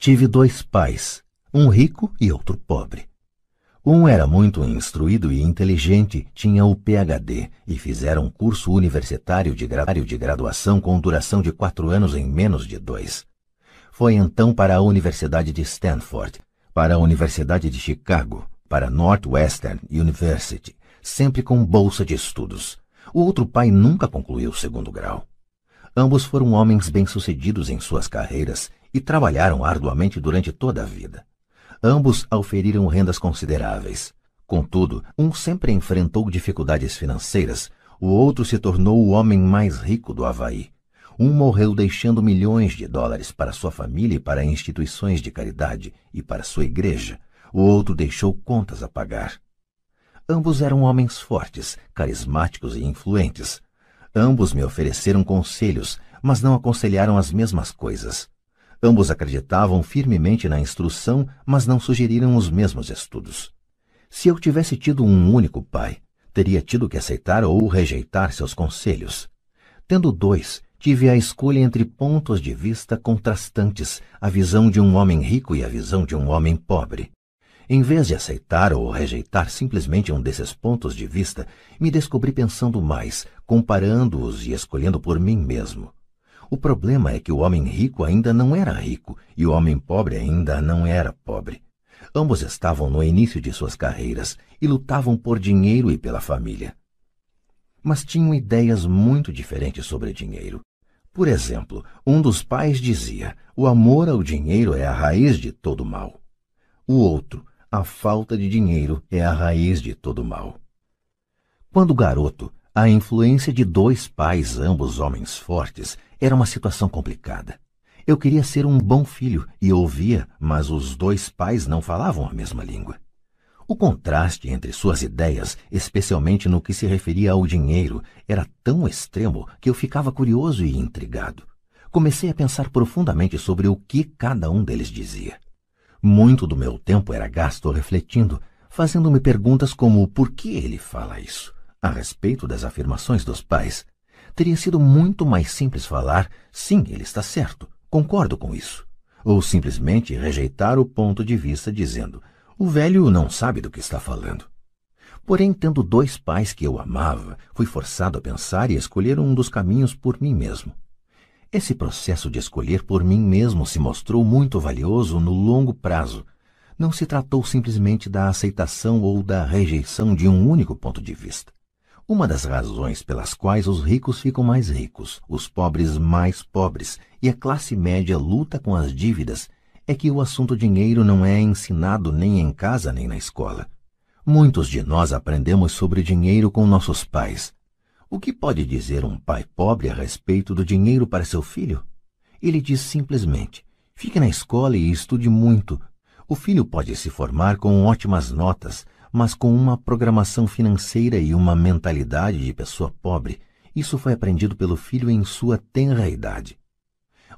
Tive dois pais, um rico e outro pobre. Um era muito instruído e inteligente, tinha o PhD e fizeram um curso universitário de, de graduação com duração de quatro anos em menos de dois. Foi então para a Universidade de Stanford, para a Universidade de Chicago, para Northwestern University, sempre com bolsa de estudos. O outro pai nunca concluiu o segundo grau. Ambos foram homens bem-sucedidos em suas carreiras e trabalharam arduamente durante toda a vida. Ambos auferiram rendas consideráveis. Contudo, um sempre enfrentou dificuldades financeiras, o outro se tornou o homem mais rico do Havaí. Um morreu deixando milhões de dólares para sua família e para instituições de caridade e para sua igreja. O outro deixou contas a pagar. Ambos eram homens fortes, carismáticos e influentes. Ambos me ofereceram conselhos, mas não aconselharam as mesmas coisas. Ambos acreditavam firmemente na instrução, mas não sugeriram os mesmos estudos. Se eu tivesse tido um único pai, teria tido que aceitar ou rejeitar seus conselhos. Tendo dois, tive a escolha entre pontos de vista contrastantes, a visão de um homem rico e a visão de um homem pobre. Em vez de aceitar ou rejeitar simplesmente um desses pontos de vista, me descobri pensando mais, comparando-os e escolhendo por mim mesmo. O problema é que o homem rico ainda não era rico e o homem pobre ainda não era pobre. Ambos estavam no início de suas carreiras e lutavam por dinheiro e pela família. Mas tinham ideias muito diferentes sobre dinheiro. Por exemplo, um dos pais dizia: o amor ao dinheiro é a raiz de todo mal. O outro: a falta de dinheiro é a raiz de todo mal. Quando garoto, a influência de dois pais, ambos homens fortes, era uma situação complicada. Eu queria ser um bom filho e ouvia, mas os dois pais não falavam a mesma língua. O contraste entre suas ideias, especialmente no que se referia ao dinheiro, era tão extremo que eu ficava curioso e intrigado. Comecei a pensar profundamente sobre o que cada um deles dizia. Muito do meu tempo era gasto refletindo, fazendo-me perguntas como por que ele fala isso, a respeito das afirmações dos pais, Teria sido muito mais simples falar: sim, ele está certo, concordo com isso. Ou simplesmente rejeitar o ponto de vista dizendo: o velho não sabe do que está falando. Porém, tendo dois pais que eu amava, fui forçado a pensar e escolher um dos caminhos por mim mesmo. Esse processo de escolher por mim mesmo se mostrou muito valioso no longo prazo. Não se tratou simplesmente da aceitação ou da rejeição de um único ponto de vista. Uma das razões pelas quais os ricos ficam mais ricos, os pobres mais pobres e a classe média luta com as dívidas é que o assunto dinheiro não é ensinado nem em casa nem na escola. Muitos de nós aprendemos sobre dinheiro com nossos pais. O que pode dizer um pai pobre a respeito do dinheiro para seu filho? Ele diz simplesmente: fique na escola e estude muito. O filho pode se formar com ótimas notas, mas com uma programação financeira e uma mentalidade de pessoa pobre. Isso foi aprendido pelo filho em sua tenra idade.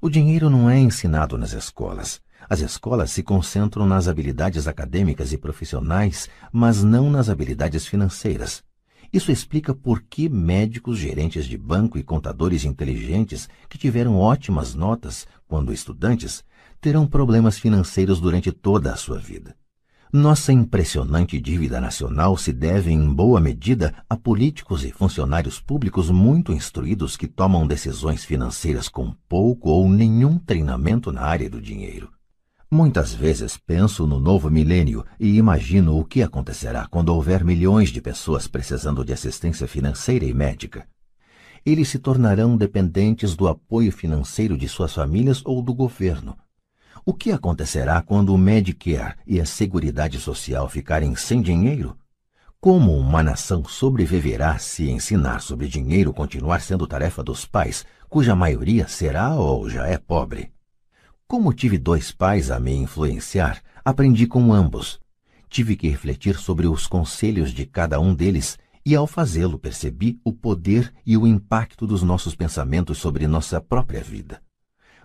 O dinheiro não é ensinado nas escolas. As escolas se concentram nas habilidades acadêmicas e profissionais, mas não nas habilidades financeiras. Isso explica por que médicos, gerentes de banco e contadores inteligentes que tiveram ótimas notas quando estudantes terão problemas financeiros durante toda a sua vida. Nossa impressionante dívida nacional se deve, em boa medida, a políticos e funcionários públicos muito instruídos que tomam decisões financeiras com pouco ou nenhum treinamento na área do dinheiro. Muitas vezes penso no novo milênio e imagino o que acontecerá quando houver milhões de pessoas precisando de assistência financeira e médica. Eles se tornarão dependentes do apoio financeiro de suas famílias ou do governo, o que acontecerá quando o Medicare e a Seguridade Social ficarem sem dinheiro? Como uma nação sobreviverá se ensinar sobre dinheiro continuar sendo tarefa dos pais, cuja maioria será ou já é pobre? Como tive dois pais a me influenciar, aprendi com ambos. Tive que refletir sobre os conselhos de cada um deles e, ao fazê-lo, percebi o poder e o impacto dos nossos pensamentos sobre nossa própria vida.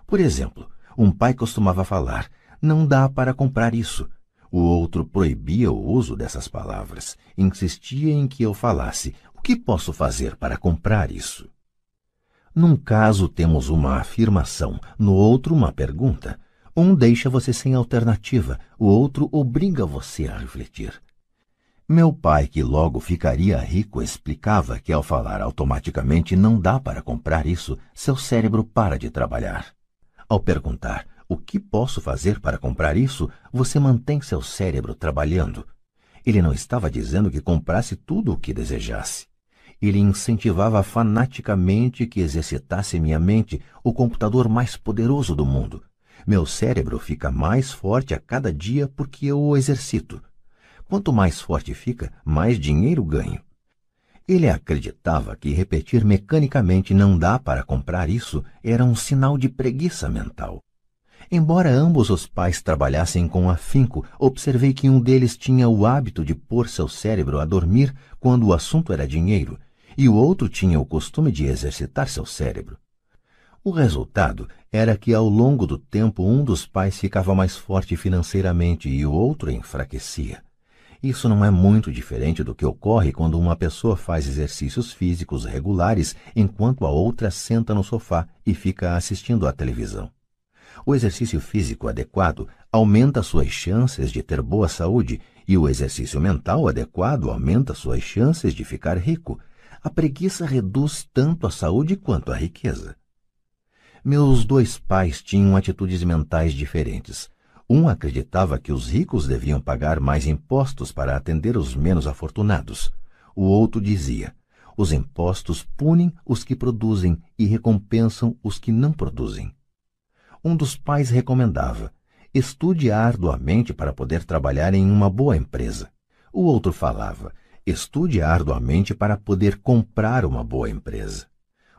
Por exemplo, um pai costumava falar: não dá para comprar isso. O outro proibia o uso dessas palavras, insistia em que eu falasse: o que posso fazer para comprar isso? Num caso temos uma afirmação, no outro uma pergunta. Um deixa você sem alternativa, o outro obriga você a refletir. Meu pai, que logo ficaria rico, explicava que ao falar automaticamente não dá para comprar isso, seu cérebro para de trabalhar. Ao perguntar o que posso fazer para comprar isso, você mantém seu cérebro trabalhando. Ele não estava dizendo que comprasse tudo o que desejasse. Ele incentivava fanaticamente que exercitasse minha mente, o computador mais poderoso do mundo. Meu cérebro fica mais forte a cada dia porque eu o exercito. Quanto mais forte fica, mais dinheiro ganho. Ele acreditava que repetir mecanicamente não dá para comprar isso era um sinal de preguiça mental. Embora ambos os pais trabalhassem com afinco, observei que um deles tinha o hábito de pôr seu cérebro a dormir quando o assunto era dinheiro, e o outro tinha o costume de exercitar seu cérebro. O resultado era que, ao longo do tempo, um dos pais ficava mais forte financeiramente e o outro enfraquecia. Isso não é muito diferente do que ocorre quando uma pessoa faz exercícios físicos regulares enquanto a outra senta no sofá e fica assistindo à televisão. O exercício físico adequado aumenta suas chances de ter boa saúde e o exercício mental adequado aumenta suas chances de ficar rico. A preguiça reduz tanto a saúde quanto a riqueza. Meus dois pais tinham atitudes mentais diferentes. Um acreditava que os ricos deviam pagar mais impostos para atender os menos afortunados. O outro dizia: os impostos punem os que produzem e recompensam os que não produzem. Um dos pais recomendava: estude arduamente para poder trabalhar em uma boa empresa. O outro falava: estude arduamente para poder comprar uma boa empresa.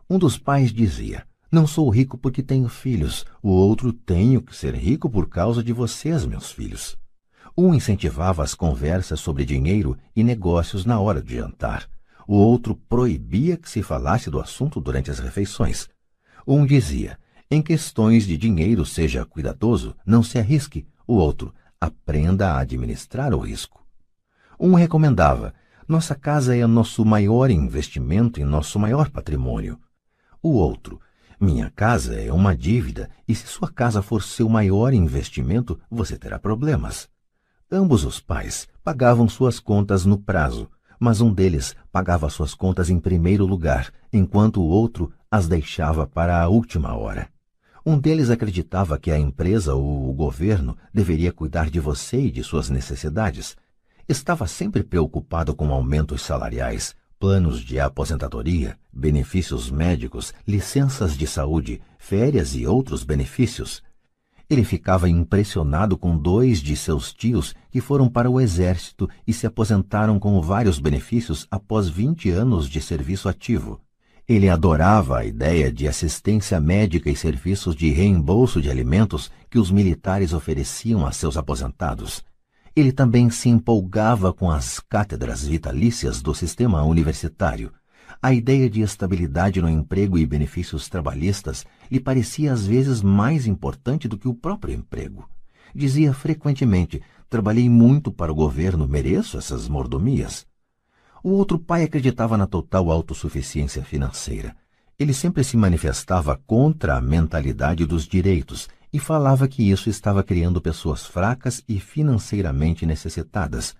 Um dos pais dizia: não sou rico porque tenho filhos. O outro tenho que ser rico por causa de vocês, meus filhos. Um incentivava as conversas sobre dinheiro e negócios na hora de jantar. O outro proibia que se falasse do assunto durante as refeições. Um dizia: em questões de dinheiro, seja cuidadoso, não se arrisque. O outro, aprenda a administrar o risco. Um recomendava: nossa casa é nosso maior investimento e nosso maior patrimônio. O outro, minha casa é uma dívida e se sua casa for seu maior investimento, você terá problemas. Ambos os pais pagavam suas contas no prazo, mas um deles pagava suas contas em primeiro lugar, enquanto o outro as deixava para a última hora. Um deles acreditava que a empresa ou o governo deveria cuidar de você e de suas necessidades. Estava sempre preocupado com aumentos salariais, planos de aposentadoria, benefícios médicos, licenças de saúde, férias e outros benefícios. Ele ficava impressionado com dois de seus tios que foram para o exército e se aposentaram com vários benefícios após 20 anos de serviço ativo. Ele adorava a ideia de assistência médica e serviços de reembolso de alimentos que os militares ofereciam a seus aposentados. Ele também se empolgava com as cátedras vitalícias do sistema universitário. A ideia de estabilidade no emprego e benefícios trabalhistas lhe parecia às vezes mais importante do que o próprio emprego. Dizia frequentemente: Trabalhei muito para o governo, mereço essas mordomias. O outro pai acreditava na total autossuficiência financeira. Ele sempre se manifestava contra a mentalidade dos direitos e falava que isso estava criando pessoas fracas e financeiramente necessitadas.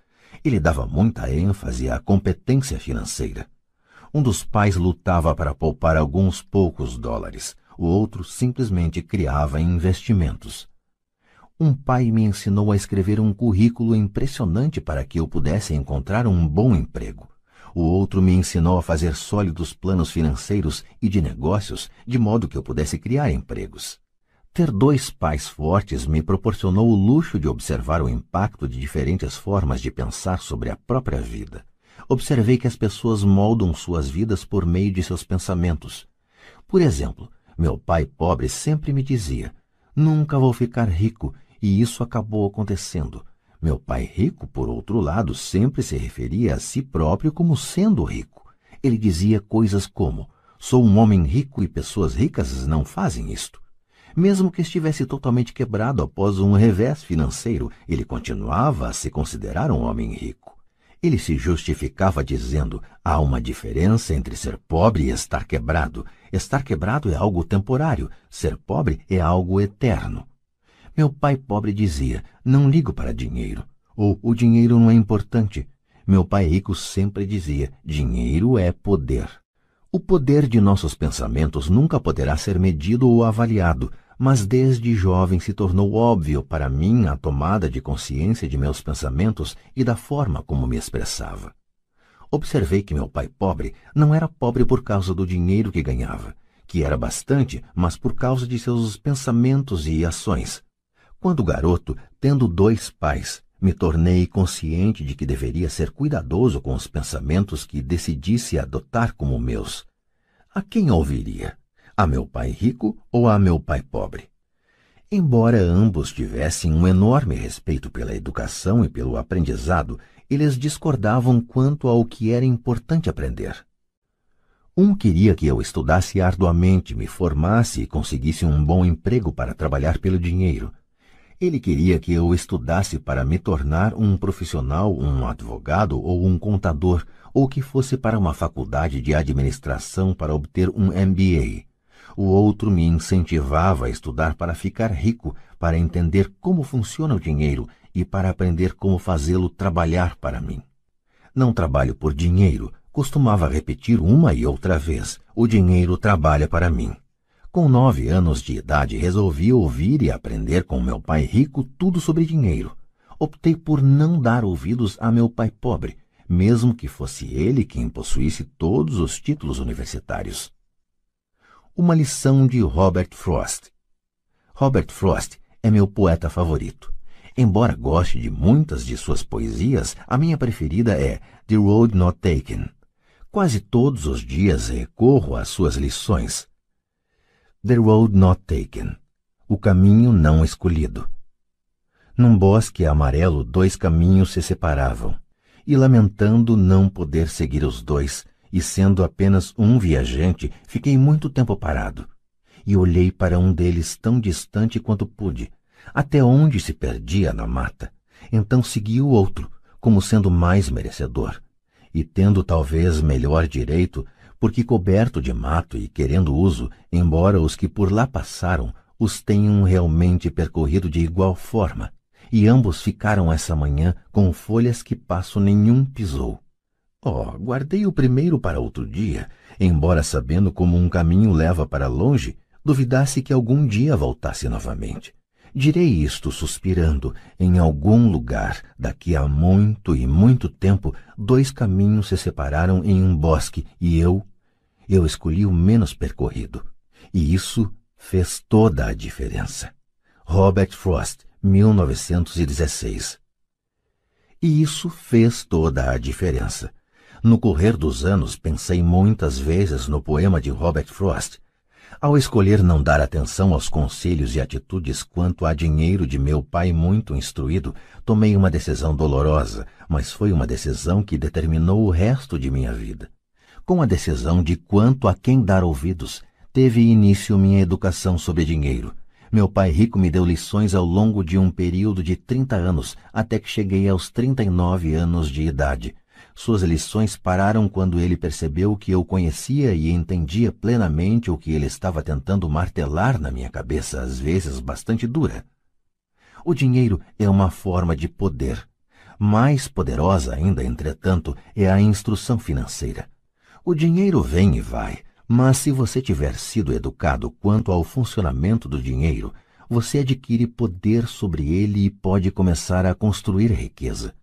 Ele dava muita ênfase à competência financeira. Um dos pais lutava para poupar alguns poucos dólares, o outro simplesmente criava investimentos. Um pai me ensinou a escrever um currículo impressionante para que eu pudesse encontrar um bom emprego. O outro me ensinou a fazer sólidos planos financeiros e de negócios, de modo que eu pudesse criar empregos. Ter dois pais fortes me proporcionou o luxo de observar o impacto de diferentes formas de pensar sobre a própria vida. Observei que as pessoas moldam suas vidas por meio de seus pensamentos. Por exemplo, meu pai pobre sempre me dizia: Nunca vou ficar rico, e isso acabou acontecendo. Meu pai rico, por outro lado, sempre se referia a si próprio como sendo rico. Ele dizia coisas como: Sou um homem rico e pessoas ricas não fazem isto. Mesmo que estivesse totalmente quebrado após um revés financeiro, ele continuava a se considerar um homem rico. Ele se justificava dizendo: há uma diferença entre ser pobre e estar quebrado. Estar quebrado é algo temporário, ser pobre é algo eterno. Meu pai pobre dizia: não ligo para dinheiro, ou o dinheiro não é importante. Meu pai rico sempre dizia: dinheiro é poder. O poder de nossos pensamentos nunca poderá ser medido ou avaliado, mas desde jovem se tornou óbvio para mim a tomada de consciência de meus pensamentos e da forma como me expressava. Observei que meu pai pobre não era pobre por causa do dinheiro que ganhava, que era bastante, mas por causa de seus pensamentos e ações. Quando garoto, tendo dois pais, me tornei consciente de que deveria ser cuidadoso com os pensamentos que decidisse adotar como meus. A quem ouviria? A meu pai rico ou a meu pai pobre. Embora ambos tivessem um enorme respeito pela educação e pelo aprendizado, eles discordavam quanto ao que era importante aprender. Um queria que eu estudasse arduamente, me formasse e conseguisse um bom emprego para trabalhar pelo dinheiro. Ele queria que eu estudasse para me tornar um profissional, um advogado ou um contador, ou que fosse para uma faculdade de administração para obter um MBA. O outro me incentivava a estudar para ficar rico, para entender como funciona o dinheiro e para aprender como fazê-lo trabalhar para mim. Não trabalho por dinheiro, costumava repetir uma e outra vez: o dinheiro trabalha para mim. Com nove anos de idade, resolvi ouvir e aprender com meu pai rico tudo sobre dinheiro. Optei por não dar ouvidos a meu pai pobre, mesmo que fosse ele quem possuísse todos os títulos universitários. Uma lição de Robert Frost. Robert Frost é meu poeta favorito. Embora goste de muitas de suas poesias, a minha preferida é The Road Not Taken. Quase todos os dias recorro às suas lições. The Road Not Taken. O caminho não escolhido. Num bosque amarelo, dois caminhos se separavam, e lamentando não poder seguir os dois, e sendo apenas um viajante, fiquei muito tempo parado. E olhei para um deles tão distante quanto pude, até onde se perdia na mata. Então segui o outro, como sendo mais merecedor. E tendo talvez melhor direito, porque coberto de mato e querendo uso, embora os que por lá passaram os tenham realmente percorrido de igual forma, e ambos ficaram essa manhã com folhas que passo nenhum pisou. Oh, guardei o primeiro para outro dia, embora sabendo como um caminho leva para longe, duvidasse que algum dia voltasse novamente. Direi isto suspirando, em algum lugar, daqui a muito e muito tempo, dois caminhos se separaram em um bosque e eu, eu escolhi o menos percorrido. E isso fez toda a diferença. Robert Frost, 1916. E isso fez toda a diferença. No correr dos anos, pensei muitas vezes no poema de Robert Frost. Ao escolher não dar atenção aos conselhos e atitudes quanto a dinheiro de meu pai muito instruído, tomei uma decisão dolorosa, mas foi uma decisão que determinou o resto de minha vida. Com a decisão de quanto a quem dar ouvidos, teve início minha educação sobre dinheiro. Meu pai rico me deu lições ao longo de um período de 30 anos, até que cheguei aos 39 anos de idade. Suas lições pararam quando ele percebeu que eu conhecia e entendia plenamente o que ele estava tentando martelar na minha cabeça, às vezes bastante dura. O dinheiro é uma forma de poder. Mais poderosa ainda, entretanto, é a instrução financeira. O dinheiro vem e vai, mas se você tiver sido educado quanto ao funcionamento do dinheiro, você adquire poder sobre ele e pode começar a construir riqueza.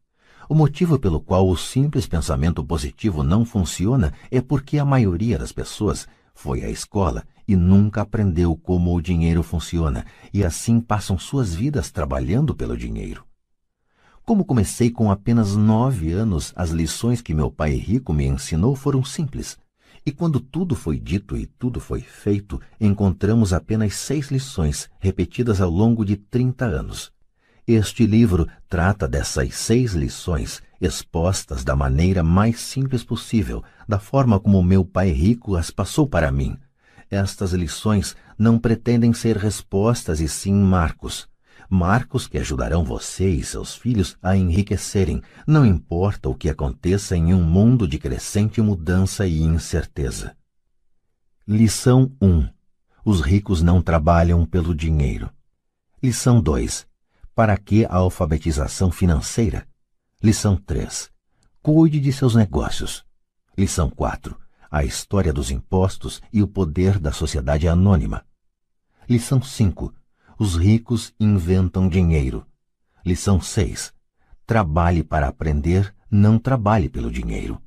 O motivo pelo qual o simples pensamento positivo não funciona é porque a maioria das pessoas foi à escola e nunca aprendeu como o dinheiro funciona, e assim passam suas vidas trabalhando pelo dinheiro. Como comecei com apenas nove anos, as lições que meu pai rico me ensinou foram simples. E quando tudo foi dito e tudo foi feito, encontramos apenas seis lições repetidas ao longo de trinta anos. Este livro trata dessas seis lições expostas da maneira mais simples possível, da forma como meu pai rico as passou para mim. Estas lições não pretendem ser respostas e sim marcos. Marcos que ajudarão você e seus filhos a enriquecerem, não importa o que aconteça em um mundo de crescente mudança e incerteza. Lição 1. Os ricos não trabalham pelo dinheiro. Lição 2. Para que a alfabetização financeira? Lição 3. Cuide de seus negócios. Lição 4. A história dos impostos e o poder da sociedade anônima. Lição 5. Os ricos inventam dinheiro. Lição 6. Trabalhe para aprender, não trabalhe pelo dinheiro.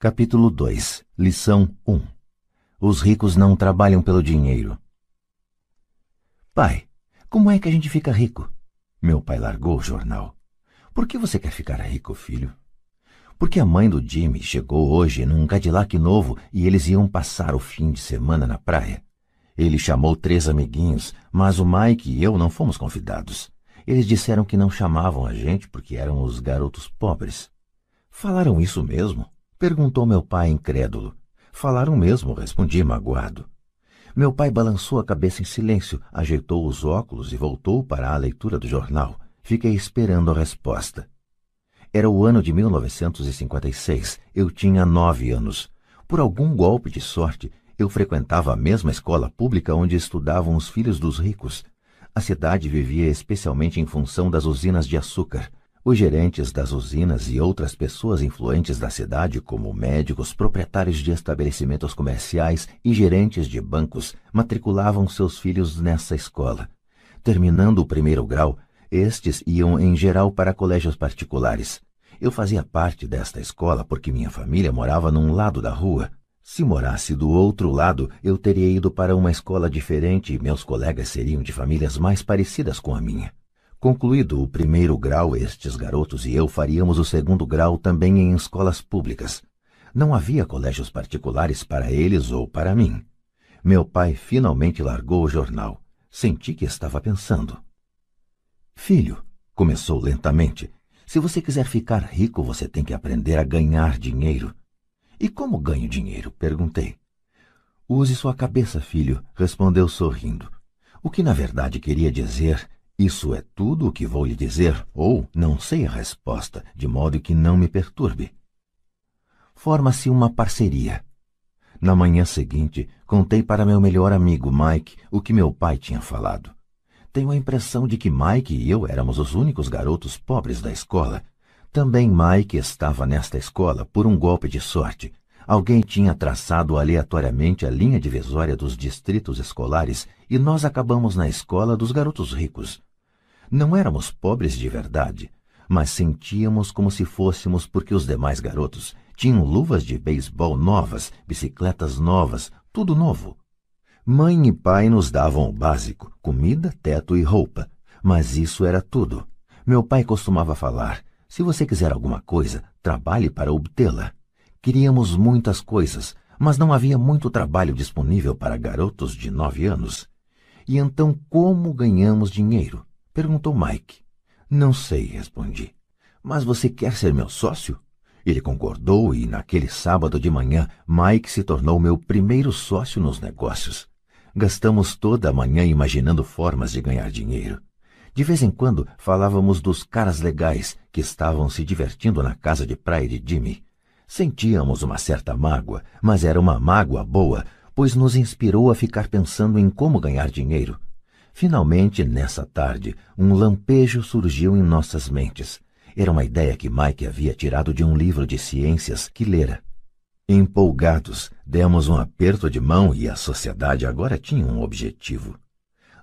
Capítulo 2. Lição 1. Os ricos não trabalham pelo dinheiro. Pai, como é que a gente fica rico? Meu pai largou o jornal. Por que você quer ficar rico, filho? Porque a mãe do Jimmy chegou hoje num Cadillac novo e eles iam passar o fim de semana na praia. Ele chamou três amiguinhos, mas o Mike e eu não fomos convidados. Eles disseram que não chamavam a gente porque eram os garotos pobres. Falaram isso mesmo? Perguntou meu pai incrédulo. Falaram mesmo, respondi magoado. Meu pai balançou a cabeça em silêncio, ajeitou os óculos e voltou para a leitura do jornal. Fiquei esperando a resposta. Era o ano de 1956. Eu tinha nove anos. Por algum golpe de sorte, eu frequentava a mesma escola pública onde estudavam os filhos dos ricos. A cidade vivia especialmente em função das usinas de açúcar. Os gerentes das usinas e outras pessoas influentes da cidade, como médicos, proprietários de estabelecimentos comerciais e gerentes de bancos, matriculavam seus filhos nessa escola. Terminando o primeiro grau, estes iam em geral para colégios particulares. Eu fazia parte desta escola porque minha família morava num lado da rua. Se morasse do outro lado, eu teria ido para uma escola diferente e meus colegas seriam de famílias mais parecidas com a minha. Concluído o primeiro grau, estes garotos e eu faríamos o segundo grau também em escolas públicas. Não havia colégios particulares para eles ou para mim. Meu pai finalmente largou o jornal. Senti que estava pensando. Filho, começou lentamente, se você quiser ficar rico, você tem que aprender a ganhar dinheiro. E como ganho dinheiro? perguntei. Use sua cabeça, filho, respondeu sorrindo. O que na verdade queria dizer isso é tudo o que vou lhe dizer, ou não sei a resposta, de modo que não me perturbe. Forma-se uma parceria. Na manhã seguinte, contei para meu melhor amigo Mike o que meu pai tinha falado. Tenho a impressão de que Mike e eu éramos os únicos garotos pobres da escola. Também Mike estava nesta escola por um golpe de sorte, Alguém tinha traçado aleatoriamente a linha divisória dos distritos escolares e nós acabamos na escola dos garotos ricos. Não éramos pobres de verdade, mas sentíamos como se fôssemos porque os demais garotos tinham luvas de beisebol novas, bicicletas novas, tudo novo. Mãe e pai nos davam o básico, comida, teto e roupa, mas isso era tudo. Meu pai costumava falar: se você quiser alguma coisa, trabalhe para obtê-la. Queríamos muitas coisas, mas não havia muito trabalho disponível para garotos de nove anos. E então como ganhamos dinheiro? Perguntou Mike. Não sei, respondi. Mas você quer ser meu sócio? Ele concordou e, naquele sábado de manhã, Mike se tornou meu primeiro sócio nos negócios. Gastamos toda a manhã imaginando formas de ganhar dinheiro. De vez em quando falávamos dos caras legais que estavam se divertindo na casa de praia de Jimmy. Sentíamos uma certa mágoa, mas era uma mágoa boa, pois nos inspirou a ficar pensando em como ganhar dinheiro. Finalmente, nessa tarde, um lampejo surgiu em nossas mentes. Era uma ideia que Mike havia tirado de um livro de ciências que lera. Empolgados, demos um aperto de mão e a sociedade agora tinha um objetivo.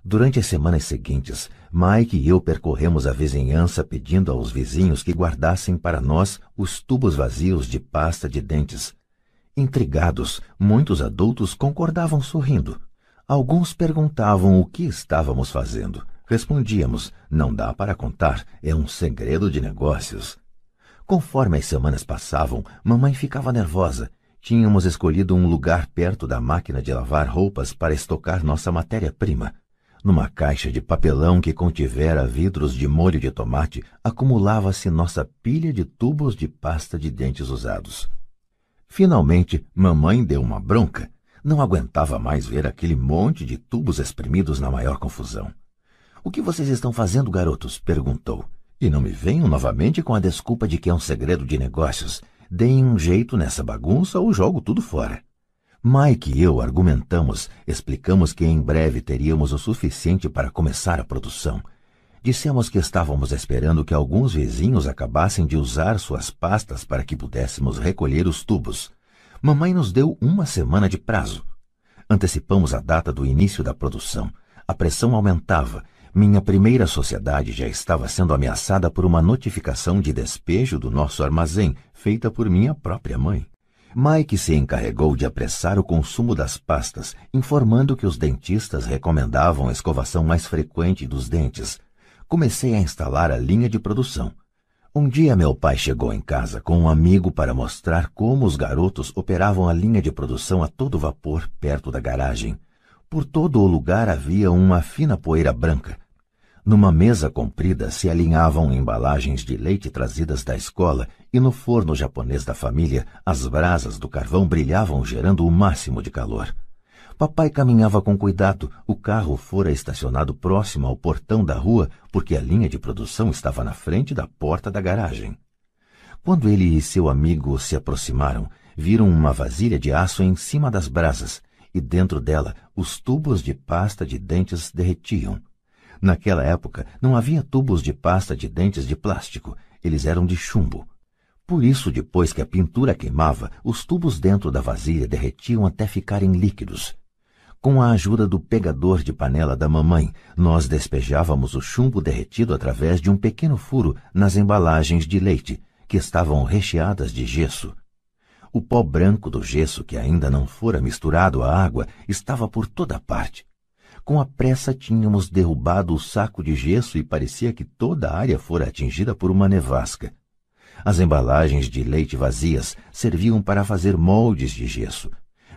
Durante as semanas seguintes, Mike e eu percorremos a vizinhança pedindo aos vizinhos que guardassem para nós os tubos vazios de pasta de dentes. Intrigados, muitos adultos concordavam sorrindo. Alguns perguntavam o que estávamos fazendo. Respondíamos: não dá para contar, é um segredo de negócios. Conforme as semanas passavam, mamãe ficava nervosa Tínhamos escolhido um lugar perto da máquina de lavar roupas para estocar nossa matéria-prima. Numa caixa de papelão que contivera vidros de molho de tomate, acumulava-se nossa pilha de tubos de pasta de dentes usados. Finalmente, mamãe deu uma bronca. Não aguentava mais ver aquele monte de tubos espremidos na maior confusão. O que vocês estão fazendo, garotos? perguntou. E não me venham novamente com a desculpa de que é um segredo de negócios. Deem um jeito nessa bagunça ou jogo tudo fora. Mike e eu argumentamos, explicamos que em breve teríamos o suficiente para começar a produção. Dissemos que estávamos esperando que alguns vizinhos acabassem de usar suas pastas para que pudéssemos recolher os tubos. Mamãe nos deu uma semana de prazo. Antecipamos a data do início da produção. A pressão aumentava minha primeira sociedade já estava sendo ameaçada por uma notificação de despejo do nosso armazém, feita por minha própria mãe. Mike se encarregou de apressar o consumo das pastas, informando que os dentistas recomendavam a escovação mais frequente dos dentes. Comecei a instalar a linha de produção. Um dia meu pai chegou em casa com um amigo para mostrar como os garotos operavam a linha de produção a todo vapor perto da garagem. Por todo o lugar havia uma fina poeira branca. Numa mesa comprida se alinhavam embalagens de leite trazidas da escola e no forno japonês da família as brasas do carvão brilhavam gerando o máximo de calor. Papai caminhava com cuidado. O carro fora estacionado próximo ao portão da rua porque a linha de produção estava na frente da porta da garagem. Quando ele e seu amigo se aproximaram, viram uma vasilha de aço em cima das brasas e dentro dela os tubos de pasta de dentes derretiam. Naquela época não havia tubos de pasta de dentes de plástico, eles eram de chumbo. Por isso, depois que a pintura queimava, os tubos dentro da vasilha derretiam até ficarem líquidos. Com a ajuda do pegador de panela da mamãe, nós despejávamos o chumbo derretido através de um pequeno furo nas embalagens de leite, que estavam recheadas de gesso. O pó branco do gesso, que ainda não fora misturado à água, estava por toda parte. Com a pressa tínhamos derrubado o saco de gesso e parecia que toda a área fora atingida por uma nevasca. As embalagens de leite vazias serviam para fazer moldes de gesso.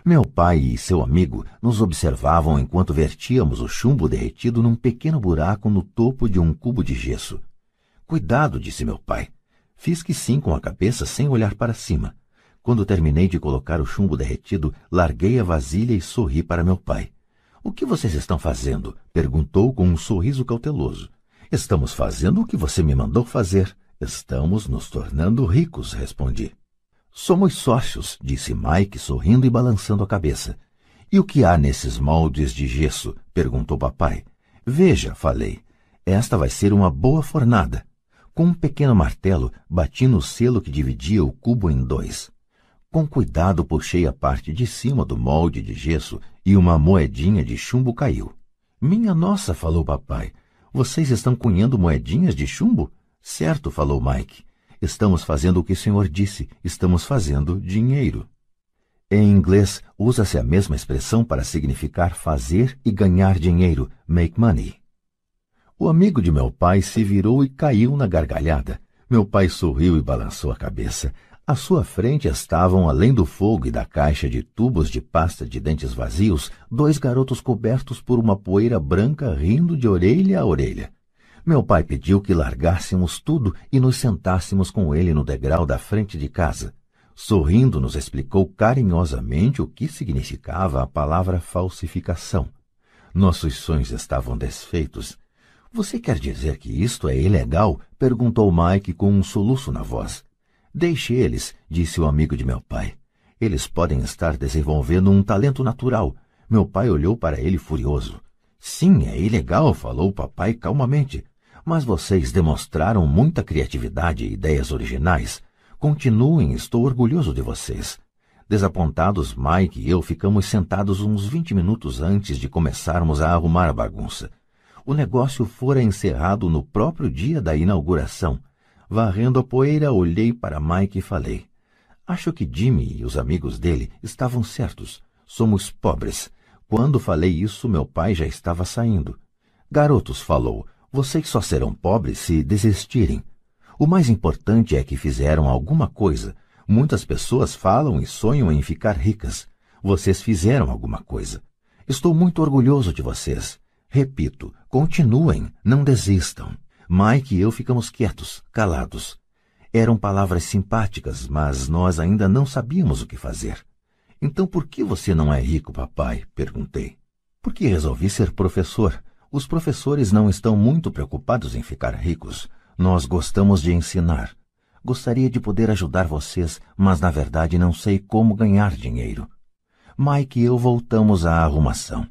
Meu pai e seu amigo nos observavam enquanto vertíamos o chumbo derretido num pequeno buraco no topo de um cubo de gesso. Cuidado, disse meu pai. Fiz que sim com a cabeça sem olhar para cima. Quando terminei de colocar o chumbo derretido, larguei a vasilha e sorri para meu pai. O que vocês estão fazendo? perguntou com um sorriso cauteloso. Estamos fazendo o que você me mandou fazer. Estamos nos tornando ricos, respondi. Somos sócios, disse Mike, sorrindo e balançando a cabeça. E o que há nesses moldes de gesso? perguntou papai. Veja, falei. Esta vai ser uma boa fornada. Com um pequeno martelo, bati no selo que dividia o cubo em dois. Com cuidado puxei a parte de cima do molde de gesso e uma moedinha de chumbo caiu. Minha nossa, falou papai. Vocês estão cunhando moedinhas de chumbo? Certo, falou Mike. Estamos fazendo o que o senhor disse. Estamos fazendo dinheiro. Em inglês, usa-se a mesma expressão para significar fazer e ganhar dinheiro, make money. O amigo de meu pai se virou e caiu na gargalhada. Meu pai sorriu e balançou a cabeça. À sua frente estavam, além do fogo e da caixa de tubos de pasta de dentes vazios, dois garotos cobertos por uma poeira branca rindo de orelha a orelha. Meu pai pediu que largássemos tudo e nos sentássemos com ele no degrau da frente de casa. Sorrindo, nos explicou carinhosamente o que significava a palavra falsificação. Nossos sonhos estavam desfeitos. Você quer dizer que isto é ilegal? perguntou Mike com um soluço na voz. Deixe eles, disse o amigo de meu pai. Eles podem estar desenvolvendo um talento natural. Meu pai olhou para ele furioso. Sim, é ilegal, falou o papai calmamente. Mas vocês demonstraram muita criatividade e ideias originais. Continuem, estou orgulhoso de vocês. Desapontados, Mike e eu ficamos sentados uns vinte minutos antes de começarmos a arrumar a bagunça. O negócio fora encerrado no próprio dia da inauguração. Varrendo a poeira, olhei para Mike e falei: Acho que Jimmy e os amigos dele estavam certos. Somos pobres. Quando falei isso, meu pai já estava saindo. Garotos, falou, vocês só serão pobres se desistirem. O mais importante é que fizeram alguma coisa. Muitas pessoas falam e sonham em ficar ricas. Vocês fizeram alguma coisa. Estou muito orgulhoso de vocês. Repito, continuem, não desistam. Mike e eu ficamos quietos, calados. Eram palavras simpáticas, mas nós ainda não sabíamos o que fazer. Então por que você não é rico, papai? perguntei. Porque resolvi ser professor. Os professores não estão muito preocupados em ficar ricos. Nós gostamos de ensinar. Gostaria de poder ajudar vocês, mas na verdade não sei como ganhar dinheiro. Mike e eu voltamos à arrumação.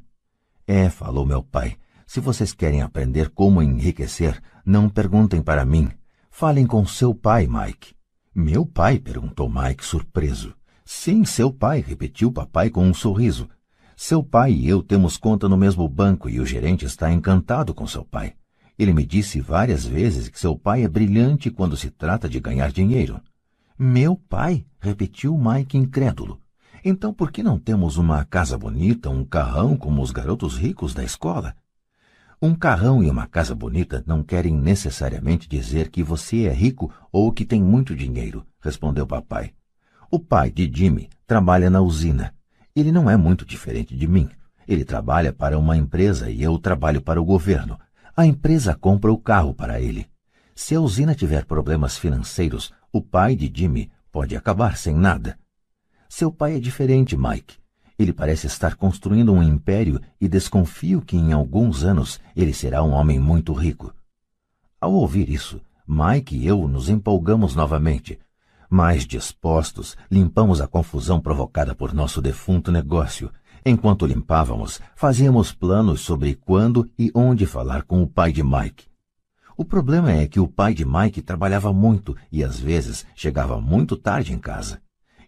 É, falou meu pai, se vocês querem aprender como enriquecer, não perguntem para mim. Falem com seu pai, Mike. Meu pai? perguntou Mike, surpreso. Sim, seu pai, repetiu papai com um sorriso. Seu pai e eu temos conta no mesmo banco e o gerente está encantado com seu pai. Ele me disse várias vezes que seu pai é brilhante quando se trata de ganhar dinheiro. Meu pai? repetiu Mike incrédulo. Então por que não temos uma casa bonita, um carrão como os garotos ricos da escola? Um carrão e uma casa bonita não querem necessariamente dizer que você é rico ou que tem muito dinheiro, respondeu papai. O pai de Jimmy trabalha na usina. Ele não é muito diferente de mim. Ele trabalha para uma empresa e eu trabalho para o governo. A empresa compra o carro para ele. Se a usina tiver problemas financeiros, o pai de Jimmy pode acabar sem nada. Seu pai é diferente, Mike. Ele parece estar construindo um império e desconfio que em alguns anos ele será um homem muito rico. Ao ouvir isso, Mike e eu nos empolgamos novamente. Mais dispostos, limpamos a confusão provocada por nosso defunto negócio Enquanto limpávamos, fazíamos planos sobre quando e onde falar com o pai de Mike. O problema é que o pai de Mike trabalhava muito e às vezes chegava muito tarde em casa.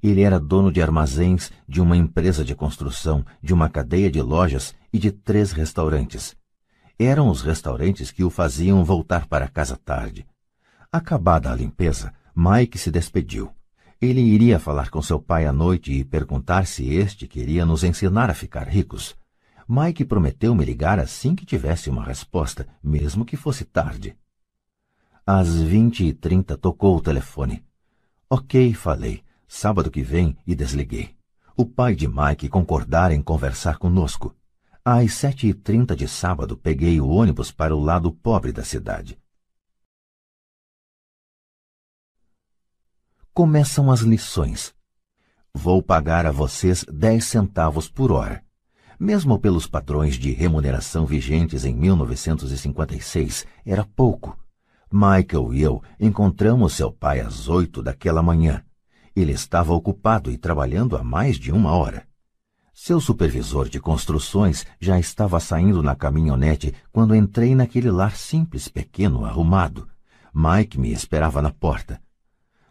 Ele era dono de armazéns, de uma empresa de construção, de uma cadeia de lojas e de três restaurantes. Eram os restaurantes que o faziam voltar para casa tarde. Acabada a limpeza, Mike se despediu. Ele iria falar com seu pai à noite e perguntar se este queria nos ensinar a ficar ricos. Mike prometeu me ligar assim que tivesse uma resposta, mesmo que fosse tarde. Às vinte e trinta tocou o telefone. Ok, falei. Sábado que vem e desliguei. O pai de Mike concordara em conversar conosco. Às sete e trinta de sábado peguei o ônibus para o lado pobre da cidade. Começam as lições. Vou pagar a vocês dez centavos por hora. Mesmo pelos padrões de remuneração vigentes em 1956, era pouco. Michael e eu encontramos seu pai às oito daquela manhã. Ele estava ocupado e trabalhando há mais de uma hora. Seu supervisor de construções já estava saindo na caminhonete quando entrei naquele lar simples, pequeno, arrumado. Mike me esperava na porta.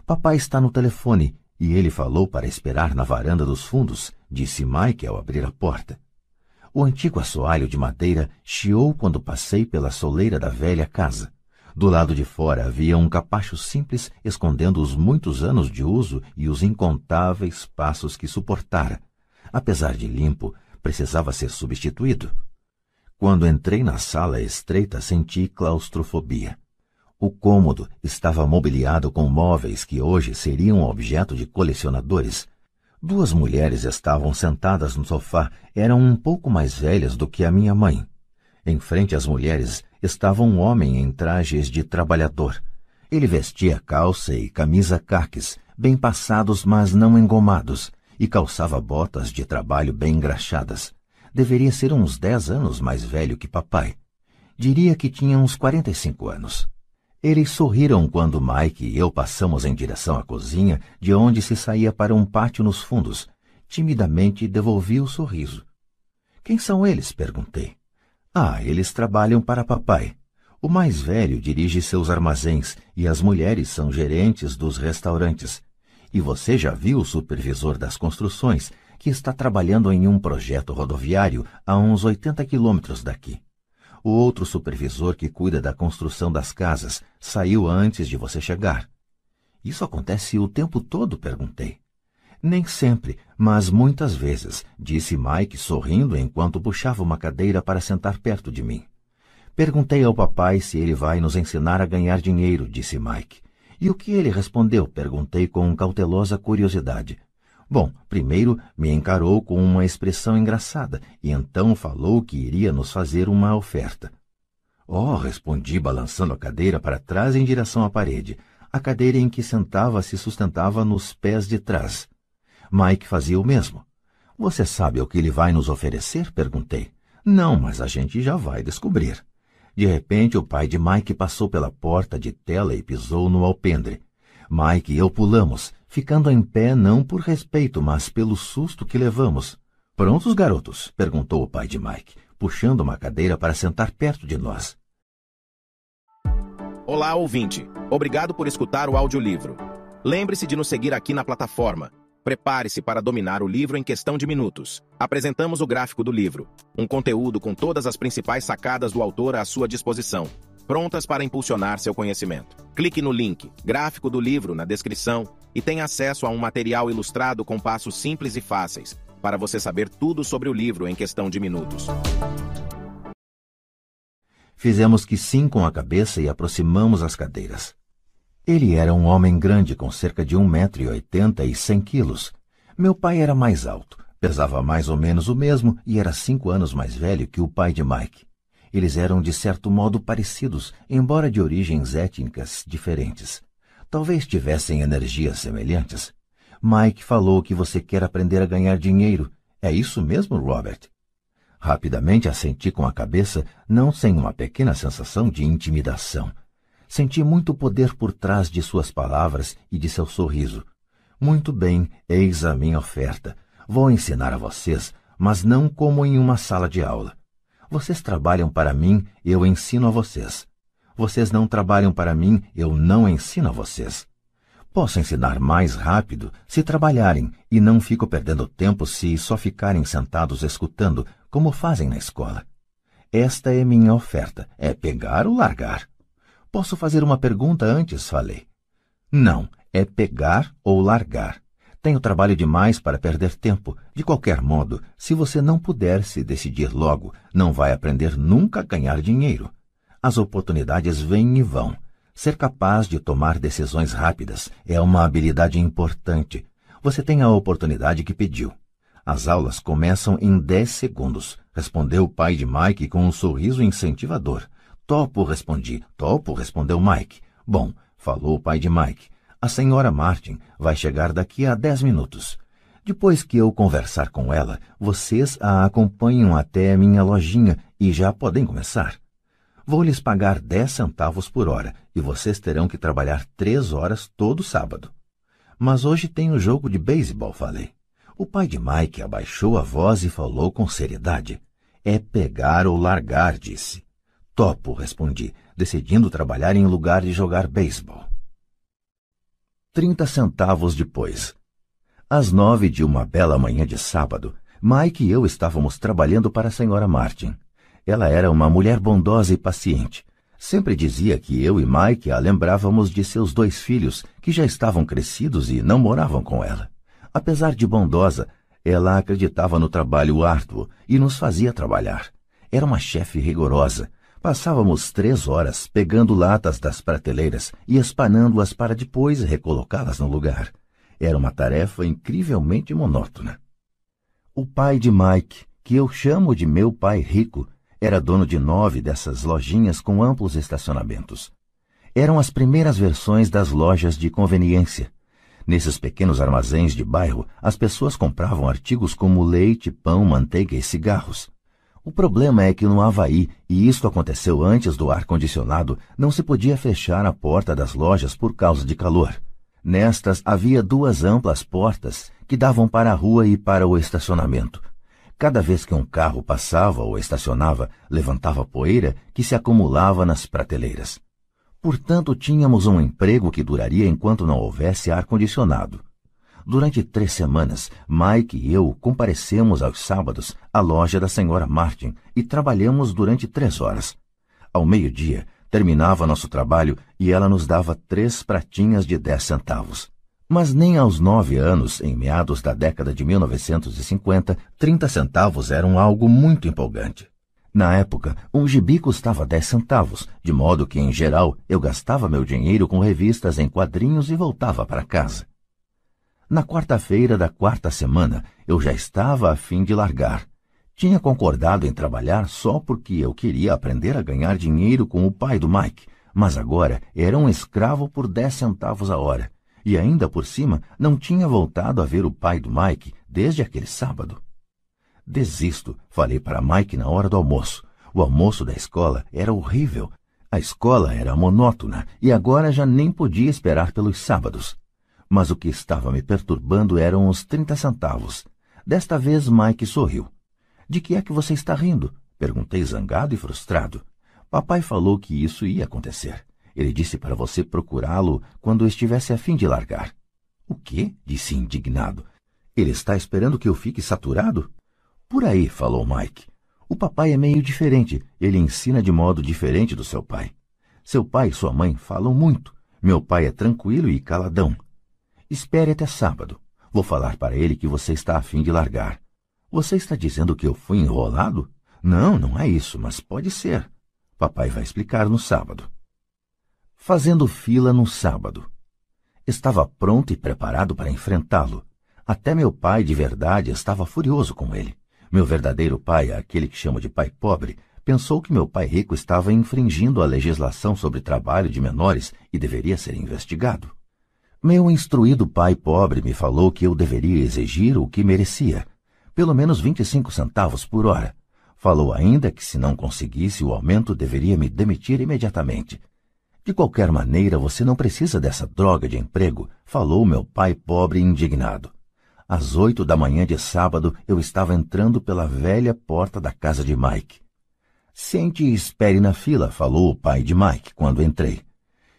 Papai está no telefone e ele falou para esperar na varanda dos fundos, disse Mike ao abrir a porta. O antigo assoalho de madeira chiou quando passei pela soleira da velha casa. Do lado de fora havia um capacho simples escondendo os muitos anos de uso e os incontáveis passos que suportara. Apesar de limpo, precisava ser substituído. Quando entrei na sala estreita, senti claustrofobia. O cômodo estava mobiliado com móveis que hoje seriam objeto de colecionadores. Duas mulheres estavam sentadas no sofá, eram um pouco mais velhas do que a minha mãe. Em frente às mulheres estava um homem em trajes de trabalhador. Ele vestia calça e camisa caques, bem passados, mas não engomados, e calçava botas de trabalho bem engraxadas. Deveria ser uns dez anos mais velho que papai. Diria que tinha uns quarenta e cinco anos. Eles sorriram quando Mike e eu passamos em direção à cozinha, de onde se saía para um pátio nos fundos. Timidamente devolvi o sorriso. Quem são eles? perguntei. Ah, eles trabalham para papai. O mais velho dirige seus armazéns e as mulheres são gerentes dos restaurantes. E você já viu o supervisor das construções, que está trabalhando em um projeto rodoviário a uns 80 quilômetros daqui. O outro supervisor que cuida da construção das casas saiu antes de você chegar. Isso acontece o tempo todo? perguntei. Nem sempre, mas muitas vezes, disse Mike sorrindo enquanto puxava uma cadeira para sentar perto de mim. Perguntei ao papai se ele vai nos ensinar a ganhar dinheiro, disse Mike. E o que ele respondeu? perguntei com cautelosa curiosidade. Bom, primeiro me encarou com uma expressão engraçada e então falou que iria nos fazer uma oferta. Oh, respondi, balançando a cadeira para trás em direção à parede. A cadeira em que sentava se sustentava nos pés de trás. Mike fazia o mesmo. Você sabe o que ele vai nos oferecer? perguntei. Não, mas a gente já vai descobrir. De repente, o pai de Mike passou pela porta de tela e pisou no alpendre. Mike e eu pulamos, ficando em pé não por respeito, mas pelo susto que levamos. Prontos, garotos? perguntou o pai de Mike, puxando uma cadeira para sentar perto de nós. Olá, ouvinte. Obrigado por escutar o audiolivro. Lembre-se de nos seguir aqui na plataforma. Prepare-se para dominar o livro em questão de minutos. Apresentamos o gráfico do livro, um conteúdo com todas as principais sacadas do autor à sua disposição prontas para impulsionar seu conhecimento. Clique no link gráfico do livro na descrição e tenha acesso a um material ilustrado com passos simples e fáceis para você saber tudo sobre o livro em questão de minutos. Fizemos que sim com a cabeça e aproximamos as cadeiras. Ele era um homem grande com cerca de um metro e oitenta e cem quilos. Meu pai era mais alto, pesava mais ou menos o mesmo e era cinco anos mais velho que o pai de Mike. Eles eram de certo modo parecidos, embora de origens étnicas diferentes. Talvez tivessem energias semelhantes. Mike falou que você quer aprender a ganhar dinheiro. É isso mesmo, Robert? Rapidamente assenti com a cabeça, não sem uma pequena sensação de intimidação. Senti muito poder por trás de suas palavras e de seu sorriso. Muito bem, eis a minha oferta. Vou ensinar a vocês, mas não como em uma sala de aula. Vocês trabalham para mim, eu ensino a vocês. Vocês não trabalham para mim, eu não ensino a vocês. Posso ensinar mais rápido se trabalharem e não fico perdendo tempo se só ficarem sentados escutando, como fazem na escola. Esta é minha oferta, é pegar ou largar. Posso fazer uma pergunta antes, falei. Não, é pegar ou largar. Tenho trabalho demais para perder tempo. De qualquer modo, se você não puder se decidir logo, não vai aprender nunca a ganhar dinheiro. As oportunidades vêm e vão. Ser capaz de tomar decisões rápidas é uma habilidade importante. Você tem a oportunidade que pediu. As aulas começam em dez segundos, respondeu o pai de Mike com um sorriso incentivador. Topo, respondi. Topo, respondeu Mike. Bom, falou o pai de Mike. A senhora Martin vai chegar daqui a dez minutos. Depois que eu conversar com ela, vocês a acompanham até minha lojinha e já podem começar. Vou lhes pagar dez centavos por hora e vocês terão que trabalhar três horas todo sábado. Mas hoje tem um jogo de beisebol, falei. O pai de Mike abaixou a voz e falou com seriedade. É pegar ou largar, disse. Topo, respondi, decidindo trabalhar em lugar de jogar beisebol trinta centavos depois. Às nove de uma bela manhã de sábado, Mike e eu estávamos trabalhando para a senhora Martin. Ela era uma mulher bondosa e paciente. Sempre dizia que eu e Mike a lembrávamos de seus dois filhos, que já estavam crescidos e não moravam com ela. Apesar de bondosa, ela acreditava no trabalho árduo e nos fazia trabalhar. Era uma chefe rigorosa, Passávamos três horas pegando latas das prateleiras e espanando-as para depois recolocá-las no lugar. Era uma tarefa incrivelmente monótona. O pai de Mike, que eu chamo de meu pai rico, era dono de nove dessas lojinhas com amplos estacionamentos. Eram as primeiras versões das lojas de conveniência. Nesses pequenos armazéns de bairro, as pessoas compravam artigos como leite, pão, manteiga e cigarros. O problema é que no Havaí, e isto aconteceu antes do ar-condicionado, não se podia fechar a porta das lojas por causa de calor. Nestas havia duas amplas portas que davam para a rua e para o estacionamento. Cada vez que um carro passava ou estacionava, levantava poeira que se acumulava nas prateleiras. Portanto, tínhamos um emprego que duraria enquanto não houvesse ar-condicionado. Durante três semanas, Mike e eu comparecemos aos sábados à loja da senhora Martin e trabalhamos durante três horas. Ao meio-dia, terminava nosso trabalho e ela nos dava três pratinhas de dez centavos. Mas nem aos nove anos, em meados da década de 1950, trinta centavos eram algo muito empolgante. Na época, um gibi custava 10 centavos, de modo que, em geral, eu gastava meu dinheiro com revistas em quadrinhos e voltava para casa. Na quarta-feira da quarta semana, eu já estava a fim de largar. Tinha concordado em trabalhar só porque eu queria aprender a ganhar dinheiro com o pai do Mike, mas agora era um escravo por 10 centavos a hora. E ainda por cima, não tinha voltado a ver o pai do Mike desde aquele sábado. Desisto, falei para Mike na hora do almoço. O almoço da escola era horrível. A escola era monótona e agora já nem podia esperar pelos sábados. Mas o que estava me perturbando eram os trinta centavos. Desta vez Mike sorriu. De que é que você está rindo? Perguntei zangado e frustrado. Papai falou que isso ia acontecer. Ele disse para você procurá-lo quando estivesse a fim de largar. O quê? disse indignado. Ele está esperando que eu fique saturado? Por aí, falou Mike. O papai é meio diferente. Ele ensina de modo diferente do seu pai. Seu pai e sua mãe falam muito. Meu pai é tranquilo e caladão. Espere até sábado. Vou falar para ele que você está a fim de largar. Você está dizendo que eu fui enrolado? Não, não é isso, mas pode ser. Papai vai explicar no sábado. Fazendo fila no sábado. Estava pronto e preparado para enfrentá-lo. Até meu pai de verdade estava furioso com ele. Meu verdadeiro pai, aquele que chamo de pai pobre, pensou que meu pai rico estava infringindo a legislação sobre trabalho de menores e deveria ser investigado. Meu instruído pai pobre me falou que eu deveria exigir o que merecia, pelo menos 25 centavos por hora. Falou ainda que se não conseguisse o aumento deveria me demitir imediatamente. De qualquer maneira, você não precisa dessa droga de emprego, falou meu pai pobre indignado. Às oito da manhã de sábado, eu estava entrando pela velha porta da casa de Mike. Sente e espere na fila, falou o pai de Mike quando entrei.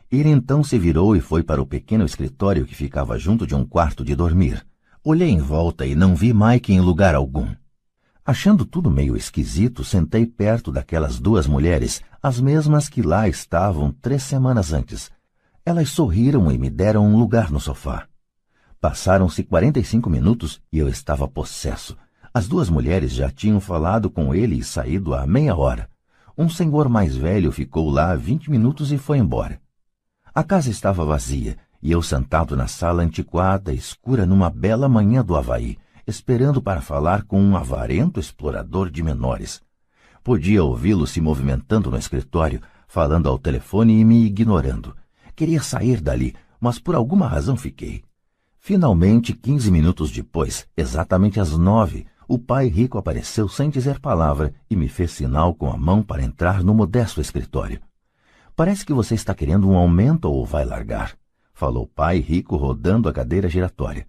Ele então se virou e foi para o pequeno escritório que ficava junto de um quarto de dormir. Olhei em volta e não vi Mike em lugar algum. Achando tudo meio esquisito, sentei perto daquelas duas mulheres, as mesmas que lá estavam três semanas antes. Elas sorriram e me deram um lugar no sofá. Passaram-se quarenta e cinco minutos e eu estava possesso. As duas mulheres já tinham falado com ele e saído há meia hora. Um senhor mais velho ficou lá vinte minutos e foi embora. A casa estava vazia e eu sentado na sala antiquada, escura, numa bela manhã do Havaí, esperando para falar com um avarento explorador de menores. Podia ouvi-lo se movimentando no escritório, falando ao telefone e me ignorando. Queria sair dali, mas por alguma razão fiquei. Finalmente, quinze minutos depois, exatamente às nove, o pai rico apareceu sem dizer palavra e me fez sinal com a mão para entrar no modesto escritório. Parece que você está querendo um aumento ou vai largar, falou o pai rico rodando a cadeira giratória.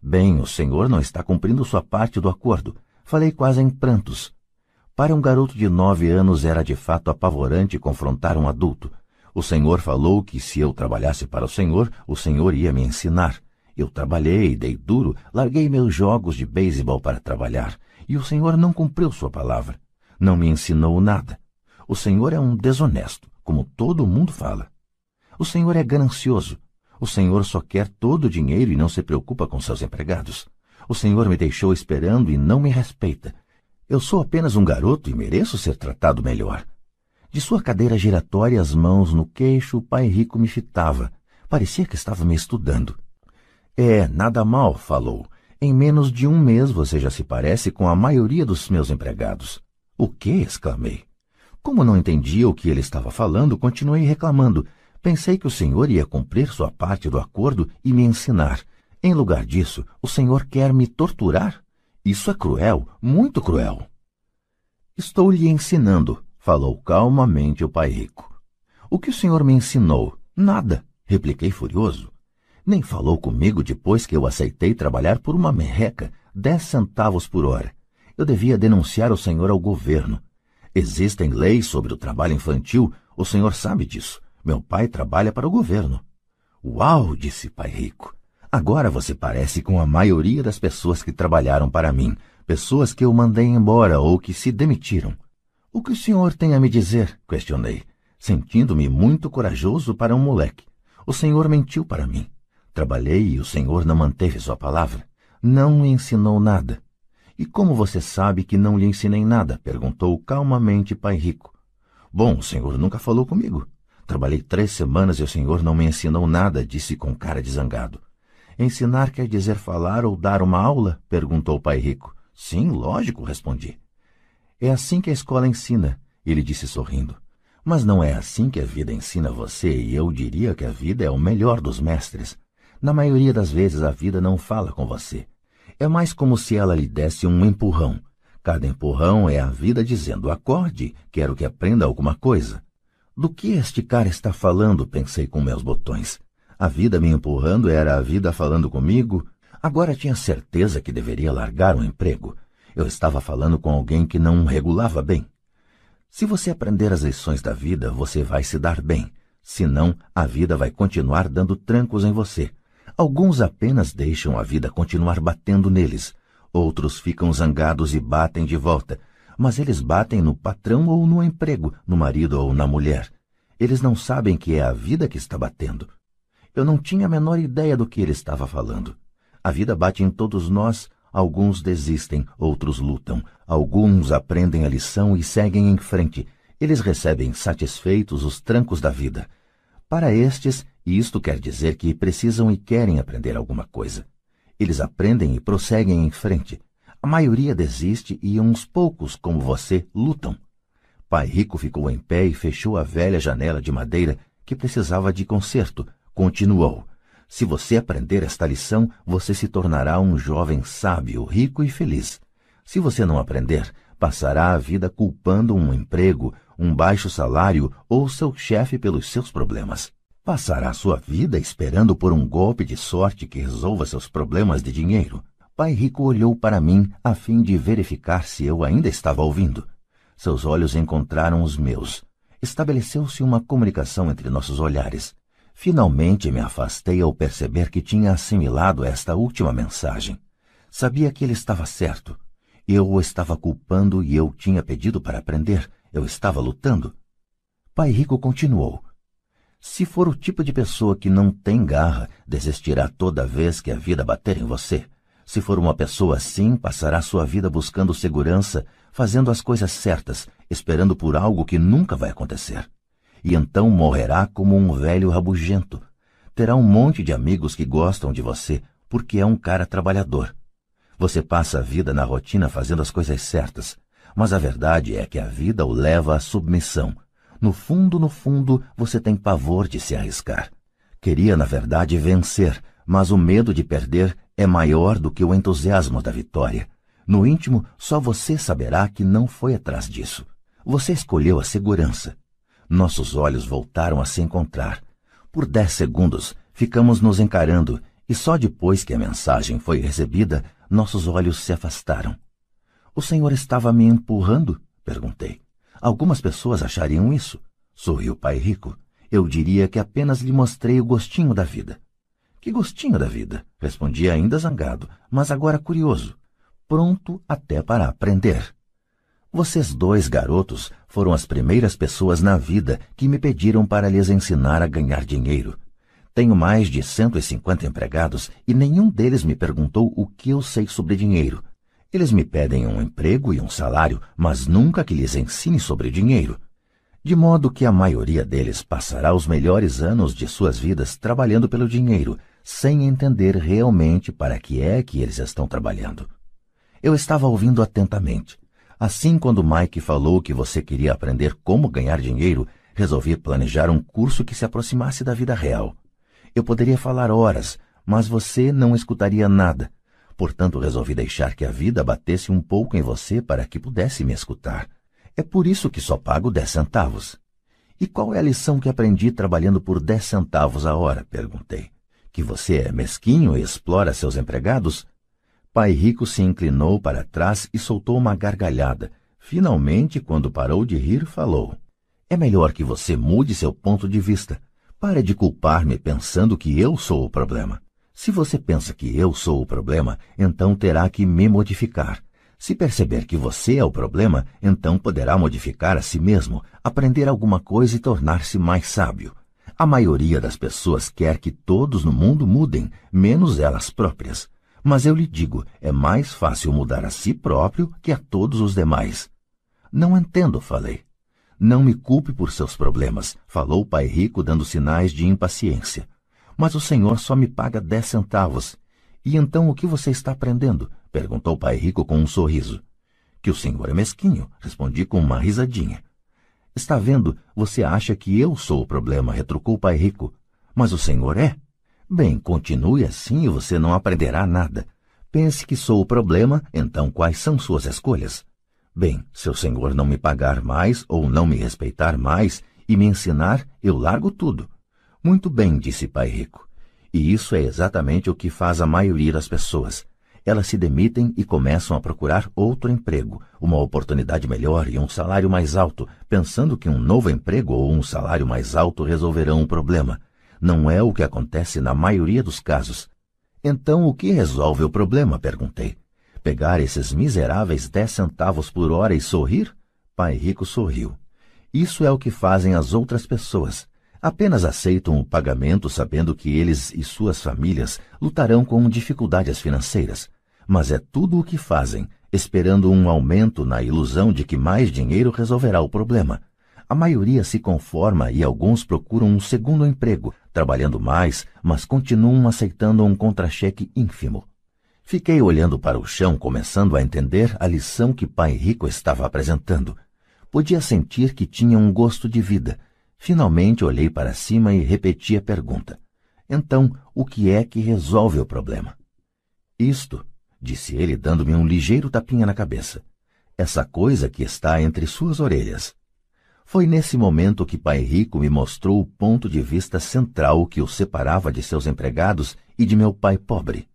Bem, o senhor não está cumprindo sua parte do acordo. Falei quase em prantos. Para um garoto de nove anos era de fato apavorante confrontar um adulto. O senhor falou que se eu trabalhasse para o senhor, o senhor ia me ensinar. Eu trabalhei, dei duro, larguei meus jogos de beisebol para trabalhar, e o senhor não cumpriu sua palavra. Não me ensinou nada. O senhor é um desonesto, como todo mundo fala. O senhor é ganancioso. O senhor só quer todo o dinheiro e não se preocupa com seus empregados. O senhor me deixou esperando e não me respeita. Eu sou apenas um garoto e mereço ser tratado melhor. De sua cadeira giratória, as mãos no queixo, o pai rico me fitava. Parecia que estava me estudando. É, nada mal, falou. Em menos de um mês você já se parece com a maioria dos meus empregados. O quê? exclamei. Como não entendia o que ele estava falando, continuei reclamando. Pensei que o senhor ia cumprir sua parte do acordo e me ensinar. Em lugar disso, o senhor quer me torturar? Isso é cruel, muito cruel. Estou lhe ensinando, falou calmamente o pai rico. O que o senhor me ensinou? Nada, repliquei furioso. Nem falou comigo depois que eu aceitei trabalhar por uma merreca, dez centavos por hora. Eu devia denunciar o senhor ao governo. Existem leis sobre o trabalho infantil, o senhor sabe disso. Meu pai trabalha para o governo. Uau, disse pai rico. Agora você parece com a maioria das pessoas que trabalharam para mim, pessoas que eu mandei embora ou que se demitiram. O que o senhor tem a me dizer? questionei, sentindo-me muito corajoso para um moleque. O senhor mentiu para mim. Trabalhei e o Senhor não manteve sua palavra. Não me ensinou nada. E como você sabe que não lhe ensinei nada? perguntou calmamente Pai Rico. Bom, o senhor nunca falou comigo. Trabalhei três semanas e o senhor não me ensinou nada, disse com cara de zangado. Ensinar quer dizer falar ou dar uma aula? perguntou pai rico. Sim, lógico, respondi. É assim que a escola ensina, ele disse sorrindo. Mas não é assim que a vida ensina você, e eu diria que a vida é o melhor dos mestres. Na maioria das vezes a vida não fala com você. É mais como se ela lhe desse um empurrão. Cada empurrão é a vida dizendo: acorde, quero que aprenda alguma coisa. Do que este cara está falando? pensei com meus botões. A vida me empurrando era a vida falando comigo. Agora tinha certeza que deveria largar o emprego. Eu estava falando com alguém que não regulava bem. Se você aprender as lições da vida, você vai se dar bem. Senão, a vida vai continuar dando trancos em você. Alguns apenas deixam a vida continuar batendo neles. Outros ficam zangados e batem de volta. Mas eles batem no patrão ou no emprego, no marido ou na mulher. Eles não sabem que é a vida que está batendo. Eu não tinha a menor ideia do que ele estava falando. A vida bate em todos nós, alguns desistem, outros lutam, alguns aprendem a lição e seguem em frente. Eles recebem satisfeitos os trancos da vida. Para estes, isto quer dizer que precisam e querem aprender alguma coisa. Eles aprendem e prosseguem em frente. A maioria desiste e uns poucos, como você, lutam. Pai Rico ficou em pé e fechou a velha janela de madeira que precisava de conserto, Continuou: Se você aprender esta lição, você se tornará um jovem sábio, rico e feliz. Se você não aprender, passará a vida culpando um emprego, um baixo salário ou seu chefe pelos seus problemas. Passará sua vida esperando por um golpe de sorte que resolva seus problemas de dinheiro. Pai Rico olhou para mim a fim de verificar se eu ainda estava ouvindo. Seus olhos encontraram os meus. Estabeleceu-se uma comunicação entre nossos olhares. Finalmente me afastei ao perceber que tinha assimilado esta última mensagem. Sabia que ele estava certo. Eu o estava culpando e eu tinha pedido para aprender. Eu estava lutando. Pai Rico continuou. Se for o tipo de pessoa que não tem garra, desistirá toda vez que a vida bater em você. Se for uma pessoa assim, passará sua vida buscando segurança, fazendo as coisas certas, esperando por algo que nunca vai acontecer e então morrerá como um velho rabugento. Terá um monte de amigos que gostam de você, porque é um cara trabalhador. Você passa a vida na rotina fazendo as coisas certas, mas a verdade é que a vida o leva à submissão. No fundo, no fundo, você tem pavor de se arriscar. Queria, na verdade, vencer, mas o medo de perder é maior do que o entusiasmo da vitória. No íntimo, só você saberá que não foi atrás disso. Você escolheu a segurança. Nossos olhos voltaram a se encontrar. Por dez segundos, ficamos nos encarando e só depois que a mensagem foi recebida, nossos olhos se afastaram. O senhor estava me empurrando? perguntei. Algumas pessoas achariam isso. Sorriu o pai rico. Eu diria que apenas lhe mostrei o gostinho da vida. Que gostinho da vida? Respondi ainda zangado, mas agora curioso. Pronto até para aprender. Vocês dois garotos foram as primeiras pessoas na vida que me pediram para lhes ensinar a ganhar dinheiro. Tenho mais de 150 empregados e nenhum deles me perguntou o que eu sei sobre dinheiro. Eles me pedem um emprego e um salário, mas nunca que lhes ensine sobre dinheiro. De modo que a maioria deles passará os melhores anos de suas vidas trabalhando pelo dinheiro, sem entender realmente para que é que eles estão trabalhando. Eu estava ouvindo atentamente. Assim, quando Mike falou que você queria aprender como ganhar dinheiro, resolvi planejar um curso que se aproximasse da vida real. Eu poderia falar horas, mas você não escutaria nada. Portanto, resolvi deixar que a vida batesse um pouco em você para que pudesse me escutar. É por isso que só pago dez centavos. E qual é a lição que aprendi trabalhando por dez centavos a hora? perguntei. Que você é mesquinho e explora seus empregados? Pai Rico se inclinou para trás e soltou uma gargalhada. Finalmente, quando parou de rir, falou: É melhor que você mude seu ponto de vista. Pare de culpar-me pensando que eu sou o problema. Se você pensa que eu sou o problema, então terá que me modificar. Se perceber que você é o problema, então poderá modificar a si mesmo, aprender alguma coisa e tornar-se mais sábio. A maioria das pessoas quer que todos no mundo mudem, menos elas próprias. Mas eu lhe digo, é mais fácil mudar a si próprio que a todos os demais. Não entendo, falei. Não me culpe por seus problemas, falou o pai rico dando sinais de impaciência. Mas o senhor só me paga dez centavos. E então o que você está aprendendo? perguntou o pai rico com um sorriso. Que o senhor é mesquinho, respondi com uma risadinha. Está vendo, você acha que eu sou o problema, retrucou o pai rico. Mas o senhor é? Bem, continue assim e você não aprenderá nada. Pense que sou o problema, então quais são suas escolhas? Bem, se o senhor não me pagar mais ou não me respeitar mais e me ensinar, eu largo tudo. Muito bem, disse Pai Rico. E isso é exatamente o que faz a maioria das pessoas. Elas se demitem e começam a procurar outro emprego, uma oportunidade melhor e um salário mais alto, pensando que um novo emprego ou um salário mais alto resolverão o problema. Não é o que acontece na maioria dos casos. Então, o que resolve o problema? perguntei. Pegar esses miseráveis dez centavos por hora e sorrir? Pai Rico sorriu. Isso é o que fazem as outras pessoas. Apenas aceitam o pagamento sabendo que eles e suas famílias lutarão com dificuldades financeiras. Mas é tudo o que fazem, esperando um aumento na ilusão de que mais dinheiro resolverá o problema. A maioria se conforma e alguns procuram um segundo emprego, trabalhando mais, mas continuam aceitando um contra-cheque ínfimo. Fiquei olhando para o chão, começando a entender a lição que Pai Rico estava apresentando. Podia sentir que tinha um gosto de vida. Finalmente olhei para cima e repeti a pergunta. Então, o que é que resolve o problema? Isto, disse ele, dando-me um ligeiro tapinha na cabeça. Essa coisa que está entre suas orelhas. Foi nesse momento que Pai Rico me mostrou o ponto de vista central que o separava de seus empregados e de meu pai pobre,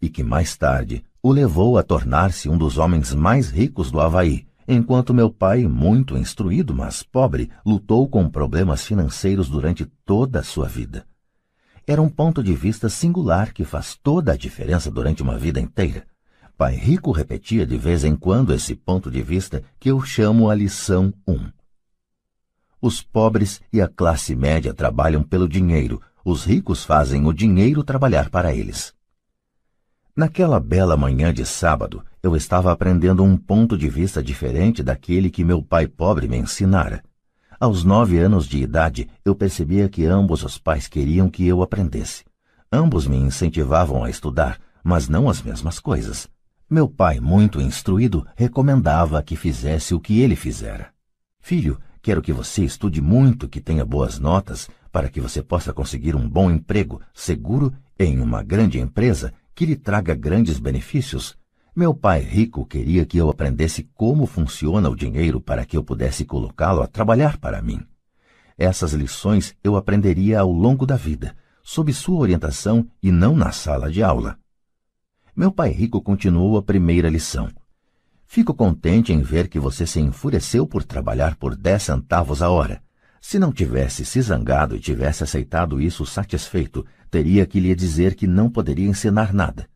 e que mais tarde o levou a tornar-se um dos homens mais ricos do Havaí, enquanto meu pai, muito instruído, mas pobre, lutou com problemas financeiros durante toda a sua vida. Era um ponto de vista singular que faz toda a diferença durante uma vida inteira. Pai Rico repetia de vez em quando esse ponto de vista que eu chamo a lição 1. Os pobres e a classe média trabalham pelo dinheiro, os ricos fazem o dinheiro trabalhar para eles. Naquela bela manhã de sábado, eu estava aprendendo um ponto de vista diferente daquele que meu pai pobre me ensinara. Aos nove anos de idade, eu percebia que ambos os pais queriam que eu aprendesse. Ambos me incentivavam a estudar, mas não as mesmas coisas. Meu pai, muito instruído, recomendava que fizesse o que ele fizera. Filho, Quero que você estude muito, que tenha boas notas, para que você possa conseguir um bom emprego, seguro, em uma grande empresa que lhe traga grandes benefícios. Meu pai rico queria que eu aprendesse como funciona o dinheiro para que eu pudesse colocá-lo a trabalhar para mim. Essas lições eu aprenderia ao longo da vida, sob sua orientação e não na sala de aula. Meu pai rico continuou a primeira lição. Fico contente em ver que você se enfureceu por trabalhar por dez centavos a hora. Se não tivesse se zangado e tivesse aceitado isso satisfeito, teria que lhe dizer que não poderia ensinar nada.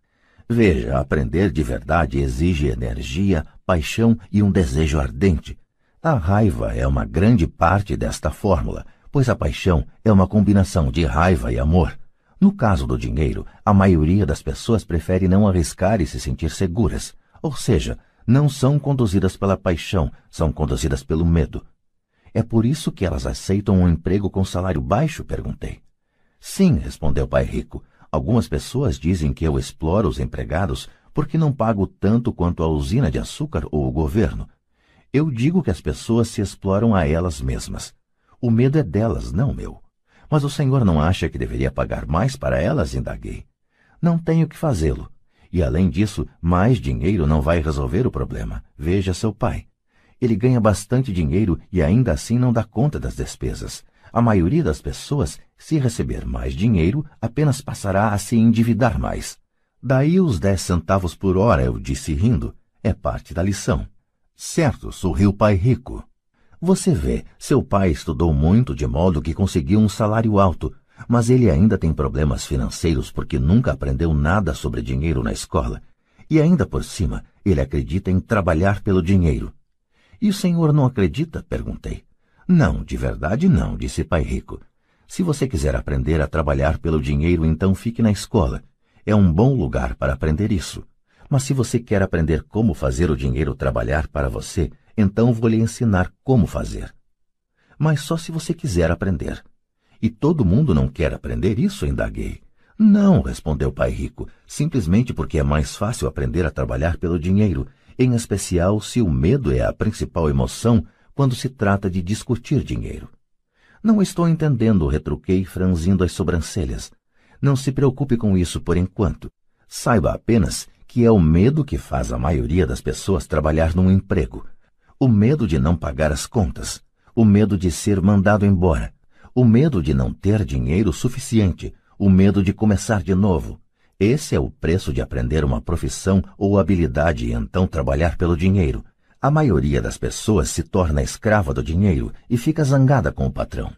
Veja, aprender de verdade exige energia, paixão e um desejo ardente. A raiva é uma grande parte desta fórmula, pois a paixão é uma combinação de raiva e amor. No caso do dinheiro, a maioria das pessoas prefere não arriscar e se sentir seguras, ou seja, não são conduzidas pela paixão, são conduzidas pelo medo. É por isso que elas aceitam um emprego com salário baixo? perguntei. Sim, respondeu o pai rico. Algumas pessoas dizem que eu exploro os empregados porque não pago tanto quanto a usina de açúcar ou o governo. Eu digo que as pessoas se exploram a elas mesmas. O medo é delas, não meu. Mas o senhor não acha que deveria pagar mais para elas? indaguei. Não tenho que fazê-lo. E além disso, mais dinheiro não vai resolver o problema. Veja seu pai. Ele ganha bastante dinheiro e ainda assim não dá conta das despesas. A maioria das pessoas, se receber mais dinheiro, apenas passará a se endividar mais. Daí os dez centavos por hora, eu disse rindo. É parte da lição. Certo, sorriu o pai rico. Você vê, seu pai estudou muito de modo que conseguiu um salário alto, mas ele ainda tem problemas financeiros porque nunca aprendeu nada sobre dinheiro na escola. E ainda por cima, ele acredita em trabalhar pelo dinheiro. E o senhor não acredita? perguntei. Não, de verdade não, disse Pai Rico. Se você quiser aprender a trabalhar pelo dinheiro, então fique na escola. É um bom lugar para aprender isso. Mas se você quer aprender como fazer o dinheiro trabalhar para você, então vou lhe ensinar como fazer. Mas só se você quiser aprender. E todo mundo não quer aprender isso, indaguei. Não, respondeu pai rico, simplesmente porque é mais fácil aprender a trabalhar pelo dinheiro, em especial se o medo é a principal emoção quando se trata de discutir dinheiro. Não estou entendendo, retruquei, franzindo as sobrancelhas. Não se preocupe com isso por enquanto. Saiba apenas que é o medo que faz a maioria das pessoas trabalhar num emprego. O medo de não pagar as contas, o medo de ser mandado embora, o medo de não ter dinheiro suficiente, o medo de começar de novo. Esse é o preço de aprender uma profissão ou habilidade e então trabalhar pelo dinheiro. A maioria das pessoas se torna escrava do dinheiro e fica zangada com o patrão.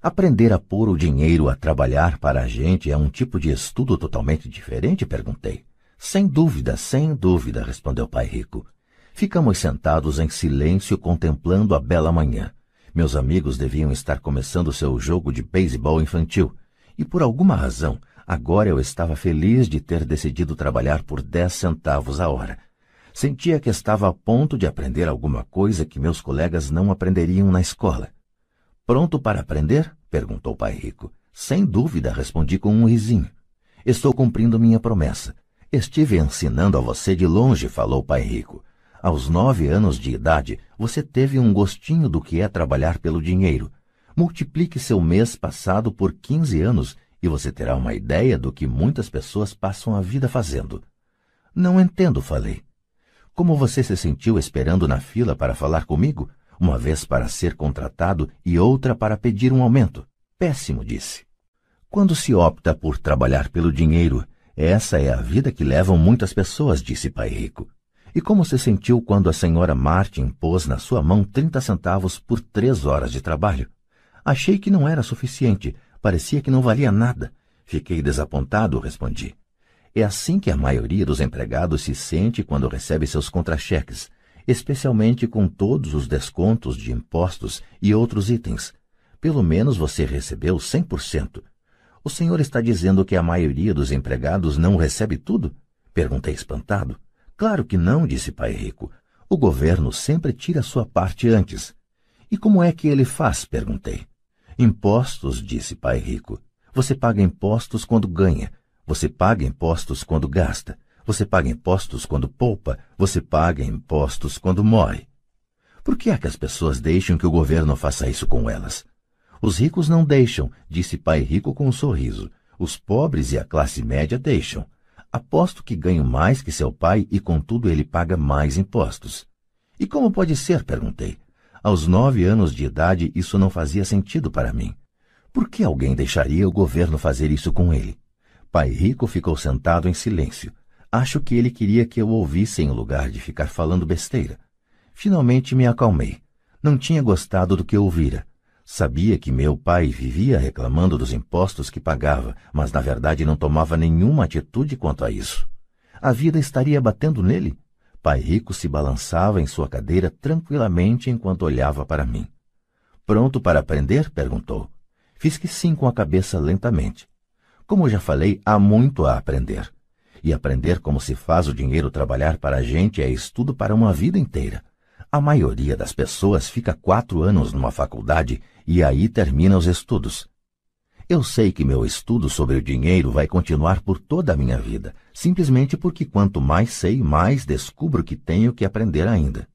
Aprender a pôr o dinheiro a trabalhar para a gente é um tipo de estudo totalmente diferente? perguntei. Sem dúvida, sem dúvida, respondeu o pai rico. Ficamos sentados em silêncio contemplando a bela manhã. Meus amigos deviam estar começando seu jogo de beisebol infantil, e por alguma razão, agora eu estava feliz de ter decidido trabalhar por dez centavos a hora. Sentia que estava a ponto de aprender alguma coisa que meus colegas não aprenderiam na escola. Pronto para aprender? perguntou o pai rico. Sem dúvida, respondi com um risinho. Estou cumprindo minha promessa. Estive ensinando a você de longe, falou o pai rico. Aos nove anos de idade, você teve um gostinho do que é trabalhar pelo dinheiro. Multiplique seu mês passado por quinze anos e você terá uma ideia do que muitas pessoas passam a vida fazendo. Não entendo, falei. Como você se sentiu esperando na fila para falar comigo? Uma vez para ser contratado e outra para pedir um aumento. Péssimo, disse. Quando se opta por trabalhar pelo dinheiro, essa é a vida que levam muitas pessoas, disse Pai Rico. E como se sentiu quando a senhora Martin pôs na sua mão trinta centavos por três horas de trabalho? Achei que não era suficiente, parecia que não valia nada. Fiquei desapontado, respondi. É assim que a maioria dos empregados se sente quando recebe seus contra-cheques, especialmente com todos os descontos de impostos e outros itens. Pelo menos você recebeu 100%. O senhor está dizendo que a maioria dos empregados não recebe tudo? Perguntei espantado. Claro que não, disse Pai Rico. O governo sempre tira sua parte antes. E como é que ele faz? perguntei. Impostos, disse pai rico. Você paga impostos quando ganha. Você paga impostos quando gasta. Você paga impostos quando poupa. Você paga impostos quando morre. Por que é que as pessoas deixam que o governo faça isso com elas? Os ricos não deixam, disse pai rico com um sorriso. Os pobres e a classe média deixam. Aposto que ganho mais que seu pai e, contudo, ele paga mais impostos. E como pode ser? perguntei. Aos nove anos de idade, isso não fazia sentido para mim. Por que alguém deixaria o governo fazer isso com ele? Pai Rico ficou sentado em silêncio. Acho que ele queria que eu ouvisse em lugar de ficar falando besteira. Finalmente me acalmei. Não tinha gostado do que ouvira. Sabia que meu pai vivia reclamando dos impostos que pagava, mas na verdade não tomava nenhuma atitude quanto a isso. A vida estaria batendo nele? Pai Rico se balançava em sua cadeira tranquilamente enquanto olhava para mim. Pronto para aprender? perguntou. Fiz que sim com a cabeça lentamente. Como já falei, há muito a aprender. E aprender como se faz o dinheiro trabalhar para a gente é estudo para uma vida inteira. A maioria das pessoas fica quatro anos numa faculdade e aí termina os estudos. Eu sei que meu estudo sobre o dinheiro vai continuar por toda a minha vida, simplesmente porque quanto mais sei, mais descubro que tenho que aprender ainda.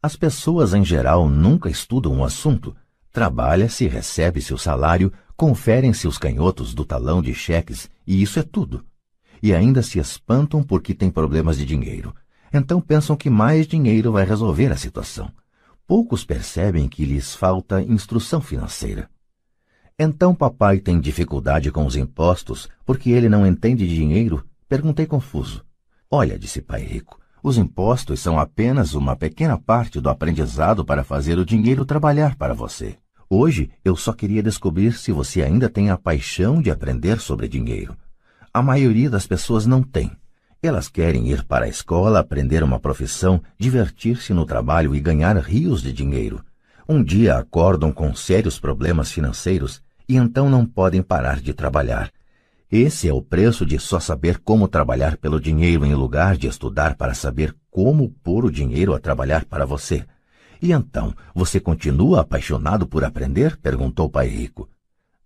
As pessoas em geral nunca estudam um assunto. Trabalha-se, recebe-se o salário, conferem-se os canhotos do talão de cheques, e isso é tudo. E ainda se espantam porque têm problemas de dinheiro. Então pensam que mais dinheiro vai resolver a situação. Poucos percebem que lhes falta instrução financeira. Então papai tem dificuldade com os impostos porque ele não entende de dinheiro? Perguntei confuso. Olha, disse pai rico, os impostos são apenas uma pequena parte do aprendizado para fazer o dinheiro trabalhar para você. Hoje eu só queria descobrir se você ainda tem a paixão de aprender sobre dinheiro. A maioria das pessoas não tem. Elas querem ir para a escola, aprender uma profissão, divertir-se no trabalho e ganhar rios de dinheiro. Um dia acordam com sérios problemas financeiros e então não podem parar de trabalhar. Esse é o preço de só saber como trabalhar pelo dinheiro em lugar de estudar para saber como pôr o dinheiro a trabalhar para você. E então, você continua apaixonado por aprender? perguntou pai rico.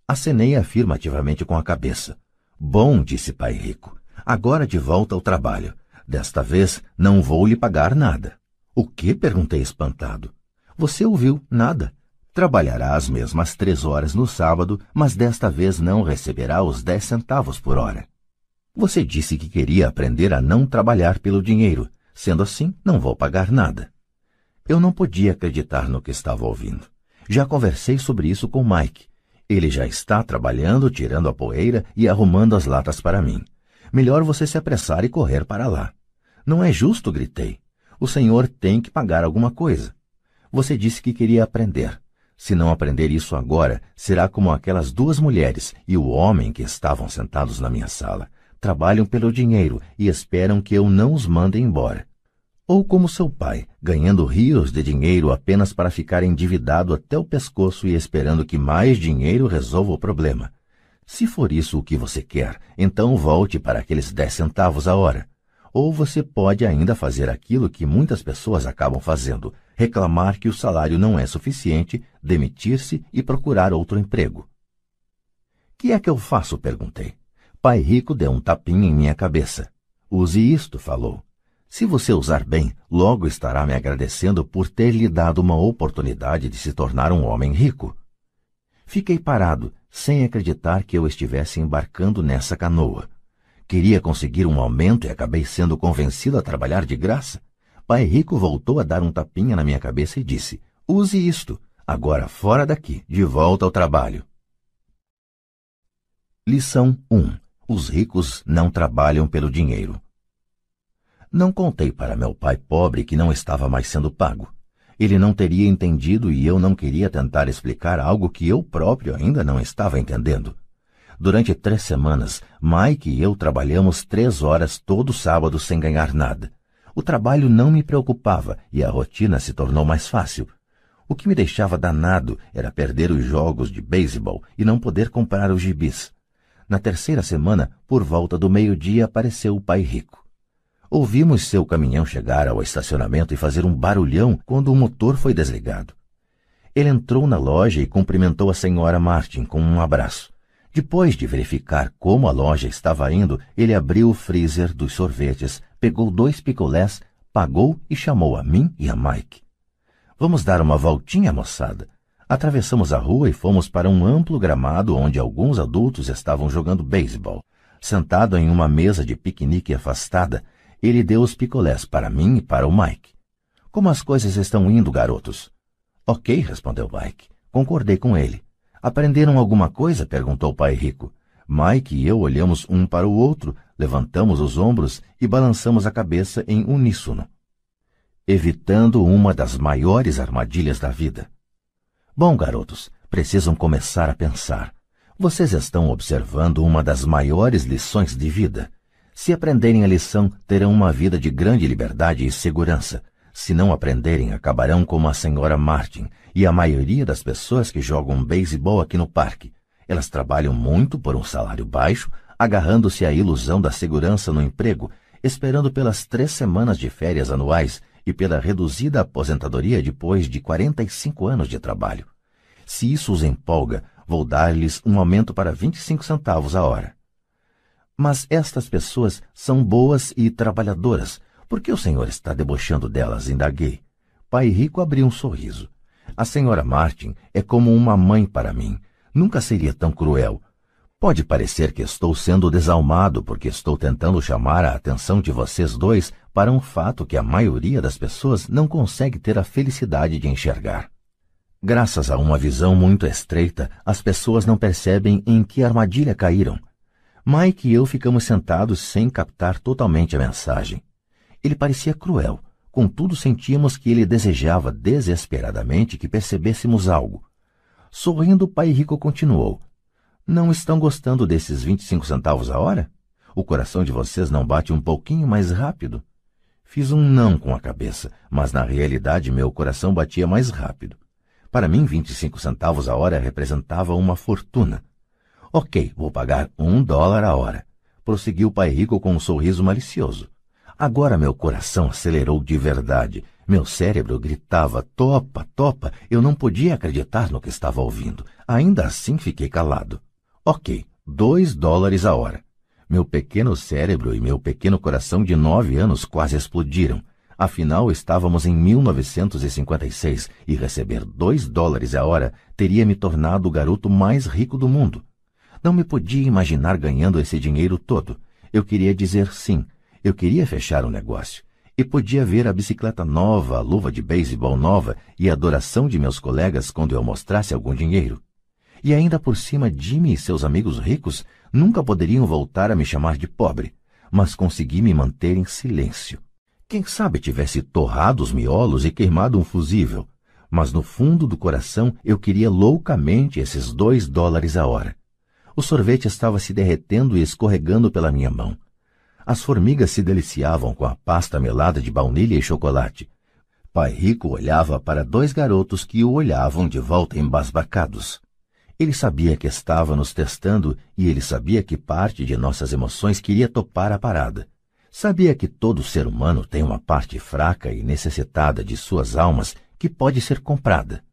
Acenei afirmativamente com a cabeça. Bom, disse pai rico. Agora de volta ao trabalho. Desta vez não vou lhe pagar nada. O que? perguntei espantado. Você ouviu nada. Trabalhará as mesmas três horas no sábado, mas desta vez não receberá os dez centavos por hora. Você disse que queria aprender a não trabalhar pelo dinheiro. Sendo assim, não vou pagar nada. Eu não podia acreditar no que estava ouvindo. Já conversei sobre isso com Mike. Ele já está trabalhando, tirando a poeira e arrumando as latas para mim. Melhor você se apressar e correr para lá. Não é justo, gritei. O senhor tem que pagar alguma coisa. Você disse que queria aprender. Se não aprender isso agora, será como aquelas duas mulheres e o homem que estavam sentados na minha sala. Trabalham pelo dinheiro e esperam que eu não os mande embora. Ou como seu pai, ganhando rios de dinheiro apenas para ficar endividado até o pescoço e esperando que mais dinheiro resolva o problema. Se for isso o que você quer, então volte para aqueles dez centavos a hora. Ou você pode ainda fazer aquilo que muitas pessoas acabam fazendo, reclamar que o salário não é suficiente, demitir-se e procurar outro emprego. Que é que eu faço? perguntei. Pai Rico deu um tapinha em minha cabeça. Use isto, falou. Se você usar bem, logo estará me agradecendo por ter lhe dado uma oportunidade de se tornar um homem rico. Fiquei parado, sem acreditar que eu estivesse embarcando nessa canoa. Queria conseguir um aumento e acabei sendo convencido a trabalhar de graça. Pai Rico voltou a dar um tapinha na minha cabeça e disse: Use isto. Agora fora daqui, de volta ao trabalho. Lição 1. Os ricos não trabalham pelo dinheiro. Não contei para meu pai pobre que não estava mais sendo pago. Ele não teria entendido e eu não queria tentar explicar algo que eu próprio ainda não estava entendendo. Durante três semanas, Mike e eu trabalhamos três horas todo sábado sem ganhar nada. O trabalho não me preocupava e a rotina se tornou mais fácil. O que me deixava danado era perder os jogos de beisebol e não poder comprar os gibis. Na terceira semana, por volta do meio-dia, apareceu o pai rico. Ouvimos seu caminhão chegar ao estacionamento e fazer um barulhão quando o motor foi desligado. Ele entrou na loja e cumprimentou a senhora Martin com um abraço. Depois de verificar como a loja estava indo, ele abriu o freezer dos sorvetes, pegou dois picolés, pagou e chamou a mim e a Mike. Vamos dar uma voltinha, moçada. Atravessamos a rua e fomos para um amplo gramado onde alguns adultos estavam jogando beisebol. Sentado em uma mesa de piquenique afastada, ele deu os picolés para mim e para o Mike. Como as coisas estão indo, garotos? Ok, respondeu Mike. Concordei com ele. Aprenderam alguma coisa? perguntou o pai rico. Mike e eu olhamos um para o outro, levantamos os ombros e balançamos a cabeça em uníssono, evitando uma das maiores armadilhas da vida. Bom, garotos, precisam começar a pensar. Vocês estão observando uma das maiores lições de vida. Se aprenderem a lição, terão uma vida de grande liberdade e segurança. Se não aprenderem, acabarão como a senhora Martin e a maioria das pessoas que jogam beisebol aqui no parque. Elas trabalham muito por um salário baixo, agarrando-se à ilusão da segurança no emprego, esperando pelas três semanas de férias anuais e pela reduzida aposentadoria depois de 45 anos de trabalho. Se isso os empolga, vou dar-lhes um aumento para 25 centavos a hora. Mas estas pessoas são boas e trabalhadoras. Por que o senhor está debochando delas? indaguei. Pai Rico abriu um sorriso. A senhora Martin é como uma mãe para mim. Nunca seria tão cruel. Pode parecer que estou sendo desalmado porque estou tentando chamar a atenção de vocês dois para um fato que a maioria das pessoas não consegue ter a felicidade de enxergar. Graças a uma visão muito estreita, as pessoas não percebem em que armadilha caíram. Mike e eu ficamos sentados sem captar totalmente a mensagem. Ele parecia cruel, contudo sentíamos que ele desejava desesperadamente que percebêssemos algo. Sorrindo, o pai rico continuou. Não estão gostando desses 25 centavos a hora? O coração de vocês não bate um pouquinho mais rápido? Fiz um não com a cabeça, mas na realidade meu coração batia mais rápido. Para mim, 25 centavos a hora representava uma fortuna. Ok, vou pagar um dólar a hora. Prosseguiu o pai rico com um sorriso malicioso. Agora meu coração acelerou de verdade. Meu cérebro gritava: topa, topa. Eu não podia acreditar no que estava ouvindo. Ainda assim fiquei calado. Ok, dois dólares a hora. Meu pequeno cérebro e meu pequeno coração de nove anos quase explodiram. Afinal, estávamos em 1956 e receber dois dólares a hora teria me tornado o garoto mais rico do mundo. Não me podia imaginar ganhando esse dinheiro todo. Eu queria dizer sim. Eu queria fechar o um negócio. E podia ver a bicicleta nova, a luva de beisebol nova e a adoração de meus colegas quando eu mostrasse algum dinheiro. E ainda por cima, Jimmy e seus amigos ricos nunca poderiam voltar a me chamar de pobre, mas consegui me manter em silêncio. Quem sabe tivesse torrado os miolos e queimado um fusível, mas no fundo do coração eu queria loucamente esses dois dólares a hora. O sorvete estava se derretendo e escorregando pela minha mão. As formigas se deliciavam com a pasta melada de baunilha e chocolate. Pai Rico olhava para dois garotos que o olhavam de volta embasbacados. Ele sabia que estava nos testando e ele sabia que parte de nossas emoções queria topar a parada. Sabia que todo ser humano tem uma parte fraca e necessitada de suas almas que pode ser comprada.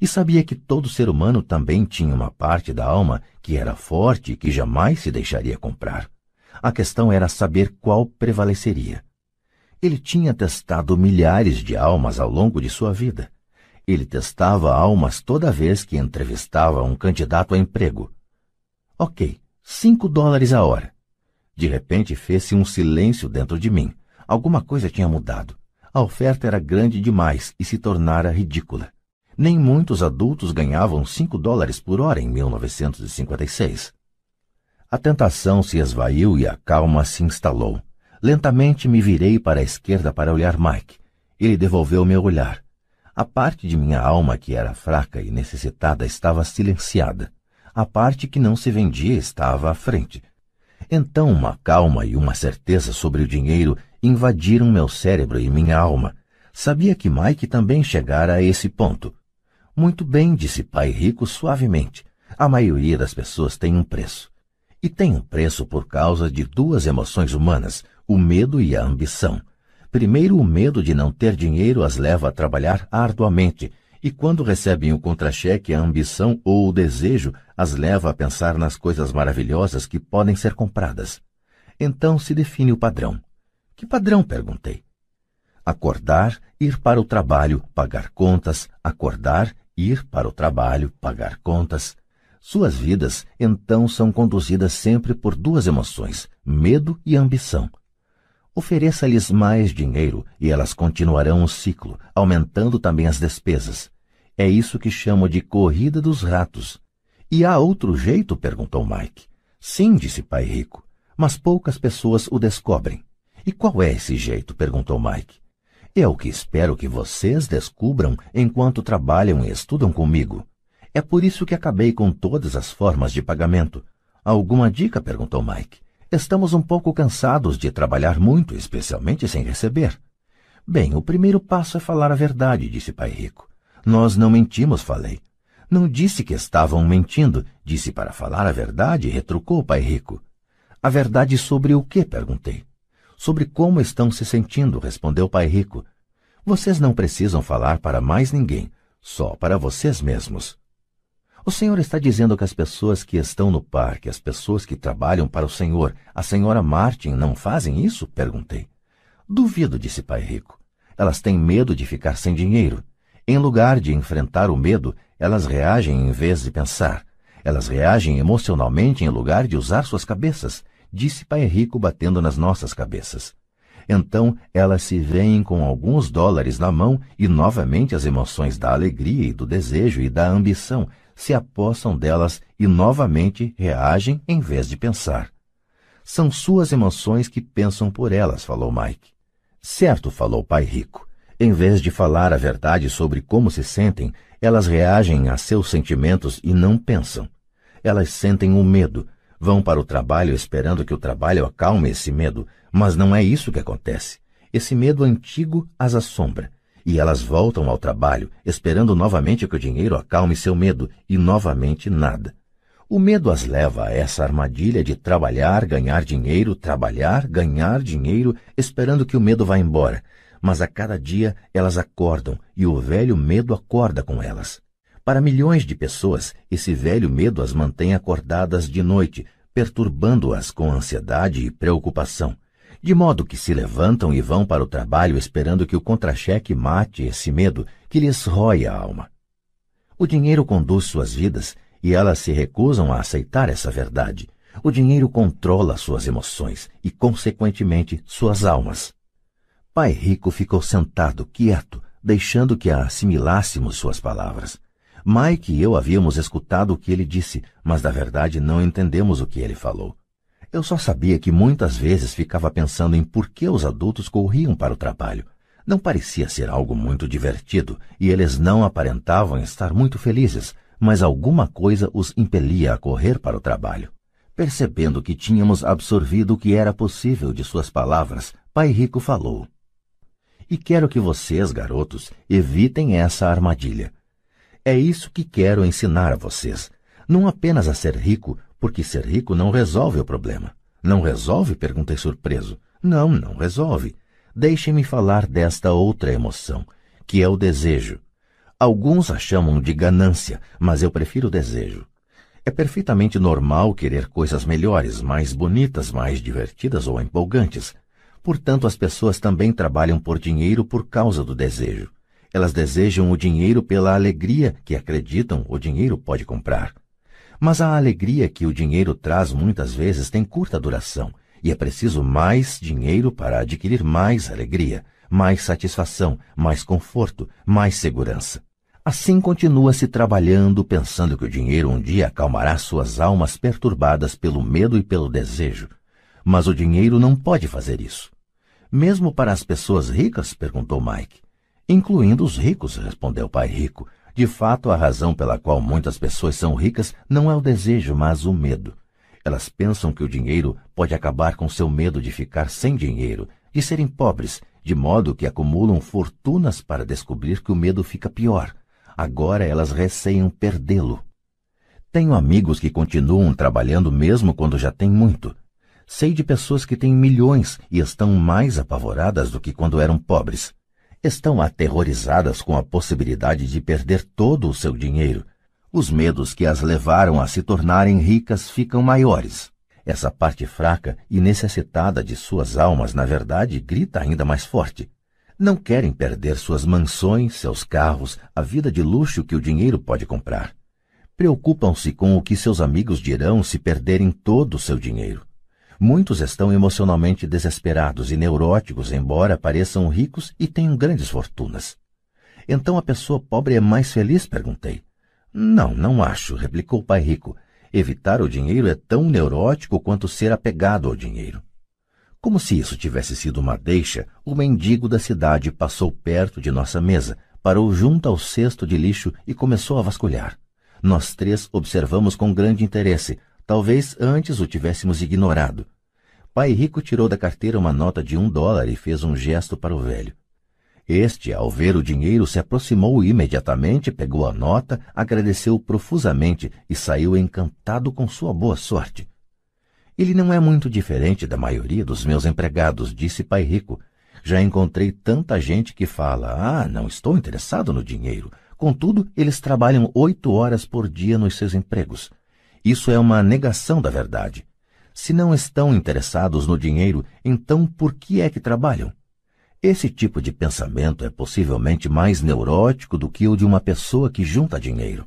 E sabia que todo ser humano também tinha uma parte da alma que era forte e que jamais se deixaria comprar. A questão era saber qual prevaleceria. Ele tinha testado milhares de almas ao longo de sua vida. Ele testava almas toda vez que entrevistava um candidato a emprego. Ok, cinco dólares a hora. De repente fez-se um silêncio dentro de mim. Alguma coisa tinha mudado. A oferta era grande demais e se tornara ridícula. Nem muitos adultos ganhavam cinco dólares por hora em 1956. A tentação se esvaiu e a calma se instalou. Lentamente me virei para a esquerda para olhar Mike. Ele devolveu meu olhar. A parte de minha alma que era fraca e necessitada estava silenciada. A parte que não se vendia estava à frente. Então uma calma e uma certeza sobre o dinheiro invadiram meu cérebro e minha alma. Sabia que Mike também chegara a esse ponto. Muito bem, disse Pai Rico suavemente. A maioria das pessoas tem um preço. E tem um preço por causa de duas emoções humanas, o medo e a ambição. Primeiro, o medo de não ter dinheiro as leva a trabalhar arduamente e quando recebem o contra-cheque, a ambição ou o desejo as leva a pensar nas coisas maravilhosas que podem ser compradas. Então se define o padrão. Que padrão? perguntei. Acordar, ir para o trabalho, pagar contas, acordar, ir para o trabalho, pagar contas. Suas vidas, então, são conduzidas sempre por duas emoções, medo e ambição. Ofereça-lhes mais dinheiro e elas continuarão o ciclo, aumentando também as despesas. É isso que chamo de corrida dos ratos. E há outro jeito? perguntou Mike. Sim, disse Pai Rico, mas poucas pessoas o descobrem. E qual é esse jeito? perguntou Mike. É o que espero que vocês descubram enquanto trabalham e estudam comigo. É por isso que acabei com todas as formas de pagamento. Alguma dica? perguntou Mike. Estamos um pouco cansados de trabalhar muito, especialmente sem receber. Bem, o primeiro passo é falar a verdade, disse Pai Rico. Nós não mentimos, falei. Não disse que estavam mentindo, disse para falar a verdade, retrucou pai rico. A verdade sobre o que? perguntei. Sobre como estão se sentindo, respondeu pai rico. Vocês não precisam falar para mais ninguém, só para vocês mesmos. O senhor está dizendo que as pessoas que estão no parque, as pessoas que trabalham para o senhor, a senhora Martin, não fazem isso? perguntei. Duvido, disse pai rico. Elas têm medo de ficar sem dinheiro. Em lugar de enfrentar o medo, elas reagem em vez de pensar. Elas reagem emocionalmente em lugar de usar suas cabeças, disse Pai Rico batendo nas nossas cabeças. Então elas se veem com alguns dólares na mão e novamente as emoções da alegria e do desejo e da ambição se apossam delas e novamente reagem em vez de pensar. São suas emoções que pensam por elas, falou Mike. Certo, falou Pai Rico. Em vez de falar a verdade sobre como se sentem, elas reagem a seus sentimentos e não pensam. Elas sentem o um medo, vão para o trabalho esperando que o trabalho acalme esse medo, mas não é isso que acontece. Esse medo antigo as assombra, e elas voltam ao trabalho esperando novamente que o dinheiro acalme seu medo, e novamente nada. O medo as leva a essa armadilha de trabalhar, ganhar dinheiro, trabalhar, ganhar dinheiro, esperando que o medo vá embora. Mas a cada dia elas acordam e o velho medo acorda com elas. Para milhões de pessoas, esse velho medo as mantém acordadas de noite, perturbando-as com ansiedade e preocupação, de modo que se levantam e vão para o trabalho esperando que o contra-cheque mate esse medo que lhes rói a alma. O dinheiro conduz suas vidas e elas se recusam a aceitar essa verdade. O dinheiro controla suas emoções e, consequentemente, suas almas. Pai Rico ficou sentado, quieto, deixando que assimilássemos suas palavras. Mike e eu havíamos escutado o que ele disse, mas na verdade não entendemos o que ele falou. Eu só sabia que muitas vezes ficava pensando em por que os adultos corriam para o trabalho. Não parecia ser algo muito divertido e eles não aparentavam estar muito felizes, mas alguma coisa os impelia a correr para o trabalho. Percebendo que tínhamos absorvido o que era possível de suas palavras, Pai Rico falou. E quero que vocês, garotos, evitem essa armadilha. É isso que quero ensinar a vocês. Não apenas a ser rico, porque ser rico não resolve o problema. Não resolve? perguntei surpreso. Não, não resolve. Deixem-me falar desta outra emoção, que é o desejo. Alguns a chamam de ganância, mas eu prefiro desejo. É perfeitamente normal querer coisas melhores, mais bonitas, mais divertidas ou empolgantes. Portanto, as pessoas também trabalham por dinheiro por causa do desejo. Elas desejam o dinheiro pela alegria que acreditam o dinheiro pode comprar. Mas a alegria que o dinheiro traz muitas vezes tem curta duração, e é preciso mais dinheiro para adquirir mais alegria, mais satisfação, mais conforto, mais segurança. Assim continua-se trabalhando, pensando que o dinheiro um dia acalmará suas almas perturbadas pelo medo e pelo desejo. Mas o dinheiro não pode fazer isso. Mesmo para as pessoas ricas? perguntou Mike. Incluindo os ricos, respondeu o pai rico. De fato, a razão pela qual muitas pessoas são ricas não é o desejo, mas o medo. Elas pensam que o dinheiro pode acabar com seu medo de ficar sem dinheiro, de serem pobres, de modo que acumulam fortunas para descobrir que o medo fica pior. Agora elas receiam perdê-lo. Tenho amigos que continuam trabalhando mesmo quando já têm muito. Sei de pessoas que têm milhões e estão mais apavoradas do que quando eram pobres. Estão aterrorizadas com a possibilidade de perder todo o seu dinheiro. Os medos que as levaram a se tornarem ricas ficam maiores. Essa parte fraca e necessitada de suas almas, na verdade, grita ainda mais forte. Não querem perder suas mansões, seus carros, a vida de luxo que o dinheiro pode comprar. Preocupam-se com o que seus amigos dirão se perderem todo o seu dinheiro. Muitos estão emocionalmente desesperados e neuróticos, embora pareçam ricos e tenham grandes fortunas. Então a pessoa pobre é mais feliz? perguntei. Não, não acho, replicou o pai rico. Evitar o dinheiro é tão neurótico quanto ser apegado ao dinheiro. Como se isso tivesse sido uma deixa, o mendigo da cidade passou perto de nossa mesa, parou junto ao cesto de lixo e começou a vasculhar. Nós três observamos com grande interesse, talvez antes o tivéssemos ignorado. Pai Rico tirou da carteira uma nota de um dólar e fez um gesto para o velho. Este, ao ver o dinheiro, se aproximou imediatamente, pegou a nota, agradeceu profusamente e saiu encantado com sua boa sorte. Ele não é muito diferente da maioria dos meus empregados, disse Pai Rico. Já encontrei tanta gente que fala: Ah, não estou interessado no dinheiro. Contudo, eles trabalham oito horas por dia nos seus empregos. Isso é uma negação da verdade. Se não estão interessados no dinheiro, então por que é que trabalham? Esse tipo de pensamento é possivelmente mais neurótico do que o de uma pessoa que junta dinheiro.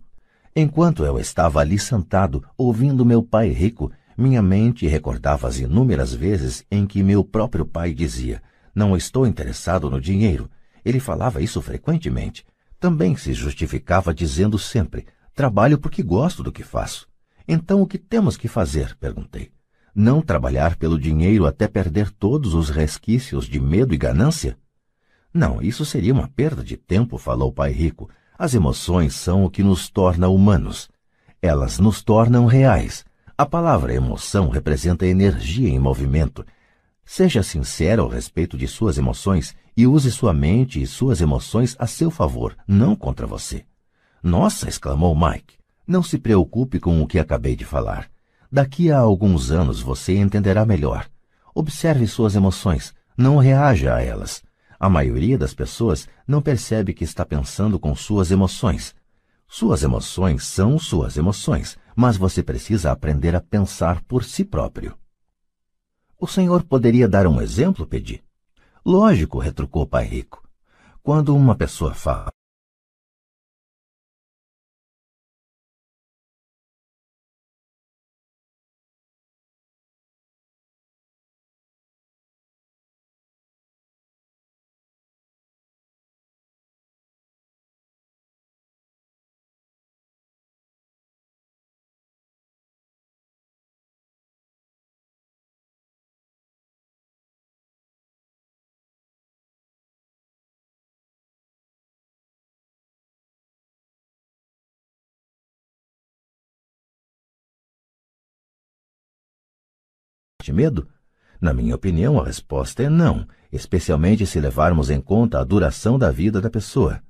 Enquanto eu estava ali sentado, ouvindo meu pai rico, minha mente recordava as inúmeras vezes em que meu próprio pai dizia: Não estou interessado no dinheiro. Ele falava isso frequentemente. Também se justificava dizendo sempre: Trabalho porque gosto do que faço. Então o que temos que fazer? perguntei não trabalhar pelo dinheiro até perder todos os resquícios de medo e ganância? Não, isso seria uma perda de tempo, falou o pai rico. As emoções são o que nos torna humanos. Elas nos tornam reais. A palavra emoção representa energia em movimento. Seja sincero ao respeito de suas emoções e use sua mente e suas emoções a seu favor, não contra você. Nossa! exclamou Mike. Não se preocupe com o que acabei de falar. Daqui a alguns anos você entenderá melhor. Observe suas emoções, não reaja a elas. A maioria das pessoas não percebe que está pensando com suas emoções. Suas emoções são suas emoções, mas você precisa aprender a pensar por si próprio. O senhor poderia dar um exemplo, pedi? Lógico, retrucou o pai rico. Quando uma pessoa fala de medo? Na minha opinião, a resposta é não, especialmente se levarmos em conta a duração da vida da pessoa.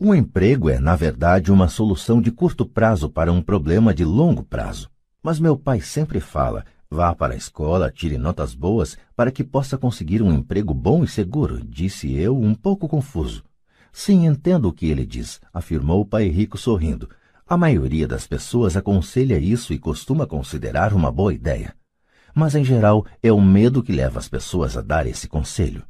Um emprego é, na verdade, uma solução de curto prazo para um problema de longo prazo. Mas meu pai sempre fala: vá para a escola, tire notas boas para que possa conseguir um emprego bom e seguro, disse eu, um pouco confuso. Sim, entendo o que ele diz, afirmou o pai rico sorrindo. A maioria das pessoas aconselha isso e costuma considerar uma boa ideia mas em geral é o medo que leva as pessoas a dar esse conselho.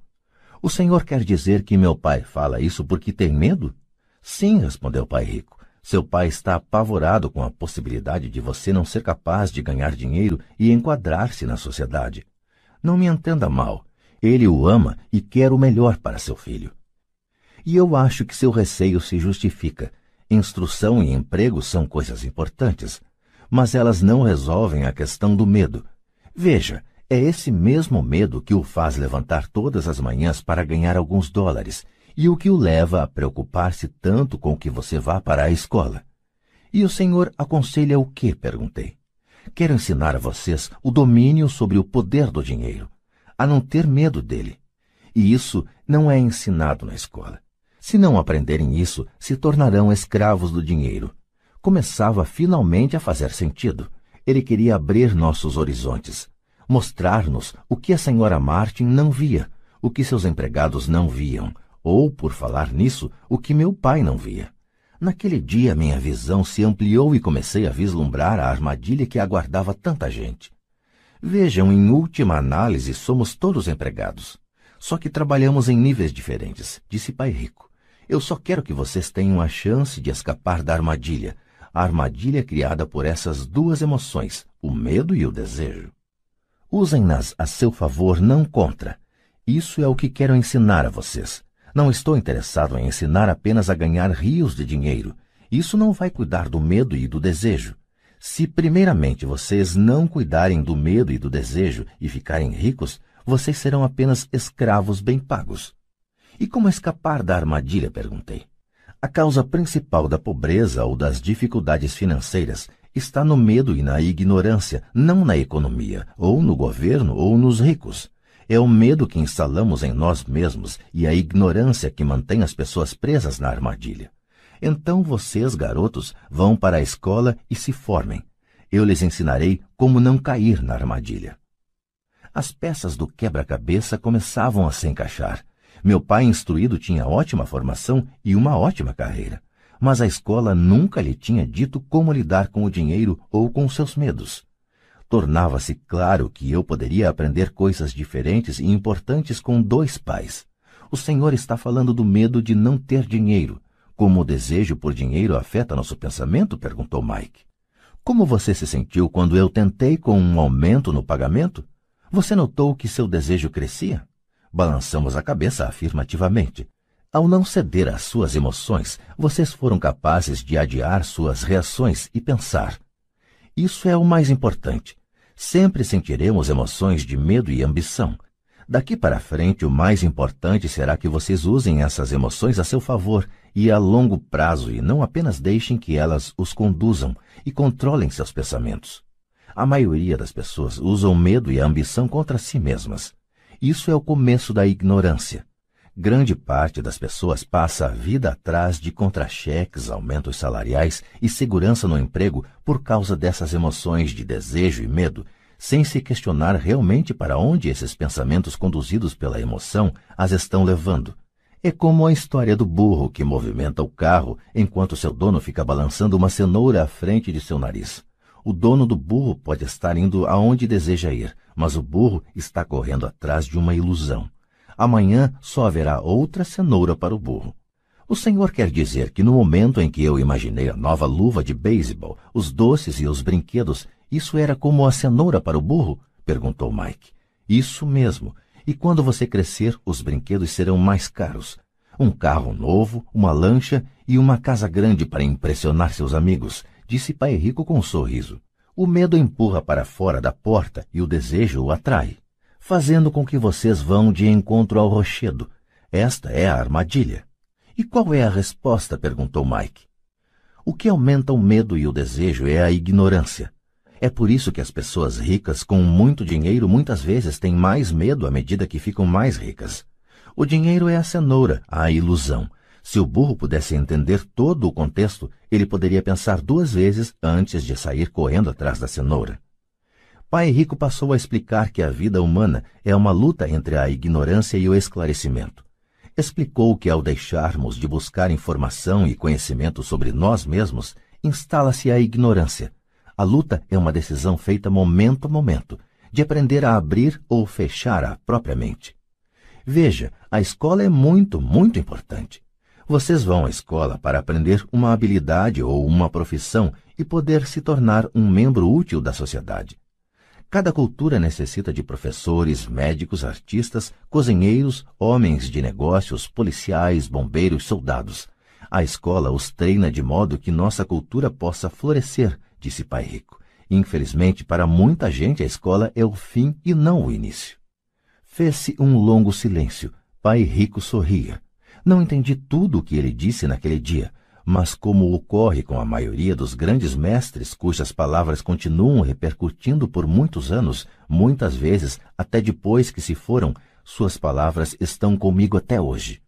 O senhor quer dizer que meu pai fala isso porque tem medo? Sim, respondeu o pai rico. Seu pai está apavorado com a possibilidade de você não ser capaz de ganhar dinheiro e enquadrar-se na sociedade. Não me entenda mal. Ele o ama e quer o melhor para seu filho. E eu acho que seu receio se justifica. Instrução e emprego são coisas importantes, mas elas não resolvem a questão do medo, Veja, é esse mesmo medo que o faz levantar todas as manhãs para ganhar alguns dólares e o que o leva a preocupar-se tanto com que você vá para a escola. E o senhor aconselha o que? perguntei. Quero ensinar a vocês o domínio sobre o poder do dinheiro, a não ter medo dele. E isso não é ensinado na escola. Se não aprenderem isso, se tornarão escravos do dinheiro. Começava finalmente a fazer sentido. Ele queria abrir nossos horizontes, mostrar-nos o que a senhora Martin não via, o que seus empregados não viam, ou, por falar nisso, o que meu pai não via. Naquele dia minha visão se ampliou e comecei a vislumbrar a armadilha que aguardava tanta gente. Vejam, em última análise, somos todos empregados. Só que trabalhamos em níveis diferentes, disse Pai Rico. Eu só quero que vocês tenham a chance de escapar da armadilha, a armadilha criada por essas duas emoções, o medo e o desejo. Usem-nas a seu favor, não contra. Isso é o que quero ensinar a vocês. Não estou interessado em ensinar apenas a ganhar rios de dinheiro. Isso não vai cuidar do medo e do desejo. Se primeiramente vocês não cuidarem do medo e do desejo e ficarem ricos, vocês serão apenas escravos bem pagos. E como escapar da armadilha? perguntei. A causa principal da pobreza ou das dificuldades financeiras está no medo e na ignorância, não na economia, ou no governo, ou nos ricos. É o medo que instalamos em nós mesmos e a ignorância que mantém as pessoas presas na armadilha. Então vocês, garotos, vão para a escola e se formem. Eu lhes ensinarei como não cair na armadilha. As peças do quebra-cabeça começavam a se encaixar. Meu pai instruído tinha ótima formação e uma ótima carreira, mas a escola nunca lhe tinha dito como lidar com o dinheiro ou com seus medos. Tornava-se claro que eu poderia aprender coisas diferentes e importantes com dois pais. O senhor está falando do medo de não ter dinheiro. Como o desejo por dinheiro afeta nosso pensamento? perguntou Mike. Como você se sentiu quando eu tentei com um aumento no pagamento? Você notou que seu desejo crescia? Balançamos a cabeça afirmativamente. Ao não ceder às suas emoções, vocês foram capazes de adiar suas reações e pensar. Isso é o mais importante. Sempre sentiremos emoções de medo e ambição. Daqui para frente, o mais importante será que vocês usem essas emoções a seu favor e a longo prazo e não apenas deixem que elas os conduzam e controlem seus pensamentos. A maioria das pessoas usam medo e ambição contra si mesmas. Isso é o começo da ignorância. Grande parte das pessoas passa a vida atrás de contra-cheques, aumentos salariais e segurança no emprego por causa dessas emoções de desejo e medo, sem se questionar realmente para onde esses pensamentos conduzidos pela emoção as estão levando. É como a história do burro que movimenta o carro enquanto seu dono fica balançando uma cenoura à frente de seu nariz. O dono do burro pode estar indo aonde deseja ir, mas o burro está correndo atrás de uma ilusão. Amanhã só haverá outra cenoura para o burro. O Senhor quer dizer que no momento em que eu imaginei a nova luva de beisebol, os doces e os brinquedos, isso era como a cenoura para o burro? perguntou Mike. Isso mesmo. E quando você crescer, os brinquedos serão mais caros. Um carro novo, uma lancha e uma casa grande para impressionar seus amigos, disse Pai Rico com um sorriso. O medo empurra para fora da porta e o desejo o atrai fazendo com que vocês vão de encontro ao rochedo. Esta é a armadilha. E qual é a resposta? perguntou Mike. O que aumenta o medo e o desejo é a ignorância. É por isso que as pessoas ricas com muito dinheiro muitas vezes têm mais medo à medida que ficam mais ricas. O dinheiro é a cenoura, a ilusão. Se o burro pudesse entender todo o contexto, ele poderia pensar duas vezes antes de sair correndo atrás da cenoura. Pai Rico passou a explicar que a vida humana é uma luta entre a ignorância e o esclarecimento. Explicou que ao deixarmos de buscar informação e conhecimento sobre nós mesmos, instala-se a ignorância. A luta é uma decisão feita momento a momento, de aprender a abrir ou fechar a própria mente. Veja, a escola é muito, muito importante. Vocês vão à escola para aprender uma habilidade ou uma profissão e poder se tornar um membro útil da sociedade. Cada cultura necessita de professores, médicos, artistas, cozinheiros, homens de negócios, policiais, bombeiros, soldados. A escola os treina de modo que nossa cultura possa florescer, disse Pai Rico. Infelizmente, para muita gente, a escola é o fim e não o início. Fez-se um longo silêncio. Pai Rico sorria. Não entendi tudo o que ele disse naquele dia, mas como ocorre com a maioria dos grandes mestres cujas palavras continuam repercutindo por muitos anos, muitas vezes até depois que se foram, suas palavras estão comigo até hoje.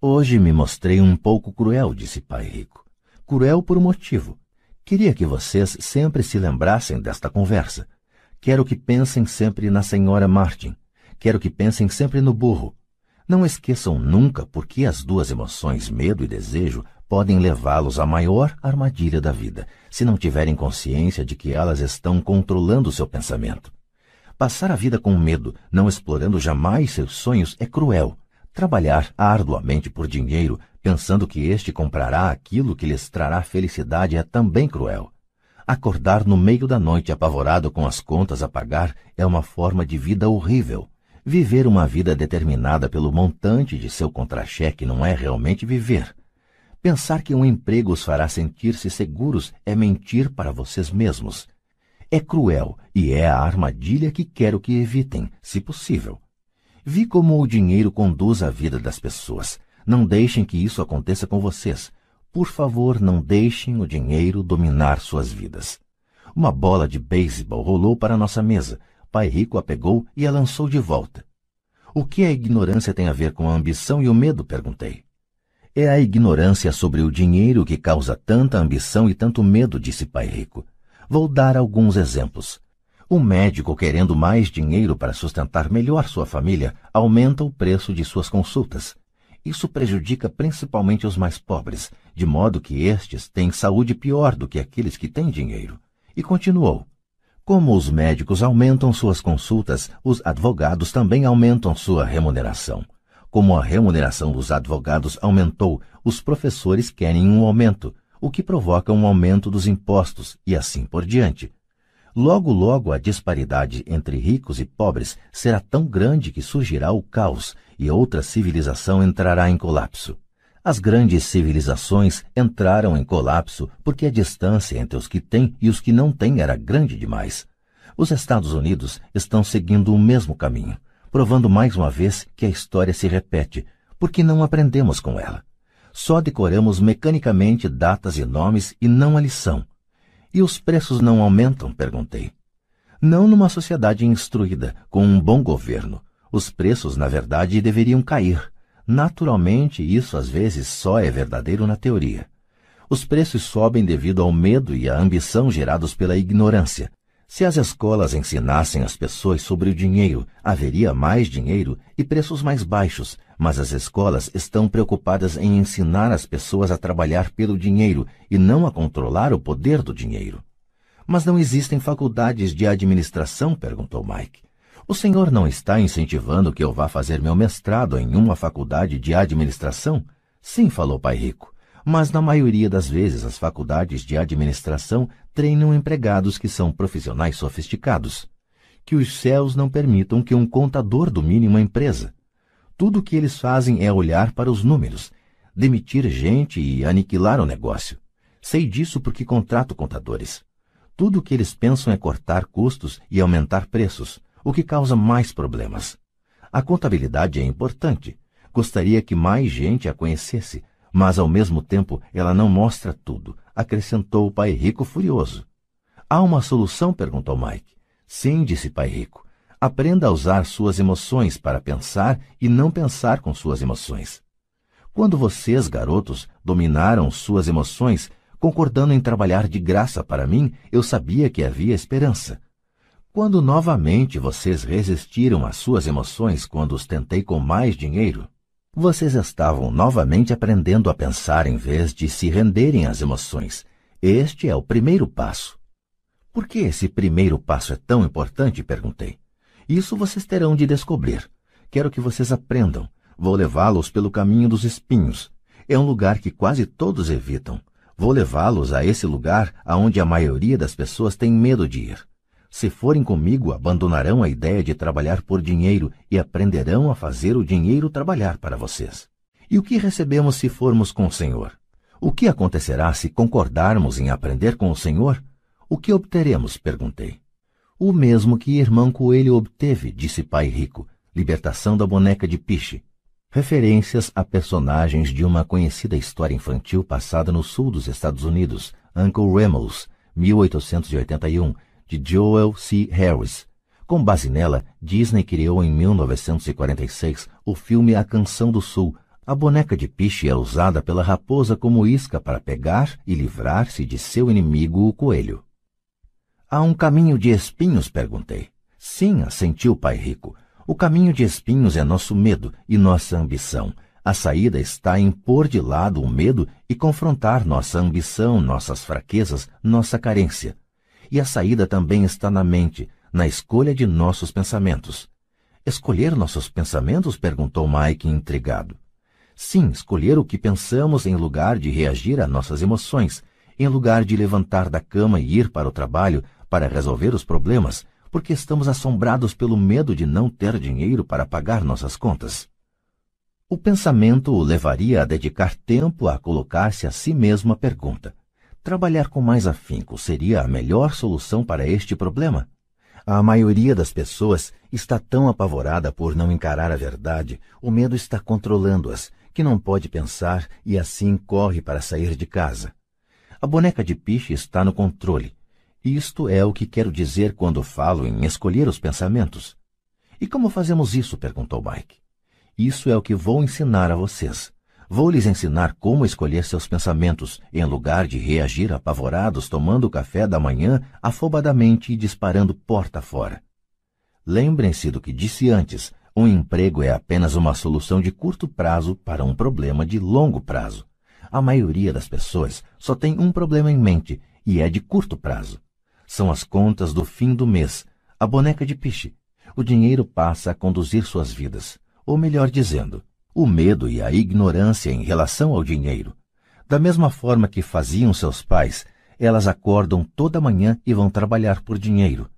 Hoje me mostrei um pouco cruel, disse Pai Rico. Cruel por um motivo. Queria que vocês sempre se lembrassem desta conversa. Quero que pensem sempre na senhora Martin. Quero que pensem sempre no burro. Não esqueçam nunca porque as duas emoções, medo e desejo, podem levá-los à maior armadilha da vida, se não tiverem consciência de que elas estão controlando seu pensamento. Passar a vida com medo, não explorando jamais seus sonhos, é cruel. Trabalhar arduamente por dinheiro, pensando que este comprará aquilo que lhes trará felicidade, é também cruel. Acordar no meio da noite apavorado com as contas a pagar é uma forma de vida horrível. Viver uma vida determinada pelo montante de seu contra-cheque não é realmente viver. Pensar que um emprego os fará sentir-se seguros é mentir para vocês mesmos. É cruel e é a armadilha que quero que evitem, se possível. Vi como o dinheiro conduz a vida das pessoas. Não deixem que isso aconteça com vocês. Por favor, não deixem o dinheiro dominar suas vidas. Uma bola de beisebol rolou para nossa mesa. Pai Rico a pegou e a lançou de volta. O que a ignorância tem a ver com a ambição e o medo? perguntei. É a ignorância sobre o dinheiro que causa tanta ambição e tanto medo, disse Pai Rico. Vou dar alguns exemplos. Um médico querendo mais dinheiro para sustentar melhor sua família aumenta o preço de suas consultas. Isso prejudica principalmente os mais pobres, de modo que estes têm saúde pior do que aqueles que têm dinheiro. E continuou. Como os médicos aumentam suas consultas, os advogados também aumentam sua remuneração. Como a remuneração dos advogados aumentou, os professores querem um aumento, o que provoca um aumento dos impostos e assim por diante. Logo, logo a disparidade entre ricos e pobres será tão grande que surgirá o caos e outra civilização entrará em colapso. As grandes civilizações entraram em colapso porque a distância entre os que têm e os que não têm era grande demais. Os Estados Unidos estão seguindo o mesmo caminho provando mais uma vez que a história se repete, porque não aprendemos com ela. Só decoramos mecanicamente datas e nomes e não a lição. E os preços não aumentam? perguntei. Não numa sociedade instruída, com um bom governo. Os preços, na verdade, deveriam cair. Naturalmente, isso às vezes só é verdadeiro na teoria. Os preços sobem devido ao medo e à ambição gerados pela ignorância. Se as escolas ensinassem as pessoas sobre o dinheiro, haveria mais dinheiro e preços mais baixos, mas as escolas estão preocupadas em ensinar as pessoas a trabalhar pelo dinheiro e não a controlar o poder do dinheiro. Mas não existem faculdades de administração? perguntou Mike. O senhor não está incentivando que eu vá fazer meu mestrado em uma faculdade de administração? Sim, falou Pai Rico. Mas na maioria das vezes as faculdades de administração treinam empregados que são profissionais sofisticados. Que os céus não permitam que um contador domine uma empresa. Tudo o que eles fazem é olhar para os números, demitir gente e aniquilar o negócio. Sei disso porque contrato contadores. Tudo o que eles pensam é cortar custos e aumentar preços, o que causa mais problemas. A contabilidade é importante. Gostaria que mais gente a conhecesse, mas ao mesmo tempo ela não mostra tudo, acrescentou o pai rico furioso. Há uma solução? perguntou Mike. Sim, disse pai rico. Aprenda a usar suas emoções para pensar e não pensar com suas emoções. Quando vocês, garotos, dominaram suas emoções, concordando em trabalhar de graça para mim, eu sabia que havia esperança. Quando novamente vocês resistiram às suas emoções quando os tentei com mais dinheiro, vocês estavam novamente aprendendo a pensar em vez de se renderem às emoções. Este é o primeiro passo. Por que esse primeiro passo é tão importante? perguntei. Isso vocês terão de descobrir. Quero que vocês aprendam. Vou levá-los pelo caminho dos espinhos. É um lugar que quase todos evitam. Vou levá-los a esse lugar aonde a maioria das pessoas tem medo de ir. Se forem comigo, abandonarão a ideia de trabalhar por dinheiro e aprenderão a fazer o dinheiro trabalhar para vocês. E o que recebemos se formos com o Senhor? O que acontecerá se concordarmos em aprender com o Senhor? O que obteremos? perguntei. O mesmo que irmão Coelho obteve, disse pai rico, libertação da boneca de piche. Referências a personagens de uma conhecida história infantil passada no sul dos Estados Unidos, Uncle Remus, 1881, de Joel C. Harris. Com base nela, Disney criou em 1946 o filme A Canção do Sul. A boneca de piche é usada pela raposa como isca para pegar e livrar-se de seu inimigo, o coelho. Há um caminho de espinhos? perguntei. Sim, assentiu o pai rico. O caminho de espinhos é nosso medo e nossa ambição. A saída está em pôr de lado o medo e confrontar nossa ambição, nossas fraquezas, nossa carência. E a saída também está na mente, na escolha de nossos pensamentos. Escolher nossos pensamentos? perguntou Mike intrigado. Sim, escolher o que pensamos em lugar de reagir a nossas emoções, em lugar de levantar da cama e ir para o trabalho para resolver os problemas, porque estamos assombrados pelo medo de não ter dinheiro para pagar nossas contas. O pensamento o levaria a dedicar tempo a colocar-se a si mesmo a pergunta: Trabalhar com mais afinco seria a melhor solução para este problema? A maioria das pessoas está tão apavorada por não encarar a verdade, o medo está controlando-as, que não pode pensar e assim corre para sair de casa. A boneca de piche está no controle. Isto é o que quero dizer quando falo em escolher os pensamentos. E como fazemos isso? perguntou Mike. Isso é o que vou ensinar a vocês. Vou lhes ensinar como escolher seus pensamentos, em lugar de reagir apavorados tomando café da manhã afobadamente e disparando porta fora. Lembrem-se do que disse antes: um emprego é apenas uma solução de curto prazo para um problema de longo prazo. A maioria das pessoas só tem um problema em mente e é de curto prazo. São as contas do fim do mês, a boneca de piche. O dinheiro passa a conduzir suas vidas, ou melhor dizendo, o medo e a ignorância em relação ao dinheiro. Da mesma forma que faziam seus pais, elas acordam toda manhã e vão trabalhar por dinheiro.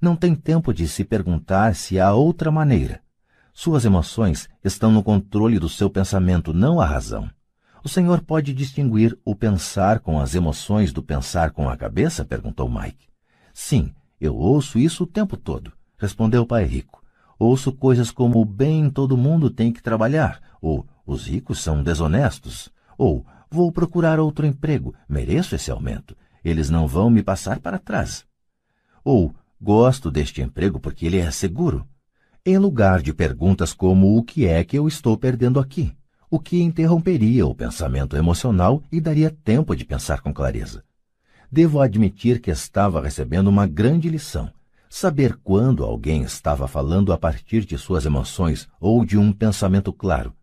Não tem tempo de se perguntar se há outra maneira. Suas emoções estão no controle do seu pensamento, não a razão. O senhor pode distinguir o pensar com as emoções do pensar com a cabeça? perguntou Mike. Sim, eu ouço isso o tempo todo, respondeu o pai rico. Ouço coisas como bem todo mundo tem que trabalhar, ou os ricos são desonestos, ou vou procurar outro emprego, mereço esse aumento, eles não vão me passar para trás. Ou gosto deste emprego porque ele é seguro. em lugar de perguntas como o que é que eu estou perdendo aqui, o que interromperia o pensamento emocional e daria tempo de pensar com clareza. Devo admitir que estava recebendo uma grande lição. Saber quando alguém estava falando a partir de suas emoções ou de um pensamento claro.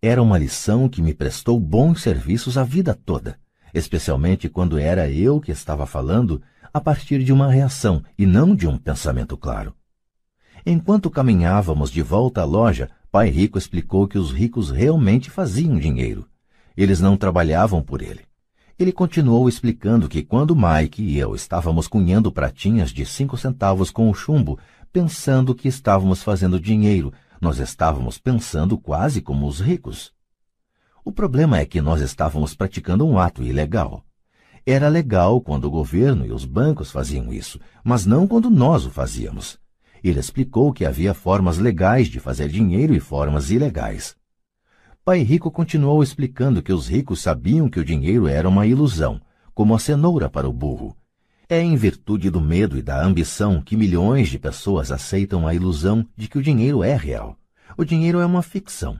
Era uma lição que me prestou bons serviços a vida toda, especialmente quando era eu que estava falando a partir de uma reação e não de um pensamento claro. Enquanto caminhávamos de volta à loja, Pai Rico explicou que os ricos realmente faziam dinheiro. Eles não trabalhavam por ele. Ele continuou explicando que quando Mike e eu estávamos cunhando pratinhas de cinco centavos com o chumbo, pensando que estávamos fazendo dinheiro, nós estávamos pensando quase como os ricos. O problema é que nós estávamos praticando um ato ilegal. Era legal quando o governo e os bancos faziam isso, mas não quando nós o fazíamos. Ele explicou que havia formas legais de fazer dinheiro e formas ilegais. Pai Rico continuou explicando que os ricos sabiam que o dinheiro era uma ilusão, como a cenoura para o burro. É em virtude do medo e da ambição que milhões de pessoas aceitam a ilusão de que o dinheiro é real. O dinheiro é uma ficção.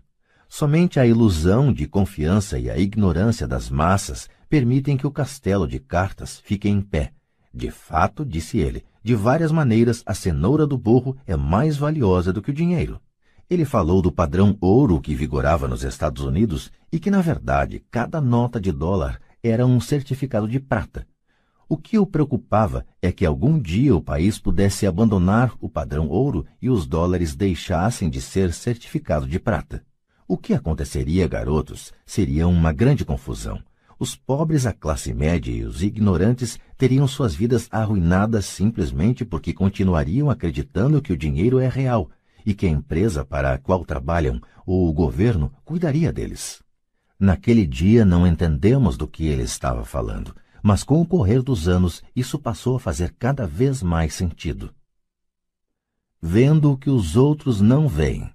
Somente a ilusão de confiança e a ignorância das massas permitem que o castelo de cartas fique em pé. De fato, disse ele, de várias maneiras, a cenoura do burro é mais valiosa do que o dinheiro. Ele falou do padrão ouro que vigorava nos Estados Unidos e que, na verdade, cada nota de dólar era um certificado de prata. O que o preocupava é que algum dia o país pudesse abandonar o padrão ouro e os dólares deixassem de ser certificado de prata. O que aconteceria, garotos, seria uma grande confusão os pobres, a classe média e os ignorantes teriam suas vidas arruinadas simplesmente porque continuariam acreditando que o dinheiro é real e que a empresa para a qual trabalham ou o governo cuidaria deles. Naquele dia não entendemos do que ele estava falando, mas com o correr dos anos isso passou a fazer cada vez mais sentido. Vendo o que os outros não veem.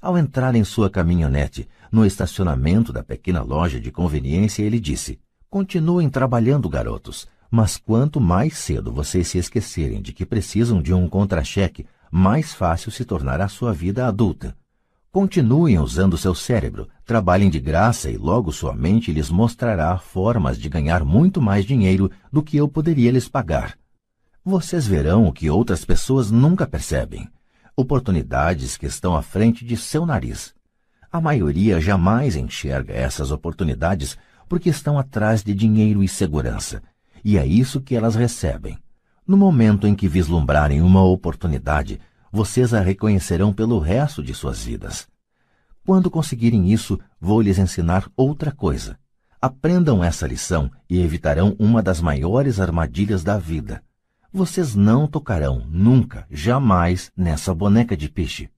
Ao entrar em sua caminhonete, no estacionamento da pequena loja de conveniência, ele disse: Continuem trabalhando, garotos, mas quanto mais cedo vocês se esquecerem de que precisam de um contra-cheque, mais fácil se tornará sua vida adulta. Continuem usando seu cérebro, trabalhem de graça e logo sua mente lhes mostrará formas de ganhar muito mais dinheiro do que eu poderia lhes pagar. Vocês verão o que outras pessoas nunca percebem oportunidades que estão à frente de seu nariz. A maioria jamais enxerga essas oportunidades porque estão atrás de dinheiro e segurança, e é isso que elas recebem. No momento em que vislumbrarem uma oportunidade, vocês a reconhecerão pelo resto de suas vidas. Quando conseguirem isso, vou lhes ensinar outra coisa. Aprendam essa lição e evitarão uma das maiores armadilhas da vida vocês não tocarão nunca, jamais, nessa boneca de peixe.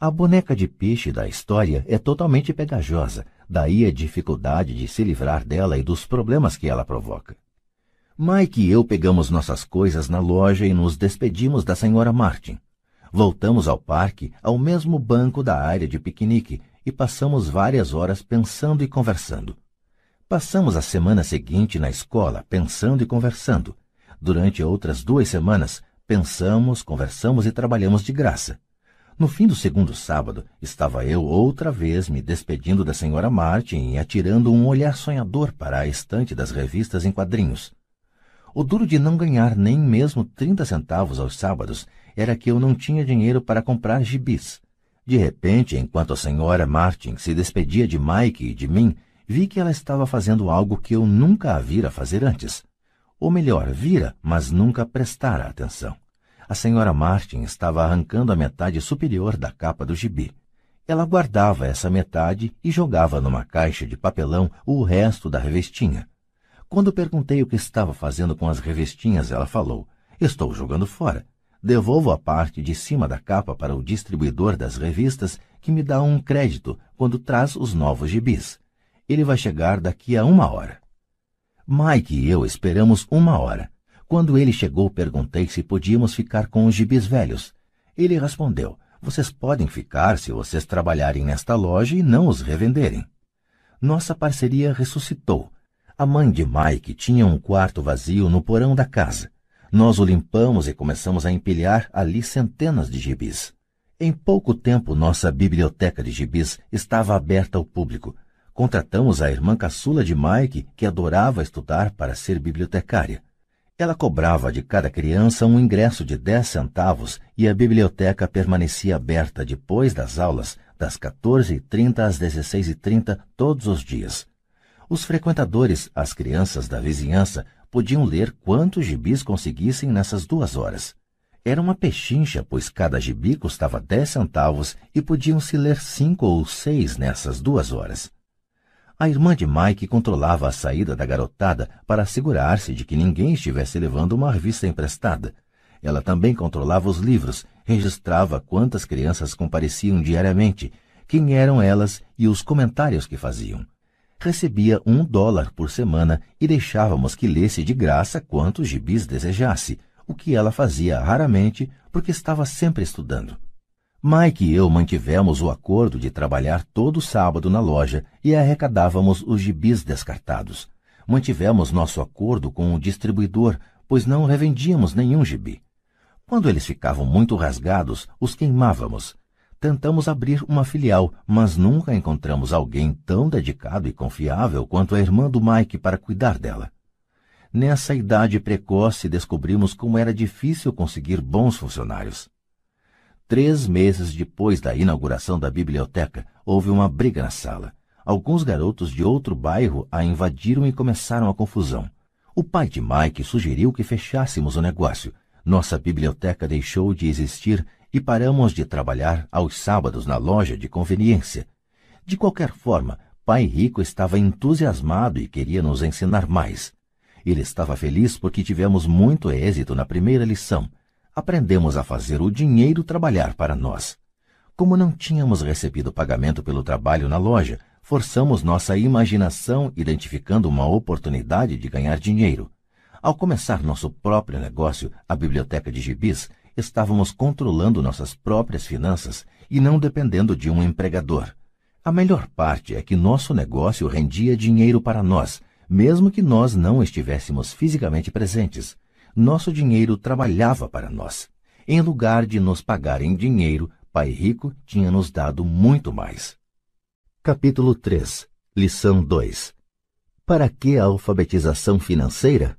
A boneca de peixe da história é totalmente pegajosa, daí a dificuldade de se livrar dela e dos problemas que ela provoca. Mike e eu pegamos nossas coisas na loja e nos despedimos da senhora Martin. Voltamos ao parque, ao mesmo banco da área de piquenique, e passamos várias horas pensando e conversando. Passamos a semana seguinte na escola, pensando e conversando, Durante outras duas semanas, pensamos, conversamos e trabalhamos de graça. No fim do segundo sábado, estava eu outra vez me despedindo da senhora Martin e atirando um olhar sonhador para a estante das revistas em quadrinhos. O duro de não ganhar nem mesmo trinta centavos aos sábados era que eu não tinha dinheiro para comprar gibis. De repente, enquanto a senhora Martin se despedia de Mike e de mim, vi que ela estava fazendo algo que eu nunca a vira fazer antes. Ou melhor, vira, mas nunca prestara atenção. A senhora Martin estava arrancando a metade superior da capa do gibi. Ela guardava essa metade e jogava numa caixa de papelão o resto da revestinha. Quando perguntei o que estava fazendo com as revestinhas, ela falou: Estou jogando fora. Devolvo a parte de cima da capa para o distribuidor das revistas, que me dá um crédito quando traz os novos gibis. Ele vai chegar daqui a uma hora. Mike e eu esperamos uma hora. Quando ele chegou, perguntei se podíamos ficar com os gibis velhos. Ele respondeu: Vocês podem ficar se vocês trabalharem nesta loja e não os revenderem. Nossa parceria ressuscitou. A mãe de Mike tinha um quarto vazio no porão da casa. Nós o limpamos e começamos a empilhar ali centenas de gibis. Em pouco tempo, nossa biblioteca de gibis estava aberta ao público. Contratamos a irmã caçula de Mike, que adorava estudar para ser bibliotecária. Ela cobrava de cada criança um ingresso de 10 centavos e a biblioteca permanecia aberta depois das aulas, das 14h30 às 16h30 todos os dias. Os frequentadores, as crianças da vizinhança, podiam ler quantos gibis conseguissem nessas duas horas. Era uma pechincha, pois cada gibi custava 10 centavos e podiam-se ler cinco ou seis nessas duas horas. A irmã de Mike controlava a saída da garotada para assegurar-se de que ninguém estivesse levando uma revista emprestada. Ela também controlava os livros, registrava quantas crianças compareciam diariamente, quem eram elas e os comentários que faziam. Recebia um dólar por semana e deixávamos que lesse de graça quantos gibis desejasse, o que ela fazia raramente porque estava sempre estudando. Mike e eu mantivemos o acordo de trabalhar todo sábado na loja e arrecadávamos os gibis descartados. Mantivemos nosso acordo com o distribuidor, pois não revendíamos nenhum gibi. Quando eles ficavam muito rasgados, os queimávamos. Tentamos abrir uma filial, mas nunca encontramos alguém tão dedicado e confiável quanto a irmã do Mike para cuidar dela. Nessa idade precoce descobrimos como era difícil conseguir bons funcionários. Três meses depois da inauguração da biblioteca, houve uma briga na sala. Alguns garotos de outro bairro a invadiram e começaram a confusão. O pai de Mike sugeriu que fechássemos o negócio. Nossa biblioteca deixou de existir e paramos de trabalhar aos sábados na loja de conveniência. De qualquer forma, Pai Rico estava entusiasmado e queria nos ensinar mais. Ele estava feliz porque tivemos muito êxito na primeira lição aprendemos a fazer o dinheiro trabalhar para nós. Como não tínhamos recebido pagamento pelo trabalho na loja, forçamos nossa imaginação identificando uma oportunidade de ganhar dinheiro. Ao começar nosso próprio negócio, a biblioteca de gibis, estávamos controlando nossas próprias finanças e não dependendo de um empregador. A melhor parte é que nosso negócio rendia dinheiro para nós, mesmo que nós não estivéssemos fisicamente presentes nosso dinheiro trabalhava para nós. Em lugar de nos pagar em dinheiro, Pai Rico tinha nos dado muito mais. Capítulo 3 Lição 2 Para que a alfabetização financeira?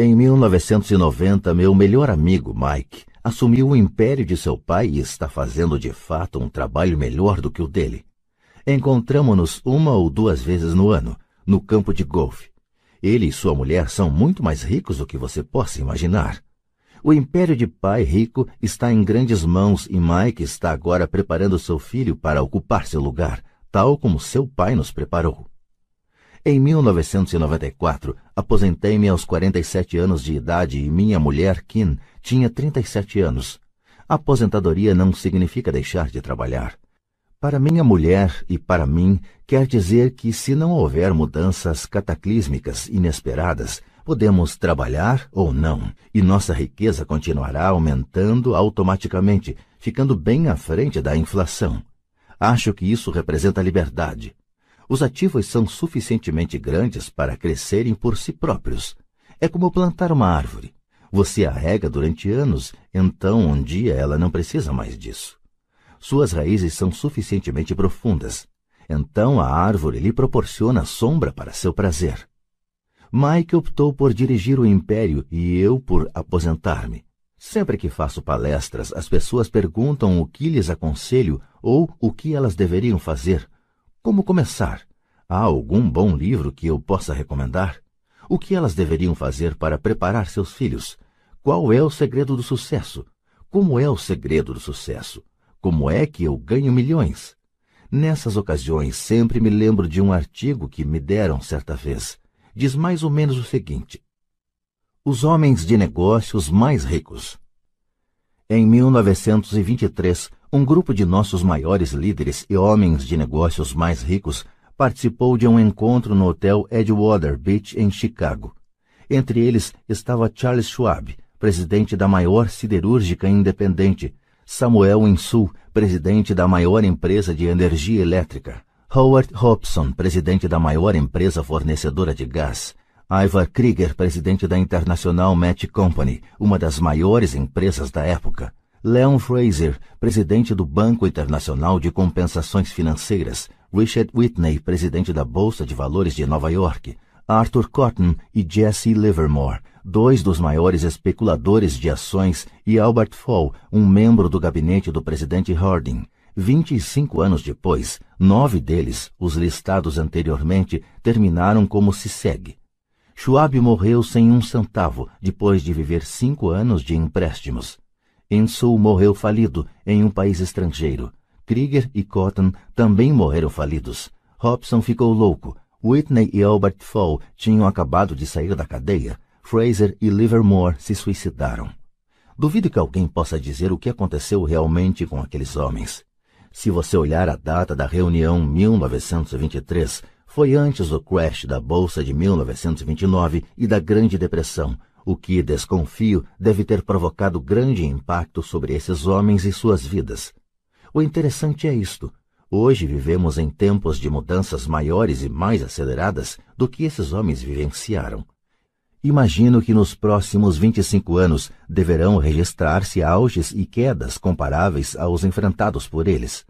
Em 1990, meu melhor amigo, Mike, assumiu o império de seu pai e está fazendo de fato um trabalho melhor do que o dele. Encontramos-nos uma ou duas vezes no ano, no campo de golfe, ele e sua mulher são muito mais ricos do que você possa imaginar. O império de pai rico está em grandes mãos e Mike está agora preparando seu filho para ocupar seu lugar, tal como seu pai nos preparou. Em 1994, aposentei-me aos 47 anos de idade e minha mulher, Kim, tinha 37 anos. Aposentadoria não significa deixar de trabalhar. Para minha mulher e para mim, quer dizer que se não houver mudanças cataclísmicas inesperadas, podemos trabalhar ou não, e nossa riqueza continuará aumentando automaticamente, ficando bem à frente da inflação. Acho que isso representa liberdade. Os ativos são suficientemente grandes para crescerem por si próprios. É como plantar uma árvore. Você a rega durante anos, então um dia ela não precisa mais disso. Suas raízes são suficientemente profundas. Então a árvore lhe proporciona sombra para seu prazer. Mike optou por dirigir o império e eu por aposentar-me. Sempre que faço palestras, as pessoas perguntam o que lhes aconselho ou o que elas deveriam fazer. Como começar? Há algum bom livro que eu possa recomendar? O que elas deveriam fazer para preparar seus filhos? Qual é o segredo do sucesso? Como é o segredo do sucesso? Como é que eu ganho milhões? Nessas ocasiões, sempre me lembro de um artigo que me deram certa vez. Diz mais ou menos o seguinte: Os homens de negócios mais ricos. Em 1923, um grupo de nossos maiores líderes e homens de negócios mais ricos participou de um encontro no hotel Edgewater Beach, em Chicago. Entre eles estava Charles Schwab, presidente da maior siderúrgica independente, Samuel Insul, presidente da maior empresa de energia elétrica, Howard Hobson, presidente da maior empresa fornecedora de gás, Ivar Krieger, presidente da International Match Company, uma das maiores empresas da época, Leon Fraser, presidente do Banco Internacional de Compensações Financeiras, Richard Whitney, presidente da Bolsa de Valores de Nova York, Arthur Cotton e Jesse Livermore, dois dos maiores especuladores de ações, e Albert Fall, um membro do gabinete do presidente Harding. 25 anos depois, nove deles, os listados anteriormente, terminaram como se segue. Schwab morreu sem um centavo depois de viver cinco anos de empréstimos. Insul morreu falido em um país estrangeiro. Krieger e Cotton também morreram falidos. Hobson ficou louco. Whitney e Albert Fall tinham acabado de sair da cadeia. Fraser e Livermore se suicidaram. Duvido que alguém possa dizer o que aconteceu realmente com aqueles homens. Se você olhar a data da reunião 1923, foi antes do crash da Bolsa de 1929 e da Grande Depressão, o que, desconfio, deve ter provocado grande impacto sobre esses homens e suas vidas. O interessante é isto. Hoje vivemos em tempos de mudanças maiores e mais aceleradas do que esses homens vivenciaram. Imagino que nos próximos 25 anos deverão registrar-se auges e quedas comparáveis aos enfrentados por eles.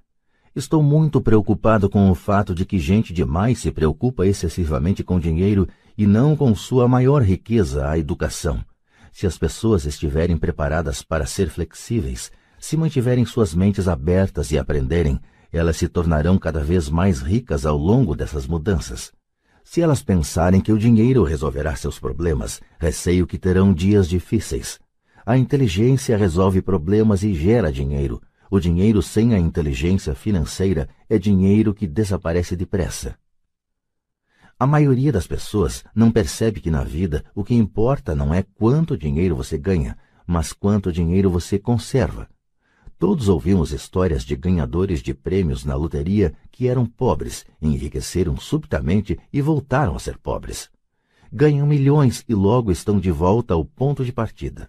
Estou muito preocupado com o fato de que gente demais se preocupa excessivamente com dinheiro e não com sua maior riqueza, a educação. Se as pessoas estiverem preparadas para ser flexíveis, se mantiverem suas mentes abertas e aprenderem, elas se tornarão cada vez mais ricas ao longo dessas mudanças. Se elas pensarem que o dinheiro resolverá seus problemas, receio que terão dias difíceis. A inteligência resolve problemas e gera dinheiro, o dinheiro sem a inteligência financeira é dinheiro que desaparece depressa. A maioria das pessoas não percebe que na vida o que importa não é quanto dinheiro você ganha, mas quanto dinheiro você conserva. Todos ouvimos histórias de ganhadores de prêmios na loteria que eram pobres, enriqueceram subitamente e voltaram a ser pobres. Ganham milhões e logo estão de volta ao ponto de partida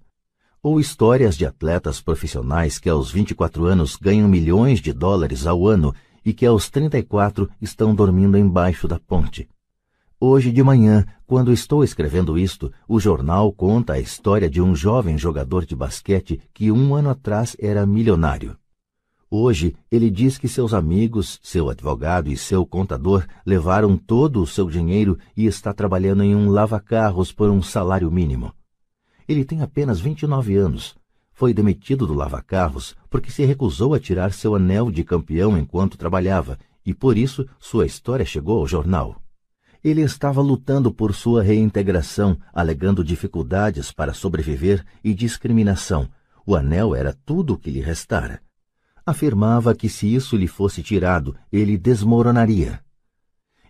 ou histórias de atletas profissionais que aos 24 anos ganham milhões de dólares ao ano e que aos 34 estão dormindo embaixo da ponte. Hoje de manhã, quando estou escrevendo isto, o jornal conta a história de um jovem jogador de basquete que um ano atrás era milionário. Hoje, ele diz que seus amigos, seu advogado e seu contador levaram todo o seu dinheiro e está trabalhando em um lava-carros por um salário mínimo. Ele tem apenas 29 anos. Foi demitido do lava-carros porque se recusou a tirar seu anel de campeão enquanto trabalhava, e por isso sua história chegou ao jornal. Ele estava lutando por sua reintegração, alegando dificuldades para sobreviver e discriminação. O anel era tudo o que lhe restara. Afirmava que se isso lhe fosse tirado, ele desmoronaria.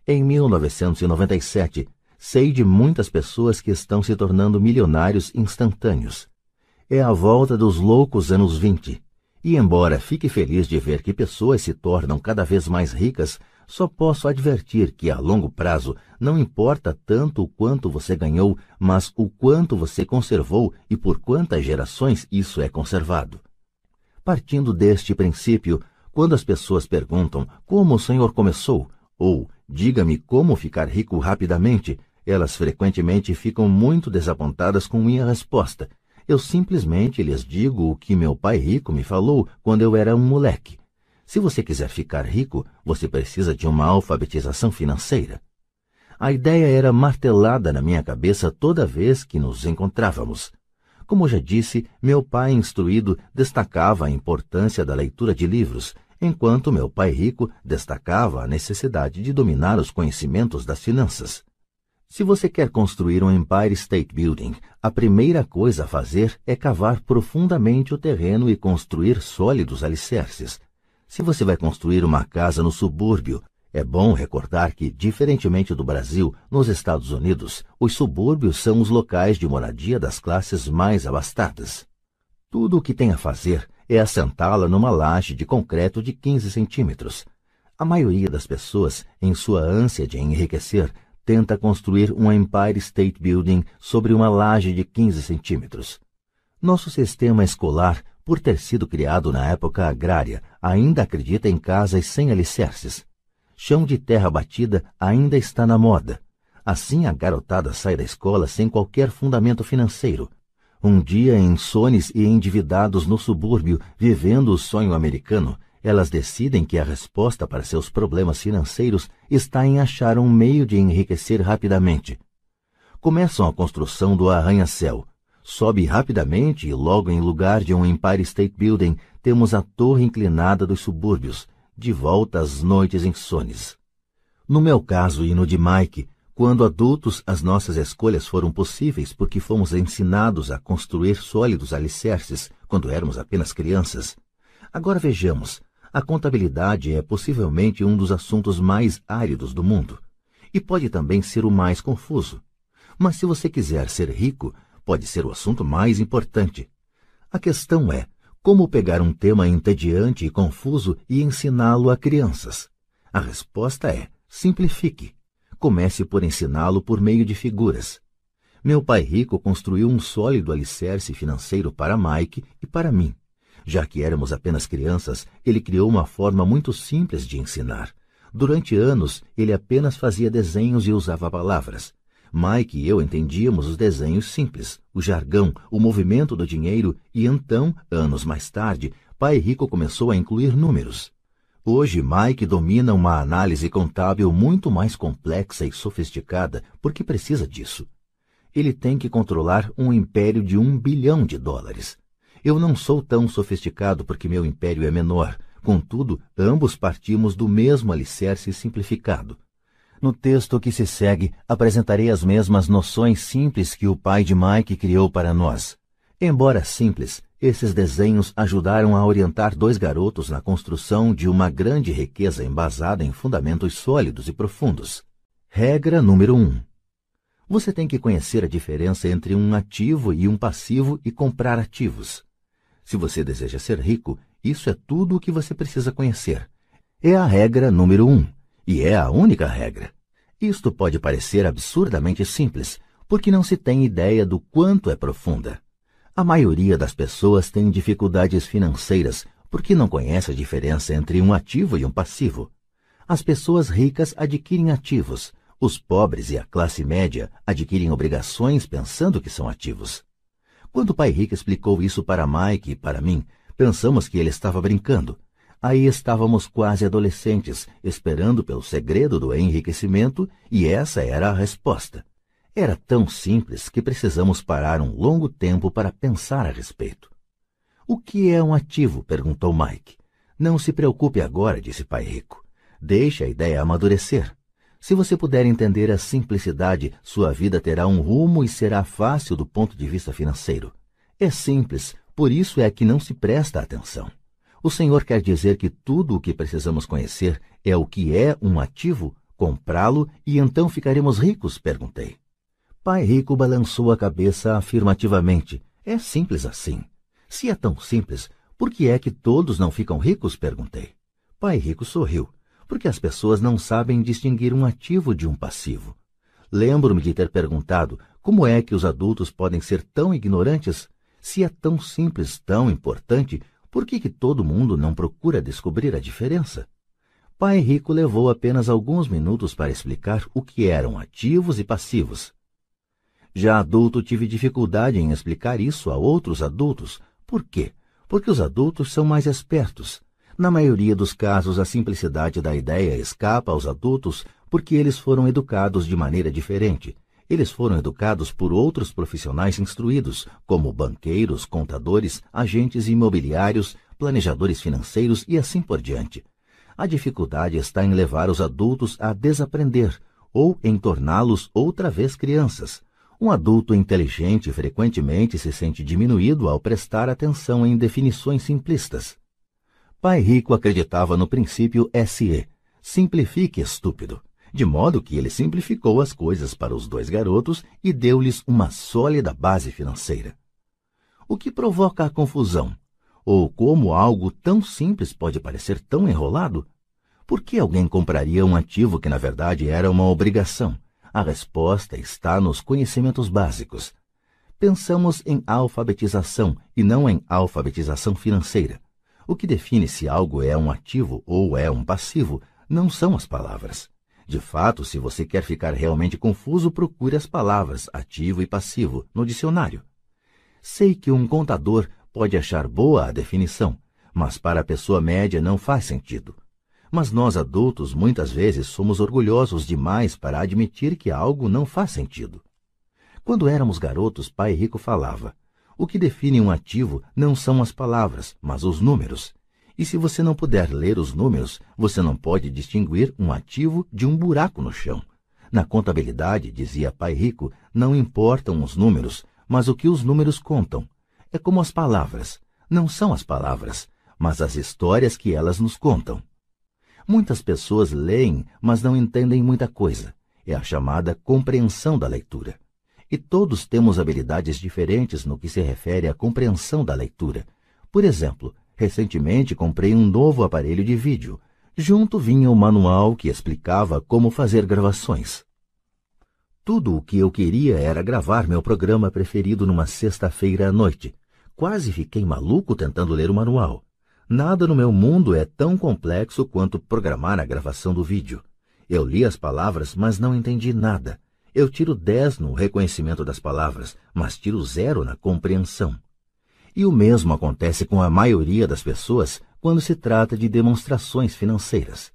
Em 1997, Sei de muitas pessoas que estão se tornando milionários instantâneos. É a volta dos loucos anos 20. E embora fique feliz de ver que pessoas se tornam cada vez mais ricas, só posso advertir que a longo prazo não importa tanto o quanto você ganhou, mas o quanto você conservou e por quantas gerações isso é conservado. Partindo deste princípio, quando as pessoas perguntam como o senhor começou, ou diga-me como ficar rico rapidamente, elas frequentemente ficam muito desapontadas com minha resposta. Eu simplesmente lhes digo o que meu pai rico me falou quando eu era um moleque. Se você quiser ficar rico, você precisa de uma alfabetização financeira. A ideia era martelada na minha cabeça toda vez que nos encontrávamos. Como já disse, meu pai instruído destacava a importância da leitura de livros, enquanto meu pai rico destacava a necessidade de dominar os conhecimentos das finanças. Se você quer construir um Empire State Building, a primeira coisa a fazer é cavar profundamente o terreno e construir sólidos alicerces. Se você vai construir uma casa no subúrbio, É bom recordar que, diferentemente do Brasil, nos Estados Unidos, os subúrbios são os locais de moradia das classes mais abastadas. Tudo o que tem a fazer é assentá-la numa laje de concreto de 15 centímetros. A maioria das pessoas, em sua ânsia de enriquecer, tenta construir um Empire State Building sobre uma laje de 15 centímetros. Nosso sistema escolar, por ter sido criado na época agrária, ainda acredita em casas sem alicerces chão de terra batida ainda está na moda. Assim a garotada sai da escola sem qualquer fundamento financeiro. Um dia, insones e endividados no subúrbio, vivendo o sonho americano, elas decidem que a resposta para seus problemas financeiros está em achar um meio de enriquecer rapidamente. Começam a construção do arranha-céu. Sobe rapidamente e logo em lugar de um Empire State Building temos a torre inclinada dos subúrbios, de volta às noites insones. No meu caso e no de Mike, quando adultos as nossas escolhas foram possíveis porque fomos ensinados a construir sólidos alicerces quando éramos apenas crianças. Agora vejamos, a contabilidade é possivelmente um dos assuntos mais áridos do mundo e pode também ser o mais confuso. Mas se você quiser ser rico, pode ser o assunto mais importante. A questão é como pegar um tema entediante e confuso e ensiná-lo a crianças? A resposta é: simplifique. Comece por ensiná-lo por meio de figuras. Meu pai rico construiu um sólido alicerce financeiro para Mike e para mim. Já que éramos apenas crianças, ele criou uma forma muito simples de ensinar. Durante anos, ele apenas fazia desenhos e usava palavras. Mike e eu entendíamos os desenhos simples, o jargão, o movimento do dinheiro e então, anos mais tarde, Pai Rico começou a incluir números. Hoje, Mike domina uma análise contábil muito mais complexa e sofisticada porque precisa disso. Ele tem que controlar um império de um bilhão de dólares. Eu não sou tão sofisticado porque meu império é menor. Contudo, ambos partimos do mesmo alicerce simplificado. No texto que se segue, apresentarei as mesmas noções simples que o pai de Mike criou para nós. Embora simples, esses desenhos ajudaram a orientar dois garotos na construção de uma grande riqueza embasada em fundamentos sólidos e profundos. Regra número 1. Um. Você tem que conhecer a diferença entre um ativo e um passivo e comprar ativos. Se você deseja ser rico, isso é tudo o que você precisa conhecer. É a regra número 1. Um e é a única regra. Isto pode parecer absurdamente simples, porque não se tem ideia do quanto é profunda. A maioria das pessoas tem dificuldades financeiras porque não conhece a diferença entre um ativo e um passivo. As pessoas ricas adquirem ativos, os pobres e a classe média adquirem obrigações pensando que são ativos. Quando o pai rico explicou isso para Mike e para mim, pensamos que ele estava brincando, Aí estávamos quase adolescentes, esperando pelo segredo do enriquecimento, e essa era a resposta. Era tão simples que precisamos parar um longo tempo para pensar a respeito. O que é um ativo? perguntou Mike. Não se preocupe agora, disse Pai Rico. Deixe a ideia amadurecer. Se você puder entender a simplicidade, sua vida terá um rumo e será fácil do ponto de vista financeiro. É simples, por isso é que não se presta atenção. O Senhor quer dizer que tudo o que precisamos conhecer é o que é um ativo, comprá-lo e então ficaremos ricos? perguntei. Pai Rico balançou a cabeça afirmativamente. É simples assim. Se é tão simples, por que é que todos não ficam ricos? perguntei. Pai Rico sorriu. Porque as pessoas não sabem distinguir um ativo de um passivo. Lembro-me de ter perguntado como é que os adultos podem ser tão ignorantes? Se é tão simples, tão importante, por que, que todo mundo não procura descobrir a diferença? Pai Rico levou apenas alguns minutos para explicar o que eram ativos e passivos. Já adulto, tive dificuldade em explicar isso a outros adultos. Por quê? Porque os adultos são mais espertos. Na maioria dos casos, a simplicidade da ideia escapa aos adultos porque eles foram educados de maneira diferente eles foram educados por outros profissionais instruídos, como banqueiros, contadores, agentes imobiliários, planejadores financeiros e assim por diante. A dificuldade está em levar os adultos a desaprender ou em torná-los outra vez crianças. Um adulto inteligente frequentemente se sente diminuído ao prestar atenção em definições simplistas. Pai Rico acreditava no princípio SE, Simplifique, estúpido. De modo que ele simplificou as coisas para os dois garotos e deu-lhes uma sólida base financeira. O que provoca a confusão? Ou como algo tão simples pode parecer tão enrolado? Por que alguém compraria um ativo que na verdade era uma obrigação? A resposta está nos conhecimentos básicos. Pensamos em alfabetização e não em alfabetização financeira. O que define se algo é um ativo ou é um passivo não são as palavras. De fato, se você quer ficar realmente confuso, procure as palavras ativo e passivo no dicionário. Sei que um contador pode achar boa a definição, mas para a pessoa média não faz sentido. Mas nós adultos muitas vezes somos orgulhosos demais para admitir que algo não faz sentido. Quando éramos garotos, pai rico falava: o que define um ativo não são as palavras, mas os números. E se você não puder ler os números, você não pode distinguir um ativo de um buraco no chão. Na contabilidade, dizia pai rico, não importam os números, mas o que os números contam. É como as palavras. Não são as palavras, mas as histórias que elas nos contam. Muitas pessoas leem, mas não entendem muita coisa. É a chamada compreensão da leitura. E todos temos habilidades diferentes no que se refere à compreensão da leitura. Por exemplo, recentemente comprei um novo aparelho de vídeo. Junto vinha o um manual que explicava como fazer gravações. Tudo o que eu queria era gravar meu programa preferido numa sexta-feira à noite. Quase fiquei maluco tentando ler o manual. Nada no meu mundo é tão complexo quanto programar a gravação do vídeo. Eu li as palavras, mas não entendi nada. Eu tiro 10 no reconhecimento das palavras, mas tiro zero na compreensão. E o mesmo acontece com a maioria das pessoas quando se trata de demonstrações financeiras.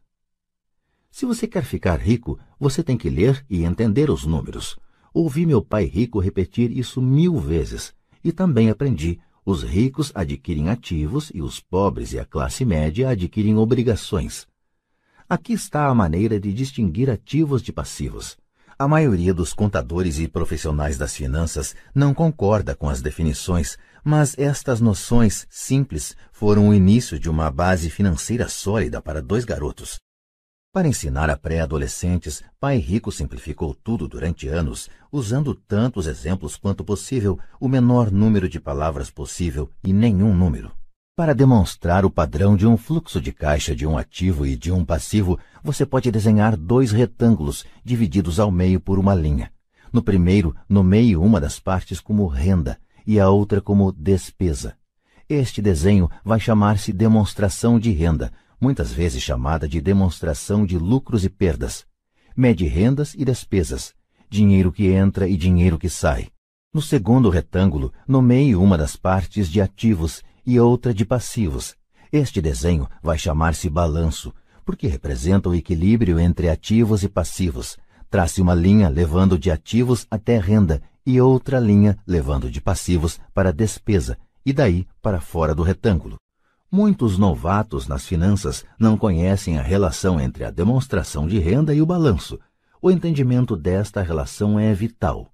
Se você quer ficar rico, você tem que ler e entender os números. Ouvi meu pai rico repetir isso mil vezes e também aprendi os ricos adquirem ativos e os pobres e a classe média adquirem obrigações. Aqui está a maneira de distinguir ativos de passivos. A maioria dos contadores e profissionais das finanças não concorda com as definições, mas estas noções simples foram o início de uma base financeira sólida para dois garotos. Para ensinar a pré-adolescentes, Pai Rico simplificou tudo durante anos, usando tantos exemplos quanto possível, o menor número de palavras possível e nenhum número. Para demonstrar o padrão de um fluxo de caixa de um ativo e de um passivo, você pode desenhar dois retângulos divididos ao meio por uma linha. No primeiro, nomeie uma das partes como renda e a outra como despesa. Este desenho vai chamar-se demonstração de renda, muitas vezes chamada de demonstração de lucros e perdas. Mede rendas e despesas, dinheiro que entra e dinheiro que sai. No segundo retângulo, nomeie uma das partes de ativos e outra de passivos. Este desenho vai chamar-se balanço, porque representa o equilíbrio entre ativos e passivos. Trace uma linha levando de ativos até renda e outra linha levando de passivos para despesa e daí para fora do retângulo. Muitos novatos nas finanças não conhecem a relação entre a demonstração de renda e o balanço. O entendimento desta relação é vital.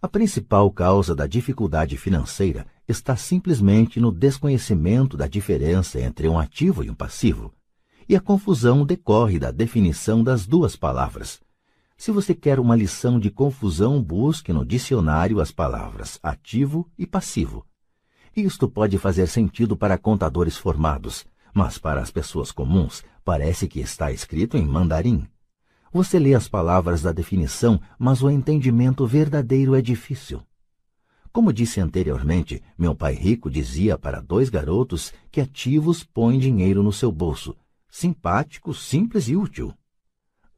A principal causa da dificuldade financeira está simplesmente no desconhecimento da diferença entre um ativo e um passivo. E a confusão decorre da definição das duas palavras. Se você quer uma lição de confusão, busque no dicionário as palavras ativo e passivo. Isto pode fazer sentido para contadores formados, mas para as pessoas comuns parece que está escrito em mandarim. Você lê as palavras da definição, mas o entendimento verdadeiro é difícil. Como disse anteriormente, meu pai rico dizia para dois garotos que ativos põem dinheiro no seu bolso. Simpático, simples e útil.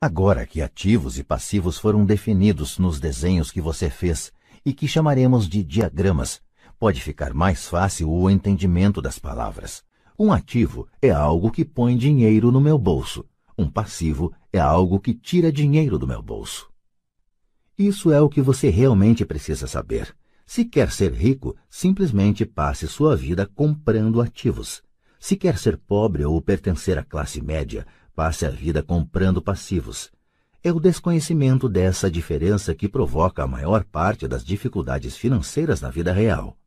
Agora que ativos e passivos foram definidos nos desenhos que você fez e que chamaremos de diagramas, pode ficar mais fácil o entendimento das palavras. Um ativo é algo que põe dinheiro no meu bolso. Um passivo é algo que tira dinheiro do meu bolso. Isso é o que você realmente precisa saber. Se quer ser rico, simplesmente passe sua vida comprando ativos. Se quer ser pobre ou pertencer à classe média, passe a vida comprando passivos. É o desconhecimento dessa diferença que provoca a maior parte das dificuldades financeiras na vida real.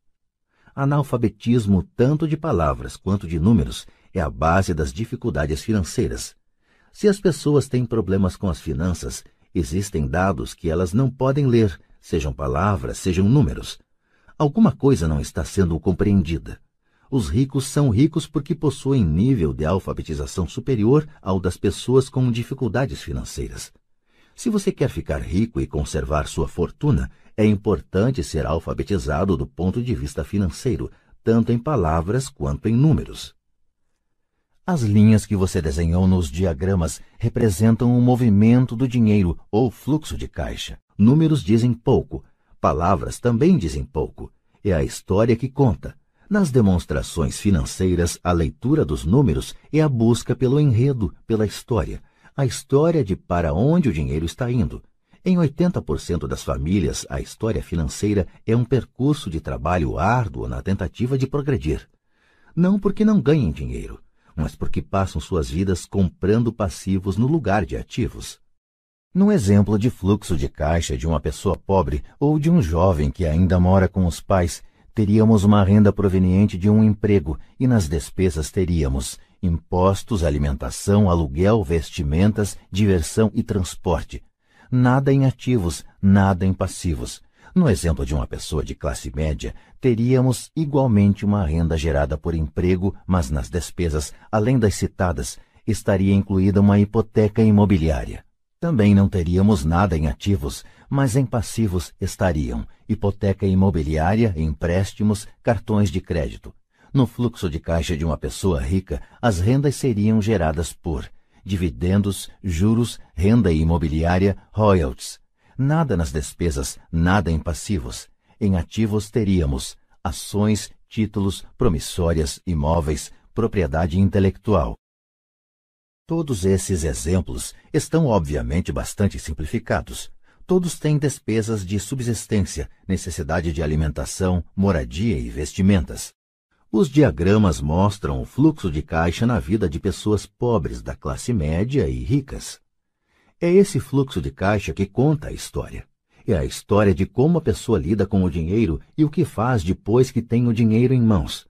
Analfabetismo, tanto de palavras quanto de números, é a base das dificuldades financeiras. Se as pessoas têm problemas com as finanças, existem dados que elas não podem ler, sejam palavras, sejam números. Alguma coisa não está sendo compreendida. Os ricos são ricos porque possuem nível de alfabetização superior ao das pessoas com dificuldades financeiras. Se você quer ficar rico e conservar sua fortuna, é importante ser alfabetizado do ponto de vista financeiro, tanto em palavras quanto em números. As linhas que você desenhou nos diagramas representam o movimento do dinheiro ou fluxo de caixa. Números dizem pouco, palavras também dizem pouco. É a história que conta. Nas demonstrações financeiras, a leitura dos números é a busca pelo enredo, pela história, a história de para onde o dinheiro está indo. Em 80% das famílias, a história financeira é um percurso de trabalho árduo na tentativa de progredir. Não porque não ganhem dinheiro, mas porque passam suas vidas comprando passivos no lugar de ativos. No exemplo de fluxo de caixa de uma pessoa pobre ou de um jovem que ainda mora com os pais, teríamos uma renda proveniente de um emprego e nas despesas teríamos impostos, alimentação, aluguel, vestimentas, diversão e transporte. Nada em ativos, nada em passivos. No exemplo de uma pessoa de classe média, teríamos igualmente uma renda gerada por emprego, mas nas despesas, além das citadas, estaria incluída uma hipoteca imobiliária. Também não teríamos nada em ativos, mas em passivos estariam hipoteca imobiliária, empréstimos, cartões de crédito. No fluxo de caixa de uma pessoa rica, as rendas seriam geradas por dividendos, juros, renda imobiliária, royalties, Nada nas despesas, nada em passivos. Em ativos teríamos ações, títulos, promissórias, imóveis, propriedade intelectual. Todos esses exemplos estão obviamente bastante simplificados. Todos têm despesas de subsistência, necessidade de alimentação, moradia e vestimentas. Os diagramas mostram o fluxo de caixa na vida de pessoas pobres da classe média e ricas. É esse fluxo de caixa que conta a história. É a história de como a pessoa lida com o dinheiro e o que faz depois que tem o dinheiro em mãos.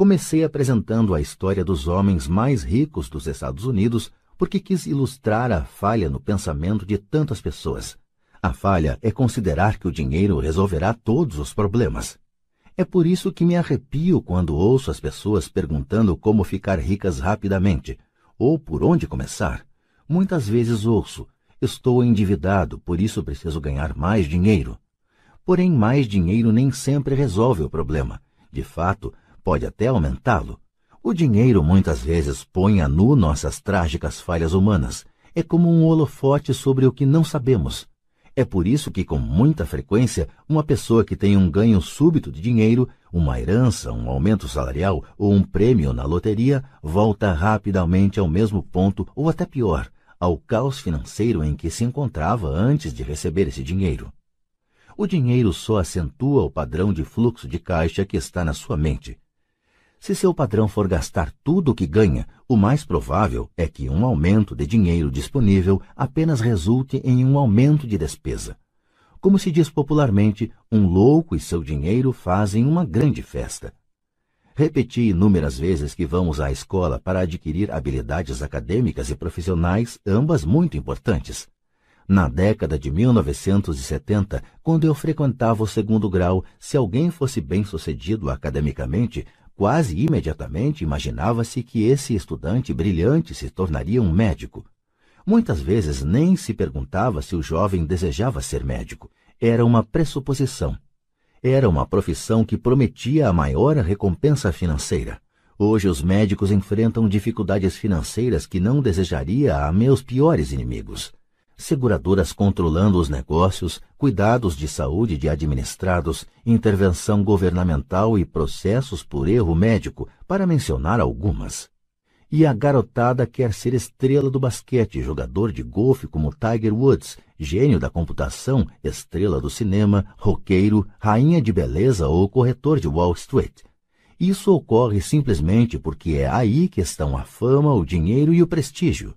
Comecei apresentando a história dos homens mais ricos dos Estados Unidos porque quis ilustrar a falha no pensamento de tantas pessoas. A falha é considerar que o dinheiro resolverá todos os problemas. É por isso que me arrepio quando ouço as pessoas perguntando como ficar ricas rapidamente ou por onde começar. Muitas vezes ouço: estou endividado, por isso preciso ganhar mais dinheiro. Porém, mais dinheiro nem sempre resolve o problema. De fato, pode até aumentá-lo. O dinheiro muitas vezes põe a nu nossas trágicas falhas humanas. É como um holofote sobre o que não sabemos. É por isso que, com muita frequência, uma pessoa que tem um ganho súbito de dinheiro, uma herança, um aumento salarial ou um prêmio na loteria, volta rapidamente ao mesmo ponto ou até pior, ao caos financeiro em que se encontrava antes de receber esse dinheiro. O dinheiro só acentua o padrão de fluxo de caixa que está na sua mente. Se seu padrão for gastar tudo o que ganha, o mais provável é que um aumento de dinheiro disponível apenas resulte em um aumento de despesa. Como se diz popularmente, um louco e seu dinheiro fazem uma grande festa. Repeti inúmeras vezes que vamos à escola para adquirir habilidades acadêmicas e profissionais, ambas muito importantes. Na década de 1970, quando eu frequentava o segundo grau, se alguém fosse bem-sucedido academicamente, quase imediatamente imaginava-se que esse estudante brilhante se tornaria um médico. Muitas vezes nem se perguntava se o jovem desejava ser médico. Era uma pressuposição. Era uma profissão que prometia a maior recompensa financeira. Hoje os médicos enfrentam dificuldades financeiras que não desejaria a meus piores inimigos. Seguradoras controlando os negócios, cuidados de saúde de administrados, intervenção governamental e processos por erro médico, para mencionar algumas. E a garotada quer ser estrela do basquete, jogador de golfe como Tiger Woods, gênio da computação, estrela do cinema, roqueiro, rainha de beleza ou corretor de Wall Street. Isso ocorre simplesmente porque é aí que estão a fama, o dinheiro e o prestígio.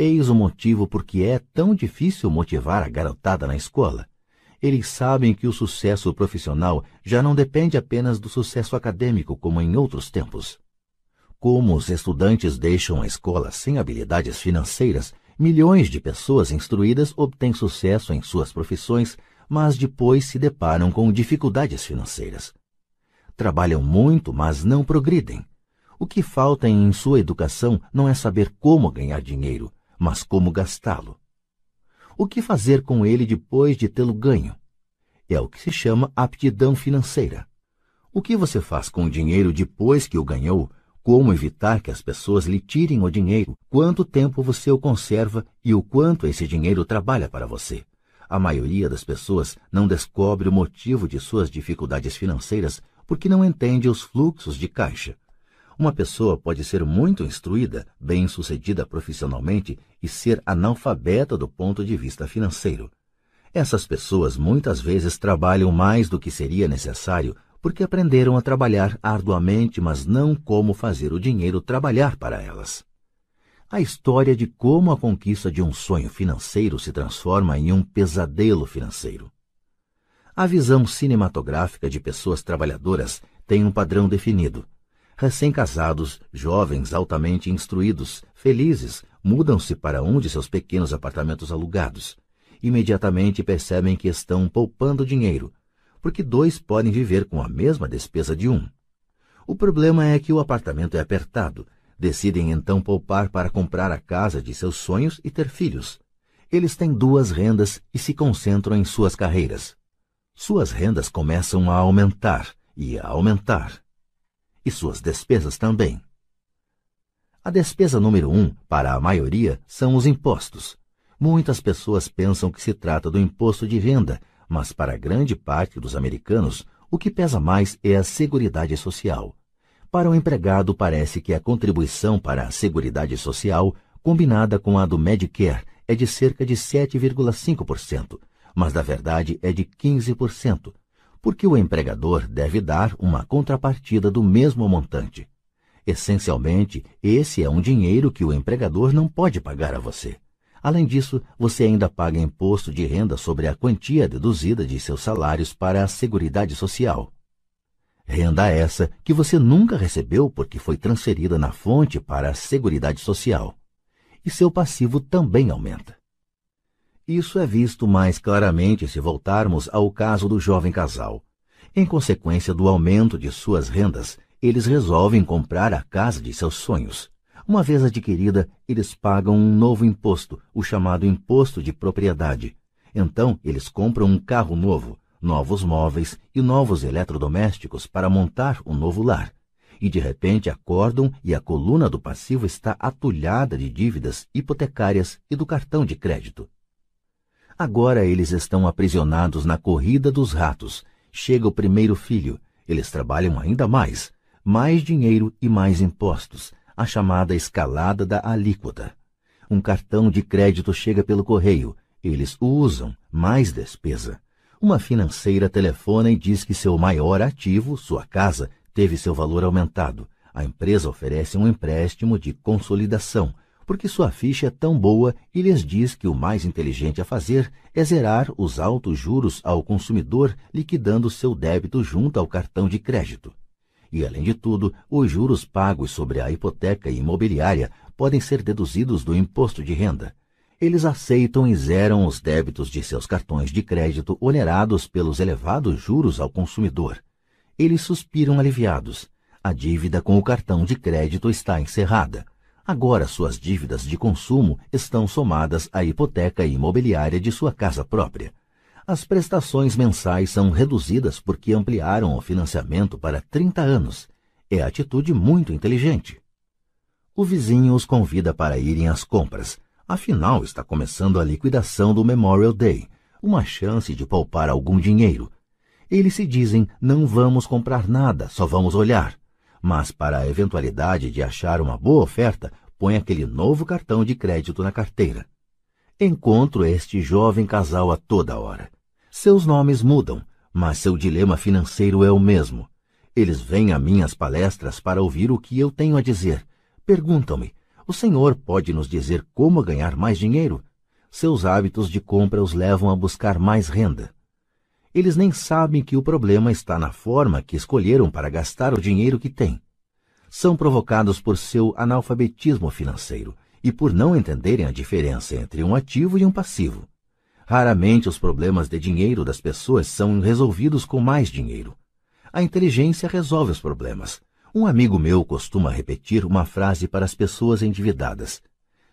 Eis o motivo por que é tão difícil motivar a garotada na escola. Eles sabem que o sucesso profissional já não depende apenas do sucesso acadêmico como em outros tempos. Como os estudantes deixam a escola sem habilidades financeiras, milhões de pessoas instruídas obtêm sucesso em suas profissões, mas depois se deparam com dificuldades financeiras. Trabalham muito, mas não progridem. O que falta em sua educação não é saber como ganhar dinheiro, mas como gastá-lo. O que fazer com ele depois de tê-lo ganho? É o que se chama aptidão financeira. O que você faz com o dinheiro depois que o ganhou? Como evitar que as pessoas lhe tirem o dinheiro? Quanto tempo você o conserva e o quanto esse dinheiro trabalha para você? A maioria das pessoas não descobre o motivo de suas dificuldades financeiras porque não entende os fluxos de caixa. Uma pessoa pode ser muito instruída, bem-sucedida profissionalmente e ser analfabeta do ponto de vista financeiro. Essas pessoas muitas vezes trabalham mais do que seria necessário porque aprenderam a trabalhar arduamente, mas não como fazer o dinheiro trabalhar para elas. A história de como a conquista de um sonho financeiro se transforma em um pesadelo financeiro. A visão cinematográfica de pessoas trabalhadoras tem um padrão definido recém-casados, jovens altamente instruídos, felizes, mudam-se para um de seus pequenos apartamentos alugados. Imediatamente percebem que estão poupando dinheiro, porque dois podem viver com a mesma despesa de um. O problema é que o apartamento é apertado. Decidem então poupar para comprar a casa de seus sonhos e ter filhos. Eles têm duas rendas e se concentram em suas carreiras. Suas rendas começam a aumentar e a aumentar e suas despesas também. A despesa número um, para a maioria, são os impostos. Muitas pessoas pensam que se trata do imposto de renda, mas para grande parte dos americanos, o que pesa mais é a Seguridade Social. Para o empregado, parece que a contribuição para a Seguridade Social, combinada com a do Medicare, é de cerca de 7,5%, mas na verdade é de 15%, porque o empregador deve dar uma contrapartida do mesmo montante. Essencialmente, esse é um dinheiro que o empregador não pode pagar a você. Além disso, você ainda paga imposto de renda sobre a quantia deduzida de seus salários para a Seguridade Social. Renda essa que você nunca recebeu porque foi transferida na fonte para a Seguridade Social. E seu passivo também aumenta. Isso é visto mais claramente se voltarmos ao caso do jovem casal. Em consequência do aumento de suas rendas, eles resolvem comprar a casa de seus sonhos. Uma vez adquirida, eles pagam um novo imposto, o chamado imposto de propriedade. Então, eles compram um carro novo, novos móveis e novos eletrodomésticos para montar um novo lar. E de repente acordam e a coluna do passivo está atulhada de dívidas hipotecárias e do cartão de crédito. Agora eles estão aprisionados na corrida dos ratos. Chega o primeiro filho. Eles trabalham ainda mais. Mais dinheiro e mais impostos. A chamada escalada da alíquota. Um cartão de crédito chega pelo correio. Eles o usam. Mais despesa. Uma financeira telefona e diz que seu maior ativo, sua casa, teve seu valor aumentado. A empresa oferece um empréstimo de consolidação porque sua ficha é tão boa e lhes diz que o mais inteligente a fazer é zerar os altos juros ao consumidor, liquidando seu débito junto ao cartão de crédito. E, além de tudo, os juros pagos sobre a hipoteca imobiliária podem ser deduzidos do imposto de renda. Eles aceitam e zeram os débitos de seus cartões de crédito onerados pelos elevados juros ao consumidor. Eles suspiram aliviados. A dívida com o cartão de crédito está encerrada. Agora suas dívidas de consumo estão somadas à hipoteca imobiliária de sua casa própria. As prestações mensais são reduzidas porque ampliaram o financiamento para 30 anos. É atitude muito inteligente. O vizinho os convida para irem às compras. Afinal, está começando a liquidação do Memorial Day, uma chance de poupar algum dinheiro. Eles se dizem: não vamos comprar nada, só vamos olhar mas para a eventualidade de achar uma boa oferta, põe aquele novo cartão de crédito na carteira. Encontro este jovem casal a toda hora. Seus nomes mudam, mas seu dilema financeiro é o mesmo. Eles vêm a minhas palestras para ouvir o que eu tenho a dizer. Perguntam-me: o senhor pode nos dizer como ganhar mais dinheiro? Seus hábitos de compra os levam a buscar mais renda. Eles nem sabem que o problema está na forma que escolheram para gastar o dinheiro que têm. São provocados por seu analfabetismo financeiro e por não entenderem a diferença entre um ativo e um passivo. Raramente os problemas de dinheiro das pessoas são resolvidos com mais dinheiro. A inteligência resolve os problemas. Um amigo meu costuma repetir uma frase para as pessoas endividadas: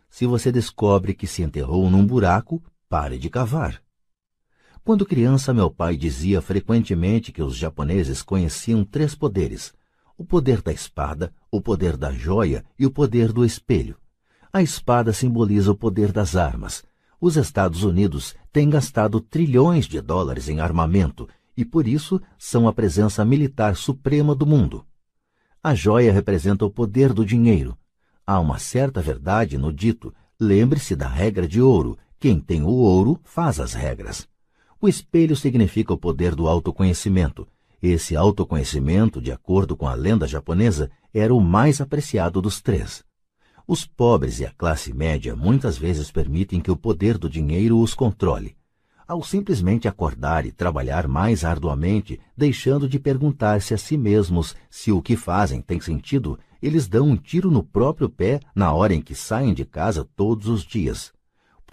Se você descobre que se enterrou num buraco, pare de cavar. Quando criança, meu pai dizia frequentemente que os japoneses conheciam três poderes: o poder da espada, o poder da joia e o poder do espelho. A espada simboliza o poder das armas. Os Estados Unidos têm gastado trilhões de dólares em armamento e, por isso, são a presença militar suprema do mundo. A joia representa o poder do dinheiro. Há uma certa verdade no dito: lembre-se da regra de ouro. Quem tem o ouro faz as regras. O espelho significa o poder do autoconhecimento. Esse autoconhecimento, de acordo com a lenda japonesa, era o mais apreciado dos três. Os pobres e a classe média muitas vezes permitem que o poder do dinheiro os controle. Ao simplesmente acordar e trabalhar mais arduamente, deixando de perguntar-se a si mesmos se o que fazem tem sentido, eles dão um tiro no próprio pé na hora em que saem de casa todos os dias.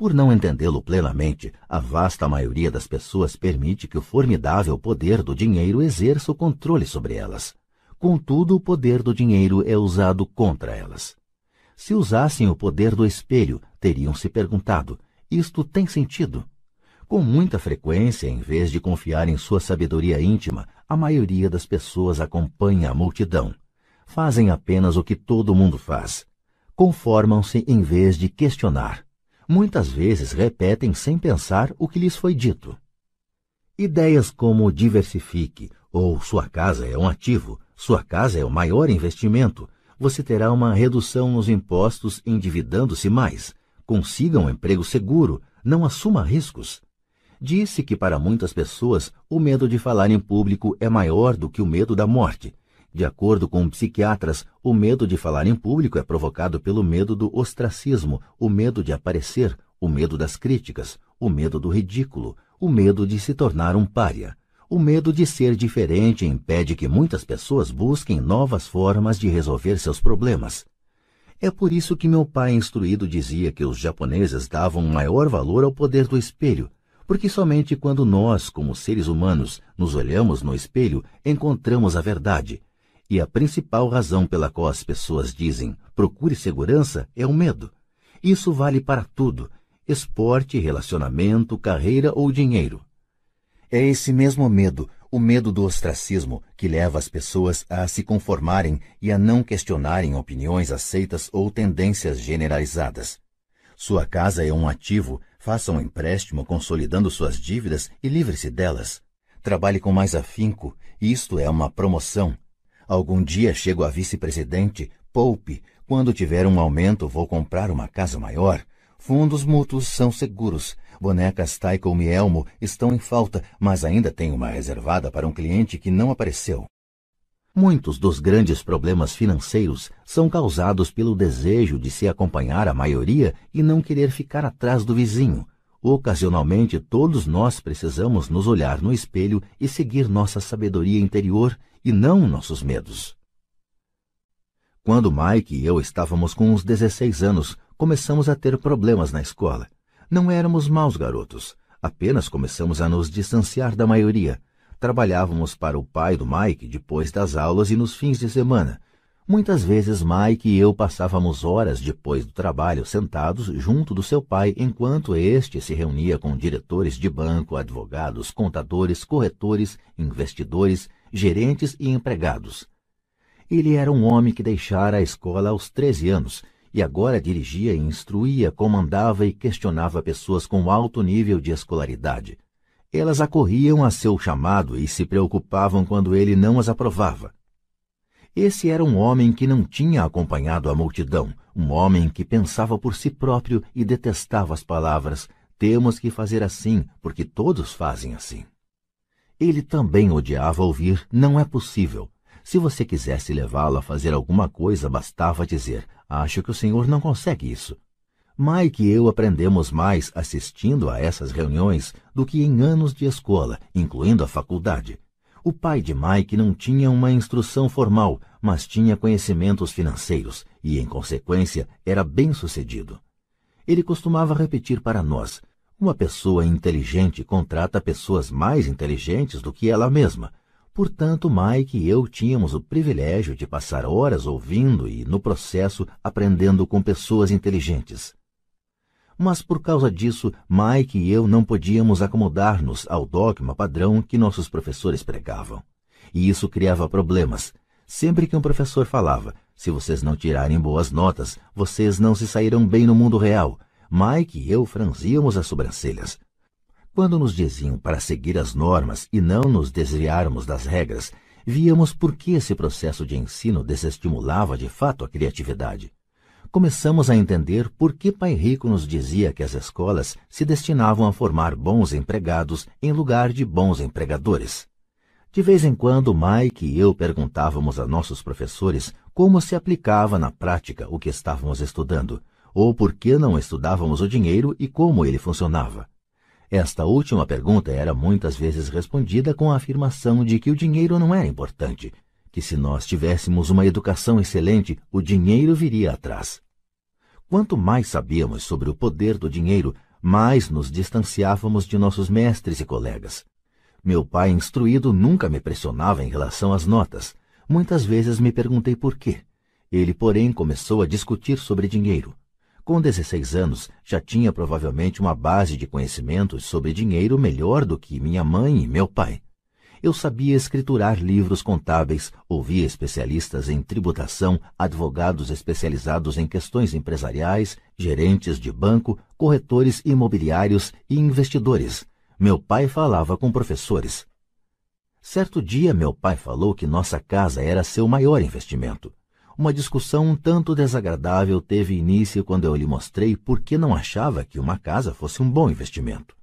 Por não entendê-lo plenamente, a vasta maioria das pessoas permite que o formidável poder do dinheiro exerça o controle sobre elas. Contudo, o poder do dinheiro é usado contra elas. Se usassem o poder do espelho, teriam se perguntado: isto tem sentido? Com muita frequência, em vez de confiar em sua sabedoria íntima, a maioria das pessoas acompanha a multidão. Fazem apenas o que todo mundo faz. Conformam-se em vez de questionar. Muitas vezes repetem sem pensar o que lhes foi dito. Ideias como diversifique ou sua casa é um ativo, sua casa é o maior investimento, você terá uma redução nos impostos endividando-se mais. Consiga um emprego seguro, não assuma riscos. Disse que para muitas pessoas o medo de falar em público é maior do que o medo da morte. De acordo com psiquiatras, o medo de falar em público é provocado pelo medo do ostracismo, o medo de aparecer, o medo das críticas, o medo do ridículo, o medo de se tornar um pária. O medo de ser diferente impede que muitas pessoas busquem novas formas de resolver seus problemas. É por isso que meu pai instruído dizia que os japoneses davam maior valor ao poder do espelho, porque somente quando nós, como seres humanos, nos olhamos no espelho, encontramos a verdade. E a principal razão pela qual as pessoas dizem procure segurança é o medo. Isso vale para tudo: esporte, relacionamento, carreira ou dinheiro. É esse mesmo medo, o medo do ostracismo, que leva as pessoas a se conformarem e a não questionarem opiniões aceitas ou tendências generalizadas. Sua casa é um ativo, faça um empréstimo consolidando suas dívidas e livre-se delas. Trabalhe com mais afinco, isto é uma promoção. Algum dia chego a vice-presidente, poupe, quando tiver um aumento vou comprar uma casa maior. Fundos mútuos são seguros, Bonecas Taiko e Elmo estão em falta, mas ainda tem uma reservada para um cliente que não apareceu. Muitos dos grandes problemas financeiros são causados pelo desejo de se acompanhar a maioria e não querer ficar atrás do vizinho. Ocasionalmente, todos nós precisamos nos olhar no espelho e seguir nossa sabedoria interior e não nossos medos. Quando Mike e eu estávamos com uns 16 anos, começamos a ter problemas na escola. Não éramos maus garotos, apenas começamos a nos distanciar da maioria. Trabalhávamos para o pai do Mike depois das aulas e nos fins de semana. Muitas vezes Mike e eu passávamos horas depois do trabalho sentados junto do seu pai enquanto este se reunia com diretores de banco, advogados, contadores, corretores, investidores, gerentes e empregados. Ele era um homem que deixara a escola aos 13 anos e agora dirigia e instruía, comandava e questionava pessoas com alto nível de escolaridade. Elas acorriam a seu chamado e se preocupavam quando ele não as aprovava. Esse era um homem que não tinha acompanhado a multidão, um homem que pensava por si próprio e detestava as palavras: temos que fazer assim, porque todos fazem assim. Ele também odiava ouvir: não é possível, se você quisesse levá-lo a fazer alguma coisa, bastava dizer: Acho que o senhor não consegue isso. Mike e eu aprendemos mais assistindo a essas reuniões do que em anos de escola, incluindo a faculdade. O pai de Mike não tinha uma instrução formal, mas tinha conhecimentos financeiros e, em consequência, era bem-sucedido. Ele costumava repetir para nós: uma pessoa inteligente contrata pessoas mais inteligentes do que ela mesma. Portanto, Mike e eu tínhamos o privilégio de passar horas ouvindo e, no processo, aprendendo com pessoas inteligentes. Mas por causa disso, Mike e eu não podíamos acomodar-nos ao dogma padrão que nossos professores pregavam. E isso criava problemas. Sempre que um professor falava, se vocês não tirarem boas notas, vocês não se sairão bem no mundo real, Mike e eu franzíamos as sobrancelhas. Quando nos diziam para seguir as normas e não nos desviarmos das regras, víamos por que esse processo de ensino desestimulava de fato a criatividade começamos a entender por que Pai Rico nos dizia que as escolas se destinavam a formar bons empregados em lugar de bons empregadores. De vez em quando, Mike e eu perguntávamos a nossos professores como se aplicava na prática o que estávamos estudando, ou por que não estudávamos o dinheiro e como ele funcionava. Esta última pergunta era muitas vezes respondida com a afirmação de que o dinheiro não era importante, que se nós tivéssemos uma educação excelente, o dinheiro viria atrás. Quanto mais sabíamos sobre o poder do dinheiro, mais nos distanciávamos de nossos mestres e colegas. Meu pai instruído nunca me pressionava em relação às notas. Muitas vezes me perguntei por quê. Ele, porém, começou a discutir sobre dinheiro. Com 16 anos, já tinha provavelmente uma base de conhecimentos sobre dinheiro melhor do que minha mãe e meu pai. Eu sabia escriturar livros contábeis, ouvia especialistas em tributação, advogados especializados em questões empresariais, gerentes de banco, corretores imobiliários e investidores. Meu pai falava com professores. Certo dia, meu pai falou que nossa casa era seu maior investimento. Uma discussão um tanto desagradável teve início quando eu lhe mostrei por que não achava que uma casa fosse um bom investimento.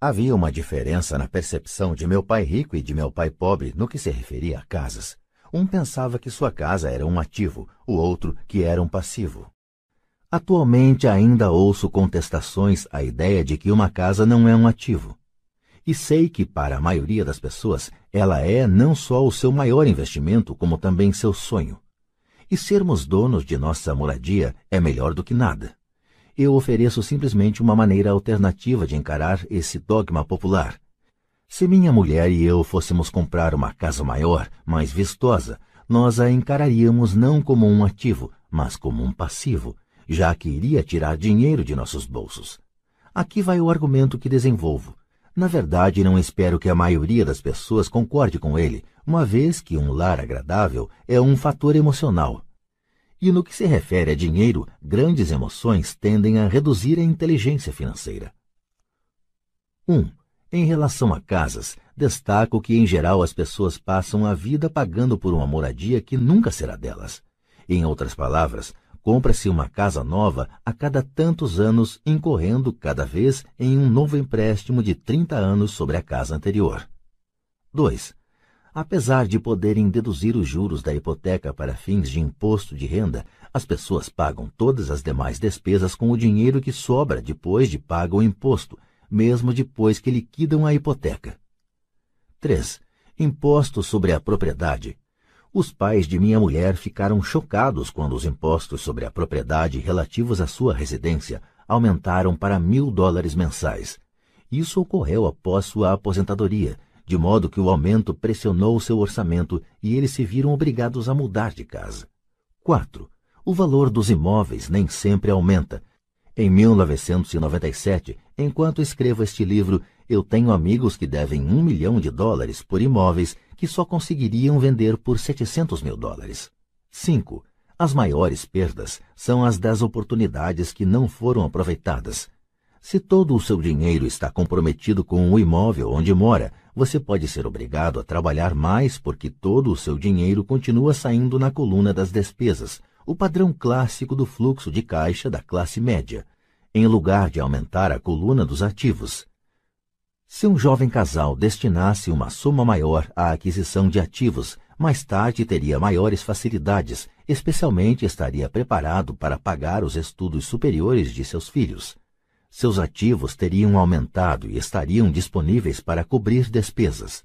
Havia uma diferença na percepção de meu pai rico e de meu pai pobre no que se referia a casas. Um pensava que sua casa era um ativo, o outro que era um passivo. Atualmente ainda ouço contestações à ideia de que uma casa não é um ativo. E sei que, para a maioria das pessoas, ela é não só o seu maior investimento, como também seu sonho. E sermos donos de nossa moradia é melhor do que nada eu ofereço simplesmente uma maneira alternativa de encarar esse dogma popular. Se minha mulher e eu fôssemos comprar uma casa maior, mais vistosa, nós a encararíamos não como um ativo, mas como um passivo, já que iria tirar dinheiro de nossos bolsos. Aqui vai o argumento que desenvolvo. Na verdade, não espero que a maioria das pessoas concorde com ele, uma vez que um lar agradável é um fator emocional, e no que se refere a dinheiro, grandes emoções tendem a reduzir a inteligência financeira. 1. Um, em relação a casas, destaco que em geral as pessoas passam a vida pagando por uma moradia que nunca será delas. Em outras palavras, compra-se uma casa nova a cada tantos anos, incorrendo cada vez em um novo empréstimo de 30 anos sobre a casa anterior. 2. Apesar de poderem deduzir os juros da hipoteca para fins de imposto de renda, as pessoas pagam todas as demais despesas com o dinheiro que sobra depois de pago o imposto, mesmo depois que liquidam a hipoteca. 3. Imposto sobre a propriedade. Os pais de minha mulher ficaram chocados quando os impostos sobre a propriedade relativos à sua residência aumentaram para mil dólares mensais. Isso ocorreu após sua aposentadoria de modo que o aumento pressionou seu orçamento e eles se viram obrigados a mudar de casa. 4. O valor dos imóveis nem sempre aumenta. Em 1997, enquanto escrevo este livro, eu tenho amigos que devem um milhão de dólares por imóveis que só conseguiriam vender por 700 mil dólares. 5. As maiores perdas são as das oportunidades que não foram aproveitadas. Se todo o seu dinheiro está comprometido com o imóvel onde mora, você pode ser obrigado a trabalhar mais porque todo o seu dinheiro continua saindo na coluna das despesas, o padrão clássico do fluxo de caixa da classe média, em lugar de aumentar a coluna dos ativos. Se um jovem casal destinasse uma soma maior à aquisição de ativos, mais tarde teria maiores facilidades, especialmente estaria preparado para pagar os estudos superiores de seus filhos seus ativos teriam aumentado e estariam disponíveis para cobrir despesas.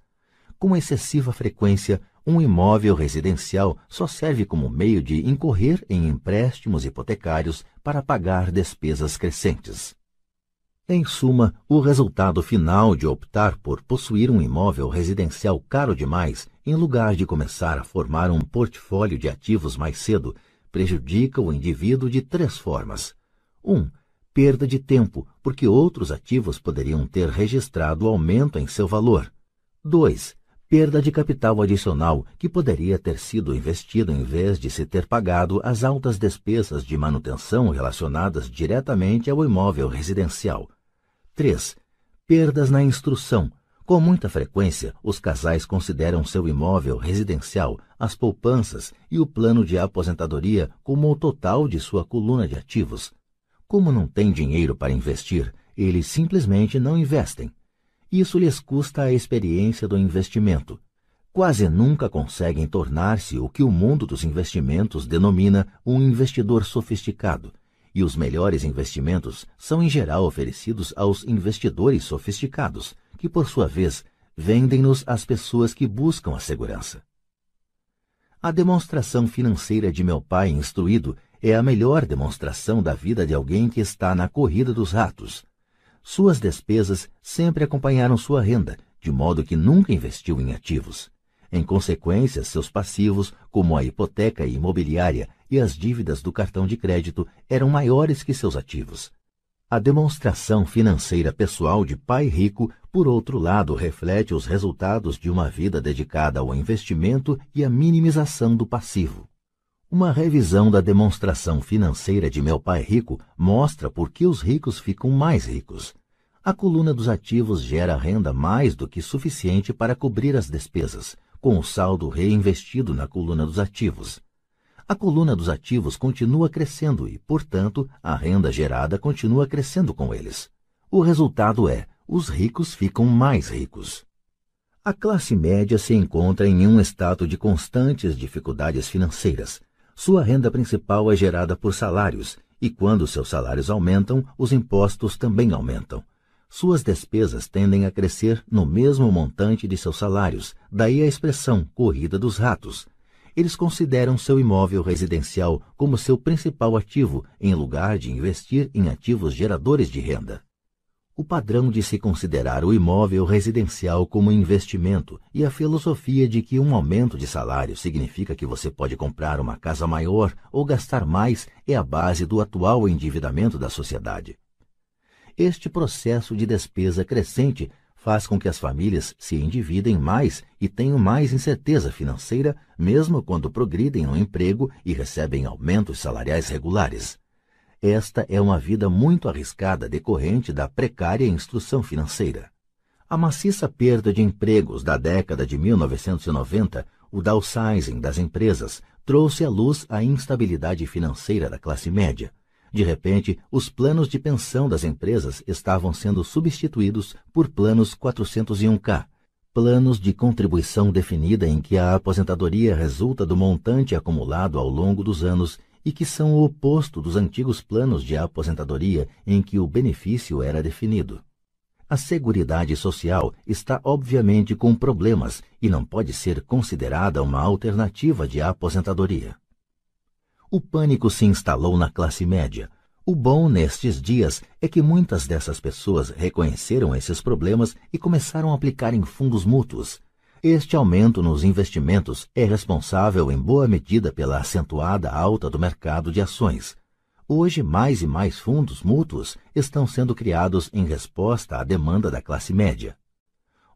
Com excessiva frequência, um imóvel residencial só serve como meio de incorrer em empréstimos hipotecários para pagar despesas crescentes. Em suma, o resultado final de optar por possuir um imóvel residencial caro demais, em lugar de começar a formar um portfólio de ativos mais cedo, prejudica o indivíduo de três formas. 1. Um, perda de tempo, porque outros ativos poderiam ter registrado aumento em seu valor. 2 perda de capital adicional que poderia ter sido investido em vez de se ter pagado as altas despesas de manutenção relacionadas diretamente ao imóvel residencial. 3. Perdas na instrução. Com muita frequência, os casais consideram seu imóvel residencial, as poupanças e o plano de aposentadoria como o total de sua coluna de ativos. Como não têm dinheiro para investir, eles simplesmente não investem isso lhes custa a experiência do investimento. Quase nunca conseguem tornar-se o que o mundo dos investimentos denomina um investidor sofisticado, e os melhores investimentos são em geral oferecidos aos investidores sofisticados, que por sua vez vendem-nos às pessoas que buscam a segurança. A demonstração financeira de meu pai instruído é a melhor demonstração da vida de alguém que está na corrida dos ratos suas despesas sempre acompanharam sua renda, de modo que nunca investiu em ativos. Em consequência, seus passivos, como a hipoteca imobiliária e as dívidas do cartão de crédito, eram maiores que seus ativos. A demonstração financeira pessoal de pai rico, por outro lado, reflete os resultados de uma vida dedicada ao investimento e à minimização do passivo. Uma revisão da demonstração financeira de meu pai rico mostra por que os ricos ficam mais ricos. A coluna dos ativos gera renda mais do que suficiente para cobrir as despesas, com o saldo reinvestido na coluna dos ativos. A coluna dos ativos continua crescendo e, portanto, a renda gerada continua crescendo com eles. O resultado é: os ricos ficam mais ricos. A classe média se encontra em um estado de constantes dificuldades financeiras sua renda principal é gerada por salários, e quando seus salários aumentam, os impostos também aumentam. Suas despesas tendem a crescer no mesmo montante de seus salários, daí a expressão corrida dos ratos. Eles consideram seu imóvel residencial como seu principal ativo, em lugar de investir em ativos geradores de renda o padrão de se considerar o imóvel residencial como investimento e a filosofia de que um aumento de salário significa que você pode comprar uma casa maior ou gastar mais é a base do atual endividamento da sociedade. Este processo de despesa crescente faz com que as famílias se endividem mais e tenham mais incerteza financeira, mesmo quando progridem no emprego e recebem aumentos salariais regulares. Esta é uma vida muito arriscada decorrente da precária instrução financeira. A maciça perda de empregos da década de 1990, o downsizing das empresas, trouxe à luz a instabilidade financeira da classe média. De repente, os planos de pensão das empresas estavam sendo substituídos por planos 401k, planos de contribuição definida em que a aposentadoria resulta do montante acumulado ao longo dos anos e que são o oposto dos antigos planos de aposentadoria em que o benefício era definido. A Seguridade Social está obviamente com problemas e não pode ser considerada uma alternativa de aposentadoria. O pânico se instalou na classe média. O bom nestes dias é que muitas dessas pessoas reconheceram esses problemas e começaram a aplicar em fundos mútuos, este aumento nos investimentos é responsável em boa medida pela acentuada alta do mercado de ações. Hoje, mais e mais fundos mútuos estão sendo criados em resposta à demanda da classe média.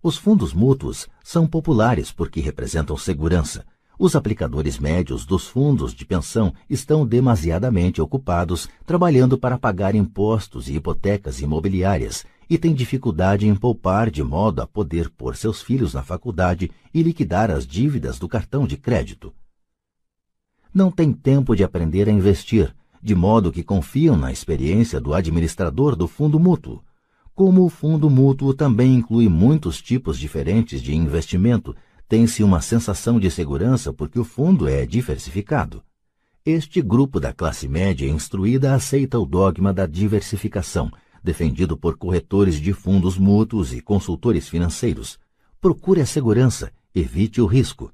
Os fundos mútuos são populares porque representam segurança. Os aplicadores médios dos fundos de pensão estão demasiadamente ocupados trabalhando para pagar impostos e hipotecas imobiliárias e tem dificuldade em poupar de modo a poder pôr seus filhos na faculdade e liquidar as dívidas do cartão de crédito. Não tem tempo de aprender a investir, de modo que confiam na experiência do administrador do fundo mútuo. Como o fundo mútuo também inclui muitos tipos diferentes de investimento, tem-se uma sensação de segurança porque o fundo é diversificado. Este grupo da classe média instruída aceita o dogma da diversificação defendido por corretores de fundos mútuos e consultores financeiros. Procure a segurança Evite o risco.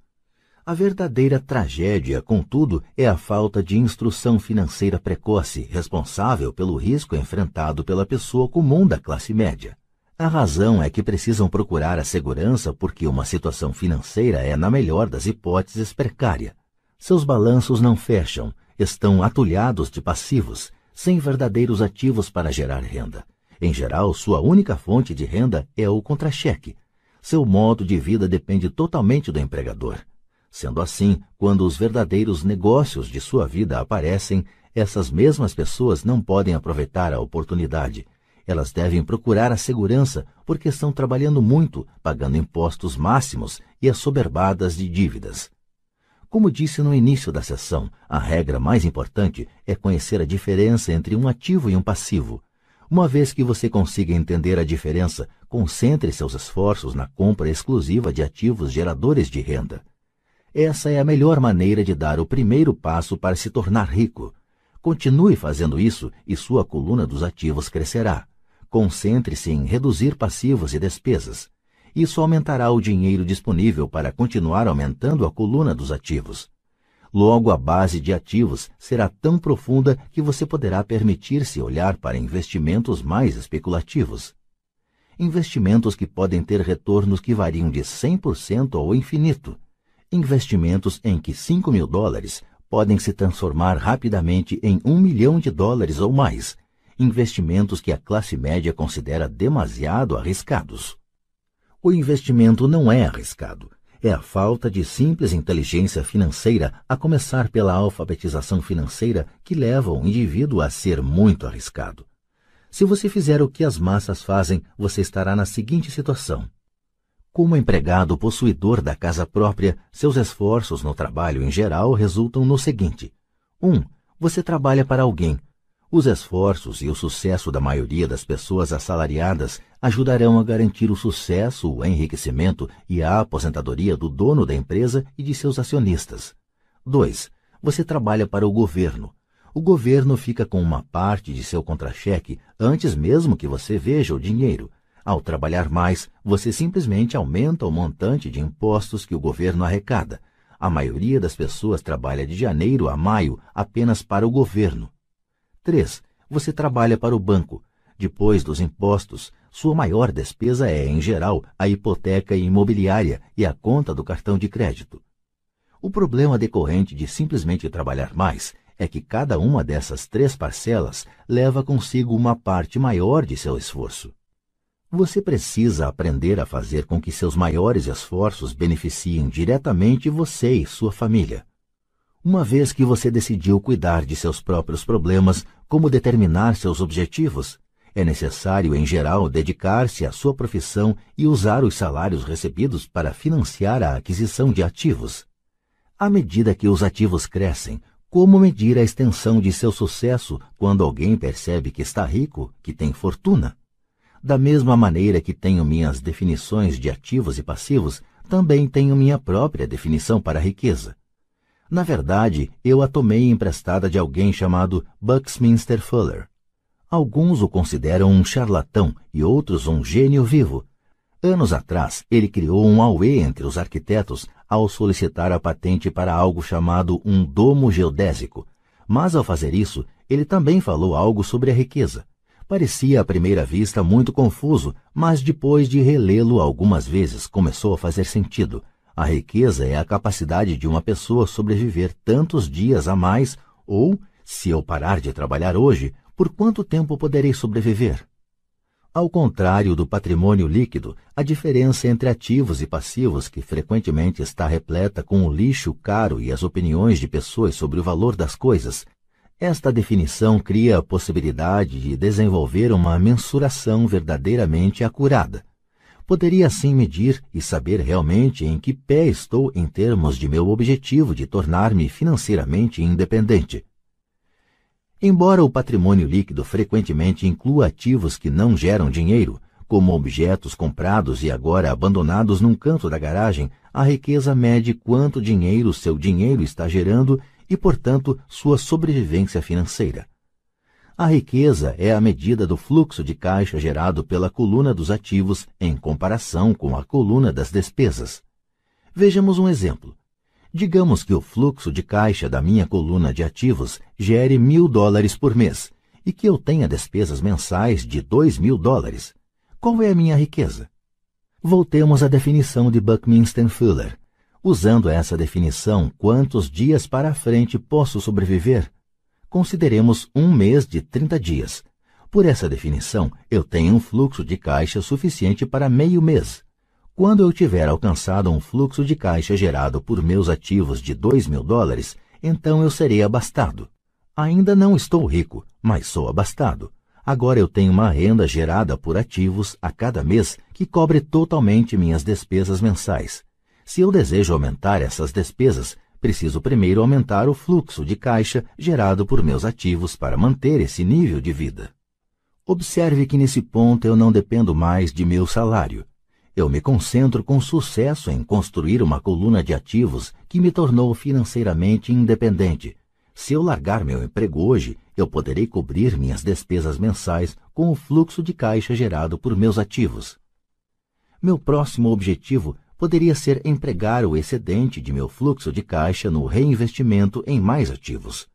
A verdadeira tragédia, contudo, é a falta de instrução financeira precoce, responsável pelo risco enfrentado pela pessoa comum da classe média. A razão é que precisam procurar a segurança porque uma situação financeira é, na melhor das hipóteses, precária. Seus balanços não fecham, estão atulhados de passivos, sem verdadeiros ativos para gerar renda. Em geral, sua única fonte de renda é o contra-cheque. Seu modo de vida depende totalmente do empregador. Sendo assim, quando os verdadeiros negócios de sua vida aparecem, essas mesmas pessoas não podem aproveitar a oportunidade. Elas devem procurar a segurança porque estão trabalhando muito, pagando impostos máximos e assoberbadas de dívidas. Como disse no início da sessão, a regra mais importante é conhecer a diferença entre um ativo e um passivo. Uma vez que você consiga entender a diferença, concentre seus esforços na compra exclusiva de ativos geradores de renda. Essa é a melhor maneira de dar o primeiro passo para se tornar rico. Continue fazendo isso e sua coluna dos ativos crescerá. Concentre-se em reduzir passivos e despesas. Isso aumentará o dinheiro disponível para continuar aumentando a coluna dos ativos. Logo, a base de ativos será tão profunda que você poderá permitir-se olhar para investimentos mais especulativos. Investimentos que podem ter retornos que variam de 100% ao infinito investimentos em que 5 mil dólares podem se transformar rapidamente em um milhão de dólares ou mais, investimentos que a classe média considera demasiado arriscados. O investimento não é arriscado, é a falta de simples inteligência financeira, a começar pela alfabetização financeira, que leva o indivíduo a ser muito arriscado. Se você fizer o que as massas fazem, você estará na seguinte situação. Como empregado possuidor da casa própria, seus esforços no trabalho em geral resultam no seguinte: 1. Um, você trabalha para alguém. Os esforços e o sucesso da maioria das pessoas assalariadas ajudarão a garantir o sucesso, o enriquecimento e a aposentadoria do dono da empresa e de seus acionistas. 2. Você trabalha para o governo. O governo fica com uma parte de seu contra-cheque antes mesmo que você veja o dinheiro ao trabalhar mais, você simplesmente aumenta o montante de impostos que o governo arrecada. A maioria das pessoas trabalha de janeiro a maio apenas para o governo. 3. Você trabalha para o banco. Depois dos impostos, sua maior despesa é, em geral, a hipoteca imobiliária e a conta do cartão de crédito. O problema decorrente de simplesmente trabalhar mais é que cada uma dessas três parcelas leva consigo uma parte maior de seu esforço. Você precisa aprender a fazer com que seus maiores esforços beneficiem diretamente você e sua família. Uma vez que você decidiu cuidar de seus próprios problemas, como determinar seus objetivos, é necessário, em geral, dedicar-se à sua profissão e usar os salários recebidos para financiar a aquisição de ativos. À medida que os ativos crescem, como medir a extensão de seu sucesso quando alguém percebe que está rico, que tem fortuna? Da mesma maneira que tenho minhas definições de ativos e passivos, também tenho minha própria definição para riqueza. Na verdade, eu a tomei emprestada de alguém chamado Buckminster Fuller. Alguns o consideram um charlatão e outros um gênio vivo. Anos atrás, ele criou um auê entre os arquitetos ao solicitar a patente para algo chamado um domo geodésico. Mas ao fazer isso, ele também falou algo sobre a riqueza. Parecia à primeira vista muito confuso, mas depois de relê-lo algumas vezes começou a fazer sentido. A riqueza é a capacidade de uma pessoa sobreviver tantos dias a mais, ou, se eu parar de trabalhar hoje, por quanto tempo poderei sobreviver? Ao contrário do patrimônio líquido, a diferença entre ativos e passivos, que frequentemente está repleta com o lixo caro e as opiniões de pessoas sobre o valor das coisas, esta definição cria a possibilidade de desenvolver uma mensuração verdadeiramente acurada. Poderia assim medir e saber realmente em que pé estou em termos de meu objetivo de tornar-me financeiramente independente. Embora o patrimônio líquido frequentemente inclua ativos que não geram dinheiro, como objetos comprados e agora abandonados num canto da garagem, a riqueza mede quanto dinheiro seu dinheiro está gerando e, portanto, sua sobrevivência financeira. A riqueza é a medida do fluxo de caixa gerado pela coluna dos ativos em comparação com a coluna das despesas. Vejamos um exemplo. Digamos que o fluxo de caixa da minha coluna de ativos gere mil dólares por mês e que eu tenha despesas mensais de dois mil dólares. Qual é a minha riqueza? Voltemos à definição de Buckminster Fuller. Usando essa definição, quantos dias para frente posso sobreviver? Consideremos um mês de 30 dias. Por essa definição, eu tenho um fluxo de caixa suficiente para meio mês. Quando eu tiver alcançado um fluxo de caixa gerado por meus ativos de 2 mil dólares, então eu serei abastado. Ainda não estou rico, mas sou abastado. Agora eu tenho uma renda gerada por ativos a cada mês que cobre totalmente minhas despesas mensais. Se eu desejo aumentar essas despesas, preciso primeiro aumentar o fluxo de caixa gerado por meus ativos para manter esse nível de vida. Observe que nesse ponto eu não dependo mais de meu salário. Eu me concentro com sucesso em construir uma coluna de ativos que me tornou financeiramente independente, se eu largar meu emprego hoje, eu poderei cobrir minhas despesas mensais com o fluxo de caixa gerado por meus ativos. Meu próximo objetivo poderia ser empregar o excedente de meu fluxo de caixa no reinvestimento em mais ativos.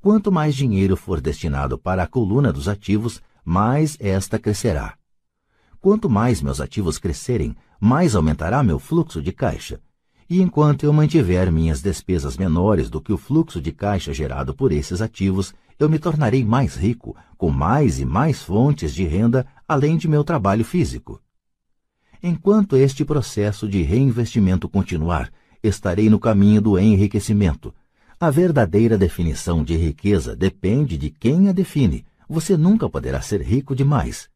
Quanto mais dinheiro for destinado para a coluna dos ativos, mais esta crescerá. Quanto mais meus ativos crescerem, mais aumentará meu fluxo de caixa, e enquanto eu mantiver minhas despesas menores do que o fluxo de caixa gerado por esses ativos, eu me tornarei mais rico, com mais e mais fontes de renda, além de meu trabalho físico. Enquanto este processo de reinvestimento continuar, estarei no caminho do enriquecimento. A verdadeira definição de riqueza depende de quem a define. Você nunca poderá ser rico demais.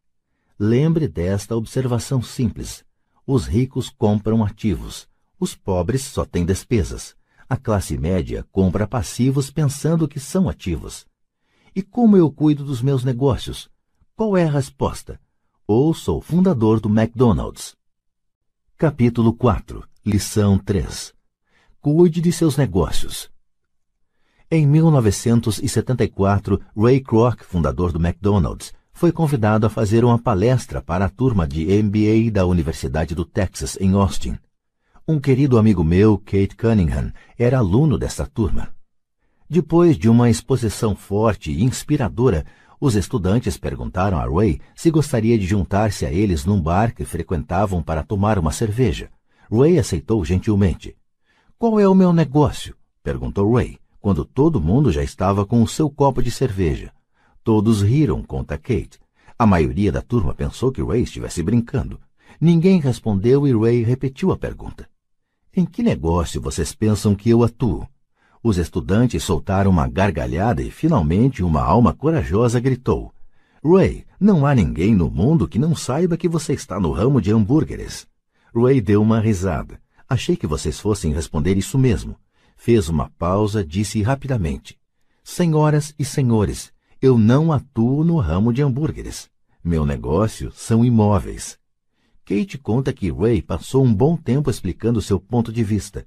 Lembre desta observação simples. Os ricos compram ativos os pobres só têm despesas. A classe média compra passivos pensando que são ativos. E como eu cuido dos meus negócios? Qual é a resposta? Ou sou fundador do McDonald's. Capítulo 4 Lição 3 Cuide de seus negócios. Em 1974, Ray Kroc, fundador do McDonald's, foi convidado a fazer uma palestra para a turma de MBA da Universidade do Texas, em Austin. Um querido amigo meu, Kate Cunningham, era aluno dessa turma. Depois de uma exposição forte e inspiradora, os estudantes perguntaram a Ray se gostaria de juntar-se a eles num bar que frequentavam para tomar uma cerveja. Ray aceitou gentilmente. Qual é o meu negócio? perguntou Ray, quando todo mundo já estava com o seu copo de cerveja. Todos riram, conta Kate. A maioria da turma pensou que Ray estivesse brincando. Ninguém respondeu e Ray repetiu a pergunta. Em que negócio vocês pensam que eu atuo? Os estudantes soltaram uma gargalhada e finalmente uma alma corajosa gritou: Ray, não há ninguém no mundo que não saiba que você está no ramo de hambúrgueres. Ray deu uma risada. Achei que vocês fossem responder isso mesmo. Fez uma pausa, disse rapidamente: Senhoras e senhores, eu não atuo no ramo de hambúrgueres. Meu negócio são imóveis. Kate conta que Ray passou um bom tempo explicando seu ponto de vista.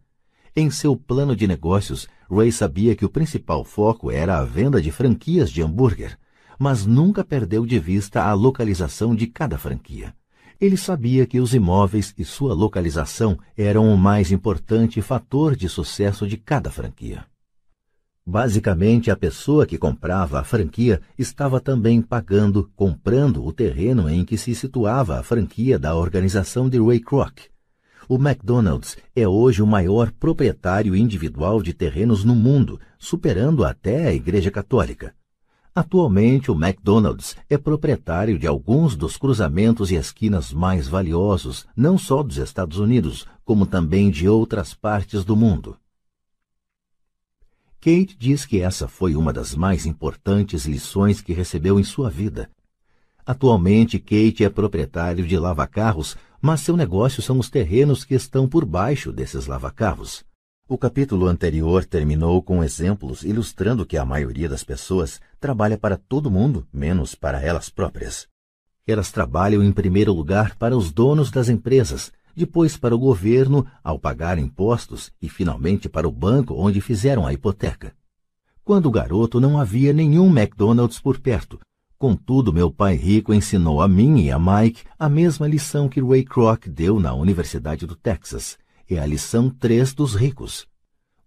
Em seu plano de negócios, Ray sabia que o principal foco era a venda de franquias de hambúrguer, mas nunca perdeu de vista a localização de cada franquia. Ele sabia que os imóveis e sua localização eram o mais importante fator de sucesso de cada franquia. Basicamente, a pessoa que comprava a franquia estava também pagando, comprando o terreno em que se situava a franquia da organização de Ray Kroc. O McDonald's é hoje o maior proprietário individual de terrenos no mundo, superando até a Igreja Católica. Atualmente, o McDonald's é proprietário de alguns dos cruzamentos e esquinas mais valiosos, não só dos Estados Unidos, como também de outras partes do mundo. Kate diz que essa foi uma das mais importantes lições que recebeu em sua vida. Atualmente, Kate é proprietário de lavacarros, mas seu negócio são os terrenos que estão por baixo desses lavacarros. O capítulo anterior terminou com exemplos ilustrando que a maioria das pessoas trabalha para todo mundo, menos para elas próprias. Elas trabalham em primeiro lugar para os donos das empresas, depois para o governo ao pagar impostos e finalmente para o banco onde fizeram a hipoteca. Quando garoto não havia nenhum McDonald's por perto. Contudo, meu pai rico ensinou a mim e a Mike a mesma lição que Ray Kroc deu na Universidade do Texas. é a lição 3 dos ricos.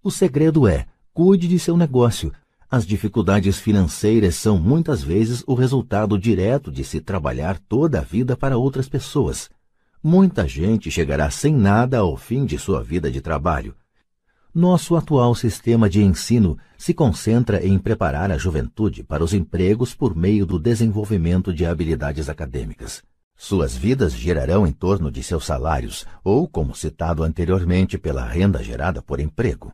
O segredo é: cuide de seu negócio. As dificuldades financeiras são muitas vezes o resultado direto de se trabalhar toda a vida para outras pessoas. Muita gente chegará sem nada ao fim de sua vida de trabalho. Nosso atual sistema de ensino se concentra em preparar a juventude para os empregos por meio do desenvolvimento de habilidades acadêmicas. Suas vidas girarão em torno de seus salários, ou, como citado anteriormente, pela renda gerada por emprego.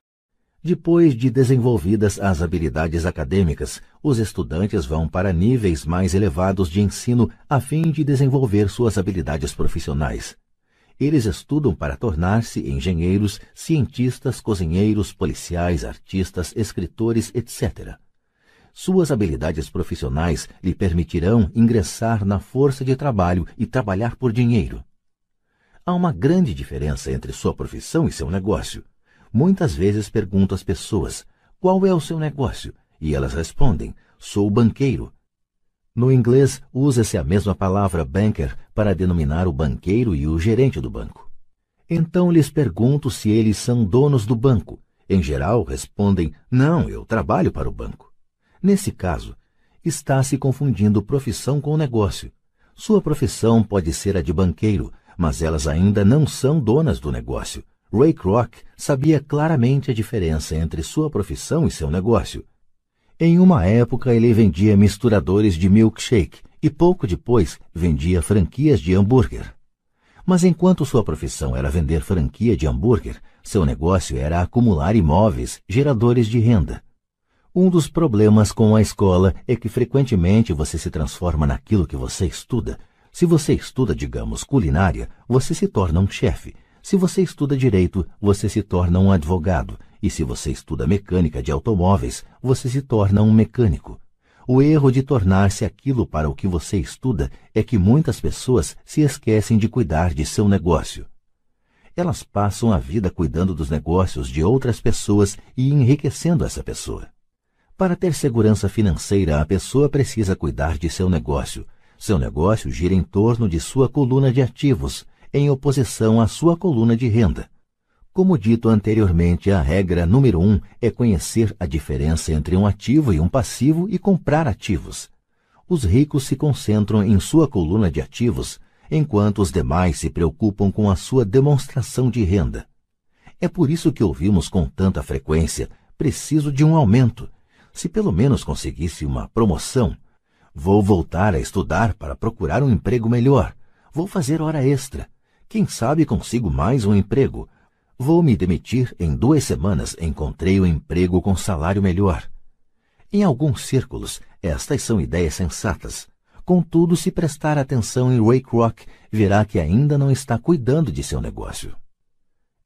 Depois de desenvolvidas as habilidades acadêmicas, os estudantes vão para níveis mais elevados de ensino a fim de desenvolver suas habilidades profissionais. Eles estudam para tornar-se engenheiros, cientistas, cozinheiros, policiais, artistas, escritores, etc. Suas habilidades profissionais lhe permitirão ingressar na força de trabalho e trabalhar por dinheiro. Há uma grande diferença entre sua profissão e seu negócio. Muitas vezes pergunto às pessoas: qual é o seu negócio? E elas respondem: sou banqueiro. No inglês, usa-se a mesma palavra banker para denominar o banqueiro e o gerente do banco. Então lhes pergunto se eles são donos do banco. Em geral, respondem: não, eu trabalho para o banco. Nesse caso, está se confundindo profissão com negócio. Sua profissão pode ser a de banqueiro, mas elas ainda não são donas do negócio. Ray Kroc sabia claramente a diferença entre sua profissão e seu negócio. Em uma época, ele vendia misturadores de milkshake e pouco depois vendia franquias de hambúrguer. Mas enquanto sua profissão era vender franquia de hambúrguer, seu negócio era acumular imóveis, geradores de renda. Um dos problemas com a escola é que frequentemente você se transforma naquilo que você estuda. Se você estuda, digamos, culinária, você se torna um chefe. Se você estuda direito, você se torna um advogado, e se você estuda mecânica de automóveis, você se torna um mecânico. O erro de tornar-se aquilo para o que você estuda é que muitas pessoas se esquecem de cuidar de seu negócio. Elas passam a vida cuidando dos negócios de outras pessoas e enriquecendo essa pessoa. Para ter segurança financeira, a pessoa precisa cuidar de seu negócio. Seu negócio gira em torno de sua coluna de ativos, em oposição à sua coluna de renda. Como dito anteriormente, a regra número um é conhecer a diferença entre um ativo e um passivo e comprar ativos. Os ricos se concentram em sua coluna de ativos, enquanto os demais se preocupam com a sua demonstração de renda. É por isso que ouvimos com tanta frequência: preciso de um aumento. Se pelo menos conseguisse uma promoção, vou voltar a estudar para procurar um emprego melhor. Vou fazer hora extra. Quem sabe consigo mais um emprego. Vou me demitir em duas semanas. Encontrei um emprego com salário melhor. Em alguns círculos, estas são ideias sensatas. Contudo, se prestar atenção em Ray Kroc, verá que ainda não está cuidando de seu negócio.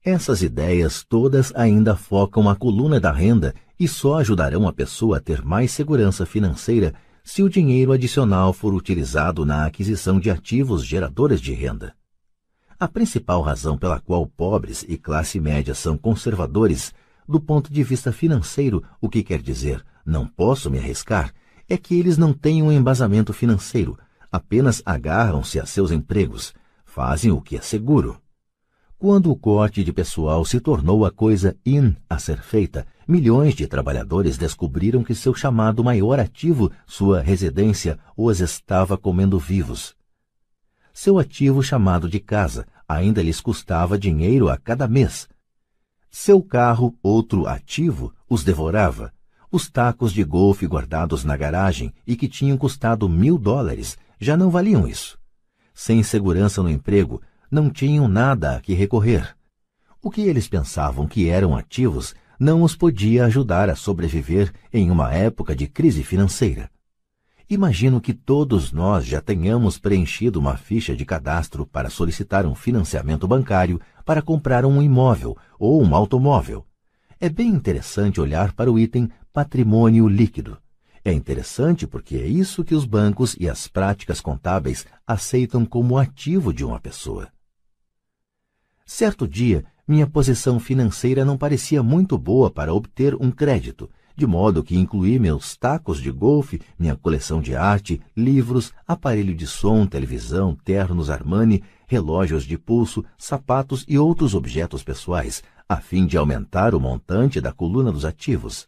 Essas ideias todas ainda focam a coluna da renda e só ajudarão a pessoa a ter mais segurança financeira se o dinheiro adicional for utilizado na aquisição de ativos geradores de renda. A principal razão pela qual pobres e classe média são conservadores, do ponto de vista financeiro, o que quer dizer não posso me arriscar, é que eles não têm um embasamento financeiro, apenas agarram-se a seus empregos, fazem o que é seguro. Quando o corte de pessoal se tornou a coisa in a ser feita, milhões de trabalhadores descobriram que seu chamado maior ativo, sua residência, os estava comendo vivos. Seu ativo chamado de casa ainda lhes custava dinheiro a cada mês. Seu carro, outro ativo, os devorava. Os tacos de golfe guardados na garagem e que tinham custado mil dólares já não valiam isso. Sem segurança no emprego, não tinham nada a que recorrer. O que eles pensavam que eram ativos não os podia ajudar a sobreviver em uma época de crise financeira. Imagino que todos nós já tenhamos preenchido uma ficha de cadastro para solicitar um financiamento bancário para comprar um imóvel ou um automóvel. É bem interessante olhar para o item patrimônio líquido. É interessante porque é isso que os bancos e as práticas contábeis aceitam como ativo de uma pessoa. Certo dia, minha posição financeira não parecia muito boa para obter um crédito de modo que incluí meus tacos de golfe, minha coleção de arte, livros, aparelho de som, televisão, ternos Armani, relógios de pulso, sapatos e outros objetos pessoais, a fim de aumentar o montante da coluna dos ativos.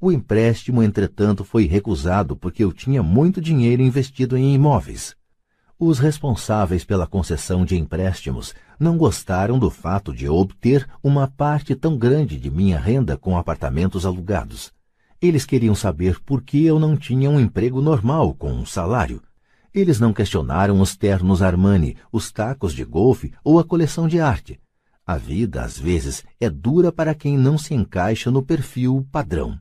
O empréstimo, entretanto, foi recusado porque eu tinha muito dinheiro investido em imóveis. Os responsáveis pela concessão de empréstimos não gostaram do fato de obter uma parte tão grande de minha renda com apartamentos alugados. Eles queriam saber por que eu não tinha um emprego normal com um salário. Eles não questionaram os ternos Armani, os tacos de golfe ou a coleção de arte. A vida, às vezes, é dura para quem não se encaixa no perfil padrão.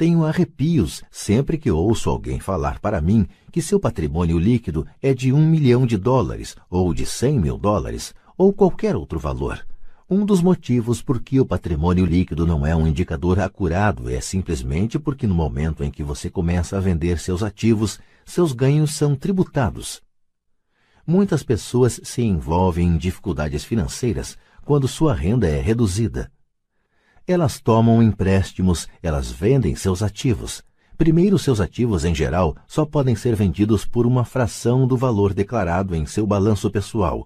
Tenho arrepios sempre que ouço alguém falar para mim que seu patrimônio líquido é de um milhão de dólares, ou de cem mil dólares, ou qualquer outro valor. Um dos motivos por que o patrimônio líquido não é um indicador acurado é simplesmente porque no momento em que você começa a vender seus ativos, seus ganhos são tributados. Muitas pessoas se envolvem em dificuldades financeiras quando sua renda é reduzida. Elas tomam empréstimos, elas vendem seus ativos. Primeiro, seus ativos em geral só podem ser vendidos por uma fração do valor declarado em seu balanço pessoal.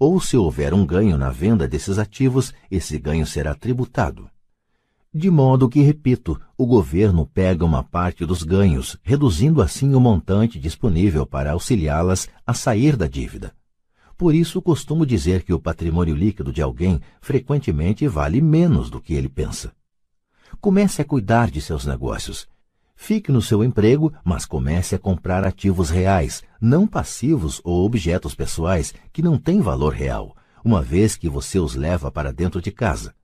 Ou se houver um ganho na venda desses ativos, esse ganho será tributado. De modo que, repito, o governo pega uma parte dos ganhos, reduzindo assim o montante disponível para auxiliá-las a sair da dívida. Por isso, costumo dizer que o patrimônio líquido de alguém frequentemente vale menos do que ele pensa. Comece a cuidar de seus negócios. Fique no seu emprego, mas comece a comprar ativos reais, não passivos ou objetos pessoais que não têm valor real, uma vez que você os leva para dentro de casa.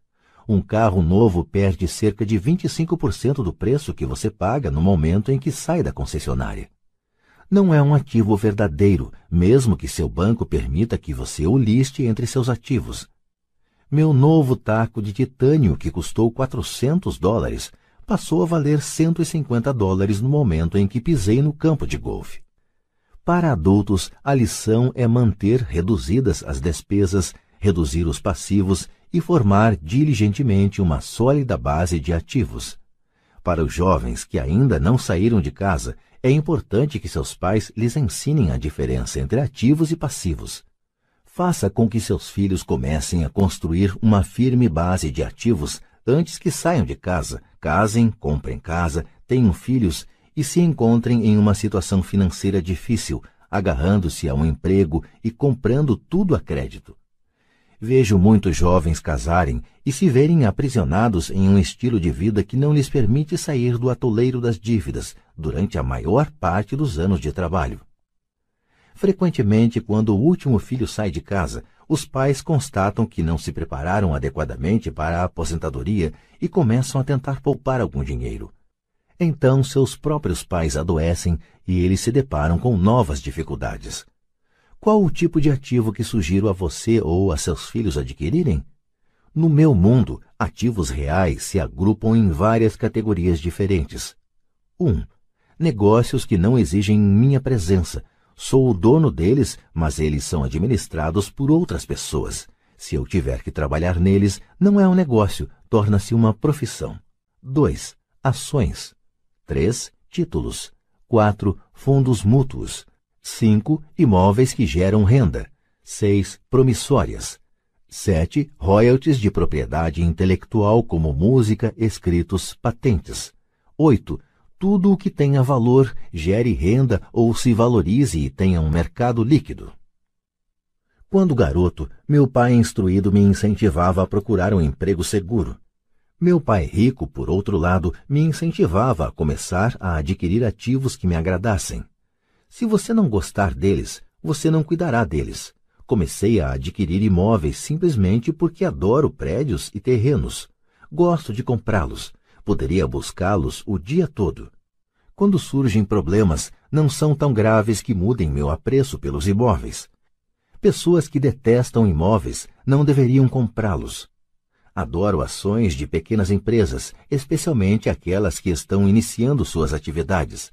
Um carro novo perde cerca de 25% do preço que você paga no momento em que sai da concessionária não é um ativo verdadeiro, mesmo que seu banco permita que você o liste entre seus ativos. Meu novo taco de titânio, que custou 400 dólares, passou a valer 150 dólares no momento em que pisei no campo de golfe. Para adultos, a lição é manter reduzidas as despesas, reduzir os passivos e formar diligentemente uma sólida base de ativos. Para os jovens que ainda não saíram de casa, é importante que seus pais lhes ensinem a diferença entre ativos e passivos. Faça com que seus filhos comecem a construir uma firme base de ativos antes que saiam de casa, casem, comprem casa, tenham filhos e se encontrem em uma situação financeira difícil, agarrando-se a um emprego e comprando tudo a crédito. Vejo muitos jovens casarem e se verem aprisionados em um estilo de vida que não lhes permite sair do atoleiro das dívidas durante a maior parte dos anos de trabalho. Frequentemente, quando o último filho sai de casa, os pais constatam que não se prepararam adequadamente para a aposentadoria e começam a tentar poupar algum dinheiro. Então, seus próprios pais adoecem e eles se deparam com novas dificuldades. Qual o tipo de ativo que sugiro a você ou a seus filhos adquirirem? No meu mundo, ativos reais se agrupam em várias categorias diferentes. 1. Um, negócios que não exigem minha presença. Sou o dono deles, mas eles são administrados por outras pessoas. Se eu tiver que trabalhar neles, não é um negócio, torna-se uma profissão. 2. Ações. 3. Títulos. 4. Fundos mútuos. 5. Imóveis que geram renda. 6. Promissórias. 7. Royalties de propriedade intelectual como música, escritos, patentes. 8. Tudo o que tenha valor, gere renda ou se valorize e tenha um mercado líquido. Quando garoto, meu pai instruído me incentivava a procurar um emprego seguro. Meu pai rico, por outro lado, me incentivava a começar a adquirir ativos que me agradassem. Se você não gostar deles, você não cuidará deles. Comecei a adquirir imóveis simplesmente porque adoro prédios e terrenos. Gosto de comprá-los. Poderia buscá-los o dia todo. Quando surgem problemas, não são tão graves que mudem meu apreço pelos imóveis. Pessoas que detestam imóveis não deveriam comprá-los. Adoro ações de pequenas empresas, especialmente aquelas que estão iniciando suas atividades.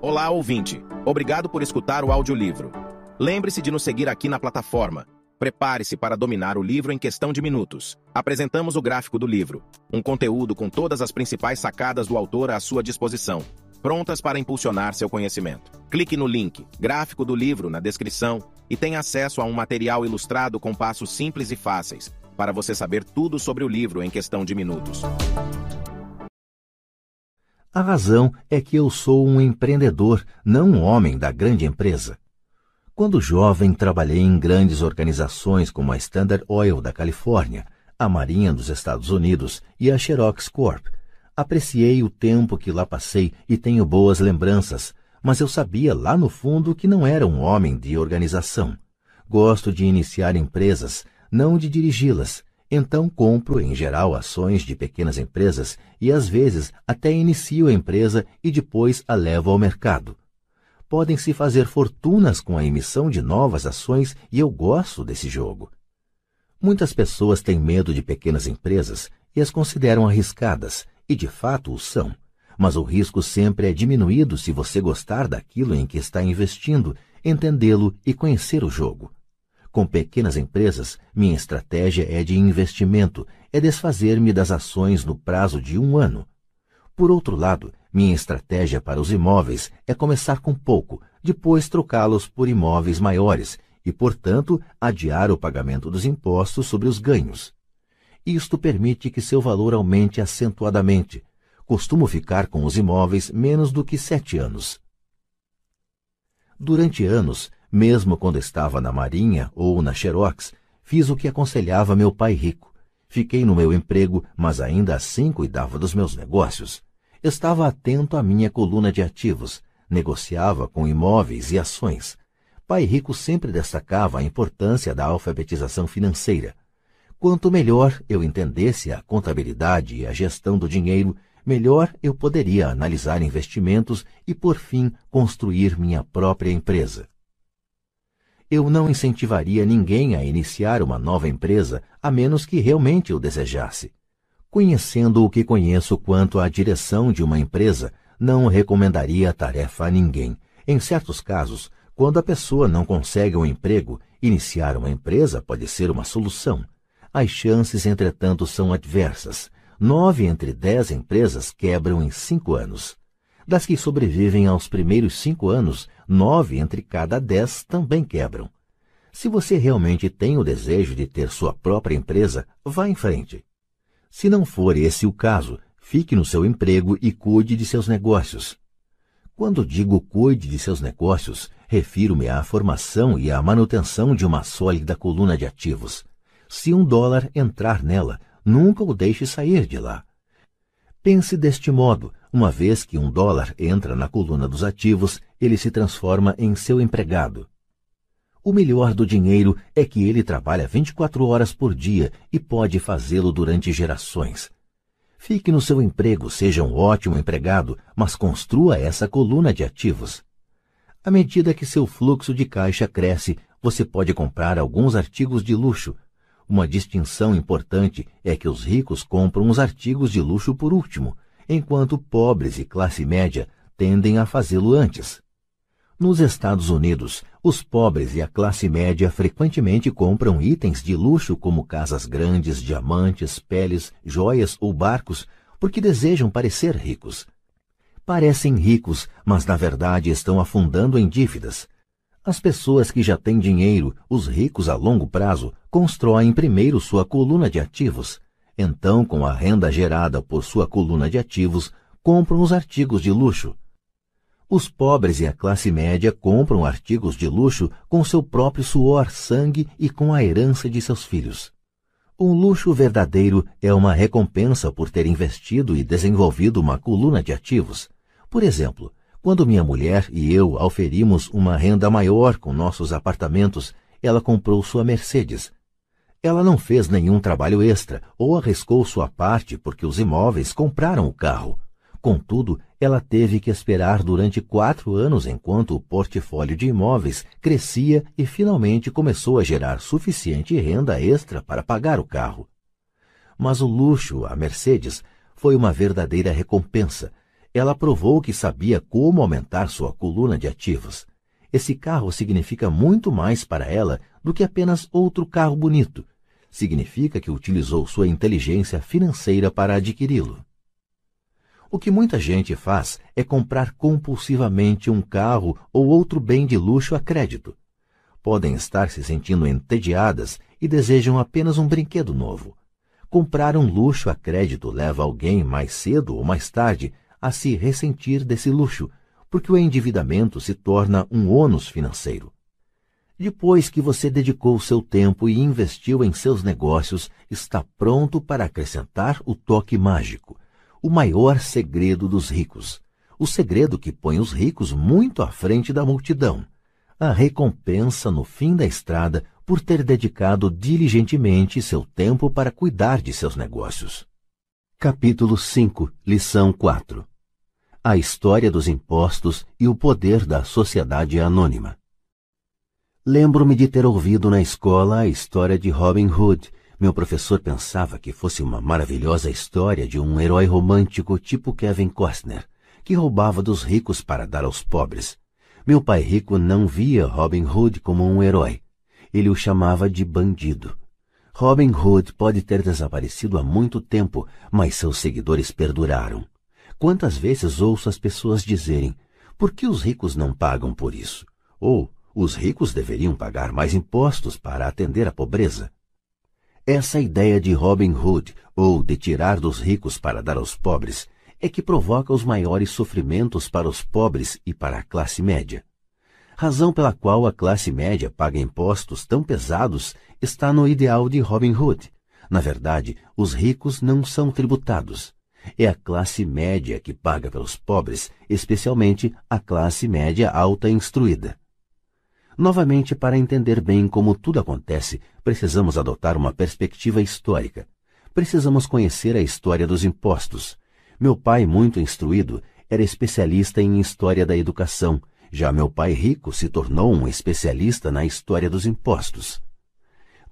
Olá, ouvinte. Obrigado por escutar o audiolivro. Lembre-se de nos seguir aqui na plataforma. Prepare-se para dominar o livro em questão de minutos. Apresentamos o gráfico do livro, um conteúdo com todas as principais sacadas do autor à sua disposição, prontas para impulsionar seu conhecimento. Clique no link Gráfico do livro na descrição e tenha acesso a um material ilustrado com passos simples e fáceis para você saber tudo sobre o livro em questão de minutos. A razão é que eu sou um empreendedor, não um homem da grande empresa. Quando jovem, trabalhei em grandes organizações como a Standard Oil da Califórnia, a Marinha dos Estados Unidos e a Xerox Corp. Apreciei o tempo que lá passei e tenho boas lembranças, mas eu sabia lá no fundo que não era um homem de organização. Gosto de iniciar empresas, não de dirigi-las. Então compro, em geral, ações de pequenas empresas e às vezes até inicio a empresa e depois a levo ao mercado podem-se fazer fortunas com a emissão de novas ações e eu gosto desse jogo. Muitas pessoas têm medo de pequenas empresas e as consideram arriscadas, e de fato o são. Mas o risco sempre é diminuído se você gostar daquilo em que está investindo, entendê-lo e conhecer o jogo. Com pequenas empresas, minha estratégia é de investimento, é desfazer-me das ações no prazo de um ano. Por outro lado, minha estratégia para os imóveis é começar com pouco, depois trocá-los por imóveis maiores e, portanto, adiar o pagamento dos impostos sobre os ganhos. Isto permite que seu valor aumente acentuadamente. Costumo ficar com os imóveis menos do que sete anos. Durante anos, mesmo quando estava na Marinha ou na Xerox, fiz o que aconselhava meu pai rico. Fiquei no meu emprego, mas ainda assim cuidava dos meus negócios. Estava atento à minha coluna de ativos, negociava com imóveis e ações. Pai Rico sempre destacava a importância da alfabetização financeira. Quanto melhor eu entendesse a contabilidade e a gestão do dinheiro, melhor eu poderia analisar investimentos e, por fim, construir minha própria empresa. Eu não incentivaria ninguém a iniciar uma nova empresa a menos que realmente o desejasse. Conhecendo o que conheço quanto à direção de uma empresa, não recomendaria a tarefa a ninguém. Em certos casos, quando a pessoa não consegue um emprego, iniciar uma empresa pode ser uma solução. As chances, entretanto, são adversas. Nove entre dez empresas quebram em cinco anos. Das que sobrevivem aos primeiros cinco anos, nove entre cada dez também quebram. Se você realmente tem o desejo de ter sua própria empresa, vá em frente. Se não for esse o caso, fique no seu emprego e cuide de seus negócios. Quando digo cuide de seus negócios, refiro-me à formação e à manutenção de uma sólida coluna de ativos. Se um dólar entrar nela, nunca o deixe sair de lá. Pense deste modo: uma vez que um dólar entra na coluna dos ativos, ele se transforma em seu empregado. O melhor do dinheiro é que ele trabalha 24 horas por dia e pode fazê-lo durante gerações. Fique no seu emprego, seja um ótimo empregado, mas construa essa coluna de ativos. À medida que seu fluxo de caixa cresce, você pode comprar alguns artigos de luxo. Uma distinção importante é que os ricos compram os artigos de luxo por último, enquanto pobres e classe média tendem a fazê-lo antes. Nos Estados Unidos, os pobres e a classe média frequentemente compram itens de luxo como casas grandes, diamantes, peles, joias ou barcos, porque desejam parecer ricos. Parecem ricos, mas na verdade estão afundando em dívidas. As pessoas que já têm dinheiro, os ricos a longo prazo, constroem primeiro sua coluna de ativos. Então, com a renda gerada por sua coluna de ativos, compram os artigos de luxo. Os pobres e a classe média compram artigos de luxo com seu próprio suor, sangue e com a herança de seus filhos. Um luxo verdadeiro é uma recompensa por ter investido e desenvolvido uma coluna de ativos. Por exemplo, quando minha mulher e eu auferimos uma renda maior com nossos apartamentos, ela comprou sua Mercedes. Ela não fez nenhum trabalho extra ou arriscou sua parte porque os imóveis compraram o carro. Contudo, ela teve que esperar durante quatro anos enquanto o portfólio de imóveis crescia e finalmente começou a gerar suficiente renda extra para pagar o carro. Mas o luxo, a Mercedes, foi uma verdadeira recompensa. Ela provou que sabia como aumentar sua coluna de ativos. Esse carro significa muito mais para ela do que apenas outro carro bonito. Significa que utilizou sua inteligência financeira para adquiri-lo. O que muita gente faz é comprar compulsivamente um carro ou outro bem de luxo a crédito. Podem estar se sentindo entediadas e desejam apenas um brinquedo novo. Comprar um luxo a crédito leva alguém mais cedo ou mais tarde a se ressentir desse luxo, porque o endividamento se torna um ônus financeiro. Depois que você dedicou seu tempo e investiu em seus negócios, está pronto para acrescentar o toque mágico, o maior segredo dos ricos, o segredo que põe os ricos muito à frente da multidão, a recompensa no fim da estrada por ter dedicado diligentemente seu tempo para cuidar de seus negócios. Capítulo 5, lição 4 A história dos impostos e o poder da sociedade anônima. Lembro-me de ter ouvido na escola a história de Robin Hood. Meu professor pensava que fosse uma maravilhosa história de um herói romântico tipo Kevin Costner, que roubava dos ricos para dar aos pobres. Meu pai rico não via Robin Hood como um herói. Ele o chamava de bandido. Robin Hood pode ter desaparecido há muito tempo, mas seus seguidores perduraram. Quantas vezes ouço as pessoas dizerem: por que os ricos não pagam por isso? Ou os ricos deveriam pagar mais impostos para atender a pobreza. Essa ideia de Robin Hood, ou de tirar dos ricos para dar aos pobres, é que provoca os maiores sofrimentos para os pobres e para a classe média. Razão pela qual a classe média paga impostos tão pesados está no ideal de Robin Hood. Na verdade, os ricos não são tributados. É a classe média que paga pelos pobres, especialmente a classe média alta instruída. Novamente, para entender bem como tudo acontece, precisamos adotar uma perspectiva histórica. Precisamos conhecer a história dos impostos. Meu pai, muito instruído, era especialista em história da educação. Já meu pai rico se tornou um especialista na história dos impostos.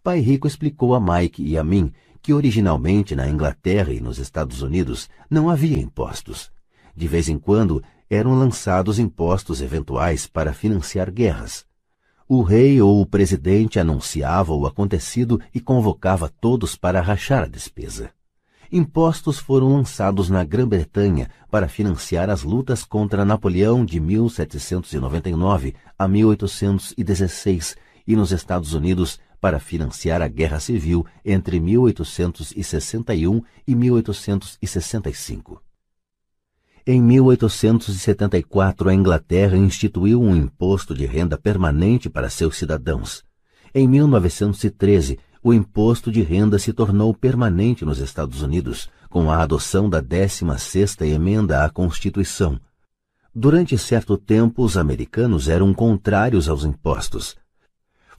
Pai rico explicou a Mike e a mim que originalmente na Inglaterra e nos Estados Unidos não havia impostos. De vez em quando eram lançados impostos eventuais para financiar guerras. O rei ou o presidente anunciava o acontecido e convocava todos para rachar a despesa. Impostos foram lançados na Grã-Bretanha para financiar as lutas contra Napoleão de 1799 a 1816 e nos Estados Unidos para financiar a Guerra Civil entre 1861 e 1865. Em 1874, a Inglaterra instituiu um imposto de renda permanente para seus cidadãos. Em 1913, o imposto de renda se tornou permanente nos Estados Unidos, com a adoção da 16ª emenda à Constituição. Durante certo tempo, os americanos eram contrários aos impostos.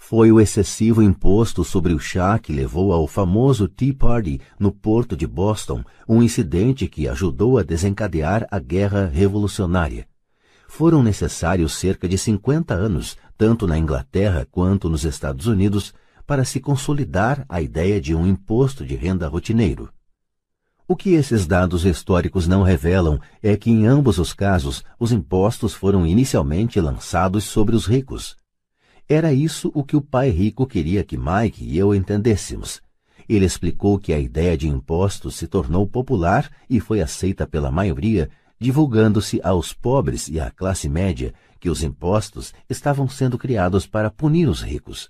Foi o excessivo imposto sobre o chá que levou ao famoso Tea Party no porto de Boston, um incidente que ajudou a desencadear a Guerra Revolucionária. Foram necessários cerca de 50 anos, tanto na Inglaterra quanto nos Estados Unidos, para se consolidar a ideia de um imposto de renda rotineiro. O que esses dados históricos não revelam é que, em ambos os casos, os impostos foram inicialmente lançados sobre os ricos. Era isso o que o pai rico queria que Mike e eu entendêssemos. Ele explicou que a ideia de impostos se tornou popular e foi aceita pela maioria, divulgando-se aos pobres e à classe média que os impostos estavam sendo criados para punir os ricos.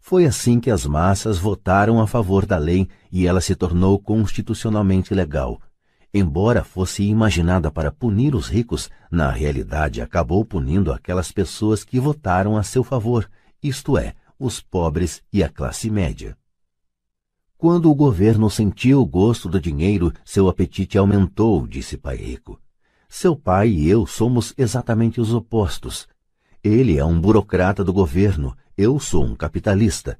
Foi assim que as massas votaram a favor da lei e ela se tornou constitucionalmente legal, embora fosse imaginada para punir os ricos, na realidade acabou punindo aquelas pessoas que votaram a seu favor, isto é, os pobres e a classe média. Quando o governo sentiu o gosto do dinheiro, seu apetite aumentou, disse Pai Rico. Seu pai e eu somos exatamente os opostos. Ele é um burocrata do governo, eu sou um capitalista.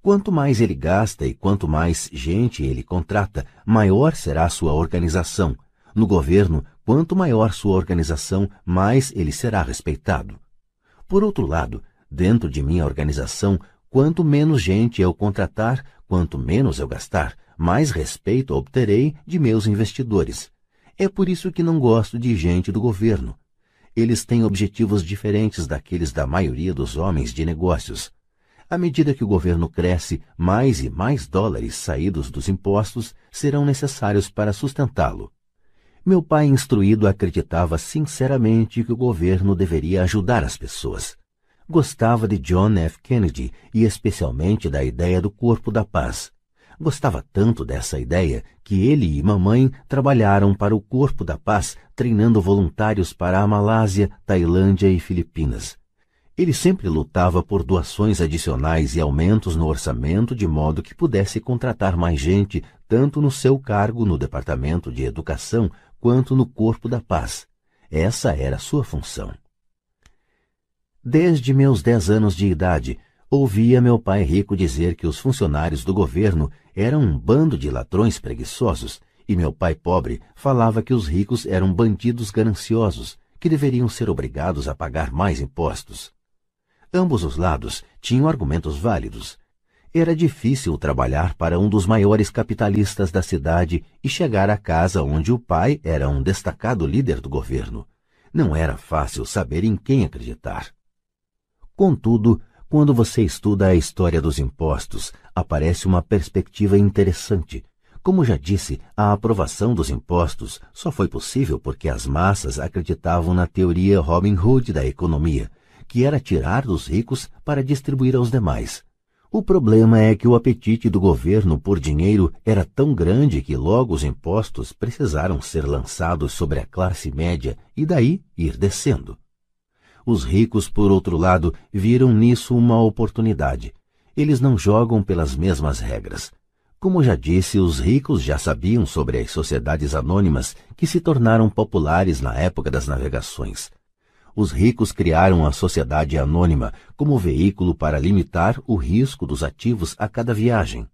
Quanto mais ele gasta e quanto mais gente ele contrata, maior será sua organização. No governo, quanto maior sua organização, mais ele será respeitado. Por outro lado, dentro de minha organização, quanto menos gente eu contratar, quanto menos eu gastar, mais respeito obterei de meus investidores. É por isso que não gosto de gente do governo. Eles têm objetivos diferentes daqueles da maioria dos homens de negócios. À medida que o governo cresce, mais e mais dólares saídos dos impostos serão necessários para sustentá-lo. Meu pai instruído acreditava sinceramente que o governo deveria ajudar as pessoas. Gostava de John F. Kennedy e especialmente da ideia do Corpo da Paz. Gostava tanto dessa ideia que ele e mamãe trabalharam para o Corpo da Paz, treinando voluntários para a Malásia, Tailândia e Filipinas. Ele sempre lutava por doações adicionais e aumentos no orçamento de modo que pudesse contratar mais gente, tanto no seu cargo no Departamento de Educação quanto no Corpo da Paz. Essa era sua função. Desde meus dez anos de idade, ouvia meu pai rico dizer que os funcionários do governo eram um bando de ladrões preguiçosos, e meu pai pobre falava que os ricos eram bandidos gananciosos, que deveriam ser obrigados a pagar mais impostos. Ambos os lados tinham argumentos válidos. Era difícil trabalhar para um dos maiores capitalistas da cidade e chegar à casa onde o pai era um destacado líder do governo. Não era fácil saber em quem acreditar. Contudo, quando você estuda a história dos impostos, aparece uma perspectiva interessante. Como já disse, a aprovação dos impostos só foi possível porque as massas acreditavam na teoria Robin Hood da economia, que era tirar dos ricos para distribuir aos demais. O problema é que o apetite do governo por dinheiro era tão grande que logo os impostos precisaram ser lançados sobre a classe média e daí ir descendo. Os ricos, por outro lado, viram nisso uma oportunidade. Eles não jogam pelas mesmas regras. Como já disse, os ricos já sabiam sobre as sociedades anônimas que se tornaram populares na época das navegações os ricos criaram a sociedade anônima como veículo para limitar o risco dos ativos a cada viagem.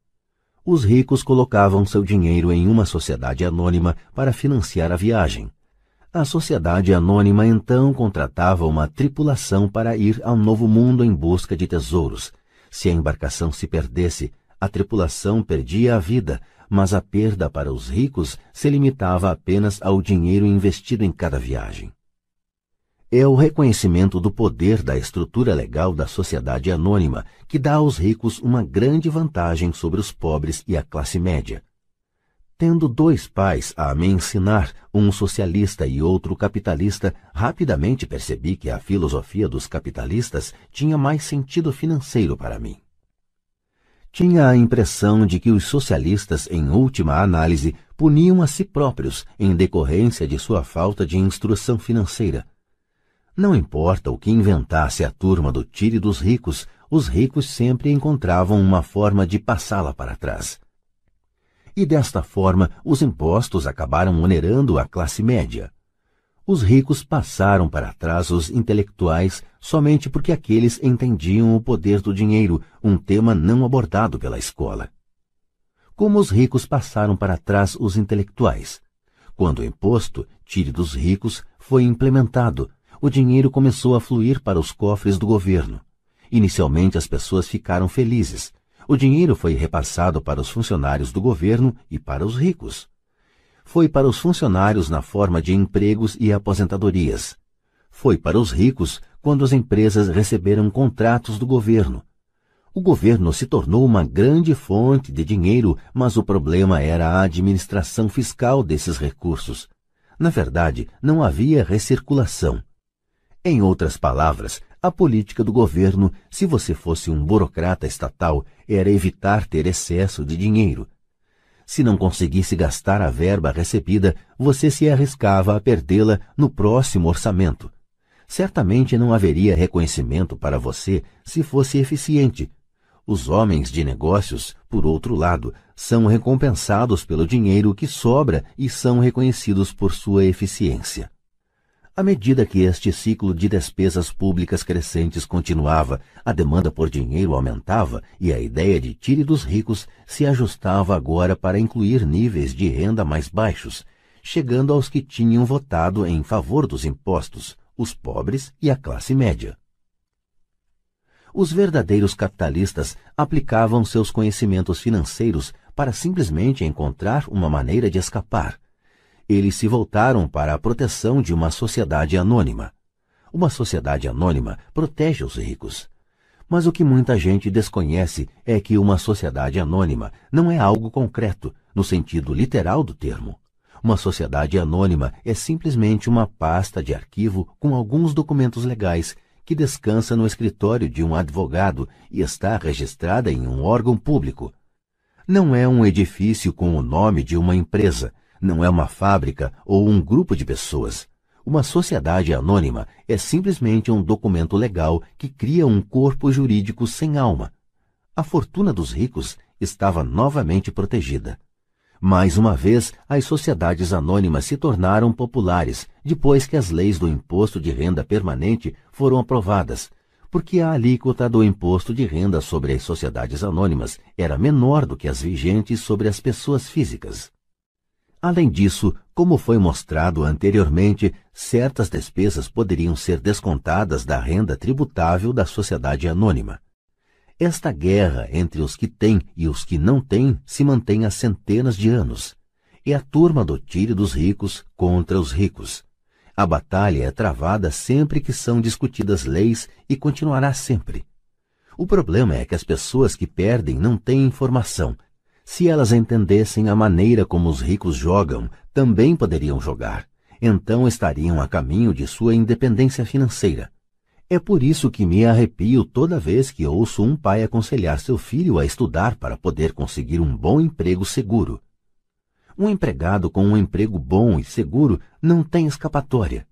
Os ricos colocavam seu dinheiro em uma sociedade anônima para financiar a viagem. A sociedade anônima então contratava uma tripulação para ir ao novo mundo em busca de tesouros. Se a embarcação se perdesse, a tripulação perdia a vida, mas a perda para os ricos se limitava apenas ao dinheiro investido em cada viagem é o reconhecimento do poder da estrutura legal da sociedade anônima que dá aos ricos uma grande vantagem sobre os pobres e a classe média. Tendo dois pais a me ensinar, um socialista e outro capitalista, rapidamente percebi que a filosofia dos capitalistas tinha mais sentido financeiro para mim. Tinha a impressão de que os socialistas, em última análise, puniam a si próprios em decorrência de sua falta de instrução financeira não importa o que inventasse a turma do tire dos ricos, os ricos sempre encontravam uma forma de passá-la para trás. E desta forma, os impostos acabaram onerando a classe média. Os ricos passaram para trás os intelectuais somente porque aqueles entendiam o poder do dinheiro, um tema não abordado pela escola. Como os ricos passaram para trás os intelectuais? Quando o imposto, tire dos ricos, foi implementado, o dinheiro começou a fluir para os cofres do governo. Inicialmente as pessoas ficaram felizes. O dinheiro foi repassado para os funcionários do governo e para os ricos. Foi para os funcionários na forma de empregos e aposentadorias. Foi para os ricos quando as empresas receberam contratos do governo. O governo se tornou uma grande fonte de dinheiro, mas o problema era a administração fiscal desses recursos. Na verdade, não havia recirculação. Em outras palavras, a política do governo, se você fosse um burocrata estatal, era evitar ter excesso de dinheiro. Se não conseguisse gastar a verba recebida, você se arriscava a perdê-la no próximo orçamento. Certamente não haveria reconhecimento para você se fosse eficiente. Os homens de negócios, por outro lado, são recompensados pelo dinheiro que sobra e são reconhecidos por sua eficiência. À medida que este ciclo de despesas públicas crescentes continuava, a demanda por dinheiro aumentava e a ideia de tire dos ricos se ajustava agora para incluir níveis de renda mais baixos, chegando aos que tinham votado em favor dos impostos, os pobres e a classe média. Os verdadeiros capitalistas aplicavam seus conhecimentos financeiros para simplesmente encontrar uma maneira de escapar eles se voltaram para a proteção de uma sociedade anônima. Uma sociedade anônima protege os ricos. Mas o que muita gente desconhece é que uma sociedade anônima não é algo concreto, no sentido literal do termo. Uma sociedade anônima é simplesmente uma pasta de arquivo com alguns documentos legais que descansa no escritório de um advogado e está registrada em um órgão público. Não é um edifício com o nome de uma empresa, não é uma fábrica ou um grupo de pessoas. Uma sociedade anônima é simplesmente um documento legal que cria um corpo jurídico sem alma. A fortuna dos ricos estava novamente protegida. Mais uma vez, as sociedades anônimas se tornaram populares depois que as leis do imposto de renda permanente foram aprovadas, porque a alíquota do imposto de renda sobre as sociedades anônimas era menor do que as vigentes sobre as pessoas físicas. Além disso, como foi mostrado anteriormente, certas despesas poderiam ser descontadas da renda tributável da sociedade anônima. Esta guerra entre os que têm e os que não têm se mantém há centenas de anos. É a turma do tire dos ricos contra os ricos. A batalha é travada sempre que são discutidas leis e continuará sempre. O problema é que as pessoas que perdem não têm informação. Se elas entendessem a maneira como os ricos jogam, também poderiam jogar. Então estariam a caminho de sua independência financeira. É por isso que me arrepio toda vez que ouço um pai aconselhar seu filho a estudar para poder conseguir um bom emprego seguro. Um empregado com um emprego bom e seguro não tem escapatória.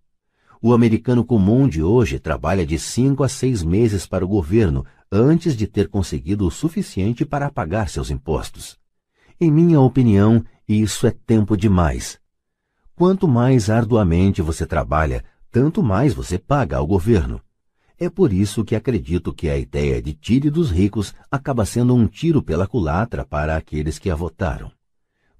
O americano comum de hoje trabalha de cinco a seis meses para o governo antes de ter conseguido o suficiente para pagar seus impostos. Em minha opinião, isso é tempo demais. Quanto mais arduamente você trabalha, tanto mais você paga ao governo. É por isso que acredito que a ideia de tire dos ricos acaba sendo um tiro pela culatra para aqueles que a votaram.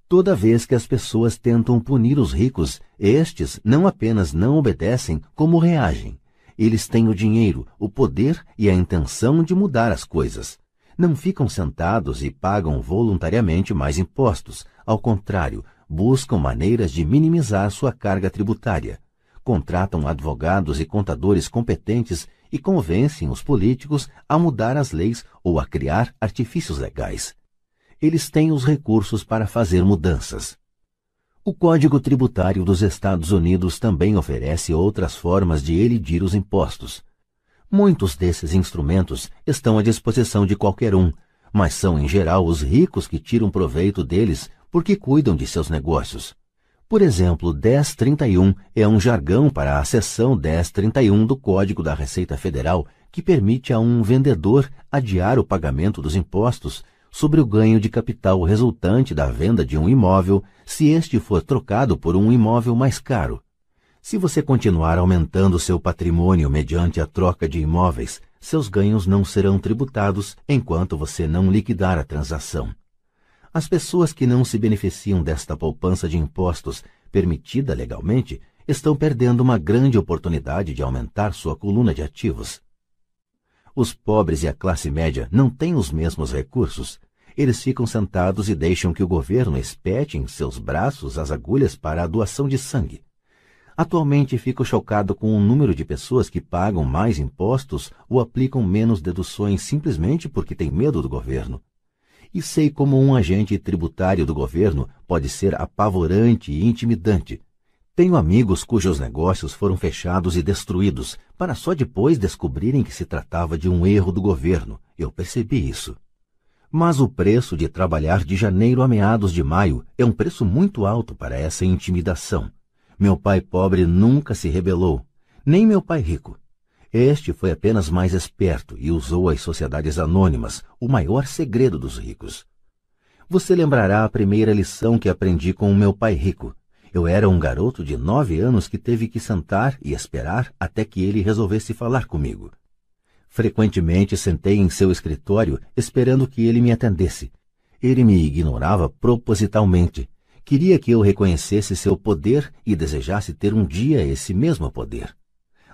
Toda vez que as pessoas tentam punir os ricos, estes não apenas não obedecem, como reagem. Eles têm o dinheiro, o poder e a intenção de mudar as coisas. Não ficam sentados e pagam voluntariamente mais impostos. Ao contrário, buscam maneiras de minimizar sua carga tributária. Contratam advogados e contadores competentes e convencem os políticos a mudar as leis ou a criar artifícios legais. Eles têm os recursos para fazer mudanças. O Código Tributário dos Estados Unidos também oferece outras formas de elidir os impostos. Muitos desses instrumentos estão à disposição de qualquer um, mas são em geral os ricos que tiram proveito deles porque cuidam de seus negócios. Por exemplo, 1031 é um jargão para a seção 1031 do Código da Receita Federal que permite a um vendedor adiar o pagamento dos impostos sobre o ganho de capital resultante da venda de um imóvel se este for trocado por um imóvel mais caro. Se você continuar aumentando seu patrimônio mediante a troca de imóveis, seus ganhos não serão tributados enquanto você não liquidar a transação. As pessoas que não se beneficiam desta poupança de impostos permitida legalmente estão perdendo uma grande oportunidade de aumentar sua coluna de ativos. Os pobres e a classe média não têm os mesmos recursos. Eles ficam sentados e deixam que o governo espete em seus braços as agulhas para a doação de sangue. Atualmente fico chocado com o número de pessoas que pagam mais impostos ou aplicam menos deduções simplesmente porque têm medo do governo e sei como um agente tributário do governo pode ser apavorante e intimidante. Tenho amigos cujos negócios foram fechados e destruídos, para só depois descobrirem que se tratava de um erro do governo. Eu percebi isso. Mas o preço de trabalhar de janeiro a meados de maio é um preço muito alto para essa intimidação. Meu pai pobre nunca se rebelou, nem meu pai rico. Este foi apenas mais esperto e usou as sociedades anônimas, o maior segredo dos ricos. Você lembrará a primeira lição que aprendi com o meu pai rico. Eu era um garoto de nove anos que teve que sentar e esperar até que ele resolvesse falar comigo. Frequentemente sentei em seu escritório esperando que ele me atendesse. Ele me ignorava propositalmente. Queria que eu reconhecesse seu poder e desejasse ter um dia esse mesmo poder.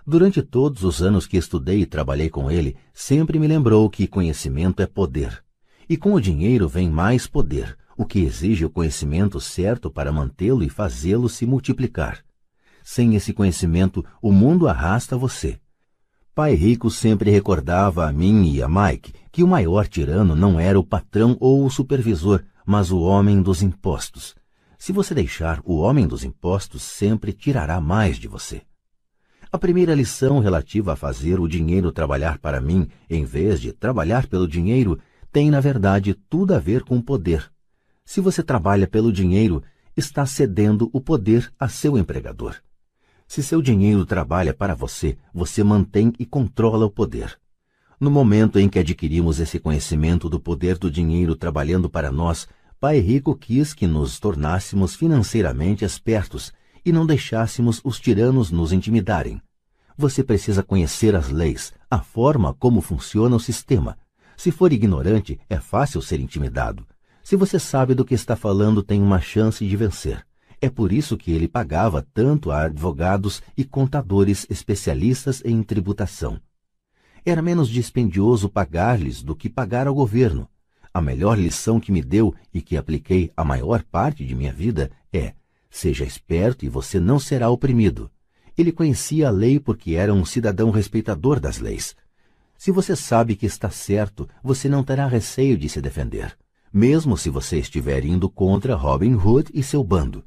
Durante todos os anos que estudei e trabalhei com ele, sempre me lembrou que conhecimento é poder. E com o dinheiro vem mais poder, o que exige o conhecimento certo para mantê-lo e fazê-lo se multiplicar. Sem esse conhecimento, o mundo arrasta você. Pai Rico sempre recordava a mim e a Mike que o maior tirano não era o patrão ou o supervisor, mas o homem dos impostos. Se você deixar, o homem dos impostos sempre tirará mais de você. A primeira lição relativa a fazer o dinheiro trabalhar para mim, em vez de trabalhar pelo dinheiro, tem, na verdade, tudo a ver com poder. Se você trabalha pelo dinheiro, está cedendo o poder a seu empregador. Se seu dinheiro trabalha para você, você mantém e controla o poder. No momento em que adquirimos esse conhecimento do poder do dinheiro trabalhando para nós, Pai Rico quis que nos tornássemos financeiramente espertos e não deixássemos os tiranos nos intimidarem. Você precisa conhecer as leis, a forma como funciona o sistema. Se for ignorante, é fácil ser intimidado. Se você sabe do que está falando, tem uma chance de vencer. É por isso que ele pagava tanto a advogados e contadores especialistas em tributação. Era menos dispendioso pagar-lhes do que pagar ao governo. A melhor lição que me deu e que apliquei a maior parte de minha vida é: seja esperto e você não será oprimido. Ele conhecia a lei porque era um cidadão respeitador das leis. Se você sabe que está certo, você não terá receio de se defender, mesmo se você estiver indo contra Robin Hood e seu bando.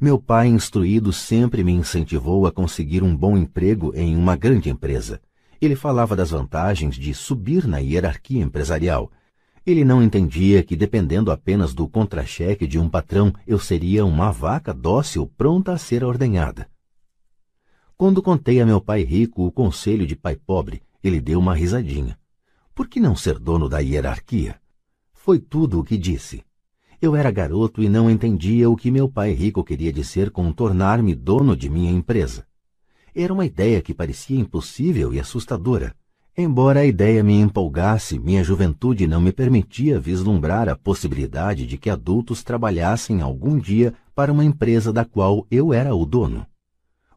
Meu pai instruído sempre me incentivou a conseguir um bom emprego em uma grande empresa. Ele falava das vantagens de subir na hierarquia empresarial. Ele não entendia que, dependendo apenas do contra-cheque de um patrão, eu seria uma vaca dócil pronta a ser ordenhada. Quando contei a meu pai rico o conselho de pai pobre, ele deu uma risadinha. Por que não ser dono da hierarquia? Foi tudo o que disse. Eu era garoto e não entendia o que meu pai rico queria dizer com tornar-me dono de minha empresa. Era uma ideia que parecia impossível e assustadora. Embora a ideia me empolgasse, minha juventude não me permitia vislumbrar a possibilidade de que adultos trabalhassem algum dia para uma empresa da qual eu era o dono.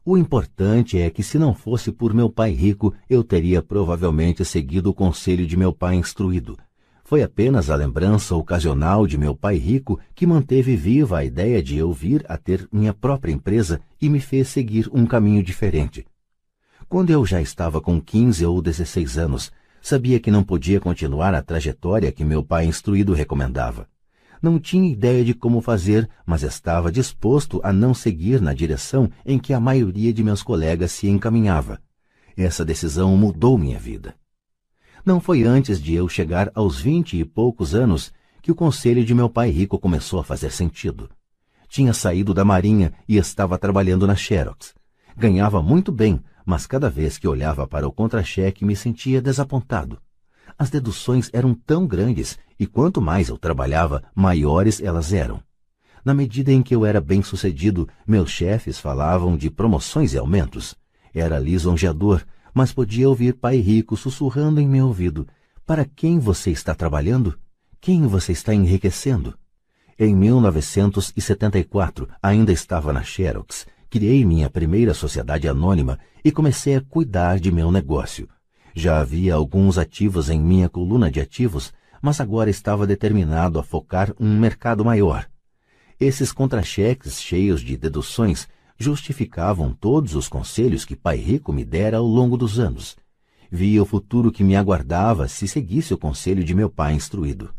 O importante é que, se não fosse por meu pai rico, eu teria provavelmente seguido o conselho de meu pai instruído, foi apenas a lembrança ocasional de meu pai rico que manteve viva a ideia de eu vir a ter minha própria empresa e me fez seguir um caminho diferente. Quando eu já estava com 15 ou 16 anos, sabia que não podia continuar a trajetória que meu pai instruído recomendava. Não tinha ideia de como fazer, mas estava disposto a não seguir na direção em que a maioria de meus colegas se encaminhava. Essa decisão mudou minha vida. Não foi antes de eu chegar aos vinte e poucos anos que o conselho de meu pai rico começou a fazer sentido. Tinha saído da marinha e estava trabalhando na Xerox. Ganhava muito bem, mas cada vez que olhava para o contra-cheque me sentia desapontado. As deduções eram tão grandes e quanto mais eu trabalhava, maiores elas eram. Na medida em que eu era bem sucedido, meus chefes falavam de promoções e aumentos. Era lisonjeador, mas podia ouvir Pai Rico sussurrando em meu ouvido: Para quem você está trabalhando? Quem você está enriquecendo? Em 1974, ainda estava na Xerox, criei minha primeira sociedade anônima e comecei a cuidar de meu negócio. Já havia alguns ativos em minha coluna de ativos, mas agora estava determinado a focar um mercado maior. Esses contra-cheques cheios de deduções justificavam todos os conselhos que Pai Rico me dera ao longo dos anos. Via o futuro que me aguardava se seguisse o conselho de meu pai instruído.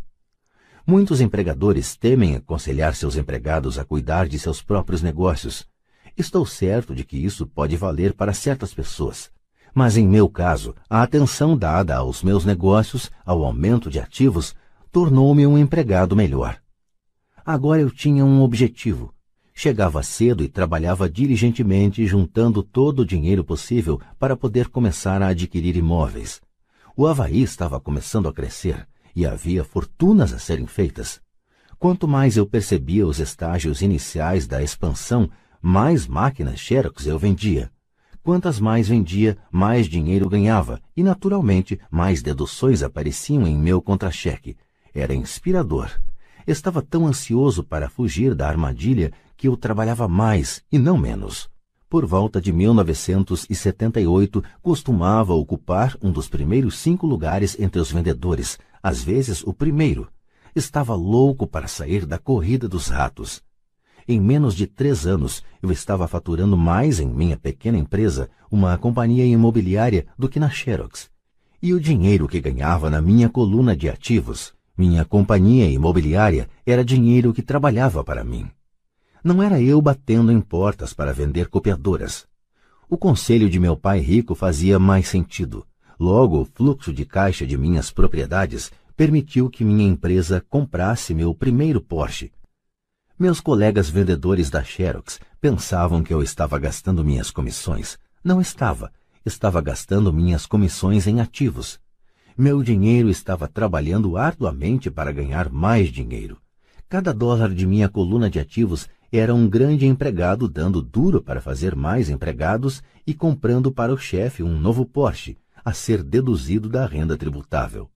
Muitos empregadores temem aconselhar seus empregados a cuidar de seus próprios negócios. Estou certo de que isso pode valer para certas pessoas. Mas em meu caso, a atenção dada aos meus negócios, ao aumento de ativos, tornou-me um empregado melhor. Agora eu tinha um objetivo, Chegava cedo e trabalhava diligentemente, juntando todo o dinheiro possível para poder começar a adquirir imóveis. O Havaí estava começando a crescer e havia fortunas a serem feitas. Quanto mais eu percebia os estágios iniciais da expansão, mais máquinas Xerox eu vendia. Quantas mais vendia, mais dinheiro ganhava e, naturalmente, mais deduções apareciam em meu contra-cheque. Era inspirador. Estava tão ansioso para fugir da armadilha que eu trabalhava mais e não menos. Por volta de 1978, costumava ocupar um dos primeiros cinco lugares entre os vendedores, às vezes o primeiro. Estava louco para sair da corrida dos ratos. Em menos de três anos, eu estava faturando mais em minha pequena empresa, uma companhia imobiliária, do que na Xerox. E o dinheiro que ganhava na minha coluna de ativos, minha companhia imobiliária, era dinheiro que trabalhava para mim. Não era eu batendo em portas para vender copiadoras. O conselho de meu pai rico fazia mais sentido. Logo, o fluxo de caixa de minhas propriedades permitiu que minha empresa comprasse meu primeiro Porsche. Meus colegas vendedores da Xerox pensavam que eu estava gastando minhas comissões. Não estava. Estava gastando minhas comissões em ativos. Meu dinheiro estava trabalhando arduamente para ganhar mais dinheiro. Cada dólar de minha coluna de ativos era um grande empregado dando duro para fazer mais empregados e comprando para o chefe um novo Porsche, a ser deduzido da renda tributável.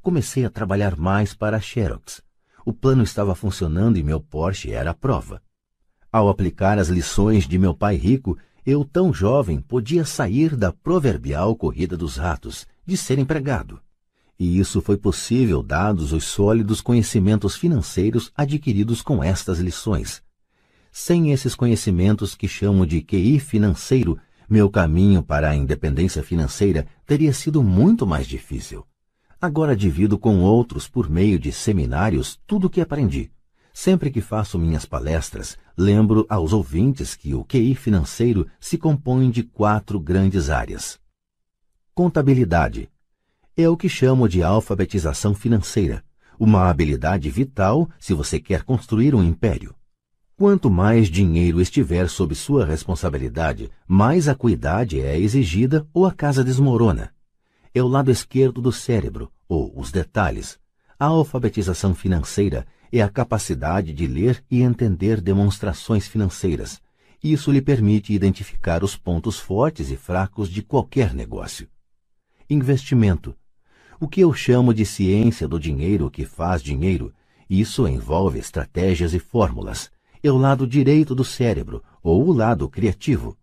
Comecei a trabalhar mais para a Xerox. O plano estava funcionando e meu Porsche era a prova. Ao aplicar as lições de meu pai rico, eu, tão jovem, podia sair da proverbial corrida dos ratos, de ser empregado. E isso foi possível dados os sólidos conhecimentos financeiros adquiridos com estas lições. Sem esses conhecimentos que chamo de QI financeiro, meu caminho para a independência financeira teria sido muito mais difícil. Agora divido com outros por meio de seminários tudo o que aprendi. Sempre que faço minhas palestras, lembro aos ouvintes que o QI financeiro se compõe de quatro grandes áreas. Contabilidade é o que chamo de alfabetização financeira, uma habilidade vital se você quer construir um império. Quanto mais dinheiro estiver sob sua responsabilidade, mais acuidade é exigida ou a casa desmorona. É o lado esquerdo do cérebro, ou os detalhes. A alfabetização financeira é a capacidade de ler e entender demonstrações financeiras. Isso lhe permite identificar os pontos fortes e fracos de qualquer negócio. Investimento. O que eu chamo de ciência do dinheiro que faz dinheiro, isso envolve estratégias e fórmulas é o lado direito do cérebro, ou o lado criativo.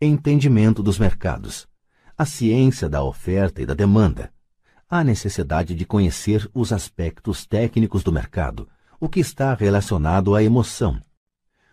Entendimento dos mercados. A ciência da oferta e da demanda. Há necessidade de conhecer os aspectos técnicos do mercado, o que está relacionado à emoção.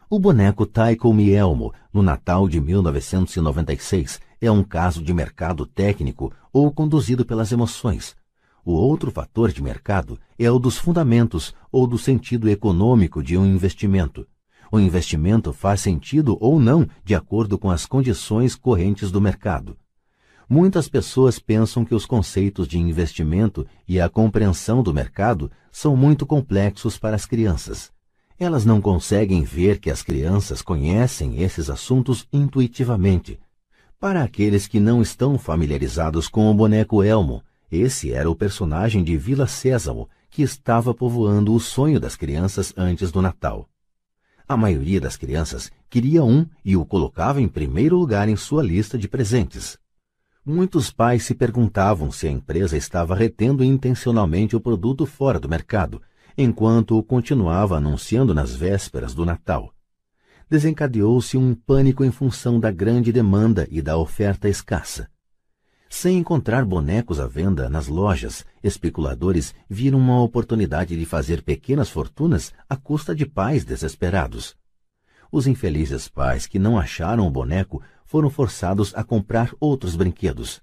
O boneco Taiko Mielmo, no Natal de 1996, é um caso de mercado técnico ou conduzido pelas emoções, o outro fator de mercado é o dos fundamentos ou do sentido econômico de um investimento. O investimento faz sentido ou não de acordo com as condições correntes do mercado. Muitas pessoas pensam que os conceitos de investimento e a compreensão do mercado são muito complexos para as crianças. Elas não conseguem ver que as crianças conhecem esses assuntos intuitivamente. Para aqueles que não estão familiarizados com o boneco Elmo, esse era o personagem de Vila Sésamo que estava povoando o sonho das crianças antes do Natal. A maioria das crianças queria um e o colocava em primeiro lugar em sua lista de presentes. Muitos pais se perguntavam se a empresa estava retendo intencionalmente o produto fora do mercado, enquanto o continuava anunciando nas vésperas do Natal. Desencadeou-se um pânico em função da grande demanda e da oferta escassa. Sem encontrar bonecos à venda nas lojas, especuladores viram uma oportunidade de fazer pequenas fortunas à custa de pais desesperados. Os infelizes pais que não acharam o boneco foram forçados a comprar outros brinquedos.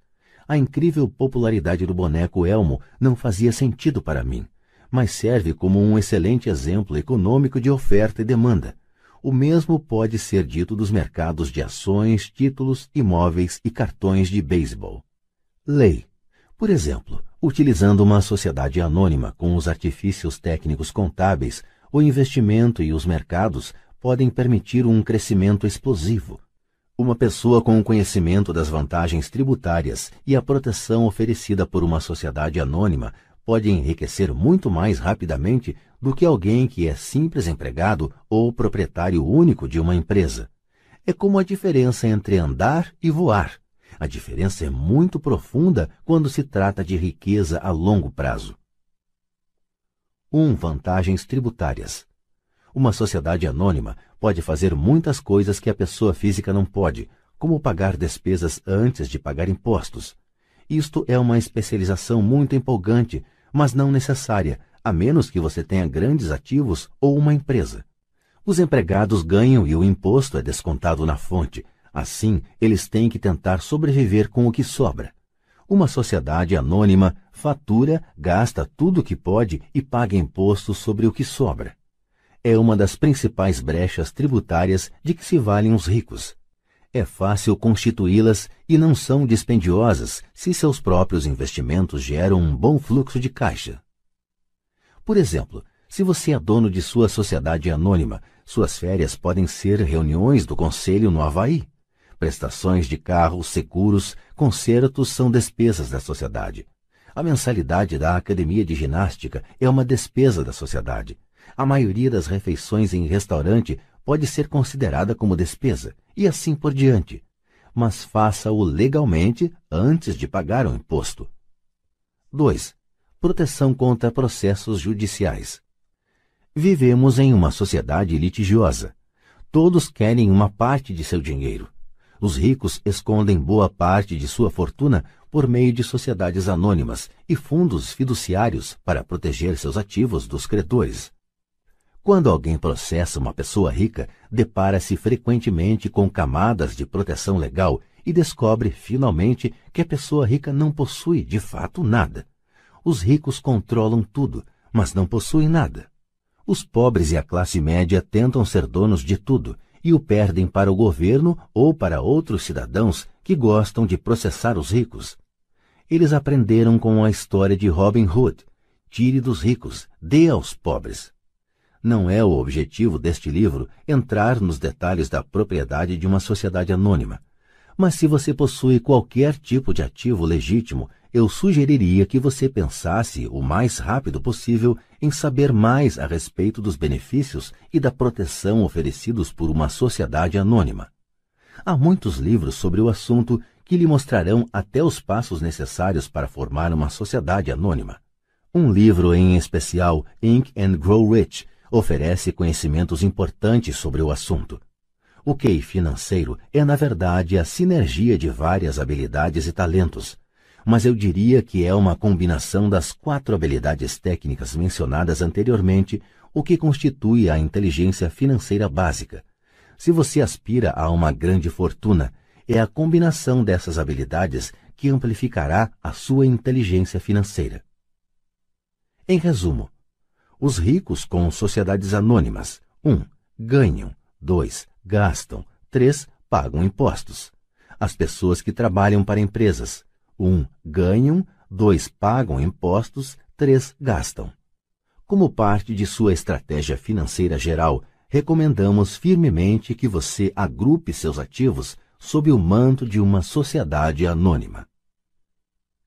A incrível popularidade do boneco Elmo não fazia sentido para mim, mas serve como um excelente exemplo econômico de oferta e demanda. O mesmo pode ser dito dos mercados de ações, títulos, imóveis e cartões de beisebol. Lei. Por exemplo, utilizando uma sociedade anônima com os artifícios técnicos contábeis, o investimento e os mercados podem permitir um crescimento explosivo. Uma pessoa com o conhecimento das vantagens tributárias e a proteção oferecida por uma sociedade anônima pode enriquecer muito mais rapidamente do que alguém que é simples empregado ou proprietário único de uma empresa. É como a diferença entre andar e voar. A diferença é muito profunda quando se trata de riqueza a longo prazo. 1. Um, vantagens tributárias. Uma sociedade anônima pode fazer muitas coisas que a pessoa física não pode, como pagar despesas antes de pagar impostos. Isto é uma especialização muito empolgante, mas não necessária, a menos que você tenha grandes ativos ou uma empresa. Os empregados ganham e o imposto é descontado na fonte. Assim, eles têm que tentar sobreviver com o que sobra. Uma sociedade anônima fatura, gasta tudo o que pode e paga imposto sobre o que sobra. É uma das principais brechas tributárias de que se valem os ricos. É fácil constituí-las e não são dispendiosas se seus próprios investimentos geram um bom fluxo de caixa. Por exemplo, se você é dono de sua sociedade anônima, suas férias podem ser reuniões do conselho no Havaí. Prestações de carros, seguros, concertos são despesas da sociedade. A mensalidade da academia de ginástica é uma despesa da sociedade. A maioria das refeições em restaurante pode ser considerada como despesa, e assim por diante. Mas faça-o legalmente antes de pagar o imposto. 2. Proteção contra processos judiciais. Vivemos em uma sociedade litigiosa. Todos querem uma parte de seu dinheiro. Os ricos escondem boa parte de sua fortuna por meio de sociedades anônimas e fundos fiduciários para proteger seus ativos dos credores. Quando alguém processa uma pessoa rica, depara-se frequentemente com camadas de proteção legal e descobre, finalmente, que a pessoa rica não possui, de fato, nada. Os ricos controlam tudo, mas não possuem nada. Os pobres e a classe média tentam ser donos de tudo e o perdem para o governo ou para outros cidadãos que gostam de processar os ricos. Eles aprenderam com a história de Robin Hood. Tire dos ricos, dê aos pobres. Não é o objetivo deste livro entrar nos detalhes da propriedade de uma sociedade anônima. Mas se você possui qualquer tipo de ativo legítimo eu sugeriria que você pensasse o mais rápido possível em saber mais a respeito dos benefícios e da proteção oferecidos por uma sociedade anônima. Há muitos livros sobre o assunto que lhe mostrarão até os passos necessários para formar uma sociedade anônima. Um livro em especial, Ink and Grow Rich, oferece conhecimentos importantes sobre o assunto. O QI financeiro é, na verdade, a sinergia de várias habilidades e talentos, mas eu diria que é uma combinação das quatro habilidades técnicas mencionadas anteriormente, o que constitui a inteligência financeira básica. Se você aspira a uma grande fortuna, é a combinação dessas habilidades que amplificará a sua inteligência financeira. Em resumo, os ricos com sociedades anônimas 1. Um, ganham 2. Gastam 3. Pagam impostos. As pessoas que trabalham para empresas um, ganham, dois, pagam impostos, três, gastam. Como parte de sua estratégia financeira geral, recomendamos firmemente que você agrupe seus ativos sob o manto de uma sociedade anônima.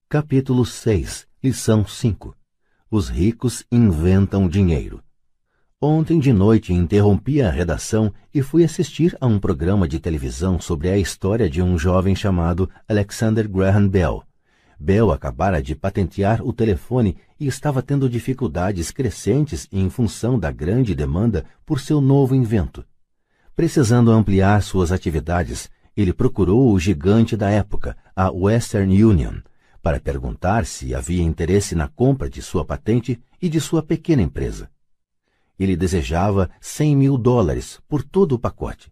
Capítulo 6, Lição 5 Os ricos inventam dinheiro. Ontem de noite interrompi a redação e fui assistir a um programa de televisão sobre a história de um jovem chamado Alexander Graham Bell. Bell acabara de patentear o telefone e estava tendo dificuldades crescentes em função da grande demanda por seu novo invento. Precisando ampliar suas atividades, ele procurou o gigante da época, a Western Union, para perguntar se havia interesse na compra de sua patente e de sua pequena empresa. Ele desejava 100 mil dólares por todo o pacote.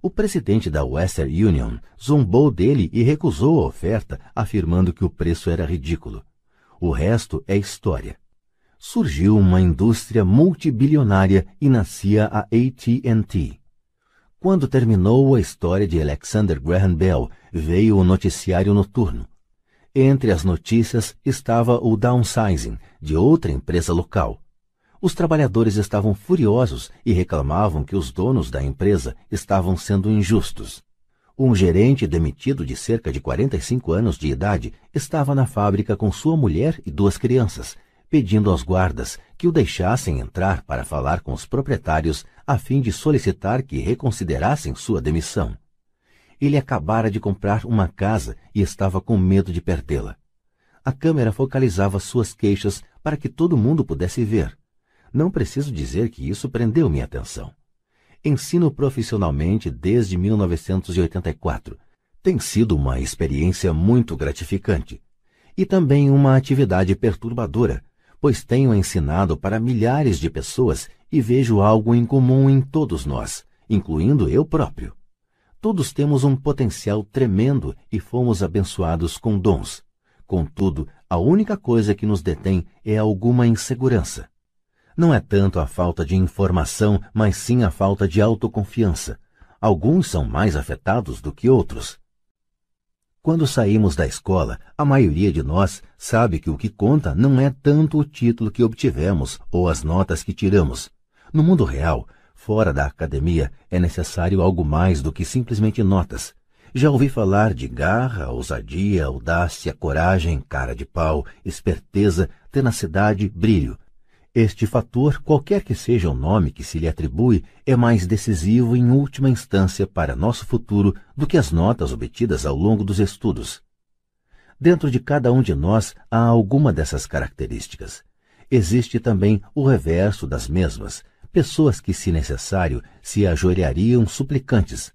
O presidente da Western Union zombou dele e recusou a oferta, afirmando que o preço era ridículo. O resto é história. Surgiu uma indústria multibilionária e nascia a AT&T. Quando terminou a história de Alexander Graham Bell, veio o noticiário noturno. Entre as notícias estava o downsizing de outra empresa local. Os trabalhadores estavam furiosos e reclamavam que os donos da empresa estavam sendo injustos. Um gerente demitido de cerca de 45 anos de idade estava na fábrica com sua mulher e duas crianças, pedindo aos guardas que o deixassem entrar para falar com os proprietários a fim de solicitar que reconsiderassem sua demissão. Ele acabara de comprar uma casa e estava com medo de perdê-la. A câmera focalizava suas queixas para que todo mundo pudesse ver. Não preciso dizer que isso prendeu minha atenção. Ensino profissionalmente desde 1984. Tem sido uma experiência muito gratificante. E também uma atividade perturbadora, pois tenho ensinado para milhares de pessoas e vejo algo em comum em todos nós, incluindo eu próprio. Todos temos um potencial tremendo e fomos abençoados com dons. Contudo, a única coisa que nos detém é alguma insegurança. Não é tanto a falta de informação, mas sim a falta de autoconfiança. Alguns são mais afetados do que outros. Quando saímos da escola, a maioria de nós sabe que o que conta não é tanto o título que obtivemos ou as notas que tiramos. No mundo real, fora da academia, é necessário algo mais do que simplesmente notas. Já ouvi falar de garra, ousadia, audácia, coragem, cara de pau, esperteza, tenacidade, brilho. Este fator, qualquer que seja o nome que se lhe atribui, é mais decisivo em última instância para nosso futuro do que as notas obtidas ao longo dos estudos. Dentro de cada um de nós há alguma dessas características. Existe também o reverso das mesmas, pessoas que, se necessário, se ajoelhariam suplicantes.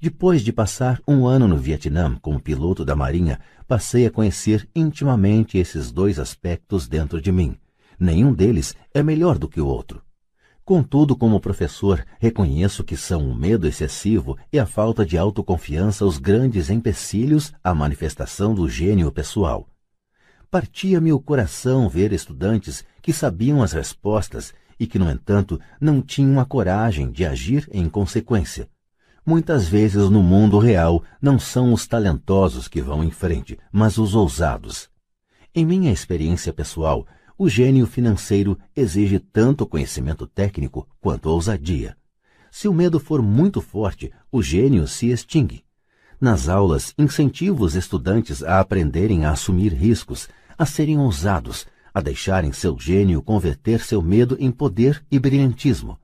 Depois de passar um ano no Vietnã como piloto da Marinha, passei a conhecer intimamente esses dois aspectos dentro de mim Nenhum deles é melhor do que o outro. Contudo, como professor, reconheço que são o medo excessivo e a falta de autoconfiança os grandes empecilhos à manifestação do gênio pessoal. Partia-me o coração ver estudantes que sabiam as respostas e que, no entanto, não tinham a coragem de agir em consequência. Muitas vezes no mundo real não são os talentosos que vão em frente, mas os ousados. Em minha experiência pessoal, o gênio financeiro exige tanto conhecimento técnico quanto ousadia. Se o medo for muito forte, o gênio se extingue. Nas aulas, incentivo os estudantes a aprenderem a assumir riscos, a serem ousados, a deixarem seu gênio converter seu medo em poder e brilhantismo.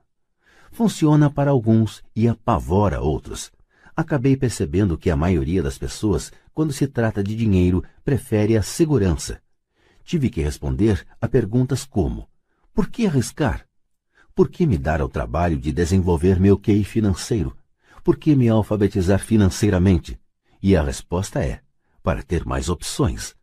Funciona para alguns e apavora outros. Acabei percebendo que a maioria das pessoas, quando se trata de dinheiro, prefere a segurança tive que responder a perguntas como: por que arriscar? Por que me dar ao trabalho de desenvolver meu QI financeiro? Por que me alfabetizar financeiramente? E a resposta é: para ter mais opções.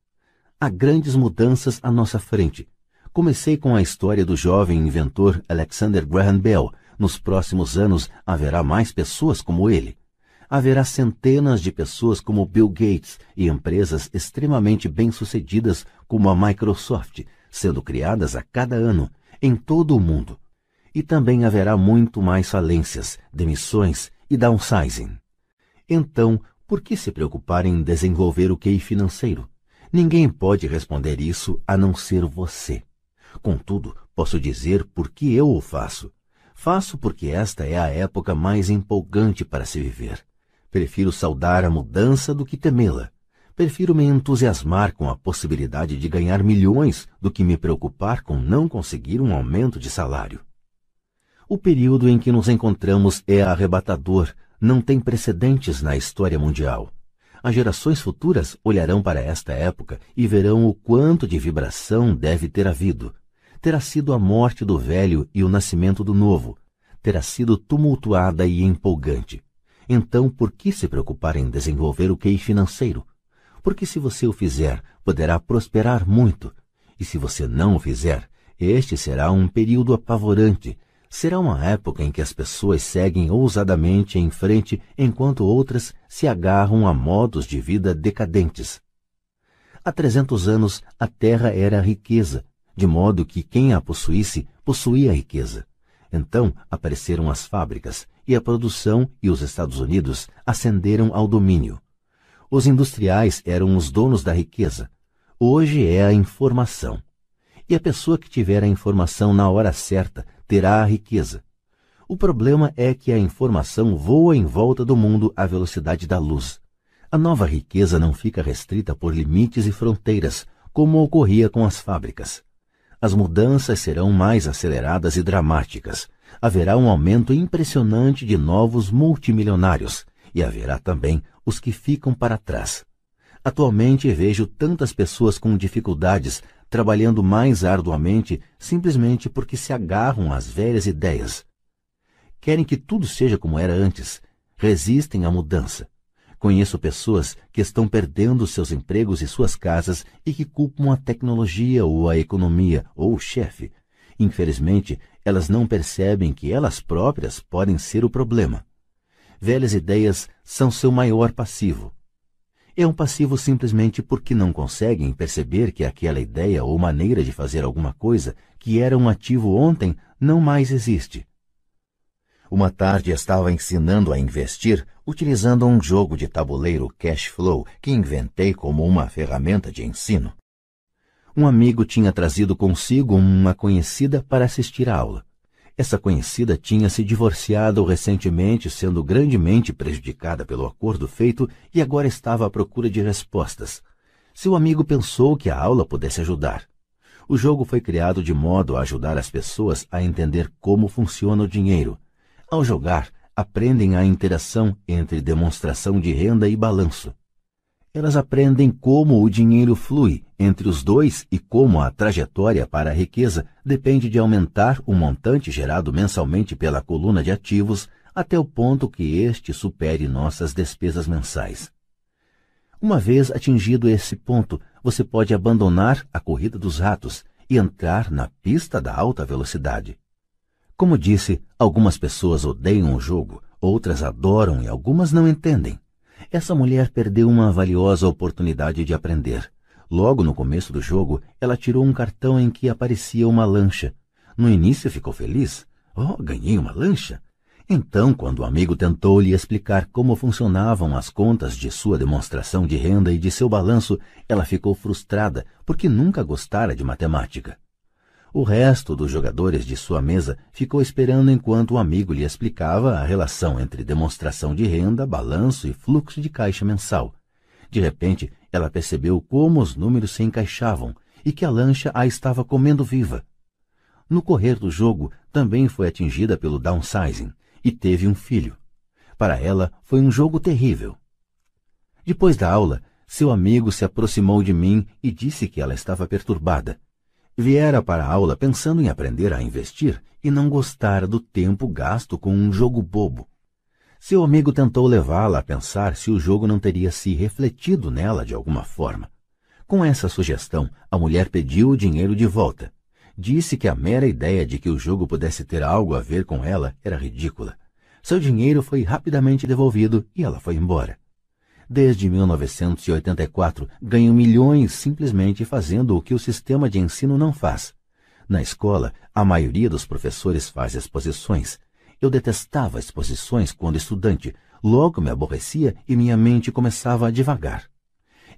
Há grandes mudanças à nossa frente. Comecei com a história do jovem inventor Alexander Graham Bell. Nos próximos anos haverá mais pessoas como ele haverá centenas de pessoas como Bill Gates e empresas extremamente bem-sucedidas como a Microsoft sendo criadas a cada ano em todo o mundo. E também haverá muito mais falências, demissões e downsizing. Então, por que se preocupar em desenvolver o QI financeiro? Ninguém pode responder isso a não ser você. Contudo, posso dizer por que eu o faço. Faço porque esta é a época mais empolgante para se viver. Prefiro saudar a mudança do que temê-la. Prefiro me entusiasmar com a possibilidade de ganhar milhões do que me preocupar com não conseguir um aumento de salário. O período em que nos encontramos é arrebatador, não tem precedentes na história mundial. As gerações futuras olharão para esta época e verão o quanto de vibração deve ter havido. Terá sido a morte do velho e o nascimento do novo. Terá sido tumultuada e empolgante. Então, por que se preocupar em desenvolver o QI financeiro? Porque se você o fizer, poderá prosperar muito. E se você não o fizer, este será um período apavorante. Será uma época em que as pessoas seguem ousadamente em frente enquanto outras se agarram a modos de vida decadentes. Há trezentos anos, a terra era riqueza, de modo que quem a possuísse possuía a riqueza. Então apareceram as fábricas, e a produção e os Estados Unidos ascenderam ao domínio. Os industriais eram os donos da riqueza. Hoje é a informação. E a pessoa que tiver a informação na hora certa terá a riqueza. O problema é que a informação voa em volta do mundo à velocidade da luz. A nova riqueza não fica restrita por limites e fronteiras, como ocorria com as fábricas. As mudanças serão mais aceleradas e dramáticas. Haverá um aumento impressionante de novos multimilionários e haverá também os que ficam para trás. Atualmente vejo tantas pessoas com dificuldades trabalhando mais arduamente simplesmente porque se agarram às velhas ideias. Querem que tudo seja como era antes, resistem à mudança. Conheço pessoas que estão perdendo seus empregos e suas casas e que culpam a tecnologia ou a economia ou o chefe. Infelizmente, elas não percebem que elas próprias podem ser o problema. Velhas ideias são seu maior passivo. É um passivo simplesmente porque não conseguem perceber que aquela ideia ou maneira de fazer alguma coisa que era um ativo ontem não mais existe. Uma tarde estava ensinando a investir utilizando um jogo de tabuleiro cash flow que inventei como uma ferramenta de ensino. Um amigo tinha trazido consigo uma conhecida para assistir à aula. Essa conhecida tinha se divorciado recentemente, sendo grandemente prejudicada pelo acordo feito e agora estava à procura de respostas. Seu amigo pensou que a aula pudesse ajudar. O jogo foi criado de modo a ajudar as pessoas a entender como funciona o dinheiro. Ao jogar, aprendem a interação entre demonstração de renda e balanço. Elas aprendem como o dinheiro flui entre os dois e como a trajetória para a riqueza depende de aumentar o montante gerado mensalmente pela coluna de ativos até o ponto que este supere nossas despesas mensais. Uma vez atingido esse ponto, você pode abandonar a corrida dos ratos e entrar na pista da alta velocidade. Como disse, algumas pessoas odeiam o jogo, outras adoram e algumas não entendem. Essa mulher perdeu uma valiosa oportunidade de aprender. Logo no começo do jogo, ela tirou um cartão em que aparecia uma lancha. No início ficou feliz. Oh, ganhei uma lancha! Então, quando o amigo tentou lhe explicar como funcionavam as contas de sua demonstração de renda e de seu balanço, ela ficou frustrada porque nunca gostara de matemática. O resto dos jogadores de sua mesa ficou esperando enquanto o amigo lhe explicava a relação entre demonstração de renda, balanço e fluxo de caixa mensal. De repente, ela percebeu como os números se encaixavam e que a lancha a estava comendo viva. No correr do jogo, também foi atingida pelo downsizing e teve um filho. Para ela, foi um jogo terrível. Depois da aula, seu amigo se aproximou de mim e disse que ela estava perturbada Viera para a aula pensando em aprender a investir e não gostara do tempo gasto com um jogo bobo. Seu amigo tentou levá-la a pensar se o jogo não teria se refletido nela de alguma forma. Com essa sugestão, a mulher pediu o dinheiro de volta. Disse que a mera ideia de que o jogo pudesse ter algo a ver com ela era ridícula. Seu dinheiro foi rapidamente devolvido e ela foi embora. Desde 1984, ganho milhões simplesmente fazendo o que o sistema de ensino não faz. Na escola, a maioria dos professores faz exposições. Eu detestava exposições quando estudante, logo me aborrecia e minha mente começava a devagar.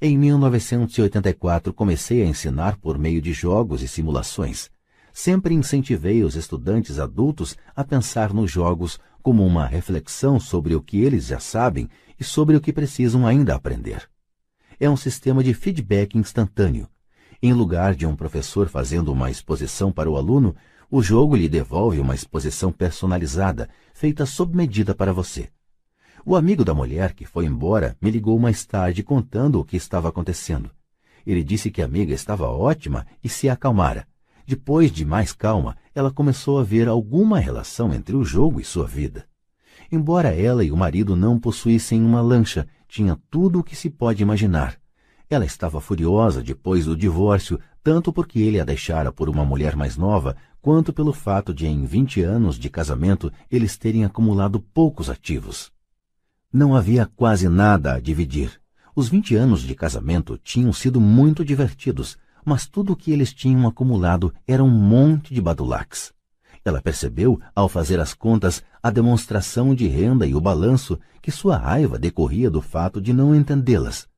Em 1984, comecei a ensinar por meio de jogos e simulações. Sempre incentivei os estudantes adultos a pensar nos jogos como uma reflexão sobre o que eles já sabem e sobre o que precisam ainda aprender. É um sistema de feedback instantâneo. Em lugar de um professor fazendo uma exposição para o aluno, o jogo lhe devolve uma exposição personalizada, feita sob medida para você. O amigo da mulher que foi embora me ligou mais tarde contando o que estava acontecendo. Ele disse que a amiga estava ótima e se acalmara. Depois de mais calma, ela começou a ver alguma relação entre o jogo e sua vida. Embora ela e o marido não possuíssem uma lancha, tinha tudo o que se pode imaginar. Ela estava furiosa depois do divórcio, tanto porque ele a deixara por uma mulher mais nova, quanto pelo fato de, em vinte anos de casamento, eles terem acumulado poucos ativos. Não havia quase nada a dividir. Os vinte anos de casamento tinham sido muito divertidos, mas tudo o que eles tinham acumulado era um monte de badulaques. Ela percebeu, ao fazer as contas, a demonstração de renda e o balanço, que sua raiva decorria do fato de não entendê-las.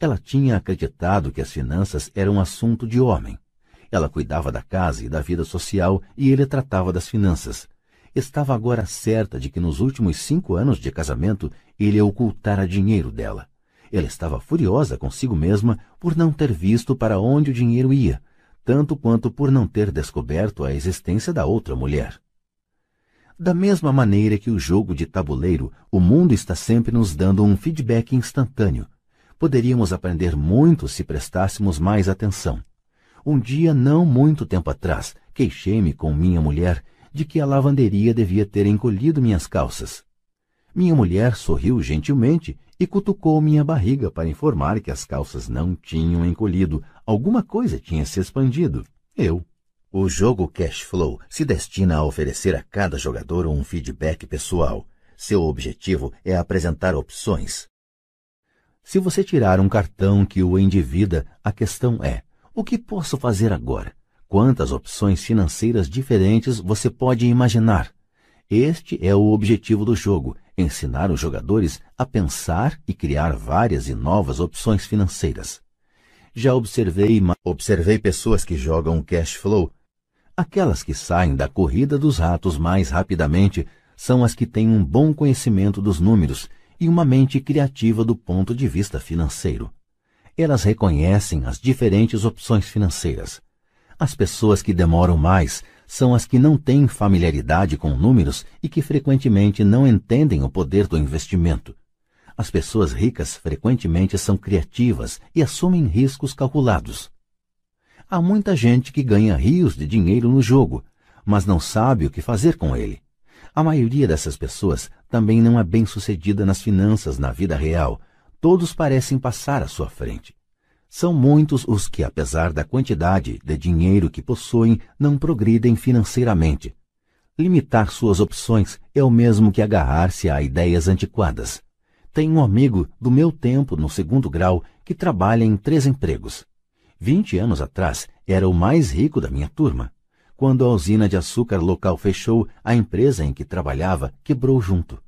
Ela tinha acreditado que as finanças eram assunto de homem. Ela cuidava da casa e da vida social e ele tratava das finanças. Estava agora certa de que nos últimos cinco anos de casamento ele ocultara dinheiro dela. Ela estava furiosa consigo mesma por não ter visto para onde o dinheiro ia, tanto quanto por não ter descoberto a existência da outra mulher. Da mesma maneira que o jogo de tabuleiro, o mundo está sempre nos dando um feedback instantâneo. Poderíamos aprender muito se prestássemos mais atenção. Um dia, não muito tempo atrás, queixei-me com minha mulher de que a lavanderia devia ter encolhido minhas calças. Minha mulher sorriu gentilmente e cutucou minha barriga para informar que as calças não tinham encolhido, alguma coisa tinha se expandido. Eu. O jogo Cash Flow se destina a oferecer a cada jogador um feedback pessoal. Seu objetivo é apresentar opções. Se você tirar um cartão que o endivida, a questão é: o que posso fazer agora? Quantas opções financeiras diferentes você pode imaginar? Este é o objetivo do jogo: ensinar os jogadores a pensar e criar várias e novas opções financeiras. Já observei, observei pessoas que jogam cash flow. Aquelas que saem da corrida dos ratos mais rapidamente são as que têm um bom conhecimento dos números e uma mente criativa do ponto de vista financeiro. Elas reconhecem as diferentes opções financeiras. As pessoas que demoram mais são as que não têm familiaridade com números e que frequentemente não entendem o poder do investimento. As pessoas ricas frequentemente são criativas e assumem riscos calculados. Há muita gente que ganha rios de dinheiro no jogo, mas não sabe o que fazer com ele. A maioria dessas pessoas também não é bem sucedida nas finanças na vida real. Todos parecem passar à sua frente. São muitos os que, apesar da quantidade de dinheiro que possuem, não progridem financeiramente. Limitar suas opções é o mesmo que agarrar-se a ideias antiquadas. Tenho um amigo do meu tempo no segundo grau que trabalha em três empregos. Vinte anos atrás era o mais rico da minha turma. Quando a usina de açúcar local fechou, a empresa em que trabalhava quebrou junto.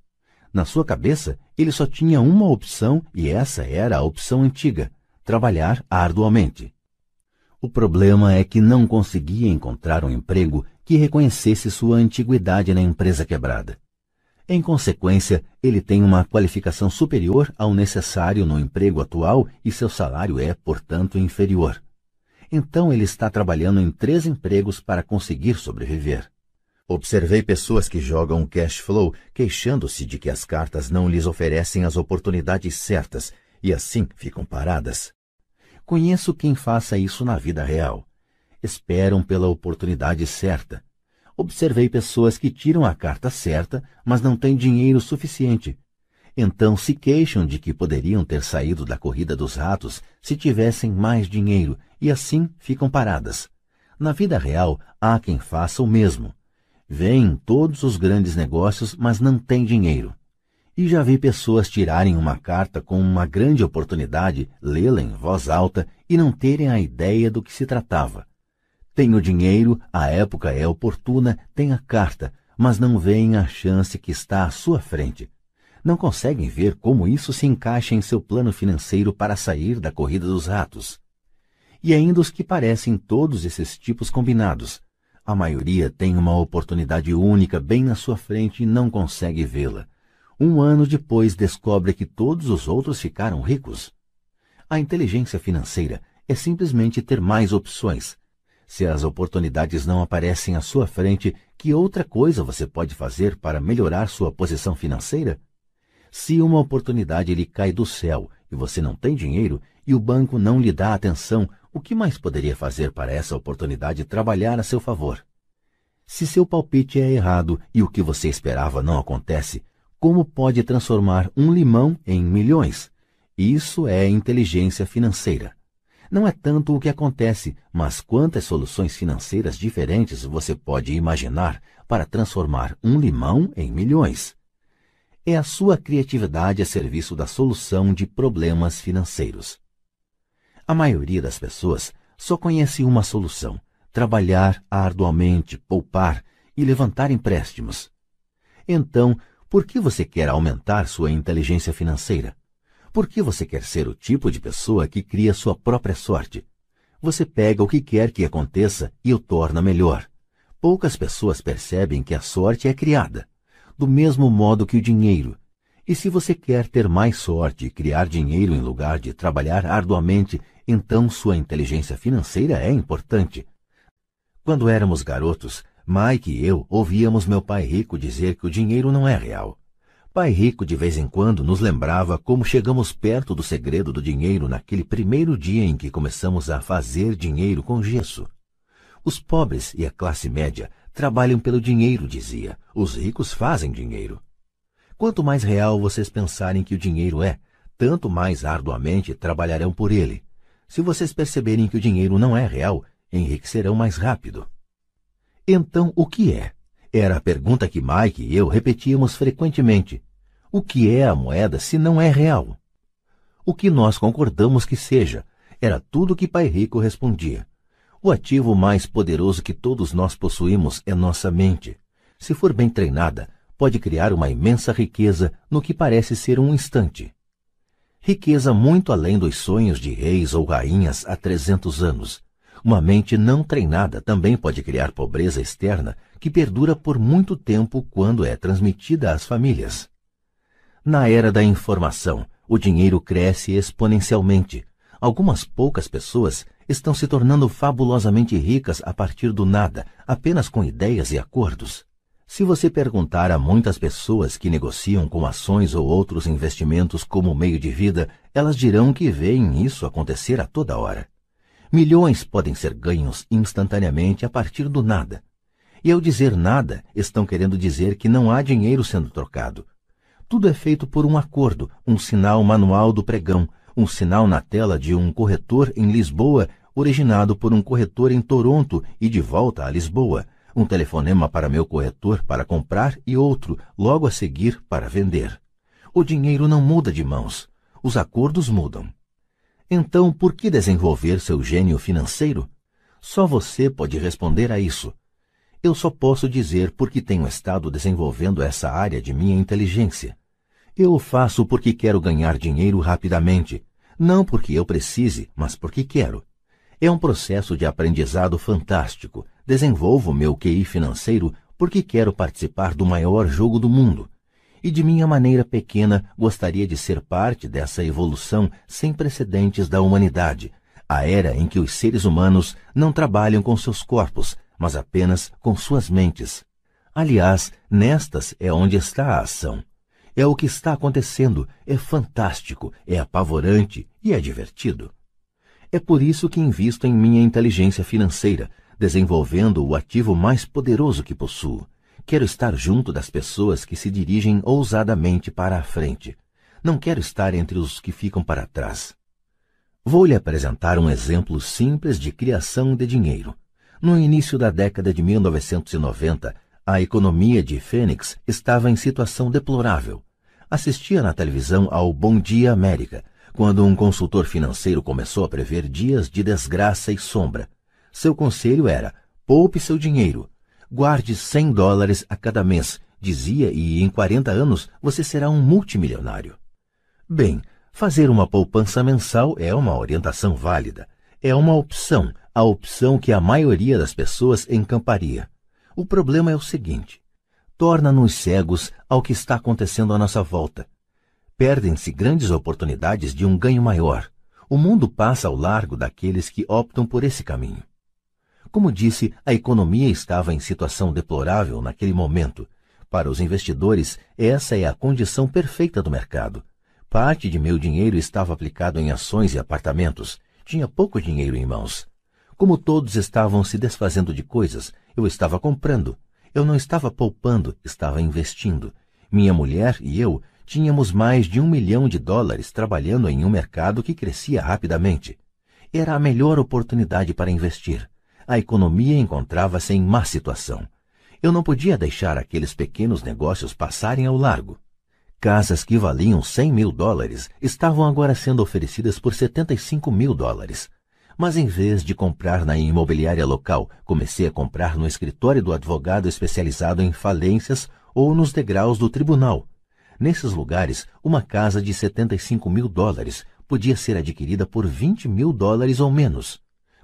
Na sua cabeça, ele só tinha uma opção e essa era a opção antiga trabalhar arduamente. O problema é que não conseguia encontrar um emprego que reconhecesse sua antiguidade na empresa quebrada. Em consequência, ele tem uma qualificação superior ao necessário no emprego atual e seu salário é, portanto, inferior. Então ele está trabalhando em três empregos para conseguir sobreviver. Observei pessoas que jogam cash flow queixando-se de que as cartas não lhes oferecem as oportunidades certas e assim ficam paradas. Conheço quem faça isso na vida real. Esperam pela oportunidade certa. Observei pessoas que tiram a carta certa, mas não têm dinheiro suficiente. Então se queixam de que poderiam ter saído da corrida dos ratos se tivessem mais dinheiro e assim ficam paradas. Na vida real, há quem faça o mesmo. Vêem todos os grandes negócios, mas não têm dinheiro. E já vi pessoas tirarem uma carta com uma grande oportunidade, lê-la em voz alta e não terem a ideia do que se tratava. Tenho dinheiro, a época é oportuna, tem a carta, mas não veem a chance que está à sua frente. Não conseguem ver como isso se encaixa em seu plano financeiro para sair da corrida dos ratos. E ainda os que parecem todos esses tipos combinados. A maioria tem uma oportunidade única bem na sua frente e não consegue vê-la um ano depois descobre que todos os outros ficaram ricos. A inteligência financeira é simplesmente ter mais opções. Se as oportunidades não aparecem à sua frente, que outra coisa você pode fazer para melhorar sua posição financeira? Se uma oportunidade lhe cai do céu e você não tem dinheiro e o banco não lhe dá atenção, o que mais poderia fazer para essa oportunidade trabalhar a seu favor? Se seu palpite é errado e o que você esperava não acontece, como pode transformar um limão em milhões. Isso é inteligência financeira. Não é tanto o que acontece, mas quantas soluções financeiras diferentes você pode imaginar para transformar um limão em milhões. É a sua criatividade a serviço da solução de problemas financeiros. A maioria das pessoas só conhece uma solução: trabalhar arduamente, poupar e levantar empréstimos. Então, por que você quer aumentar sua inteligência financeira? Por que você quer ser o tipo de pessoa que cria sua própria sorte? Você pega o que quer que aconteça e o torna melhor. Poucas pessoas percebem que a sorte é criada, do mesmo modo que o dinheiro. E se você quer ter mais sorte e criar dinheiro em lugar de trabalhar arduamente, então sua inteligência financeira é importante. Quando éramos garotos, Mike e eu ouvíamos meu pai rico dizer que o dinheiro não é real. Pai rico de vez em quando nos lembrava como chegamos perto do segredo do dinheiro naquele primeiro dia em que começamos a fazer dinheiro com gesso. Os pobres e a classe média trabalham pelo dinheiro, dizia. Os ricos fazem dinheiro. Quanto mais real vocês pensarem que o dinheiro é, tanto mais arduamente trabalharão por ele. Se vocês perceberem que o dinheiro não é real, enriquecerão mais rápido. Então, o que é? Era a pergunta que Mike e eu repetíamos frequentemente. O que é a moeda se não é real? O que nós concordamos que seja, era tudo que Pai Rico respondia. O ativo mais poderoso que todos nós possuímos é nossa mente. Se for bem treinada, pode criar uma imensa riqueza no que parece ser um instante. Riqueza muito além dos sonhos de reis ou rainhas há 300 anos. Uma mente não treinada também pode criar pobreza externa que perdura por muito tempo quando é transmitida às famílias. Na era da informação, o dinheiro cresce exponencialmente. Algumas poucas pessoas estão se tornando fabulosamente ricas a partir do nada, apenas com ideias e acordos. Se você perguntar a muitas pessoas que negociam com ações ou outros investimentos como meio de vida, elas dirão que veem isso acontecer a toda hora. Milhões podem ser ganhos instantaneamente a partir do nada. E ao dizer nada, estão querendo dizer que não há dinheiro sendo trocado. Tudo é feito por um acordo, um sinal manual do pregão, um sinal na tela de um corretor em Lisboa, originado por um corretor em Toronto e de volta a Lisboa, um telefonema para meu corretor para comprar e outro, logo a seguir, para vender. O dinheiro não muda de mãos. Os acordos mudam. Então, por que desenvolver seu gênio financeiro? Só você pode responder a isso. Eu só posso dizer porque tenho estado desenvolvendo essa área de minha inteligência. Eu o faço porque quero ganhar dinheiro rapidamente, não porque eu precise, mas porque quero. É um processo de aprendizado fantástico. Desenvolvo meu QI financeiro porque quero participar do maior jogo do mundo. E de minha maneira pequena gostaria de ser parte dessa evolução sem precedentes da humanidade, a era em que os seres humanos não trabalham com seus corpos, mas apenas com suas mentes. Aliás, nestas é onde está a ação. É o que está acontecendo, é fantástico, é apavorante e é divertido. É por isso que invisto em minha inteligência financeira, desenvolvendo o ativo mais poderoso que possuo. Quero estar junto das pessoas que se dirigem ousadamente para a frente. Não quero estar entre os que ficam para trás. Vou lhe apresentar um exemplo simples de criação de dinheiro. No início da década de 1990, a economia de Fênix estava em situação deplorável. Assistia na televisão ao Bom Dia América, quando um consultor financeiro começou a prever dias de desgraça e sombra. Seu conselho era: poupe seu dinheiro, guarde 100 dólares a cada mês, dizia, e em 40 anos você será um multimilionário. Bem, fazer uma poupança mensal é uma orientação válida. É uma opção, a opção que a maioria das pessoas encamparia. O problema é o seguinte: torna-nos cegos ao que está acontecendo à nossa volta perdem-se grandes oportunidades de um ganho maior. O mundo passa ao largo daqueles que optam por esse caminho. Como disse, a economia estava em situação deplorável naquele momento. Para os investidores, essa é a condição perfeita do mercado. Parte de meu dinheiro estava aplicado em ações e apartamentos. Tinha pouco dinheiro em mãos. Como todos estavam se desfazendo de coisas, eu estava comprando. Eu não estava poupando, estava investindo. Minha mulher e eu tínhamos mais de um milhão de dólares trabalhando em um mercado que crescia rapidamente. Era a melhor oportunidade para investir. A economia encontrava-se em má situação. Eu não podia deixar aqueles pequenos negócios passarem ao largo. Casas que valiam 100 mil dólares estavam agora sendo oferecidas por 75 mil dólares. Mas em vez de comprar na imobiliária local, comecei a comprar no escritório do advogado especializado em falências ou nos degraus do tribunal, Nesses lugares, uma casa de 75 mil dólares podia ser adquirida por 20 mil dólares ou menos.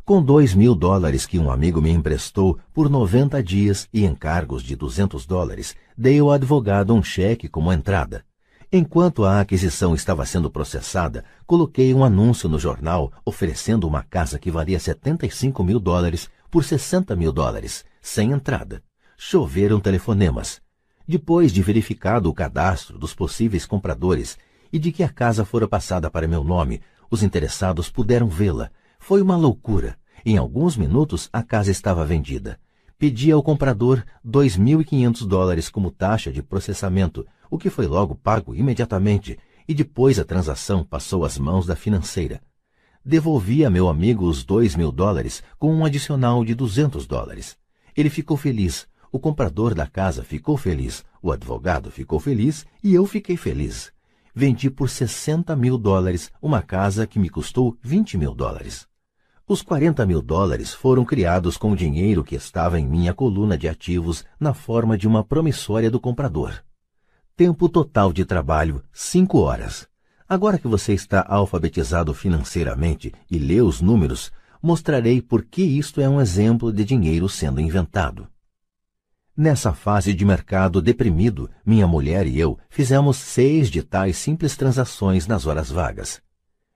Com 2 mil dólares que um amigo me emprestou por 90 dias e encargos de 200 dólares, dei ao advogado um cheque como entrada. Enquanto a aquisição estava sendo processada, coloquei um anúncio no jornal oferecendo uma casa que valia 75 mil dólares por 60 mil dólares, sem entrada. Choveram telefonemas depois de verificado o cadastro dos possíveis compradores e de que a casa fora passada para meu nome, os interessados puderam vê-la. Foi uma loucura. Em alguns minutos a casa estava vendida. Pedi ao comprador 2.500 dólares como taxa de processamento, o que foi logo pago imediatamente, e depois a transação passou às mãos da financeira. Devolvi a meu amigo os dois mil dólares com um adicional de duzentos dólares. Ele ficou feliz, o comprador da casa ficou feliz, o advogado ficou feliz e eu fiquei feliz. Vendi por 60 mil dólares uma casa que me custou 20 mil dólares. Os 40 mil dólares foram criados com o dinheiro que estava em minha coluna de ativos na forma de uma promissória do comprador. Tempo total de trabalho, 5 horas. Agora que você está alfabetizado financeiramente e lê os números, mostrarei por que isto é um exemplo de dinheiro sendo inventado. Nessa fase de mercado deprimido, minha mulher e eu fizemos seis de tais simples transações nas horas vagas.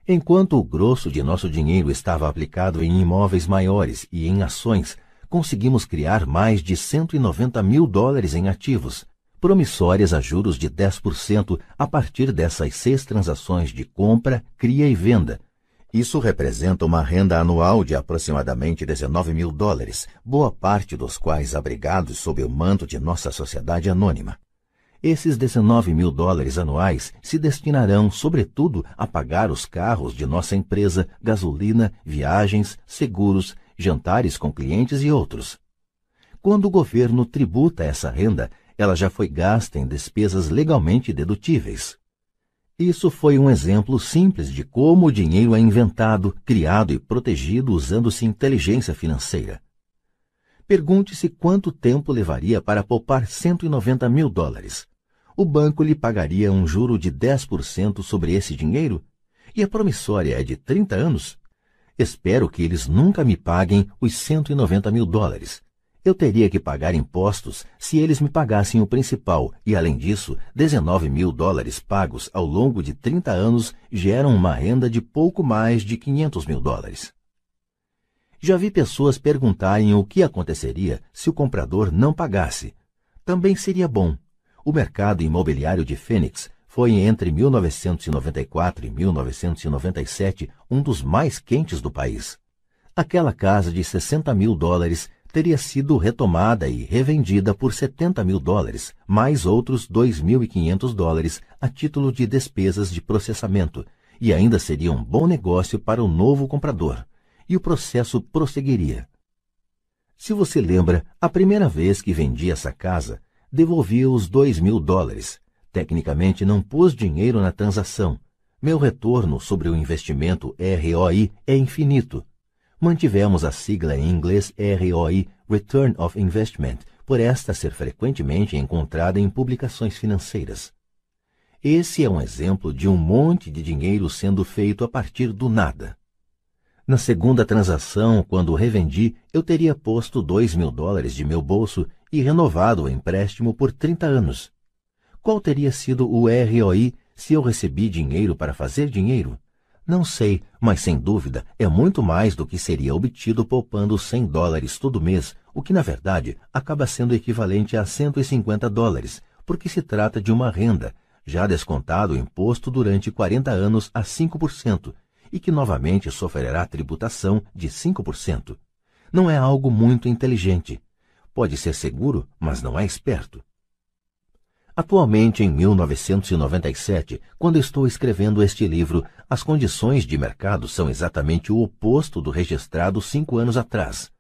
Enquanto o grosso de nosso dinheiro estava aplicado em imóveis maiores e em ações, conseguimos criar mais de 190 mil dólares em ativos, promissórias a juros de 10% a partir dessas seis transações de compra, cria e venda. Isso representa uma renda anual de aproximadamente 19 mil dólares, boa parte dos quais abrigados sob o manto de nossa sociedade anônima. Esses 19 mil dólares anuais se destinarão, sobretudo, a pagar os carros de nossa empresa, gasolina, viagens, seguros, jantares com clientes e outros. Quando o governo tributa essa renda, ela já foi gasta em despesas legalmente dedutíveis. Isso foi um exemplo simples de como o dinheiro é inventado, criado e protegido usando-se inteligência financeira. Pergunte-se quanto tempo levaria para poupar 190 mil dólares o banco lhe pagaria um juro de 10% sobre esse dinheiro? E a promissória é de 30 anos? Espero que eles nunca me paguem os 190 mil dólares. Eu teria que pagar impostos se eles me pagassem o principal, e além disso, 19 mil dólares pagos ao longo de 30 anos geram uma renda de pouco mais de 500 mil dólares. Já vi pessoas perguntarem o que aconteceria se o comprador não pagasse. Também seria bom, o mercado imobiliário de Phoenix foi entre 1994 e 1997 um dos mais quentes do país. Aquela casa de 60 mil dólares teria sido retomada e revendida por 70 mil dólares, mais outros 2.500 dólares a título de despesas de processamento, e ainda seria um bom negócio para o novo comprador. E o processo prosseguiria. Se você lembra, a primeira vez que vendi essa casa, devolvi os dois mil dólares. Tecnicamente não pus dinheiro na transação. Meu retorno sobre o investimento ROI é infinito. Mantivemos a sigla em inglês ROI, Return of Investment, por esta ser frequentemente encontrada em publicações financeiras. Esse é um exemplo de um monte de dinheiro sendo feito a partir do nada. Na segunda transação, quando revendi, eu teria posto dois mil dólares de meu bolso e renovado o empréstimo por 30 anos. Qual teria sido o ROI se eu recebi dinheiro para fazer dinheiro? Não sei, mas sem dúvida é muito mais do que seria obtido poupando 100 dólares todo mês, o que na verdade acaba sendo equivalente a 150 dólares, porque se trata de uma renda, já descontado o imposto durante 40 anos a 5%, e que novamente sofrerá tributação de 5%. Não é algo muito inteligente. Pode ser seguro, mas não é esperto. Atualmente, em 1997, quando estou escrevendo este livro, as condições de mercado são exatamente o oposto do registrado cinco anos atrás.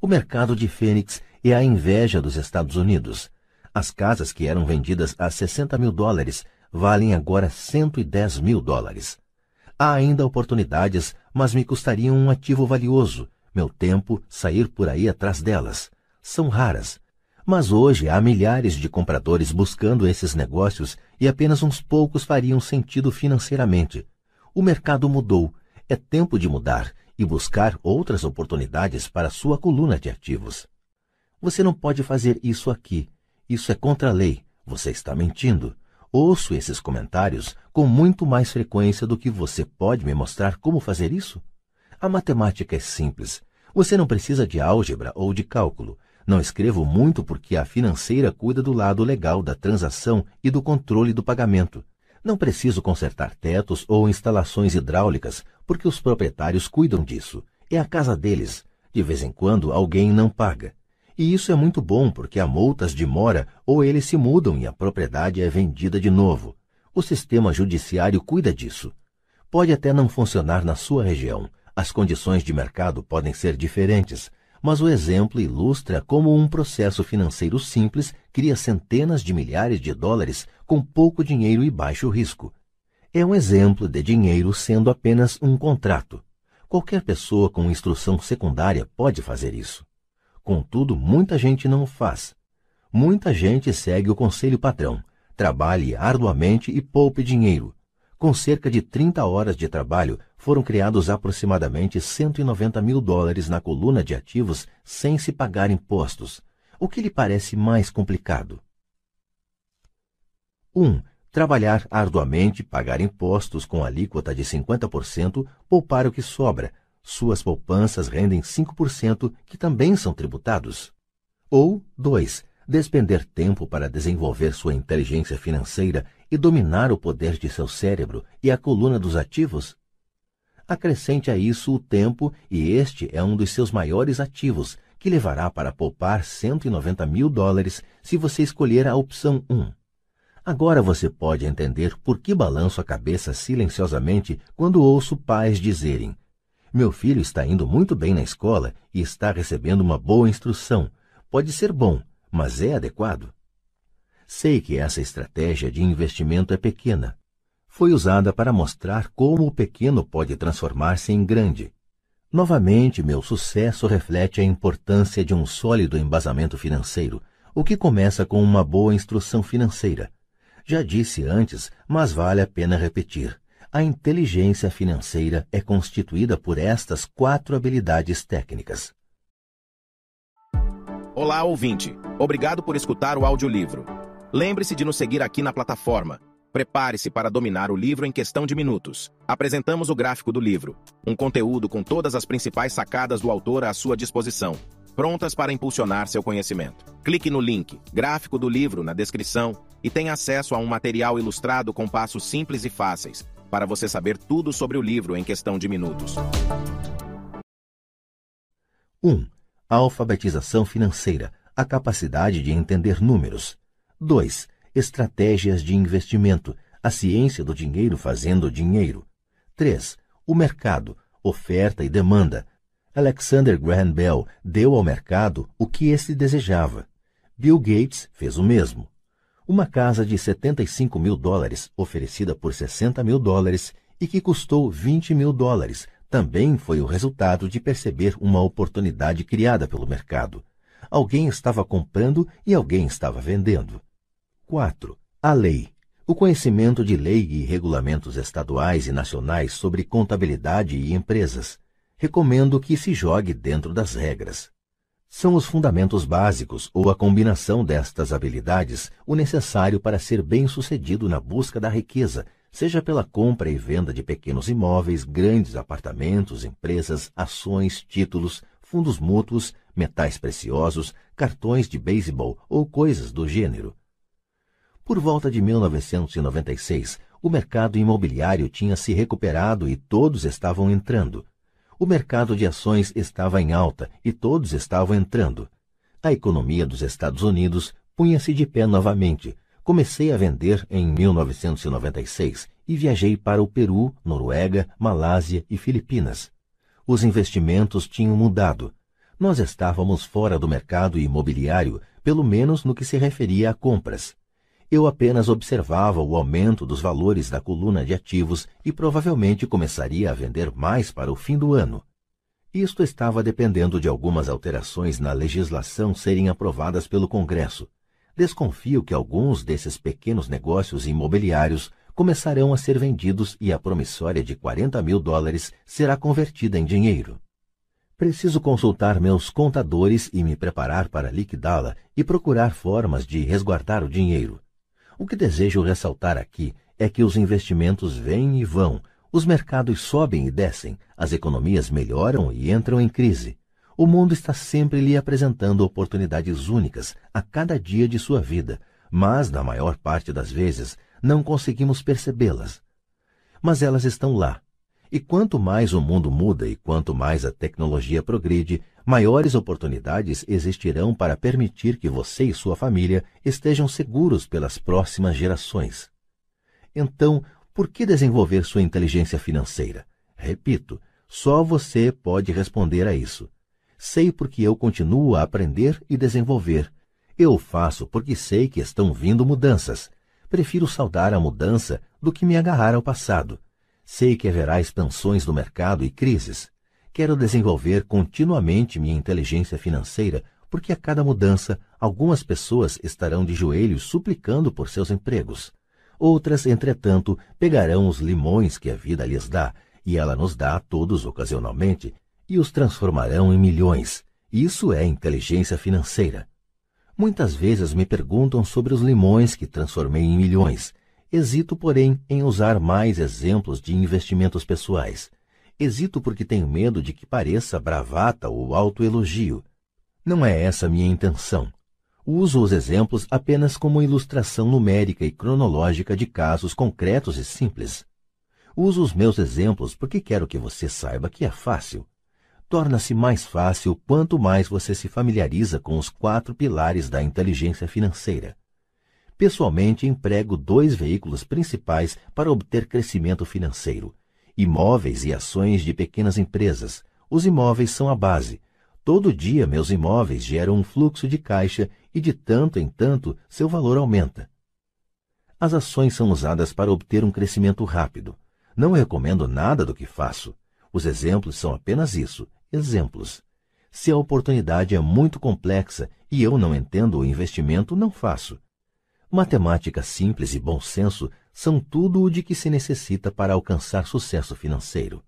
O mercado de Fênix é a inveja dos Estados Unidos. As casas que eram vendidas a 60 mil dólares valem agora 110 mil dólares. Há ainda oportunidades, mas me custariam um ativo valioso, meu tempo, sair por aí atrás delas são raras. Mas hoje há milhares de compradores buscando esses negócios e apenas uns poucos fariam sentido financeiramente. O mercado mudou. É tempo de mudar e buscar outras oportunidades para sua coluna de ativos. Você não pode fazer isso aqui. Isso é contra a lei. Você está mentindo. Ouço esses comentários com muito mais frequência do que você pode me mostrar como fazer isso. A matemática é simples. Você não precisa de álgebra ou de cálculo. Não escrevo muito porque a financeira cuida do lado legal da transação e do controle do pagamento. Não preciso consertar tetos ou instalações hidráulicas, porque os proprietários cuidam disso. É a casa deles. De vez em quando alguém não paga. E isso é muito bom porque há multas de mora ou eles se mudam e a propriedade é vendida de novo. O sistema judiciário cuida disso. Pode até não funcionar na sua região, as condições de mercado podem ser diferentes, mas o exemplo ilustra como um processo financeiro simples cria centenas de milhares de dólares com pouco dinheiro e baixo risco. É um exemplo de dinheiro sendo apenas um contrato. Qualquer pessoa com instrução secundária pode fazer isso. Contudo, muita gente não o faz. Muita gente segue o conselho patrão. Trabalhe arduamente e poupe dinheiro. Com cerca de 30 horas de trabalho, foram criados aproximadamente 190 mil dólares na coluna de ativos sem se pagar impostos. O que lhe parece mais complicado? 1. Um, trabalhar arduamente, pagar impostos com alíquota de 50%, poupar o que sobra. Suas poupanças rendem 5%, que também são tributados. Ou 2 despender tempo para desenvolver sua inteligência financeira e dominar o poder de seu cérebro e a coluna dos ativos? Acrescente a isso o tempo, e este é um dos seus maiores ativos, que levará para poupar 190 mil dólares se você escolher a opção 1. Agora você pode entender por que balanço a cabeça silenciosamente quando ouço pais dizerem: Meu filho está indo muito bem na escola e está recebendo uma boa instrução. Pode ser bom, mas é adequado? Sei que essa estratégia de investimento é pequena. Foi usada para mostrar como o pequeno pode transformar-se em grande. Novamente, meu sucesso reflete a importância de um sólido embasamento financeiro, o que começa com uma boa instrução financeira. Já disse antes, mas vale a pena repetir. A inteligência financeira é constituída por estas quatro habilidades técnicas. Olá, ouvinte. Obrigado por escutar o audiolivro. Lembre-se de nos seguir aqui na plataforma. Prepare-se para dominar o livro em questão de minutos. Apresentamos o gráfico do livro, um conteúdo com todas as principais sacadas do autor à sua disposição, prontas para impulsionar seu conhecimento. Clique no link, gráfico do livro, na descrição e tenha acesso a um material ilustrado com passos simples e fáceis, para você saber tudo sobre o livro em questão de minutos. 1. Um, alfabetização financeira, a capacidade de entender números. 2. Estratégias de investimento, a ciência do dinheiro fazendo dinheiro. 3. O mercado, oferta e demanda. Alexander Graham Bell deu ao mercado o que este desejava. Bill Gates fez o mesmo. Uma casa de 75 mil dólares, oferecida por 60 mil dólares e que custou 20 mil dólares, também foi o resultado de perceber uma oportunidade criada pelo mercado. Alguém estava comprando e alguém estava vendendo. 4. A lei. O conhecimento de lei e regulamentos estaduais e nacionais sobre contabilidade e empresas. Recomendo que se jogue dentro das regras. São os fundamentos básicos ou a combinação destas habilidades o necessário para ser bem-sucedido na busca da riqueza seja pela compra e venda de pequenos imóveis, grandes apartamentos, empresas, ações, títulos, fundos mútuos, metais preciosos, cartões de beisebol ou coisas do gênero. Por volta de 1996, o mercado imobiliário tinha se recuperado e todos estavam entrando. O mercado de ações estava em alta e todos estavam entrando. A economia dos Estados Unidos punha-se de pé novamente, Comecei a vender em 1996 e viajei para o Peru, Noruega, Malásia e Filipinas. Os investimentos tinham mudado. Nós estávamos fora do mercado imobiliário, pelo menos no que se referia a compras. Eu apenas observava o aumento dos valores da coluna de ativos e provavelmente começaria a vender mais para o fim do ano. Isto estava dependendo de algumas alterações na legislação serem aprovadas pelo Congresso desconfio que alguns desses pequenos negócios imobiliários começarão a ser vendidos e a promissória de 40 mil dólares será convertida em dinheiro. Preciso consultar meus contadores e me preparar para liquidá-la e procurar formas de resguardar o dinheiro. O que desejo ressaltar aqui é que os investimentos vêm e vão, os mercados sobem e descem, as economias melhoram e entram em crise. O mundo está sempre lhe apresentando oportunidades únicas a cada dia de sua vida, mas, na maior parte das vezes, não conseguimos percebê-las. Mas elas estão lá. E quanto mais o mundo muda e quanto mais a tecnologia progride, maiores oportunidades existirão para permitir que você e sua família estejam seguros pelas próximas gerações. Então, por que desenvolver sua inteligência financeira? Repito, só você pode responder a isso. Sei porque eu continuo a aprender e desenvolver. Eu faço porque sei que estão vindo mudanças. Prefiro saudar a mudança do que me agarrar ao passado. Sei que haverá expansões do mercado e crises. Quero desenvolver continuamente minha inteligência financeira, porque a cada mudança, algumas pessoas estarão de joelhos suplicando por seus empregos. Outras, entretanto, pegarão os limões que a vida lhes dá, e ela nos dá a todos ocasionalmente, e os transformarão em milhões. Isso é inteligência financeira. Muitas vezes me perguntam sobre os limões que transformei em milhões. Hesito, porém, em usar mais exemplos de investimentos pessoais. Hesito porque tenho medo de que pareça bravata ou autoelogio. Não é essa minha intenção. Uso os exemplos apenas como ilustração numérica e cronológica de casos concretos e simples. Uso os meus exemplos porque quero que você saiba que é fácil. Torna-se mais fácil quanto mais você se familiariza com os quatro pilares da inteligência financeira. Pessoalmente, emprego dois veículos principais para obter crescimento financeiro: imóveis e ações de pequenas empresas. Os imóveis são a base, Todo dia meus imóveis geram um fluxo de caixa e de tanto em tanto seu valor aumenta. As ações são usadas para obter um crescimento rápido. Não recomendo nada do que faço. Os exemplos são apenas isso, exemplos. Se a oportunidade é muito complexa e eu não entendo o investimento, não faço. Matemática simples e bom senso são tudo o de que se necessita para alcançar sucesso financeiro.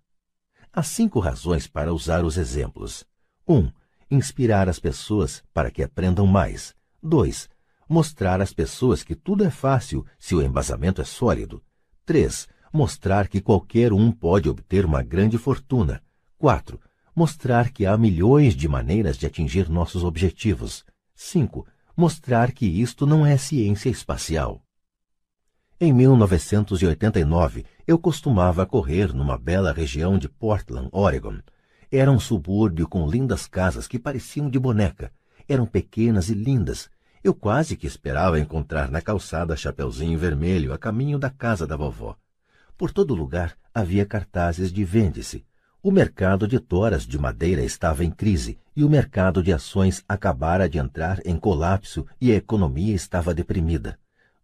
Há cinco razões para usar os exemplos. 1. Um, inspirar as pessoas para que aprendam mais. 2. Mostrar às pessoas que tudo é fácil se o embasamento é sólido. 3. Mostrar que qualquer um pode obter uma grande fortuna. 4. Mostrar que há milhões de maneiras de atingir nossos objetivos. 5. Mostrar que isto não é ciência espacial. Em 1989, eu costumava correr numa bela região de Portland, Oregon. Era um subúrbio com lindas casas que pareciam de boneca. Eram pequenas e lindas. Eu quase que esperava encontrar na calçada Chapeuzinho Vermelho a caminho da casa da vovó. Por todo lugar havia cartazes de vende-se. O mercado de toras de madeira estava em crise e o mercado de ações acabara de entrar em colapso e a economia estava deprimida.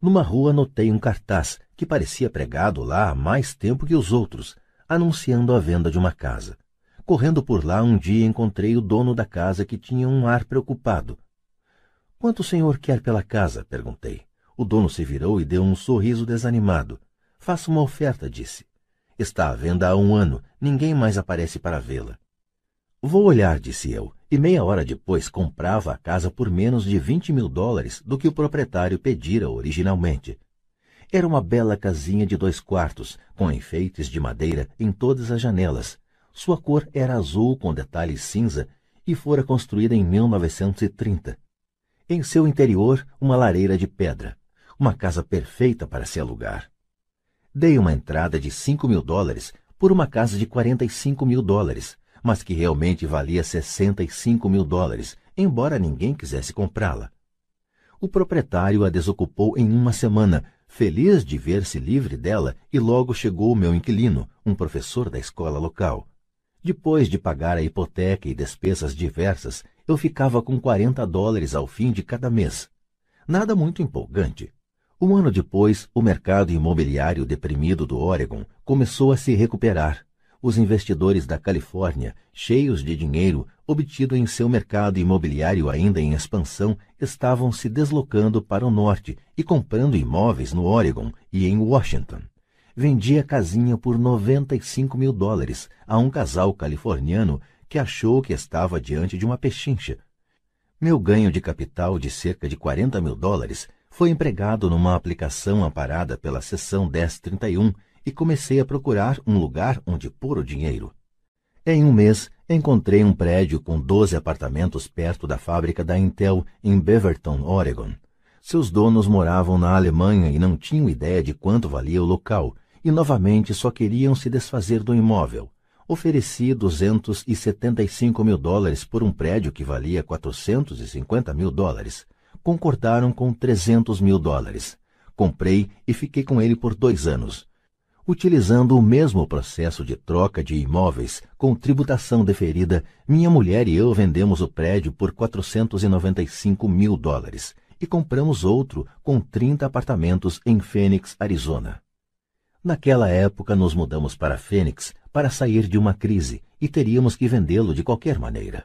Numa rua notei um cartaz que parecia pregado lá há mais tempo que os outros, anunciando a venda de uma casa. Correndo por lá, um dia encontrei o dono da casa que tinha um ar preocupado. Quanto o senhor quer pela casa? perguntei. O dono se virou e deu um sorriso desanimado. Faça uma oferta, disse. Está à venda há um ano, ninguém mais aparece para vê-la. Vou olhar, disse eu, e meia hora depois comprava a casa por menos de vinte mil dólares do que o proprietário pedira originalmente. Era uma bela casinha de dois quartos, com enfeites de madeira em todas as janelas, sua cor era azul com detalhes cinza e fora construída em 1930. Em seu interior, uma lareira de pedra. Uma casa perfeita para se alugar. Dei uma entrada de 5 mil dólares por uma casa de 45 mil dólares, mas que realmente valia 65 mil dólares, embora ninguém quisesse comprá-la. O proprietário a desocupou em uma semana, feliz de ver-se livre dela, e logo chegou o meu inquilino, um professor da escola local. Depois de pagar a hipoteca e despesas diversas, eu ficava com 40 dólares ao fim de cada mês. Nada muito empolgante. Um ano depois, o mercado imobiliário deprimido do Oregon começou a se recuperar. Os investidores da Califórnia, cheios de dinheiro obtido em seu mercado imobiliário ainda em expansão, estavam se deslocando para o norte e comprando imóveis no Oregon e em Washington vendia a casinha por 95 mil dólares a um casal californiano que achou que estava diante de uma pechincha. Meu ganho de capital de cerca de 40 mil dólares foi empregado numa aplicação amparada pela seção 1031 e comecei a procurar um lugar onde pôr o dinheiro. Em um mês, encontrei um prédio com 12 apartamentos perto da fábrica da Intel em Beaverton, Oregon. Seus donos moravam na Alemanha e não tinham ideia de quanto valia o local, e novamente só queriam se desfazer do imóvel. Ofereci 275 mil dólares por um prédio que valia 450 mil dólares. Concordaram com 300 mil dólares. comprei e fiquei com ele por dois anos. Utilizando o mesmo processo de troca de imóveis com tributação deferida, minha mulher e eu vendemos o prédio por 495 mil dólares e compramos outro com 30 apartamentos em Phoenix, Arizona. Naquela época nos mudamos para Phoenix para sair de uma crise e teríamos que vendê-lo de qualquer maneira.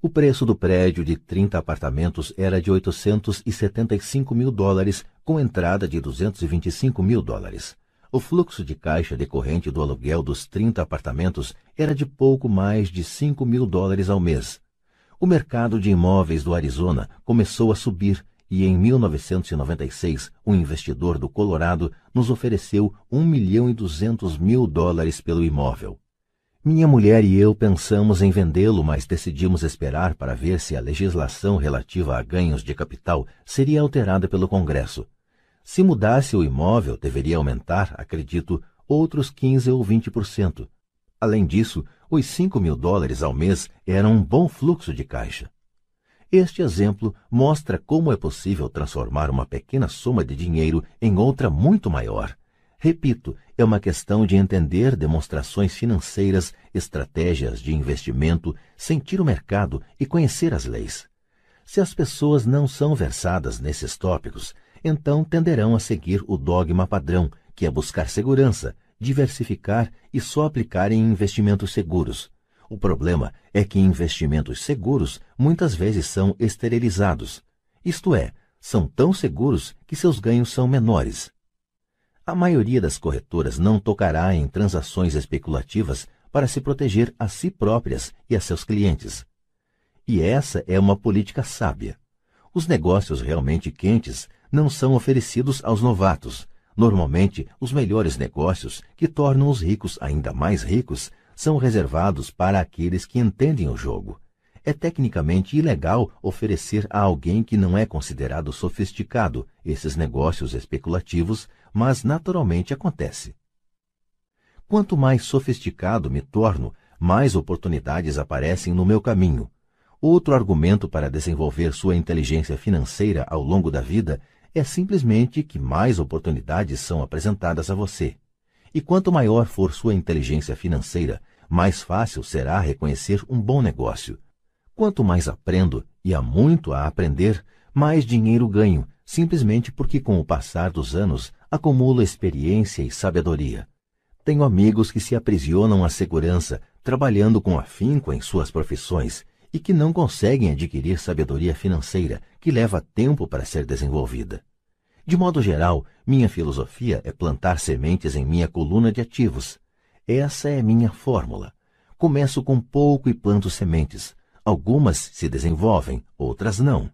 O preço do prédio de 30 apartamentos era de 875 mil dólares, com entrada de 225 mil dólares. O fluxo de caixa decorrente do aluguel dos 30 apartamentos era de pouco mais de 5 mil dólares ao mês. O mercado de imóveis do Arizona começou a subir e em 1996 um investidor do Colorado nos ofereceu 1 milhão e 200 mil dólares pelo imóvel. Minha mulher e eu pensamos em vendê-lo, mas decidimos esperar para ver se a legislação relativa a ganhos de capital seria alterada pelo Congresso. Se mudasse o imóvel, deveria aumentar, acredito, outros 15 ou 20%. Além disso, os 5 mil dólares ao mês eram um bom fluxo de caixa. Este exemplo mostra como é possível transformar uma pequena soma de dinheiro em outra muito maior. Repito, é uma questão de entender demonstrações financeiras, estratégias de investimento, sentir o mercado e conhecer as leis. Se as pessoas não são versadas nesses tópicos, então tenderão a seguir o dogma padrão, que é buscar segurança, diversificar e só aplicar em investimentos seguros, o problema é que investimentos seguros muitas vezes são esterilizados, isto é, são tão seguros que seus ganhos são menores. A maioria das corretoras não tocará em transações especulativas para se proteger a si próprias e a seus clientes. E essa é uma política sábia. Os negócios realmente quentes não são oferecidos aos novatos. Normalmente, os melhores negócios, que tornam os ricos ainda mais ricos, são reservados para aqueles que entendem o jogo. É tecnicamente ilegal oferecer a alguém que não é considerado sofisticado esses negócios especulativos, mas naturalmente acontece. Quanto mais sofisticado me torno, mais oportunidades aparecem no meu caminho. Outro argumento para desenvolver sua inteligência financeira ao longo da vida é simplesmente que mais oportunidades são apresentadas a você. E quanto maior for sua inteligência financeira, mais fácil será reconhecer um bom negócio. Quanto mais aprendo, e há muito a aprender, mais dinheiro ganho, simplesmente porque com o passar dos anos acumulo experiência e sabedoria. Tenho amigos que se aprisionam à segurança, trabalhando com afinco em suas profissões e que não conseguem adquirir sabedoria financeira que leva tempo para ser desenvolvida. De modo geral, minha filosofia é plantar sementes em minha coluna de ativos. Essa é minha fórmula. Começo com pouco e planto sementes. Algumas se desenvolvem, outras não.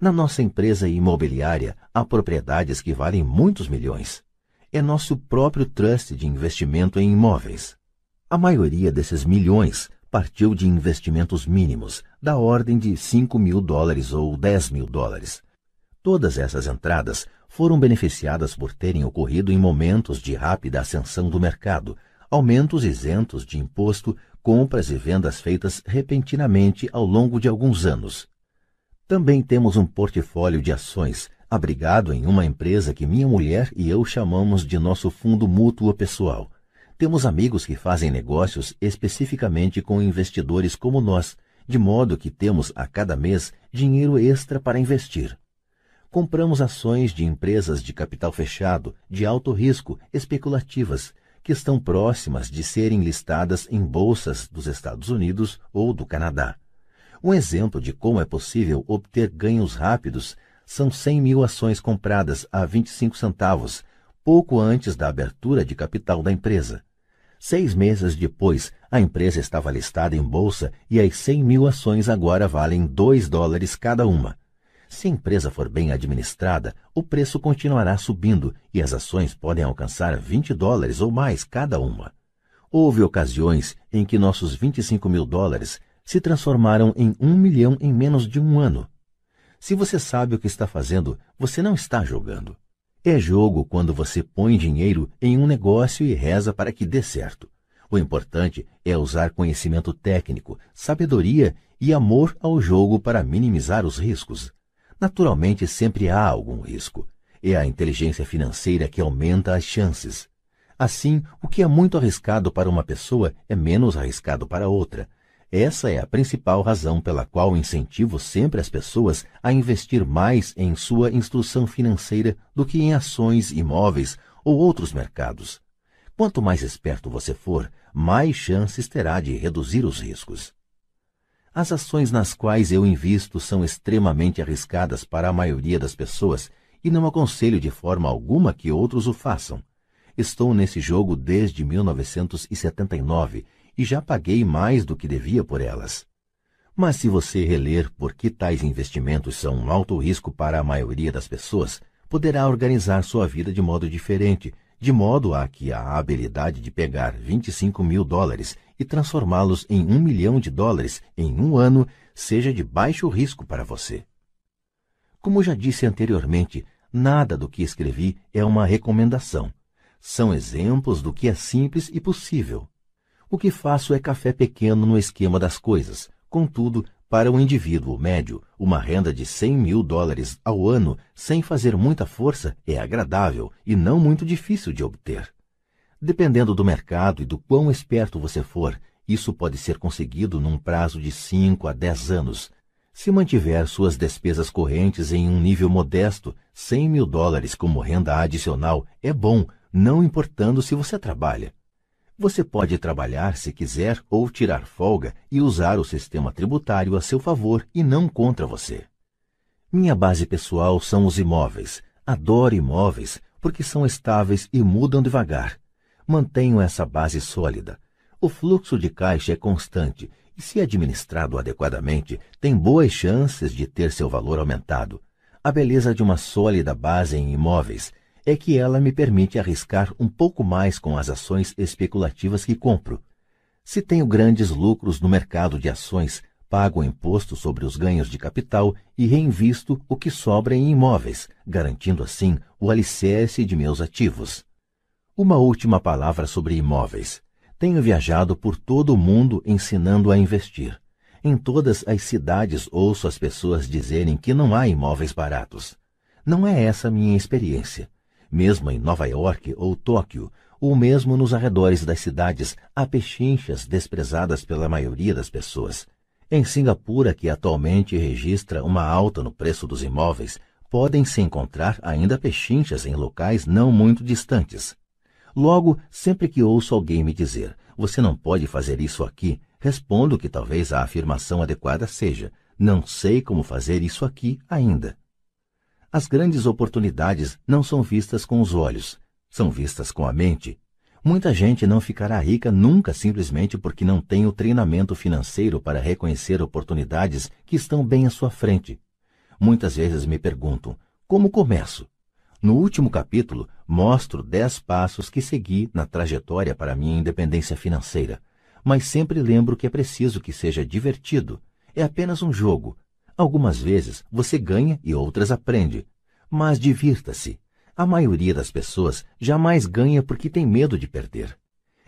Na nossa empresa imobiliária há propriedades que valem muitos milhões. É nosso próprio trust de investimento em imóveis. A maioria desses milhões partiu de investimentos mínimos, da ordem de 5 mil dólares ou 10 mil dólares. Todas essas entradas foram beneficiadas por terem ocorrido em momentos de rápida ascensão do mercado, aumentos isentos de imposto, compras e vendas feitas repentinamente ao longo de alguns anos. Também temos um portfólio de ações, abrigado em uma empresa que minha mulher e eu chamamos de nosso fundo mútuo pessoal. Temos amigos que fazem negócios especificamente com investidores como nós, de modo que temos a cada mês dinheiro extra para investir compramos ações de empresas de capital fechado, de alto risco, especulativas, que estão próximas de serem listadas em bolsas dos Estados Unidos ou do Canadá. Um exemplo de como é possível obter ganhos rápidos são 100 mil ações compradas a 25 centavos, pouco antes da abertura de capital da empresa. Seis meses depois, a empresa estava listada em bolsa e as 100 mil ações agora valem 2 dólares cada uma. Se a empresa for bem administrada, o preço continuará subindo e as ações podem alcançar 20 dólares ou mais cada uma. Houve ocasiões em que nossos 25 mil dólares se transformaram em um milhão em menos de um ano. Se você sabe o que está fazendo, você não está jogando. É jogo quando você põe dinheiro em um negócio e reza para que dê certo. O importante é usar conhecimento técnico, sabedoria e amor ao jogo para minimizar os riscos. Naturalmente, sempre há algum risco. É a inteligência financeira que aumenta as chances. Assim, o que é muito arriscado para uma pessoa é menos arriscado para outra. Essa é a principal razão pela qual incentivo sempre as pessoas a investir mais em sua instrução financeira do que em ações, imóveis ou outros mercados. Quanto mais esperto você for, mais chances terá de reduzir os riscos. As ações nas quais eu invisto são extremamente arriscadas para a maioria das pessoas e não aconselho de forma alguma que outros o façam. Estou nesse jogo desde 1979 e já paguei mais do que devia por elas. Mas se você reler por que tais investimentos são um alto risco para a maioria das pessoas, poderá organizar sua vida de modo diferente, de modo a que a habilidade de pegar 25 mil dólares e transformá-los em um milhão de dólares em um ano seja de baixo risco para você. Como já disse anteriormente, nada do que escrevi é uma recomendação. São exemplos do que é simples e possível. O que faço é café pequeno no esquema das coisas. Contudo, para um indivíduo médio, uma renda de 100 mil dólares ao ano, sem fazer muita força, é agradável e não muito difícil de obter. Dependendo do mercado e do quão esperto você for, isso pode ser conseguido num prazo de 5 a 10 anos. Se mantiver suas despesas correntes em um nível modesto, 100 mil dólares como renda adicional é bom, não importando se você trabalha. Você pode trabalhar se quiser ou tirar folga e usar o sistema tributário a seu favor e não contra você. Minha base pessoal são os imóveis. Adoro imóveis porque são estáveis e mudam devagar mantenham essa base sólida. O fluxo de caixa é constante e, se administrado adequadamente, tem boas chances de ter seu valor aumentado. A beleza de uma sólida base em imóveis é que ela me permite arriscar um pouco mais com as ações especulativas que compro. Se tenho grandes lucros no mercado de ações, pago imposto sobre os ganhos de capital e reinvisto o que sobra em imóveis, garantindo assim o alicerce de meus ativos. Uma última palavra sobre imóveis. Tenho viajado por todo o mundo ensinando a investir. Em todas as cidades ouço as pessoas dizerem que não há imóveis baratos. Não é essa a minha experiência. Mesmo em Nova York ou Tóquio, ou mesmo nos arredores das cidades, há pechinchas desprezadas pela maioria das pessoas. Em Singapura, que atualmente registra uma alta no preço dos imóveis, podem se encontrar ainda pechinchas em locais não muito distantes. Logo, sempre que ouço alguém me dizer, você não pode fazer isso aqui, respondo que talvez a afirmação adequada seja, não sei como fazer isso aqui ainda. As grandes oportunidades não são vistas com os olhos, são vistas com a mente. Muita gente não ficará rica nunca simplesmente porque não tem o treinamento financeiro para reconhecer oportunidades que estão bem à sua frente. Muitas vezes me perguntam: como começo? No último capítulo, mostro dez passos que segui na trajetória para minha independência financeira, mas sempre lembro que é preciso que seja divertido. É apenas um jogo. Algumas vezes você ganha e outras aprende. Mas divirta-se. A maioria das pessoas jamais ganha porque tem medo de perder.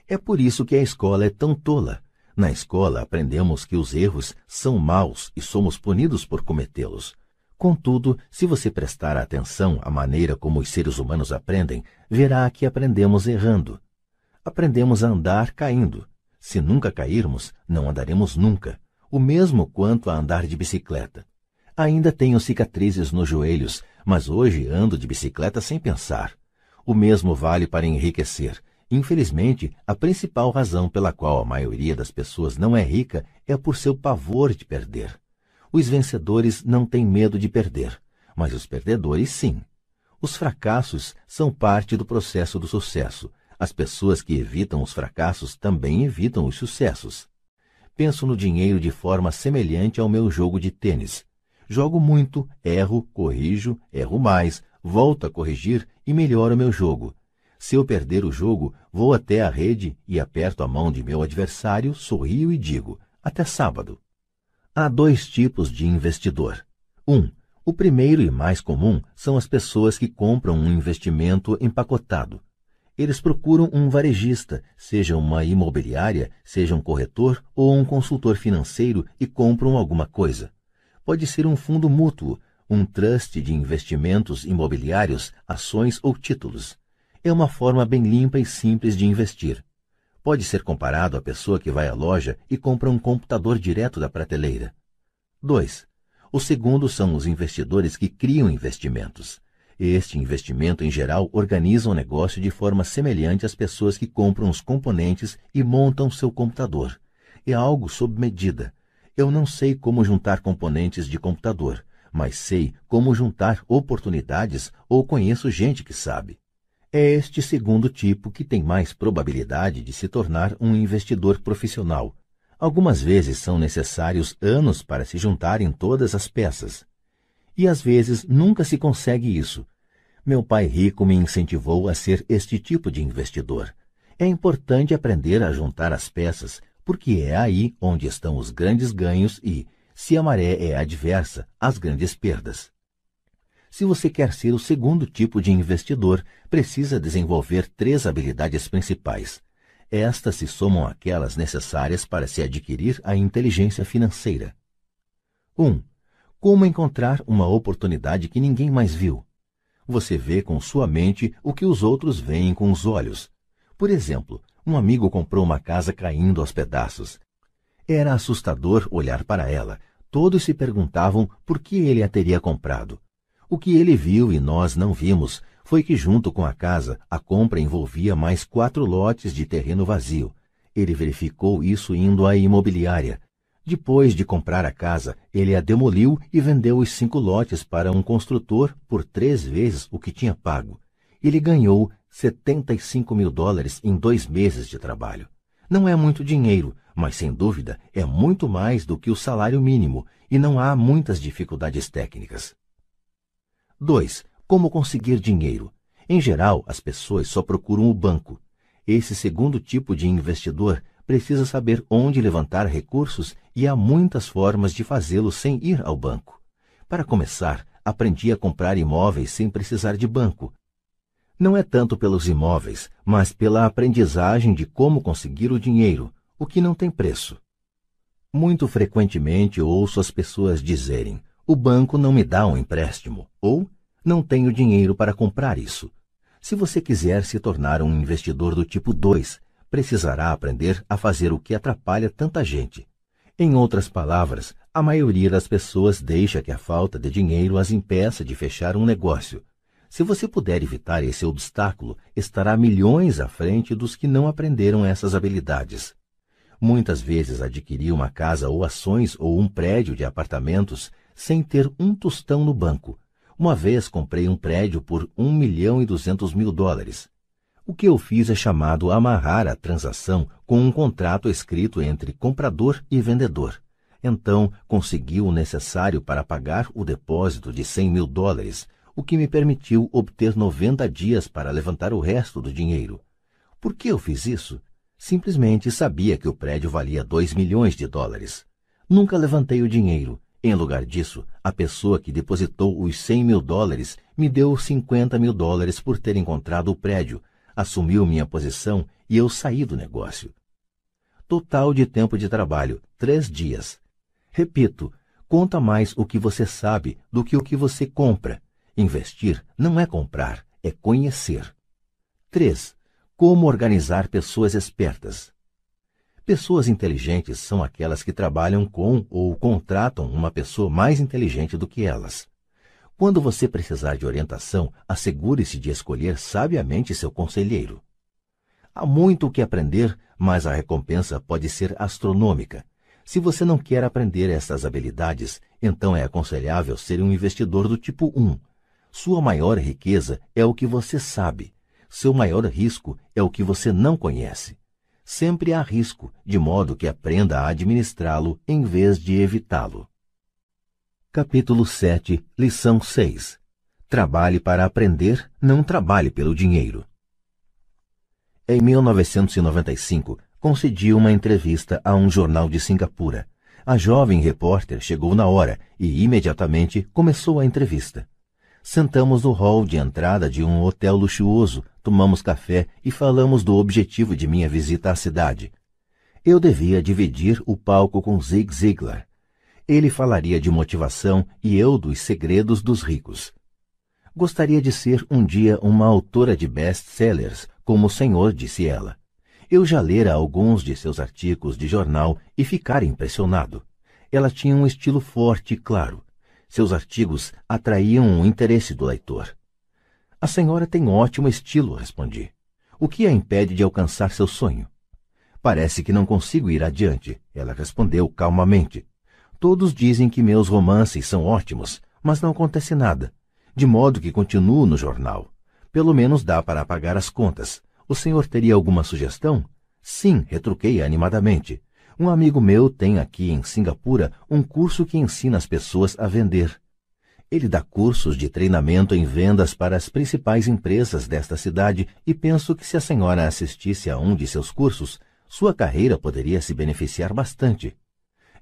É por isso que a escola é tão tola. Na escola aprendemos que os erros são maus e somos punidos por cometê-los. Contudo, se você prestar atenção à maneira como os seres humanos aprendem, verá que aprendemos errando. Aprendemos a andar caindo. Se nunca cairmos, não andaremos nunca. O mesmo quanto a andar de bicicleta. Ainda tenho cicatrizes nos joelhos, mas hoje ando de bicicleta sem pensar. O mesmo vale para enriquecer. Infelizmente, a principal razão pela qual a maioria das pessoas não é rica é por seu pavor de perder. Os vencedores não têm medo de perder, mas os perdedores sim. Os fracassos são parte do processo do sucesso. As pessoas que evitam os fracassos também evitam os sucessos. Penso no dinheiro de forma semelhante ao meu jogo de tênis. Jogo muito, erro, corrijo, erro mais, volto a corrigir e melhoro meu jogo. Se eu perder o jogo, vou até a rede e aperto a mão de meu adversário, sorrio e digo: Até sábado. Há dois tipos de investidor. Um, o primeiro e mais comum são as pessoas que compram um investimento empacotado. Eles procuram um varejista, seja uma imobiliária, seja um corretor ou um consultor financeiro e compram alguma coisa. Pode ser um fundo mútuo, um trust de investimentos imobiliários, ações ou títulos. É uma forma bem limpa e simples de investir. Pode ser comparado à pessoa que vai à loja e compra um computador direto da prateleira. 2. O segundo são os investidores que criam investimentos. Este investimento, em geral, organiza o um negócio de forma semelhante às pessoas que compram os componentes e montam seu computador. É algo sob medida. Eu não sei como juntar componentes de computador, mas sei como juntar oportunidades ou conheço gente que sabe. É este segundo tipo que tem mais probabilidade de se tornar um investidor profissional. Algumas vezes são necessários anos para se juntarem todas as peças. E às vezes nunca se consegue isso, meu pai rico me incentivou a ser este tipo de investidor. É importante aprender a juntar as peças, porque é aí onde estão os grandes ganhos e, se a maré é adversa, as grandes perdas. Se você quer ser o segundo tipo de investidor, precisa desenvolver três habilidades principais. Estas se somam àquelas necessárias para se adquirir a inteligência financeira. 1. Um, como encontrar uma oportunidade que ninguém mais viu? Você vê com sua mente o que os outros veem com os olhos. Por exemplo, um amigo comprou uma casa caindo aos pedaços. Era assustador olhar para ela. Todos se perguntavam por que ele a teria comprado. O que ele viu e nós não vimos foi que, junto com a casa, a compra envolvia mais quatro lotes de terreno vazio. Ele verificou isso indo à imobiliária, depois de comprar a casa, ele a demoliu e vendeu os cinco lotes para um construtor por três vezes o que tinha pago. Ele ganhou 75 mil dólares em dois meses de trabalho. Não é muito dinheiro, mas sem dúvida é muito mais do que o salário mínimo e não há muitas dificuldades técnicas. 2. Como conseguir dinheiro? Em geral, as pessoas só procuram o banco. Esse segundo tipo de investidor precisa saber onde levantar recursos e há muitas formas de fazê-lo sem ir ao banco. Para começar, aprendi a comprar imóveis sem precisar de banco. Não é tanto pelos imóveis, mas pela aprendizagem de como conseguir o dinheiro, o que não tem preço. Muito frequentemente ouço as pessoas dizerem: o banco não me dá um empréstimo, ou não tenho dinheiro para comprar isso. Se você quiser se tornar um investidor do tipo 2, precisará aprender a fazer o que atrapalha tanta gente. Em outras palavras, a maioria das pessoas deixa que a falta de dinheiro as impeça de fechar um negócio. Se você puder evitar esse obstáculo, estará milhões à frente dos que não aprenderam essas habilidades. Muitas vezes adquiri uma casa ou ações ou um prédio de apartamentos sem ter um tostão no banco. Uma vez comprei um prédio por um milhão e duzentos mil dólares. O que eu fiz é chamado amarrar a transação com um contrato escrito entre comprador e vendedor. Então, consegui o necessário para pagar o depósito de 100 mil dólares, o que me permitiu obter 90 dias para levantar o resto do dinheiro. Por que eu fiz isso? Simplesmente sabia que o prédio valia 2 milhões de dólares. Nunca levantei o dinheiro. Em lugar disso, a pessoa que depositou os 100 mil dólares me deu 50 mil dólares por ter encontrado o prédio, assumiu minha posição e eu saí do negócio. Total de tempo de trabalho, três dias. Repito, conta mais o que você sabe do que o que você compra. Investir não é comprar, é conhecer. 3. Como organizar pessoas espertas. Pessoas inteligentes são aquelas que trabalham com ou contratam uma pessoa mais inteligente do que elas. Quando você precisar de orientação, assegure-se de escolher sabiamente seu conselheiro. Há muito o que aprender, mas a recompensa pode ser astronômica. Se você não quer aprender essas habilidades, então é aconselhável ser um investidor do tipo 1. Sua maior riqueza é o que você sabe. Seu maior risco é o que você não conhece. Sempre há risco, de modo que aprenda a administrá-lo em vez de evitá-lo. Capítulo 7, Lição 6 Trabalhe para aprender, não trabalhe pelo dinheiro. Em 1995, concedi uma entrevista a um jornal de Singapura. A jovem repórter chegou na hora e imediatamente começou a entrevista. Sentamos no hall de entrada de um hotel luxuoso, tomamos café e falamos do objetivo de minha visita à cidade. Eu devia dividir o palco com Zig Ziglar Ele falaria de motivação e eu dos segredos dos ricos. Gostaria de ser um dia uma autora de best-sellers, como o senhor, disse ela. Eu já lera alguns de seus artigos de jornal e ficara impressionado. Ela tinha um estilo forte e claro. Seus artigos atraíam o interesse do leitor. A senhora tem ótimo estilo, respondi. O que a impede de alcançar seu sonho? Parece que não consigo ir adiante, ela respondeu calmamente. Todos dizem que meus romances são ótimos, mas não acontece nada. De modo que continuo no jornal. Pelo menos dá para pagar as contas. O senhor teria alguma sugestão? Sim, retruquei animadamente. Um amigo meu tem aqui em Singapura um curso que ensina as pessoas a vender. Ele dá cursos de treinamento em vendas para as principais empresas desta cidade e penso que se a senhora assistisse a um de seus cursos, sua carreira poderia se beneficiar bastante.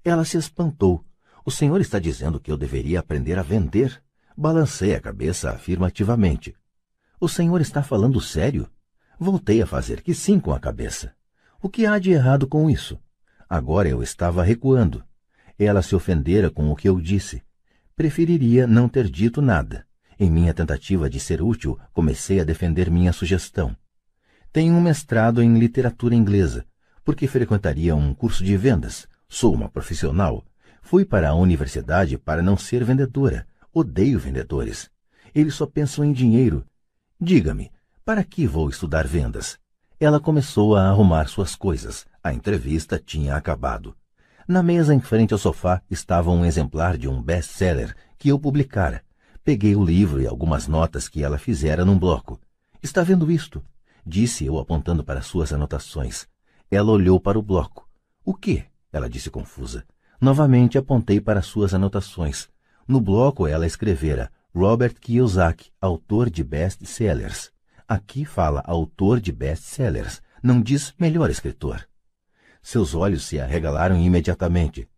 Ela se espantou. O senhor está dizendo que eu deveria aprender a vender? Balancei a cabeça afirmativamente. O senhor está falando sério? Voltei a fazer que sim com a cabeça. O que há de errado com isso? Agora eu estava recuando. Ela se ofendera com o que eu disse. Preferiria não ter dito nada. Em minha tentativa de ser útil, comecei a defender minha sugestão. Tenho um mestrado em literatura inglesa, porque frequentaria um curso de vendas. Sou uma profissional. Fui para a universidade para não ser vendedora. Odeio vendedores. Eles só pensam em dinheiro. Diga-me, para que vou estudar vendas? Ela começou a arrumar suas coisas. A entrevista tinha acabado. Na mesa em frente ao sofá estava um exemplar de um best-seller que eu publicara. Peguei o livro e algumas notas que ela fizera num bloco. Está vendo isto? Disse eu apontando para suas anotações. Ela olhou para o bloco. O que? Ela disse confusa. Novamente apontei para suas anotações. No bloco ela escrevera Robert Kiyosaki, autor de best-sellers. Aqui fala autor de best-sellers, não diz melhor escritor. Seus olhos se arregalaram imediatamente.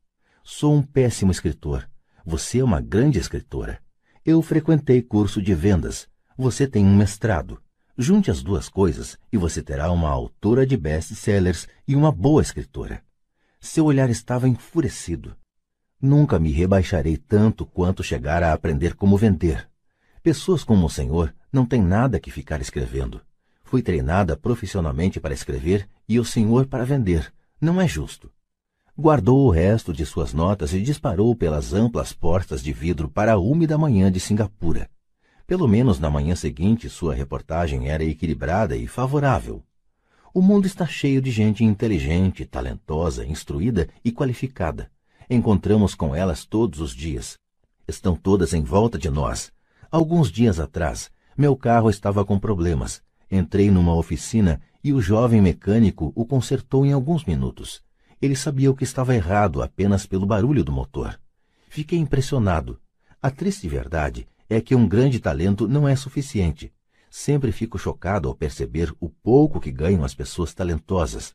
Sou um péssimo escritor. Você é uma grande escritora. Eu frequentei curso de vendas. Você tem um mestrado. Junte as duas coisas e você terá uma autora de best-sellers e uma boa escritora. Seu olhar estava enfurecido. Nunca me rebaixarei tanto quanto chegar a aprender como vender. Pessoas como o senhor não têm nada que ficar escrevendo. Fui treinada profissionalmente para escrever e o senhor para vender. Não é justo. Guardou o resto de suas notas e disparou pelas amplas portas de vidro para a úmida manhã de Singapura. Pelo menos na manhã seguinte, sua reportagem era equilibrada e favorável. O mundo está cheio de gente inteligente, talentosa, instruída e qualificada. Encontramos com elas todos os dias. Estão todas em volta de nós. Alguns dias atrás, meu carro estava com problemas. Entrei numa oficina e o jovem mecânico o consertou em alguns minutos. Ele sabia o que estava errado apenas pelo barulho do motor. Fiquei impressionado. A triste verdade é que um grande talento não é suficiente. Sempre fico chocado ao perceber o pouco que ganham as pessoas talentosas.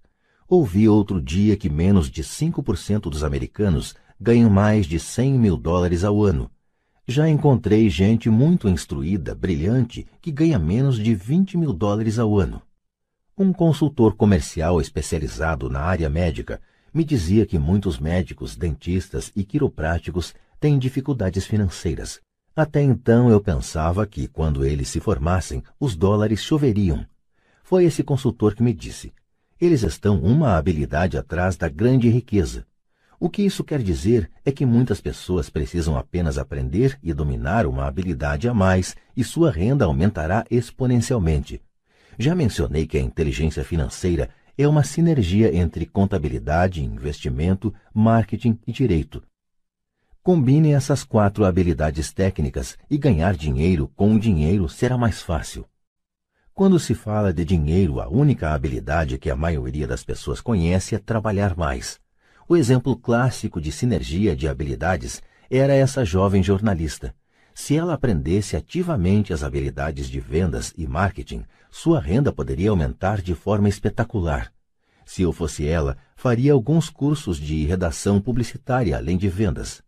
Ouvi outro dia que menos de 5% dos americanos ganham mais de 100 mil dólares ao ano. Já encontrei gente muito instruída, brilhante, que ganha menos de 20 mil dólares ao ano. Um consultor comercial especializado na área médica me dizia que muitos médicos, dentistas e quiropráticos têm dificuldades financeiras. Até então eu pensava que, quando eles se formassem, os dólares choveriam. Foi esse consultor que me disse: eles estão uma habilidade atrás da grande riqueza. O que isso quer dizer é que muitas pessoas precisam apenas aprender e dominar uma habilidade a mais e sua renda aumentará exponencialmente. Já mencionei que a inteligência financeira é uma sinergia entre contabilidade, investimento, marketing e direito. Combine essas quatro habilidades técnicas e ganhar dinheiro com o dinheiro será mais fácil. Quando se fala de dinheiro, a única habilidade que a maioria das pessoas conhece é trabalhar mais. O exemplo clássico de sinergia de habilidades era essa jovem jornalista. Se ela aprendesse ativamente as habilidades de vendas e marketing, sua renda poderia aumentar de forma espetacular. Se eu fosse ela, faria alguns cursos de redação publicitária além de vendas.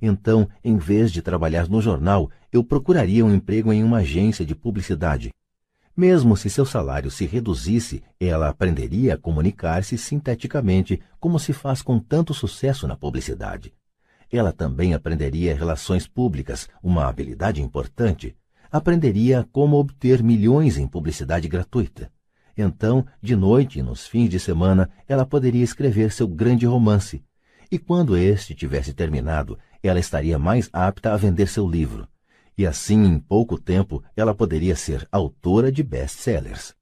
Então, em vez de trabalhar no jornal, eu procuraria um emprego em uma agência de publicidade. Mesmo se seu salário se reduzisse, ela aprenderia a comunicar-se sinteticamente, como se faz com tanto sucesso na publicidade. ela também aprenderia relações públicas, uma habilidade importante. Aprenderia como obter milhões em publicidade gratuita. Então, de noite e nos fins de semana, ela poderia escrever seu grande romance. E quando este tivesse terminado, ela estaria mais apta a vender seu livro. E assim, em pouco tempo, ela poderia ser autora de best-sellers.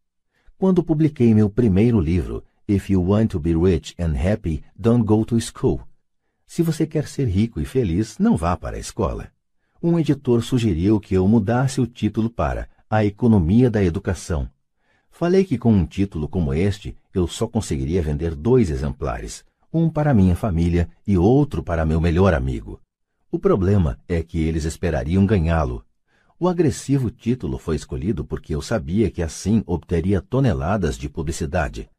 Quando publiquei meu primeiro livro, If You Want to Be Rich and Happy, Don't Go to School, se você quer ser rico e feliz, não vá para a escola. Um editor sugeriu que eu mudasse o título para A Economia da Educação. Falei que com um título como este, eu só conseguiria vender dois exemplares, um para minha família e outro para meu melhor amigo. O problema é que eles esperariam ganhá-lo. O agressivo título foi escolhido porque eu sabia que assim obteria toneladas de publicidade.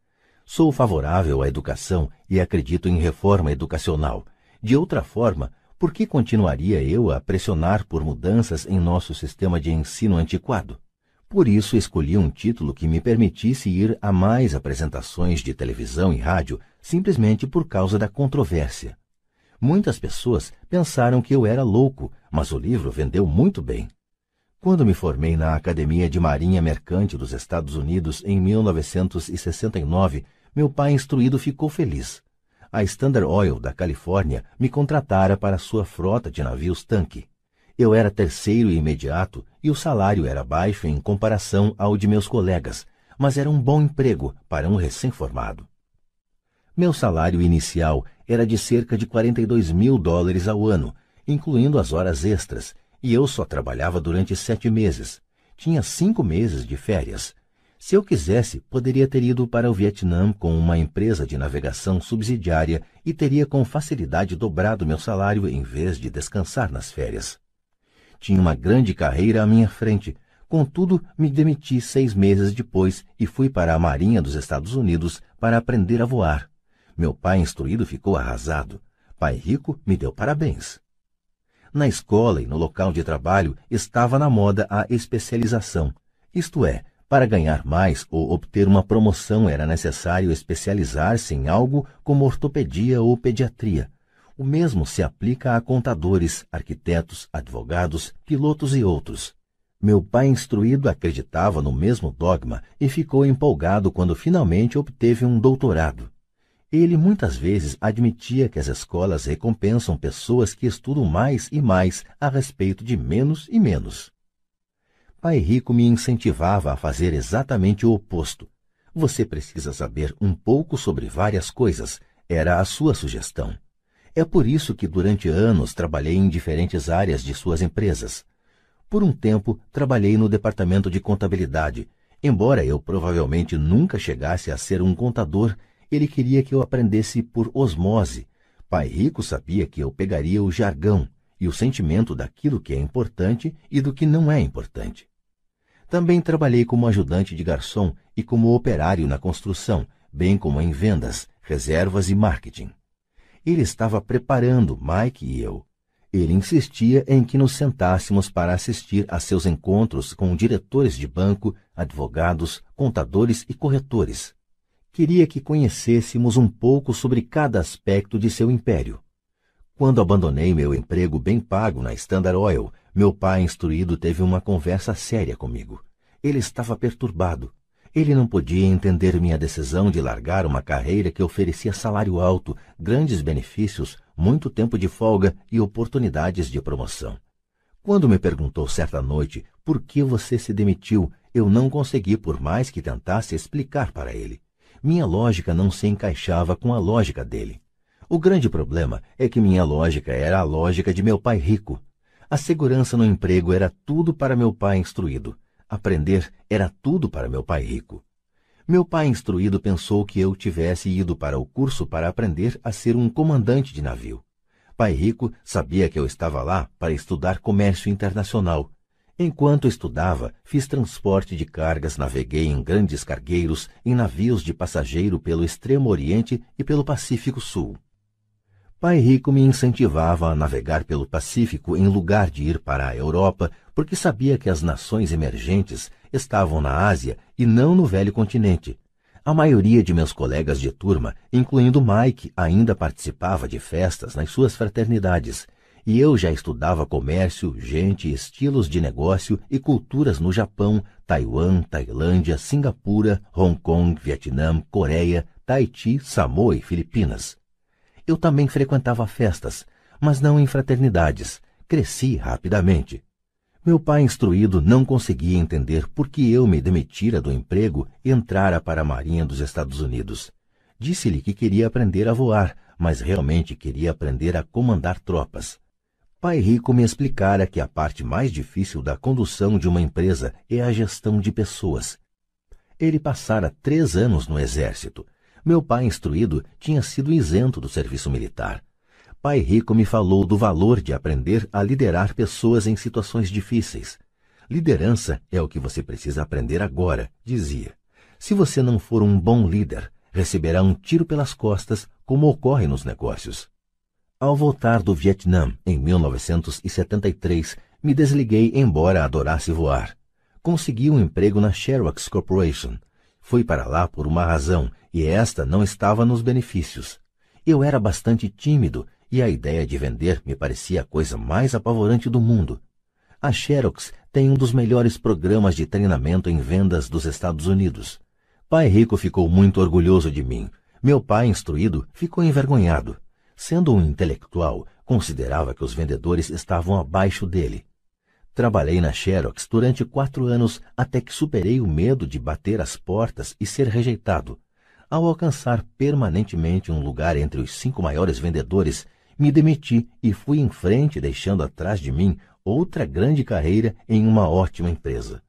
Sou favorável à educação e acredito em reforma educacional, de outra forma, por que continuaria eu a pressionar por mudanças em nosso sistema de ensino antiquado? Por isso escolhi um título que me permitisse ir a mais apresentações de televisão e rádio simplesmente por causa da controvérsia. Muitas pessoas pensaram que eu era louco, mas o livro vendeu muito bem. Quando me formei na Academia de Marinha Mercante dos Estados Unidos em 1969, meu pai instruído ficou feliz a Standard Oil da Califórnia me contratara para sua frota de navios tanque. Eu era terceiro e imediato e o salário era baixo em comparação ao de meus colegas, mas era um bom emprego para um recém-formado. Meu salário inicial era de cerca de 42 mil dólares ao ano, incluindo as horas extras, e eu só trabalhava durante sete meses. Tinha cinco meses de férias, se eu quisesse, poderia ter ido para o Vietnã com uma empresa de navegação subsidiária e teria com facilidade dobrado meu salário em vez de descansar nas férias. Tinha uma grande carreira à minha frente, contudo, me demiti seis meses depois e fui para a Marinha dos Estados Unidos para aprender a voar. Meu pai instruído ficou arrasado. Pai rico me deu parabéns. Na escola e no local de trabalho estava na moda a especialização, isto é, para ganhar mais ou obter uma promoção era necessário especializar-se em algo como ortopedia ou pediatria. O mesmo se aplica a contadores, arquitetos, advogados, pilotos e outros. Meu pai instruído acreditava no mesmo dogma e ficou empolgado quando finalmente obteve um doutorado. Ele muitas vezes admitia que as escolas recompensam pessoas que estudam mais e mais a respeito de menos e menos. Pai Rico me incentivava a fazer exatamente o oposto. Você precisa saber um pouco sobre várias coisas, era a sua sugestão. É por isso que durante anos trabalhei em diferentes áreas de suas empresas. Por um tempo, trabalhei no departamento de contabilidade. Embora eu provavelmente nunca chegasse a ser um contador, ele queria que eu aprendesse por osmose. Pai Rico sabia que eu pegaria o jargão e o sentimento daquilo que é importante e do que não é importante. Também trabalhei como ajudante de garçom e como operário na construção, bem como em vendas, reservas e marketing. Ele estava preparando Mike e eu. Ele insistia em que nos sentássemos para assistir a seus encontros com diretores de banco, advogados, contadores e corretores. Queria que conhecêssemos um pouco sobre cada aspecto de seu império. Quando abandonei meu emprego bem pago na Standard Oil, meu pai instruído teve uma conversa séria comigo. Ele estava perturbado. Ele não podia entender minha decisão de largar uma carreira que oferecia salário alto, grandes benefícios, muito tempo de folga e oportunidades de promoção. Quando me perguntou certa noite por que você se demitiu, eu não consegui, por mais que tentasse explicar para ele. Minha lógica não se encaixava com a lógica dele. O grande problema é que minha lógica era a lógica de meu pai rico. A segurança no emprego era tudo para meu pai instruído. Aprender era tudo para meu pai rico. Meu pai instruído pensou que eu tivesse ido para o curso para aprender a ser um comandante de navio. Pai rico sabia que eu estava lá para estudar comércio internacional. Enquanto estudava, fiz transporte de cargas, naveguei em grandes cargueiros, em navios de passageiro pelo Extremo Oriente e pelo Pacífico Sul. Pai Rico me incentivava a navegar pelo Pacífico em lugar de ir para a Europa, porque sabia que as nações emergentes estavam na Ásia e não no velho continente. A maioria de meus colegas de turma, incluindo Mike, ainda participava de festas nas suas fraternidades, e eu já estudava comércio, gente, estilos de negócio e culturas no Japão, Taiwan, Tailândia, Singapura, Hong Kong, Vietnã, Coreia, Tahiti, Samoa e Filipinas. Eu também frequentava festas, mas não em fraternidades. Cresci rapidamente. Meu pai instruído não conseguia entender por que eu me demitira do emprego e entrara para a Marinha dos Estados Unidos. Disse-lhe que queria aprender a voar, mas realmente queria aprender a comandar tropas. Pai Rico me explicara que a parte mais difícil da condução de uma empresa é a gestão de pessoas. Ele passara três anos no exército. Meu pai instruído tinha sido isento do serviço militar. Pai Rico me falou do valor de aprender a liderar pessoas em situações difíceis. Liderança é o que você precisa aprender agora, dizia. Se você não for um bom líder, receberá um tiro pelas costas, como ocorre nos negócios. Ao voltar do Vietnã, em 1973, me desliguei embora adorasse voar. Consegui um emprego na Xerox Corporation. Fui para lá por uma razão, e esta não estava nos benefícios. Eu era bastante tímido e a ideia de vender me parecia a coisa mais apavorante do mundo. A Xerox tem um dos melhores programas de treinamento em vendas dos Estados Unidos. Pai Rico ficou muito orgulhoso de mim. Meu pai, instruído, ficou envergonhado. Sendo um intelectual, considerava que os vendedores estavam abaixo dele. Trabalhei na Xerox durante quatro anos até que superei o medo de bater as portas e ser rejeitado. Ao alcançar permanentemente um lugar entre os cinco maiores vendedores, me demiti e fui em frente, deixando atrás de mim outra grande carreira em uma ótima empresa.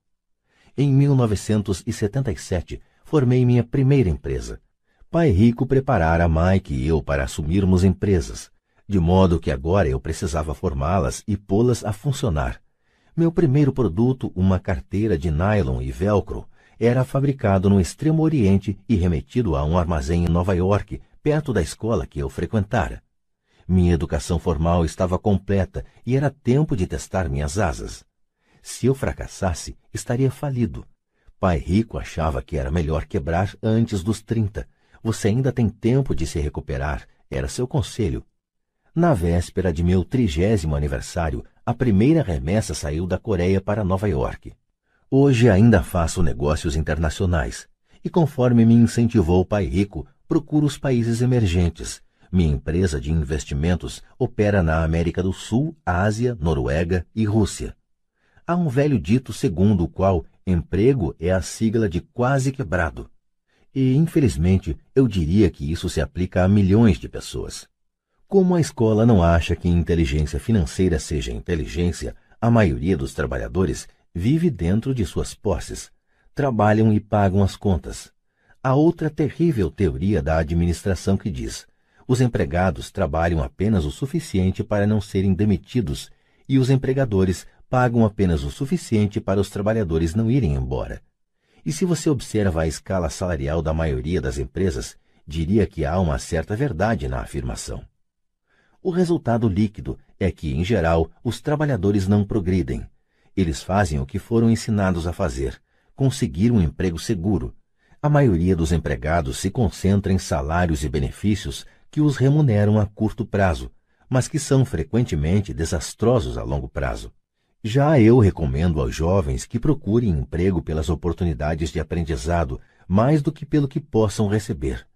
Em 1977, formei minha primeira empresa. Pai Rico preparara Mike e eu para assumirmos empresas, de modo que agora eu precisava formá-las e pô-las a funcionar. Meu primeiro produto, uma carteira de nylon e velcro, era fabricado no Extremo Oriente e remetido a um armazém em Nova York, perto da escola que eu frequentara. Minha educação formal estava completa e era tempo de testar minhas asas. Se eu fracassasse, estaria falido. Pai rico achava que era melhor quebrar antes dos trinta. Você ainda tem tempo de se recuperar, era seu conselho. Na véspera de meu trigésimo aniversário, a primeira remessa saiu da Coreia para Nova York. Hoje ainda faço negócios internacionais e, conforme me incentivou o pai rico, procuro os países emergentes, minha empresa de investimentos opera na América do Sul, Ásia, Noruega e Rússia. Há um velho dito segundo o qual emprego é a sigla de quase quebrado. E, infelizmente, eu diria que isso se aplica a milhões de pessoas. Como a escola não acha que inteligência financeira seja inteligência, a maioria dos trabalhadores vive dentro de suas posses, trabalham e pagam as contas. Há outra terrível teoria da administração que diz: os empregados trabalham apenas o suficiente para não serem demitidos e os empregadores pagam apenas o suficiente para os trabalhadores não irem embora. E se você observa a escala salarial da maioria das empresas, diria que há uma certa verdade na afirmação. O resultado líquido é que, em geral, os trabalhadores não progridem. Eles fazem o que foram ensinados a fazer, conseguir um emprego seguro. A maioria dos empregados se concentra em salários e benefícios que os remuneram a curto prazo, mas que são frequentemente desastrosos a longo prazo. Já eu recomendo aos jovens que procurem emprego pelas oportunidades de aprendizado mais do que pelo que possam receber.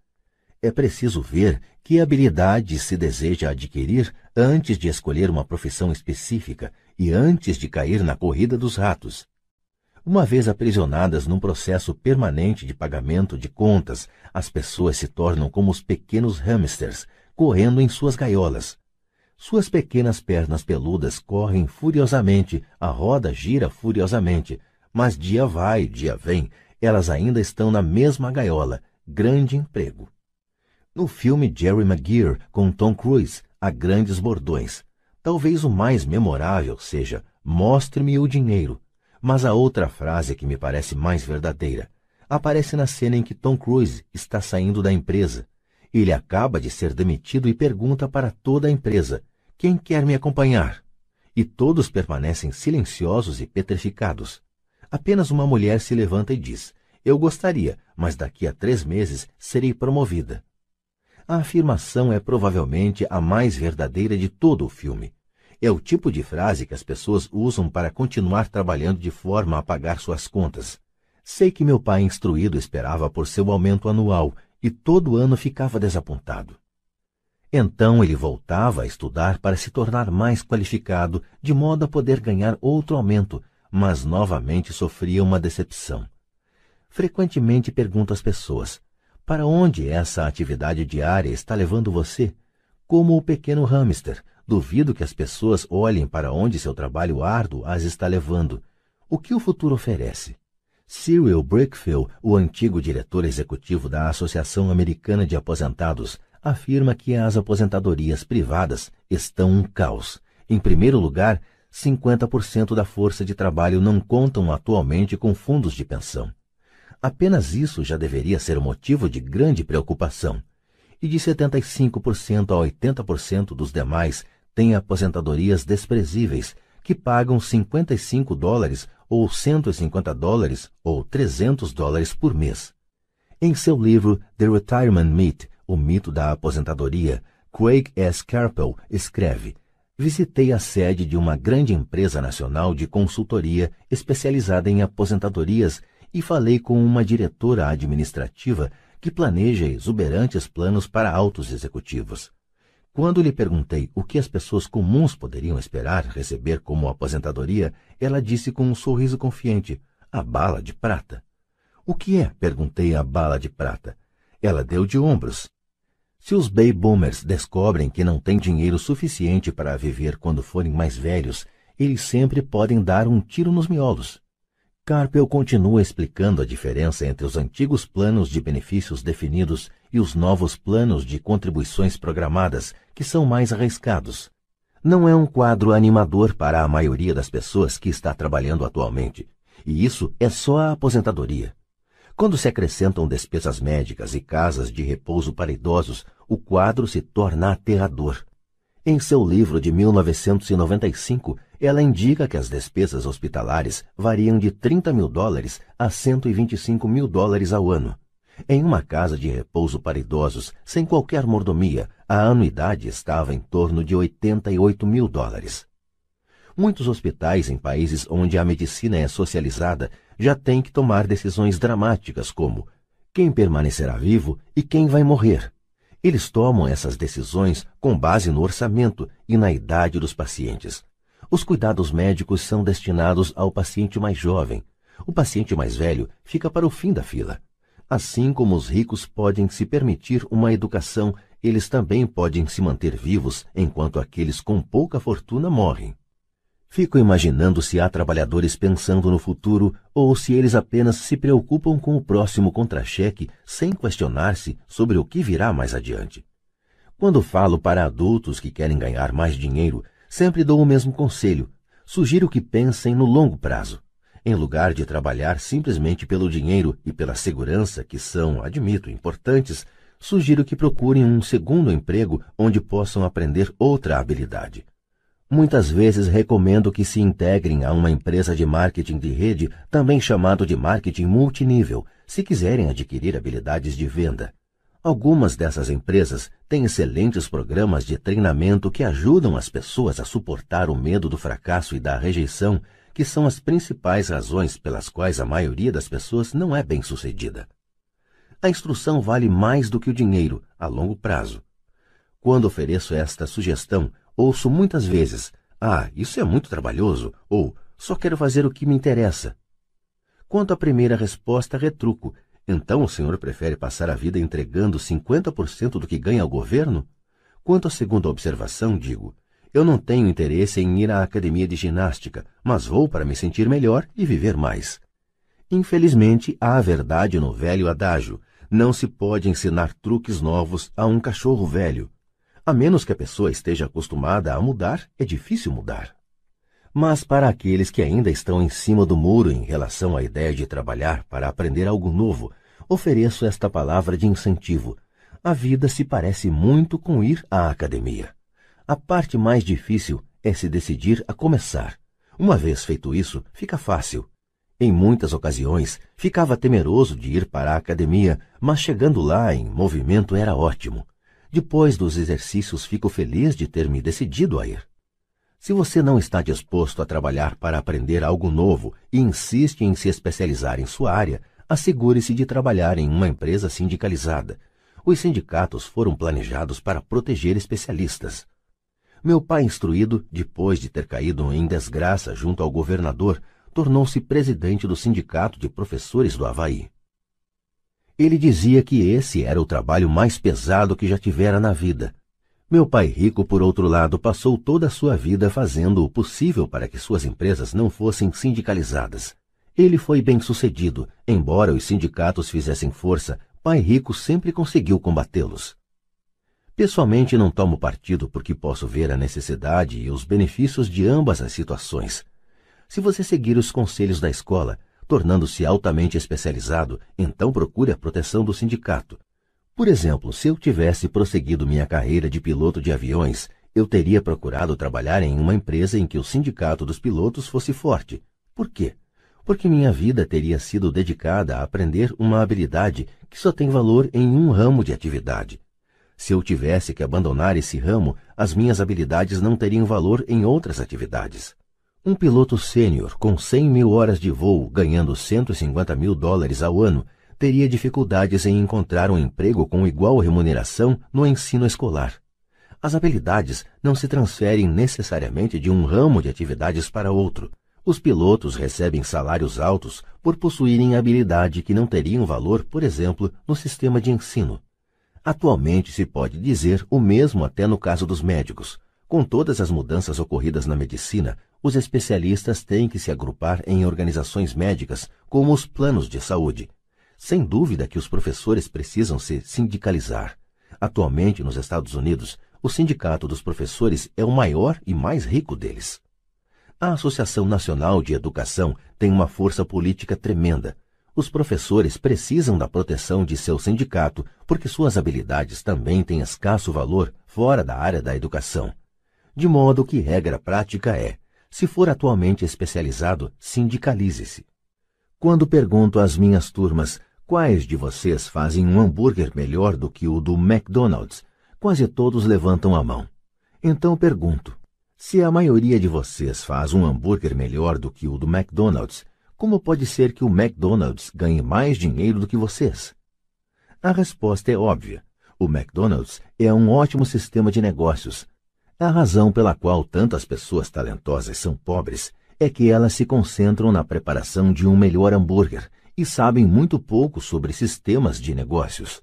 É preciso ver que habilidade se deseja adquirir antes de escolher uma profissão específica e antes de cair na corrida dos ratos. Uma vez aprisionadas num processo permanente de pagamento de contas, as pessoas se tornam como os pequenos hamsters, correndo em suas gaiolas. Suas pequenas pernas peludas correm furiosamente, a roda gira furiosamente, mas dia vai, dia vem, elas ainda estão na mesma gaiola, grande emprego. No filme Jerry Maguire, com Tom Cruise, há grandes bordões. Talvez o mais memorável seja Mostre-me o dinheiro, mas a outra frase que me parece mais verdadeira aparece na cena em que Tom Cruise está saindo da empresa. Ele acaba de ser demitido e pergunta para toda a empresa: Quem quer me acompanhar? E todos permanecem silenciosos e petrificados. Apenas uma mulher se levanta e diz: Eu gostaria, mas daqui a três meses serei promovida. A afirmação é provavelmente a mais verdadeira de todo o filme. É o tipo de frase que as pessoas usam para continuar trabalhando de forma a pagar suas contas. Sei que meu pai instruído esperava por seu aumento anual e todo ano ficava desapontado. Então ele voltava a estudar para se tornar mais qualificado, de modo a poder ganhar outro aumento, mas novamente sofria uma decepção. Frequentemente pergunto às pessoas: para onde essa atividade diária está levando você? Como o pequeno hamster, duvido que as pessoas olhem para onde seu trabalho árduo as está levando. O que o futuro oferece? Cyril Brickfield, o antigo diretor executivo da Associação Americana de Aposentados, afirma que as aposentadorias privadas estão um caos. Em primeiro lugar, 50% da força de trabalho não contam atualmente com fundos de pensão. Apenas isso já deveria ser motivo de grande preocupação. E de 75% a 80% dos demais têm aposentadorias desprezíveis, que pagam 55 dólares ou 150 dólares ou 300 dólares por mês. Em seu livro The Retirement Myth, o mito da aposentadoria, Craig S. Carpel escreve: Visitei a sede de uma grande empresa nacional de consultoria especializada em aposentadorias e falei com uma diretora administrativa que planeja exuberantes planos para altos executivos. Quando lhe perguntei o que as pessoas comuns poderiam esperar receber como aposentadoria, ela disse com um sorriso confiante: a bala de prata. O que é? perguntei a bala de prata. Ela deu de ombros. Se os baby boomers descobrem que não têm dinheiro suficiente para viver quando forem mais velhos, eles sempre podem dar um tiro nos miolos. Carpel continua explicando a diferença entre os antigos planos de benefícios definidos e os novos planos de contribuições programadas, que são mais arriscados. Não é um quadro animador para a maioria das pessoas que está trabalhando atualmente, e isso é só a aposentadoria. Quando se acrescentam despesas médicas e casas de repouso para idosos, o quadro se torna aterrador. Em seu livro de 1995, ela indica que as despesas hospitalares variam de 30 mil dólares a 125 mil dólares ao ano. Em uma casa de repouso para idosos, sem qualquer mordomia, a anuidade estava em torno de 88 mil dólares. Muitos hospitais em países onde a medicina é socializada já têm que tomar decisões dramáticas como quem permanecerá vivo e quem vai morrer. Eles tomam essas decisões com base no orçamento e na idade dos pacientes. Os cuidados médicos são destinados ao paciente mais jovem. O paciente mais velho fica para o fim da fila. Assim como os ricos podem se permitir uma educação, eles também podem se manter vivos enquanto aqueles com pouca fortuna morrem. Fico imaginando se há trabalhadores pensando no futuro ou se eles apenas se preocupam com o próximo contra-cheque sem questionar-se sobre o que virá mais adiante. Quando falo para adultos que querem ganhar mais dinheiro, sempre dou o mesmo conselho. Sugiro que pensem no longo prazo. Em lugar de trabalhar simplesmente pelo dinheiro e pela segurança, que são, admito, importantes, sugiro que procurem um segundo emprego onde possam aprender outra habilidade. Muitas vezes recomendo que se integrem a uma empresa de marketing de rede, também chamado de marketing multinível, se quiserem adquirir habilidades de venda. Algumas dessas empresas têm excelentes programas de treinamento que ajudam as pessoas a suportar o medo do fracasso e da rejeição, que são as principais razões pelas quais a maioria das pessoas não é bem-sucedida. A instrução vale mais do que o dinheiro a longo prazo. Quando ofereço esta sugestão, Ouço muitas vezes: Ah, isso é muito trabalhoso, ou só quero fazer o que me interessa. Quanto à primeira resposta, retruco: Então o senhor prefere passar a vida entregando 50% do que ganha ao governo? Quanto à segunda observação, digo: Eu não tenho interesse em ir à academia de ginástica, mas vou para me sentir melhor e viver mais. Infelizmente, há verdade no velho adágio: não se pode ensinar truques novos a um cachorro velho. A menos que a pessoa esteja acostumada a mudar, é difícil mudar. Mas para aqueles que ainda estão em cima do muro em relação à ideia de trabalhar para aprender algo novo, ofereço esta palavra de incentivo. A vida se parece muito com ir à academia. A parte mais difícil é se decidir a começar. Uma vez feito isso, fica fácil. Em muitas ocasiões, ficava temeroso de ir para a academia, mas chegando lá em movimento era ótimo. Depois dos exercícios, fico feliz de ter me decidido a ir. Se você não está disposto a trabalhar para aprender algo novo e insiste em se especializar em sua área, assegure-se de trabalhar em uma empresa sindicalizada. Os sindicatos foram planejados para proteger especialistas. Meu pai instruído, depois de ter caído em desgraça junto ao governador, tornou-se presidente do Sindicato de Professores do Havaí. Ele dizia que esse era o trabalho mais pesado que já tivera na vida. Meu pai rico, por outro lado, passou toda a sua vida fazendo o possível para que suas empresas não fossem sindicalizadas. Ele foi bem sucedido, embora os sindicatos fizessem força, pai rico sempre conseguiu combatê-los. Pessoalmente não tomo partido porque posso ver a necessidade e os benefícios de ambas as situações. Se você seguir os conselhos da escola, tornando-se altamente especializado, então procure a proteção do sindicato. Por exemplo, se eu tivesse prosseguido minha carreira de piloto de aviões, eu teria procurado trabalhar em uma empresa em que o sindicato dos pilotos fosse forte. Por quê? Porque minha vida teria sido dedicada a aprender uma habilidade que só tem valor em um ramo de atividade. Se eu tivesse que abandonar esse ramo, as minhas habilidades não teriam valor em outras atividades. Um piloto sênior com 100 mil horas de voo, ganhando 150 mil dólares ao ano, teria dificuldades em encontrar um emprego com igual remuneração no ensino escolar. As habilidades não se transferem necessariamente de um ramo de atividades para outro. Os pilotos recebem salários altos por possuírem habilidade que não teriam valor, por exemplo, no sistema de ensino. Atualmente se pode dizer o mesmo até no caso dos médicos. Com todas as mudanças ocorridas na medicina, os especialistas têm que se agrupar em organizações médicas, como os planos de saúde. Sem dúvida que os professores precisam se sindicalizar. Atualmente, nos Estados Unidos, o Sindicato dos Professores é o maior e mais rico deles. A Associação Nacional de Educação tem uma força política tremenda. Os professores precisam da proteção de seu sindicato porque suas habilidades também têm escasso valor fora da área da educação de modo que regra prática é, se for atualmente especializado, sindicalize-se. Quando pergunto às minhas turmas quais de vocês fazem um hambúrguer melhor do que o do McDonald's, quase todos levantam a mão. Então pergunto, se a maioria de vocês faz um hambúrguer melhor do que o do McDonald's, como pode ser que o McDonald's ganhe mais dinheiro do que vocês? A resposta é óbvia. O McDonald's é um ótimo sistema de negócios, a razão pela qual tantas pessoas talentosas são pobres é que elas se concentram na preparação de um melhor hambúrguer e sabem muito pouco sobre sistemas de negócios.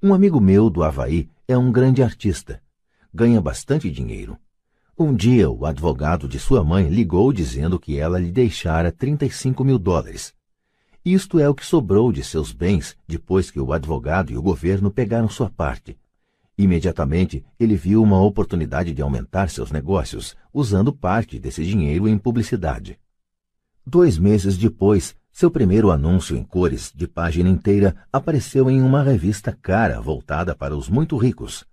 Um amigo meu do Havaí é um grande artista. Ganha bastante dinheiro. Um dia, o advogado de sua mãe ligou dizendo que ela lhe deixara 35 mil dólares. Isto é o que sobrou de seus bens depois que o advogado e o governo pegaram sua parte. Imediatamente, ele viu uma oportunidade de aumentar seus negócios, usando parte desse dinheiro em publicidade. Dois meses depois, seu primeiro anúncio em cores, de página inteira, apareceu em uma revista cara voltada para os muito ricos.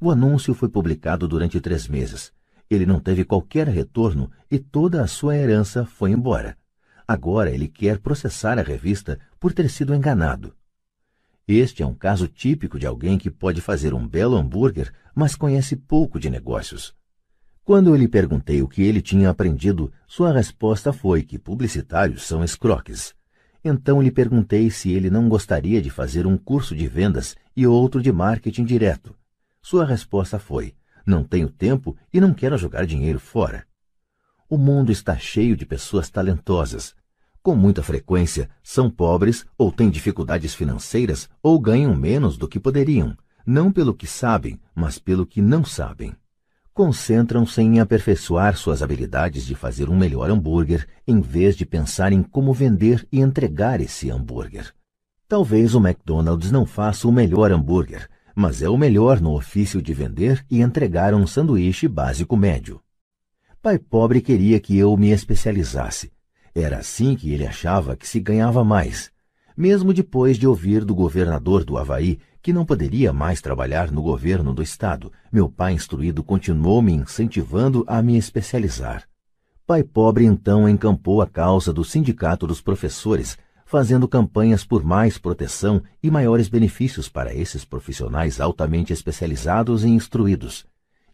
O anúncio foi publicado durante três meses. Ele não teve qualquer retorno e toda a sua herança foi embora. Agora ele quer processar a revista por ter sido enganado. Este é um caso típico de alguém que pode fazer um belo hambúrguer, mas conhece pouco de negócios. Quando eu lhe perguntei o que ele tinha aprendido, sua resposta foi que publicitários são escroques. Então lhe perguntei se ele não gostaria de fazer um curso de vendas e outro de marketing direto. Sua resposta foi: Não tenho tempo e não quero jogar dinheiro fora. O mundo está cheio de pessoas talentosas, com muita frequência, são pobres ou têm dificuldades financeiras ou ganham menos do que poderiam, não pelo que sabem, mas pelo que não sabem. Concentram-se em aperfeiçoar suas habilidades de fazer um melhor hambúrguer, em vez de pensar em como vender e entregar esse hambúrguer. Talvez o McDonald's não faça o melhor hambúrguer, mas é o melhor no ofício de vender e entregar um sanduíche básico médio. Pai pobre queria que eu me especializasse, era assim que ele achava que se ganhava mais, mesmo depois de ouvir do governador do Havaí que não poderia mais trabalhar no governo do estado. Meu pai instruído continuou me incentivando a me especializar. Pai Pobre então encampou a causa do Sindicato dos Professores, fazendo campanhas por mais proteção e maiores benefícios para esses profissionais altamente especializados e instruídos.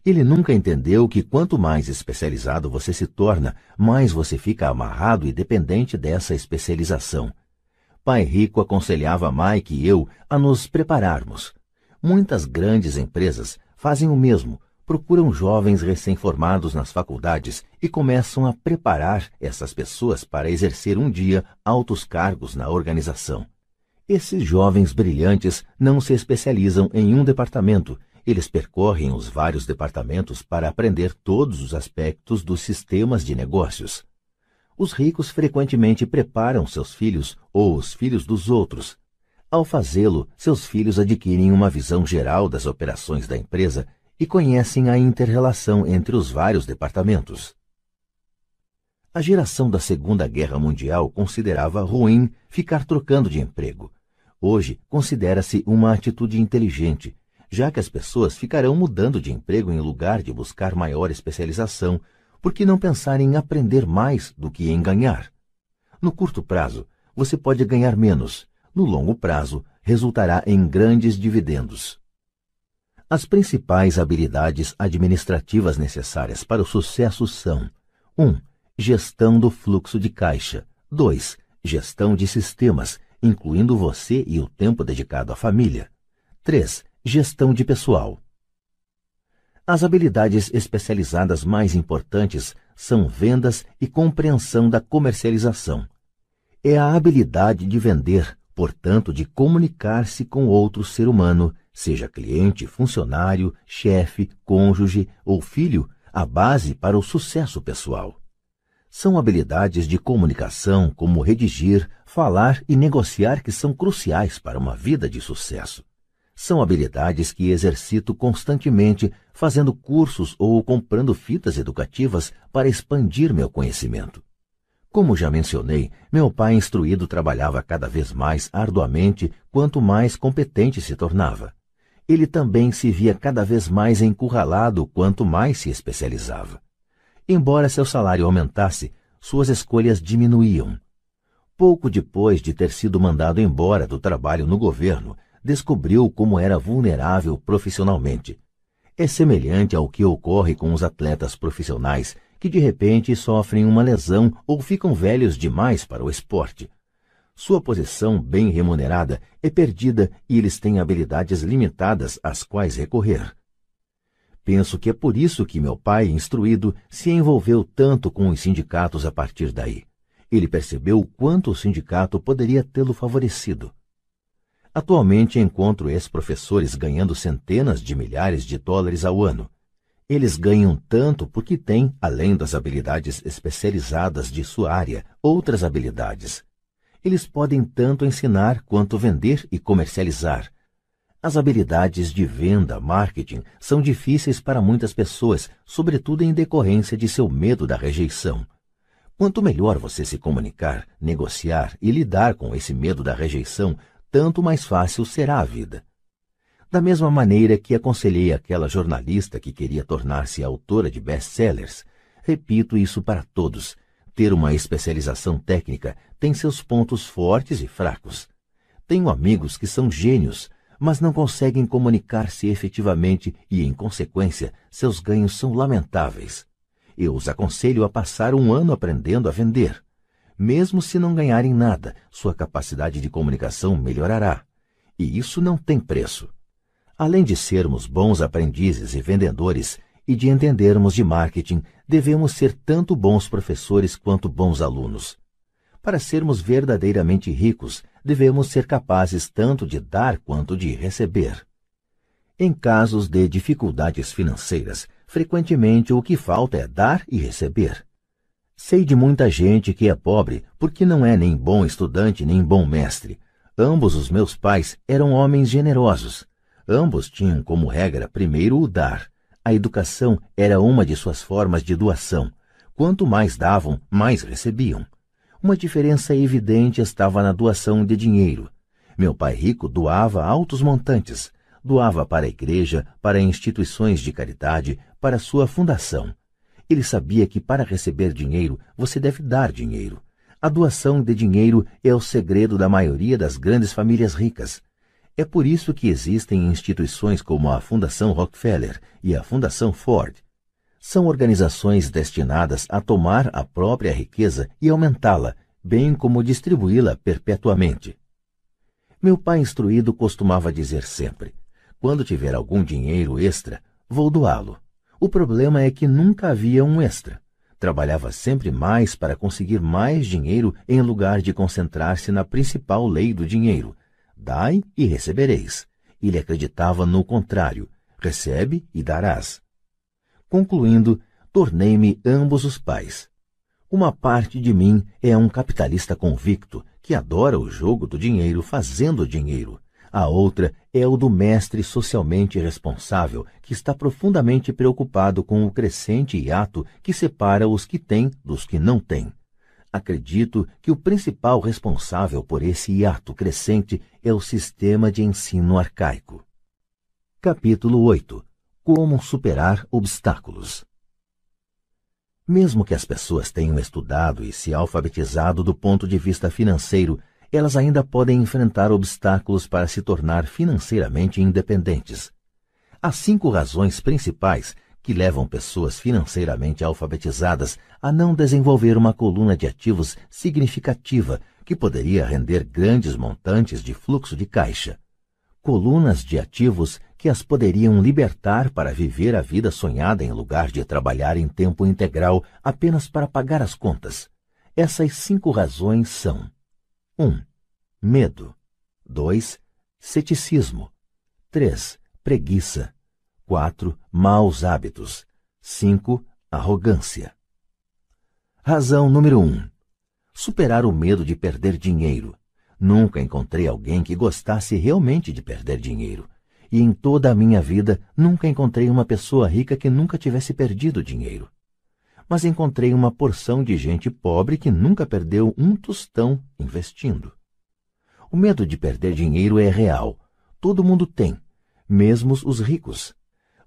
Ele nunca entendeu que quanto mais especializado você se torna, mais você fica amarrado e dependente dessa especialização. Pai Rico aconselhava Mike e eu a nos prepararmos. Muitas grandes empresas fazem o mesmo, procuram jovens recém-formados nas faculdades e começam a preparar essas pessoas para exercer um dia altos cargos na organização. Esses jovens brilhantes não se especializam em um departamento eles percorrem os vários departamentos para aprender todos os aspectos dos sistemas de negócios. Os ricos frequentemente preparam seus filhos ou os filhos dos outros. Ao fazê-lo, seus filhos adquirem uma visão geral das operações da empresa e conhecem a interrelação entre os vários departamentos. A geração da Segunda Guerra Mundial considerava ruim ficar trocando de emprego. Hoje, considera-se uma atitude inteligente já que as pessoas ficarão mudando de emprego em lugar de buscar maior especialização, por que não pensar em aprender mais do que em ganhar? No curto prazo, você pode ganhar menos. No longo prazo, resultará em grandes dividendos. As principais habilidades administrativas necessárias para o sucesso são: 1. Gestão do fluxo de caixa. 2. Gestão de sistemas, incluindo você e o tempo dedicado à família. 3. Gestão de pessoal. As habilidades especializadas mais importantes são vendas e compreensão da comercialização. É a habilidade de vender, portanto, de comunicar-se com outro ser humano, seja cliente, funcionário, chefe, cônjuge ou filho, a base para o sucesso pessoal. São habilidades de comunicação, como redigir, falar e negociar, que são cruciais para uma vida de sucesso. São habilidades que exercito constantemente, fazendo cursos ou comprando fitas educativas para expandir meu conhecimento. Como já mencionei, meu pai instruído trabalhava cada vez mais arduamente quanto mais competente se tornava. Ele também se via cada vez mais encurralado quanto mais se especializava. Embora seu salário aumentasse, suas escolhas diminuíam. Pouco depois de ter sido mandado embora do trabalho no governo, descobriu como era vulnerável profissionalmente. É semelhante ao que ocorre com os atletas profissionais que de repente sofrem uma lesão ou ficam velhos demais para o esporte. Sua posição bem remunerada é perdida e eles têm habilidades limitadas às quais recorrer. Penso que é por isso que meu pai, instruído, se envolveu tanto com os sindicatos a partir daí. Ele percebeu o quanto o sindicato poderia tê-lo favorecido. Atualmente encontro ex-professores ganhando centenas de milhares de dólares ao ano. Eles ganham tanto porque têm, além das habilidades especializadas de sua área, outras habilidades. Eles podem tanto ensinar quanto vender e comercializar. As habilidades de venda, marketing, são difíceis para muitas pessoas, sobretudo em decorrência de seu medo da rejeição. Quanto melhor você se comunicar, negociar e lidar com esse medo da rejeição, tanto mais fácil será a vida. Da mesma maneira que aconselhei aquela jornalista que queria tornar-se autora de best-sellers, repito isso para todos. Ter uma especialização técnica tem seus pontos fortes e fracos. Tenho amigos que são gênios, mas não conseguem comunicar-se efetivamente e, em consequência, seus ganhos são lamentáveis. Eu os aconselho a passar um ano aprendendo a vender. Mesmo se não ganharem nada, sua capacidade de comunicação melhorará. E isso não tem preço. Além de sermos bons aprendizes e vendedores e de entendermos de marketing, devemos ser tanto bons professores quanto bons alunos. Para sermos verdadeiramente ricos, devemos ser capazes tanto de dar quanto de receber. Em casos de dificuldades financeiras, frequentemente o que falta é dar e receber. Sei de muita gente que é pobre porque não é nem bom estudante nem bom mestre. Ambos os meus pais eram homens generosos. Ambos tinham como regra primeiro o dar. A educação era uma de suas formas de doação. Quanto mais davam, mais recebiam. Uma diferença evidente estava na doação de dinheiro. Meu pai rico doava altos montantes. Doava para a igreja, para instituições de caridade, para sua fundação Ele sabia que para receber dinheiro você deve dar dinheiro. A doação de dinheiro é o segredo da maioria das grandes famílias ricas. É por isso que existem instituições como a Fundação Rockefeller e a Fundação Ford. São organizações destinadas a tomar a própria riqueza e aumentá-la, bem como distribuí-la perpetuamente. Meu pai instruído costumava dizer sempre: quando tiver algum dinheiro extra, vou doá-lo. O problema é que nunca havia um extra. Trabalhava sempre mais para conseguir mais dinheiro em lugar de concentrar-se na principal lei do dinheiro, Dai e recebereis. Ele acreditava no contrário: recebe e darás. Concluindo, tornei-me ambos os pais. Uma parte de mim é um capitalista convicto que adora o jogo do dinheiro fazendo dinheiro. A outra é o do mestre socialmente responsável, que está profundamente preocupado com o crescente hiato que separa os que têm dos que não têm. Acredito que o principal responsável por esse hiato crescente é o sistema de ensino arcaico. Capítulo 8 Como superar obstáculos Mesmo que as pessoas tenham estudado e se alfabetizado do ponto de vista financeiro, elas ainda podem enfrentar obstáculos para se tornar financeiramente independentes. Há cinco razões principais que levam pessoas financeiramente alfabetizadas a não desenvolver uma coluna de ativos significativa que poderia render grandes montantes de fluxo de caixa. Colunas de ativos que as poderiam libertar para viver a vida sonhada em lugar de trabalhar em tempo integral apenas para pagar as contas. Essas cinco razões são: 1. Um, medo. 2. Ceticismo. 3. Preguiça. 4. Maus hábitos. 5. Arrogância. Razão número 1. Um, superar o medo de perder dinheiro. Nunca encontrei alguém que gostasse realmente de perder dinheiro. E em toda a minha vida nunca encontrei uma pessoa rica que nunca tivesse perdido dinheiro. Mas encontrei uma porção de gente pobre que nunca perdeu um tostão investindo. O medo de perder dinheiro é real. Todo mundo tem, mesmo os ricos.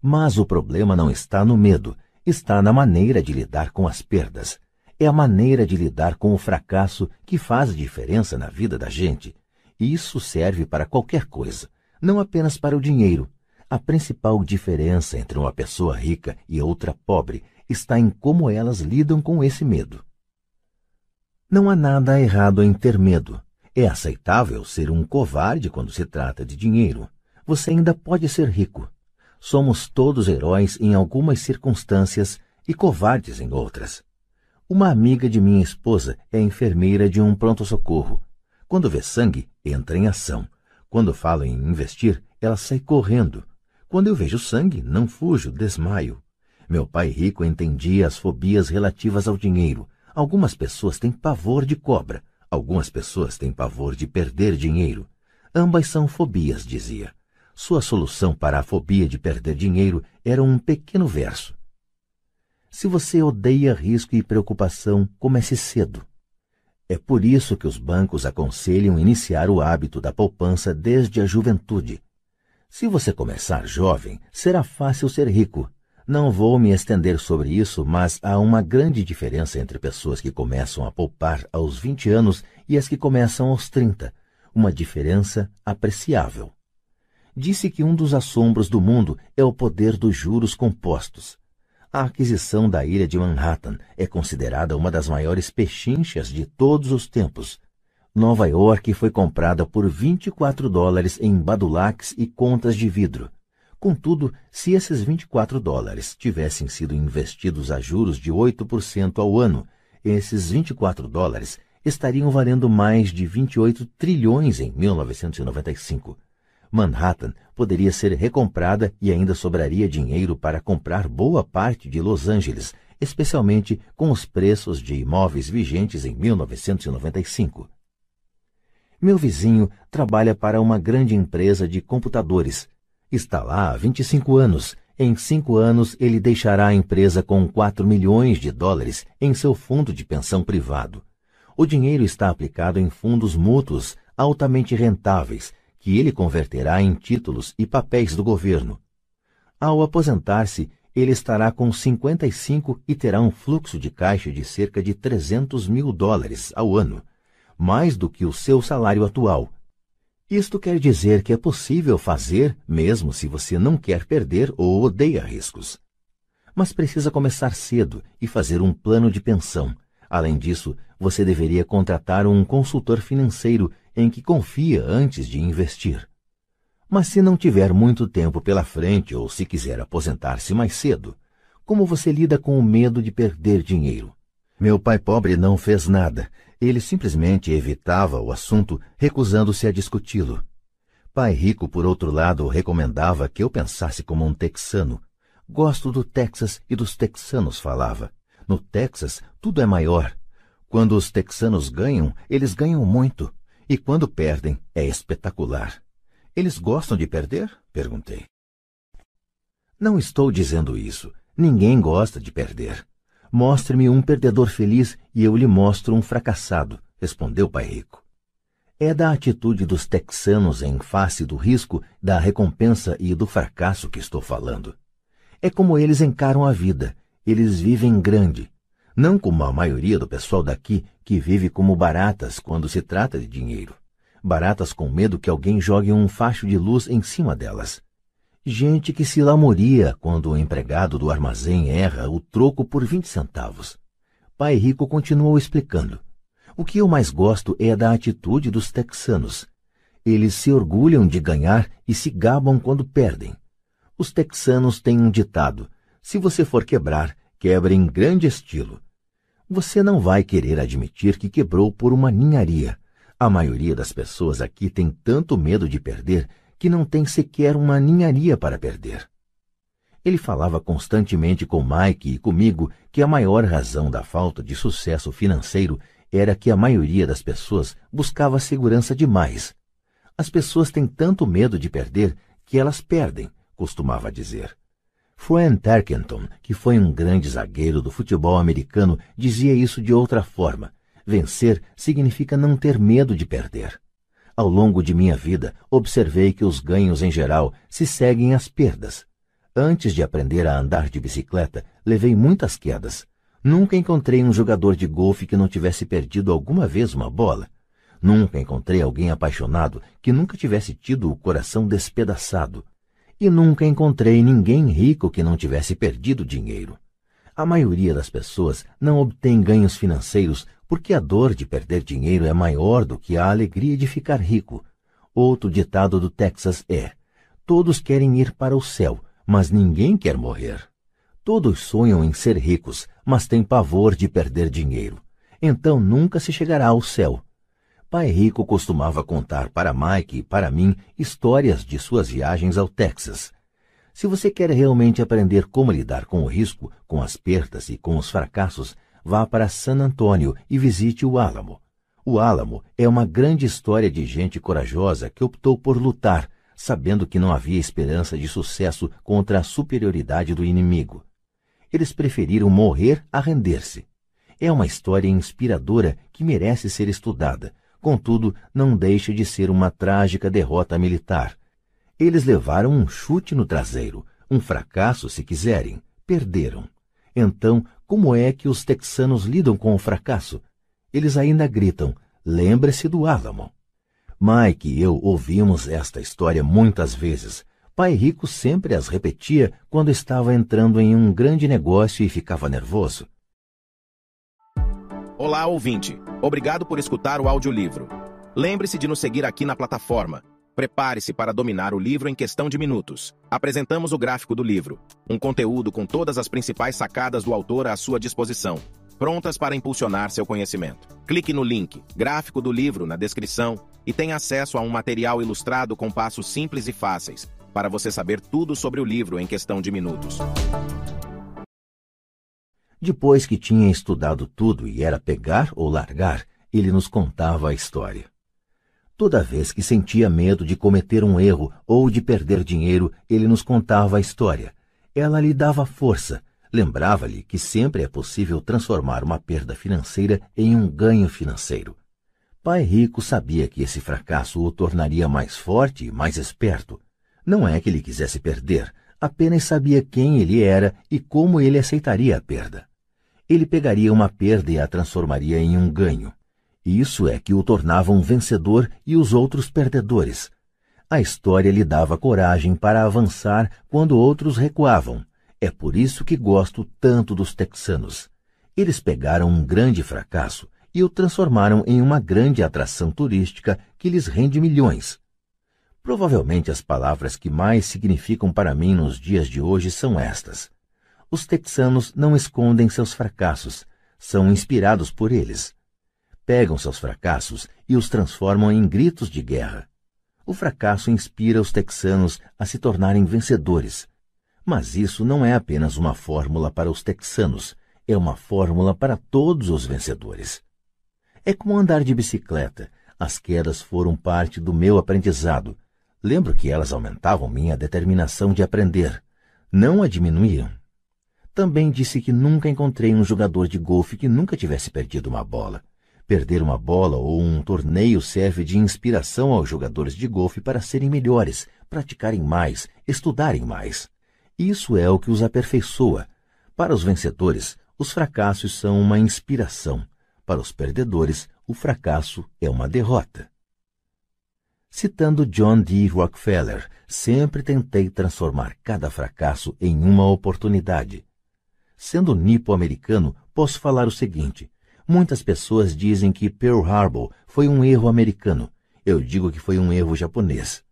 Mas o problema não está no medo, está na maneira de lidar com as perdas. É a maneira de lidar com o fracasso que faz diferença na vida da gente. E isso serve para qualquer coisa, não apenas para o dinheiro. A principal diferença entre uma pessoa rica e outra pobre está em como elas lidam com esse medo. Não há nada errado em ter medo. É aceitável ser um covarde quando se trata de dinheiro. Você ainda pode ser rico. Somos todos heróis em algumas circunstâncias e covardes em outras. Uma amiga de minha esposa é enfermeira de um pronto-socorro. Quando vê sangue, entra em ação. Quando falo em investir, ela sai correndo. Quando eu vejo sangue, não fujo, desmaio. Meu pai rico entendia as fobias relativas ao dinheiro. Algumas pessoas têm pavor de cobra, algumas pessoas têm pavor de perder dinheiro. Ambas são fobias, dizia. Sua solução para a fobia de perder dinheiro era um pequeno verso. Se você odeia risco e preocupação, comece cedo. É por isso que os bancos aconselham iniciar o hábito da poupança desde a juventude. Se você começar jovem, será fácil ser rico. Não vou me estender sobre isso, mas há uma grande diferença entre pessoas que começam a poupar aos 20 anos e as que começam aos 30. Uma diferença apreciável disse que um dos assombros do mundo é o poder dos juros compostos. A aquisição da ilha de Manhattan é considerada uma das maiores pechinchas de todos os tempos. Nova York foi comprada por 24 dólares em badulaques e contas de vidro. Contudo, se esses 24 dólares tivessem sido investidos a juros de 8% ao ano, esses 24 dólares estariam valendo mais de 28 trilhões em 1995. Manhattan poderia ser recomprada e ainda sobraria dinheiro para comprar boa parte de Los Angeles, especialmente com os preços de imóveis vigentes em 1995. Meu vizinho trabalha para uma grande empresa de computadores. Está lá há 25 anos. Em cinco anos, ele deixará a empresa com 4 milhões de dólares em seu fundo de pensão privado. O dinheiro está aplicado em fundos mútuos altamente rentáveis que ele converterá em títulos e papéis do governo. Ao aposentar-se, ele estará com 55 e terá um fluxo de caixa de cerca de 300 mil dólares ao ano, mais do que o seu salário atual. Isto quer dizer que é possível fazer mesmo se você não quer perder ou odeia riscos. Mas precisa começar cedo e fazer um plano de pensão. Além disso, você deveria contratar um consultor financeiro em que confia antes de investir. Mas se não tiver muito tempo pela frente ou se quiser aposentar-se mais cedo, como você lida com o medo de perder dinheiro? Meu pai pobre não fez nada. Ele simplesmente evitava o assunto, recusando-se a discuti-lo. Pai rico, por outro lado, recomendava que eu pensasse como um texano. Gosto do Texas e dos texanos, falava. No Texas, tudo é maior. Quando os texanos ganham, eles ganham muito. E quando perdem, é espetacular. Eles gostam de perder? perguntei. Não estou dizendo isso. Ninguém gosta de perder. Mostre-me um perdedor feliz e eu lhe mostro um fracassado, respondeu Pai Rico. É da atitude dos texanos em face do risco, da recompensa e do fracasso que estou falando. É como eles encaram a vida. Eles vivem grande. Não como a maioria do pessoal daqui, que vive como baratas quando se trata de dinheiro baratas com medo que alguém jogue um facho de luz em cima delas. Gente que se lamoria quando o empregado do armazém erra o troco por vinte centavos. Pai Rico continuou explicando. O que eu mais gosto é da atitude dos texanos. Eles se orgulham de ganhar e se gabam quando perdem. Os texanos têm um ditado: se você for quebrar, quebre em grande estilo. Você não vai querer admitir que quebrou por uma ninharia a maioria das pessoas aqui tem tanto medo de perder que não tem sequer uma ninharia para perder. Ele falava constantemente com Mike e comigo que a maior razão da falta de sucesso financeiro era que a maioria das pessoas buscava segurança demais. As pessoas têm tanto medo de perder que elas perdem, costumava dizer. Fran Tarkenton, que foi um grande zagueiro do futebol americano, dizia isso de outra forma, Vencer significa não ter medo de perder. Ao longo de minha vida, observei que os ganhos em geral se seguem às perdas. Antes de aprender a andar de bicicleta, levei muitas quedas. Nunca encontrei um jogador de golfe que não tivesse perdido alguma vez uma bola. Nunca encontrei alguém apaixonado que nunca tivesse tido o coração despedaçado. E nunca encontrei ninguém rico que não tivesse perdido dinheiro. A maioria das pessoas não obtém ganhos financeiros porque a dor de perder dinheiro é maior do que a alegria de ficar rico. Outro ditado do Texas é: Todos querem ir para o céu, mas ninguém quer morrer. Todos sonham em ser ricos, mas têm pavor de perder dinheiro. Então nunca se chegará ao céu. Pai Rico costumava contar para Mike e para mim histórias de suas viagens ao Texas. Se você quer realmente aprender como lidar com o risco, com as perdas e com os fracassos, vá para San Antônio e visite o Álamo. O Álamo é uma grande história de gente corajosa que optou por lutar, sabendo que não havia esperança de sucesso contra a superioridade do inimigo. Eles preferiram morrer a render-se. É uma história inspiradora que merece ser estudada, contudo, não deixa de ser uma trágica derrota militar. Eles levaram um chute no traseiro, um fracasso, se quiserem, perderam. Então, como é que os texanos lidam com o fracasso? Eles ainda gritam: lembre-se do Álamo. Mike e eu ouvimos esta história muitas vezes. Pai Rico sempre as repetia quando estava entrando em um grande negócio e ficava nervoso. Olá, ouvinte. Obrigado por escutar o audiolivro. Lembre-se de nos seguir aqui na plataforma Prepare-se para dominar o livro em questão de minutos. Apresentamos o gráfico do livro, um conteúdo com todas as principais sacadas do autor à sua disposição, prontas para impulsionar seu conhecimento. Clique no link Gráfico do livro na descrição e tenha acesso a um material ilustrado com passos simples e fáceis para você saber tudo sobre o livro em questão de minutos. Depois que tinha estudado tudo e era pegar ou largar, ele nos contava a história. Toda vez que sentia medo de cometer um erro ou de perder dinheiro, ele nos contava a história. Ela lhe dava força, lembrava-lhe que sempre é possível transformar uma perda financeira em um ganho financeiro. Pai Rico sabia que esse fracasso o tornaria mais forte e mais esperto. Não é que ele quisesse perder, apenas sabia quem ele era e como ele aceitaria a perda. Ele pegaria uma perda e a transformaria em um ganho. Isso é que o tornava um vencedor e os outros perdedores. A história lhe dava coragem para avançar quando outros recuavam. É por isso que gosto tanto dos texanos. Eles pegaram um grande fracasso e o transformaram em uma grande atração turística que lhes rende milhões. Provavelmente as palavras que mais significam para mim nos dias de hoje são estas. Os texanos não escondem seus fracassos, são inspirados por eles. Pegam seus fracassos e os transformam em gritos de guerra. O fracasso inspira os texanos a se tornarem vencedores. Mas isso não é apenas uma fórmula para os texanos, é uma fórmula para todos os vencedores. É como andar de bicicleta. As quedas foram parte do meu aprendizado. Lembro que elas aumentavam minha determinação de aprender. Não a diminuíam. Também disse que nunca encontrei um jogador de golfe que nunca tivesse perdido uma bola. Perder uma bola ou um torneio serve de inspiração aos jogadores de golfe para serem melhores, praticarem mais, estudarem mais. Isso é o que os aperfeiçoa. Para os vencedores, os fracassos são uma inspiração. Para os perdedores, o fracasso é uma derrota. Citando John D. Rockefeller, sempre tentei transformar cada fracasso em uma oportunidade. Sendo nipo-americano, posso falar o seguinte: Muitas pessoas dizem que Pearl Harbor foi um erro americano. Eu digo que foi um erro japonês.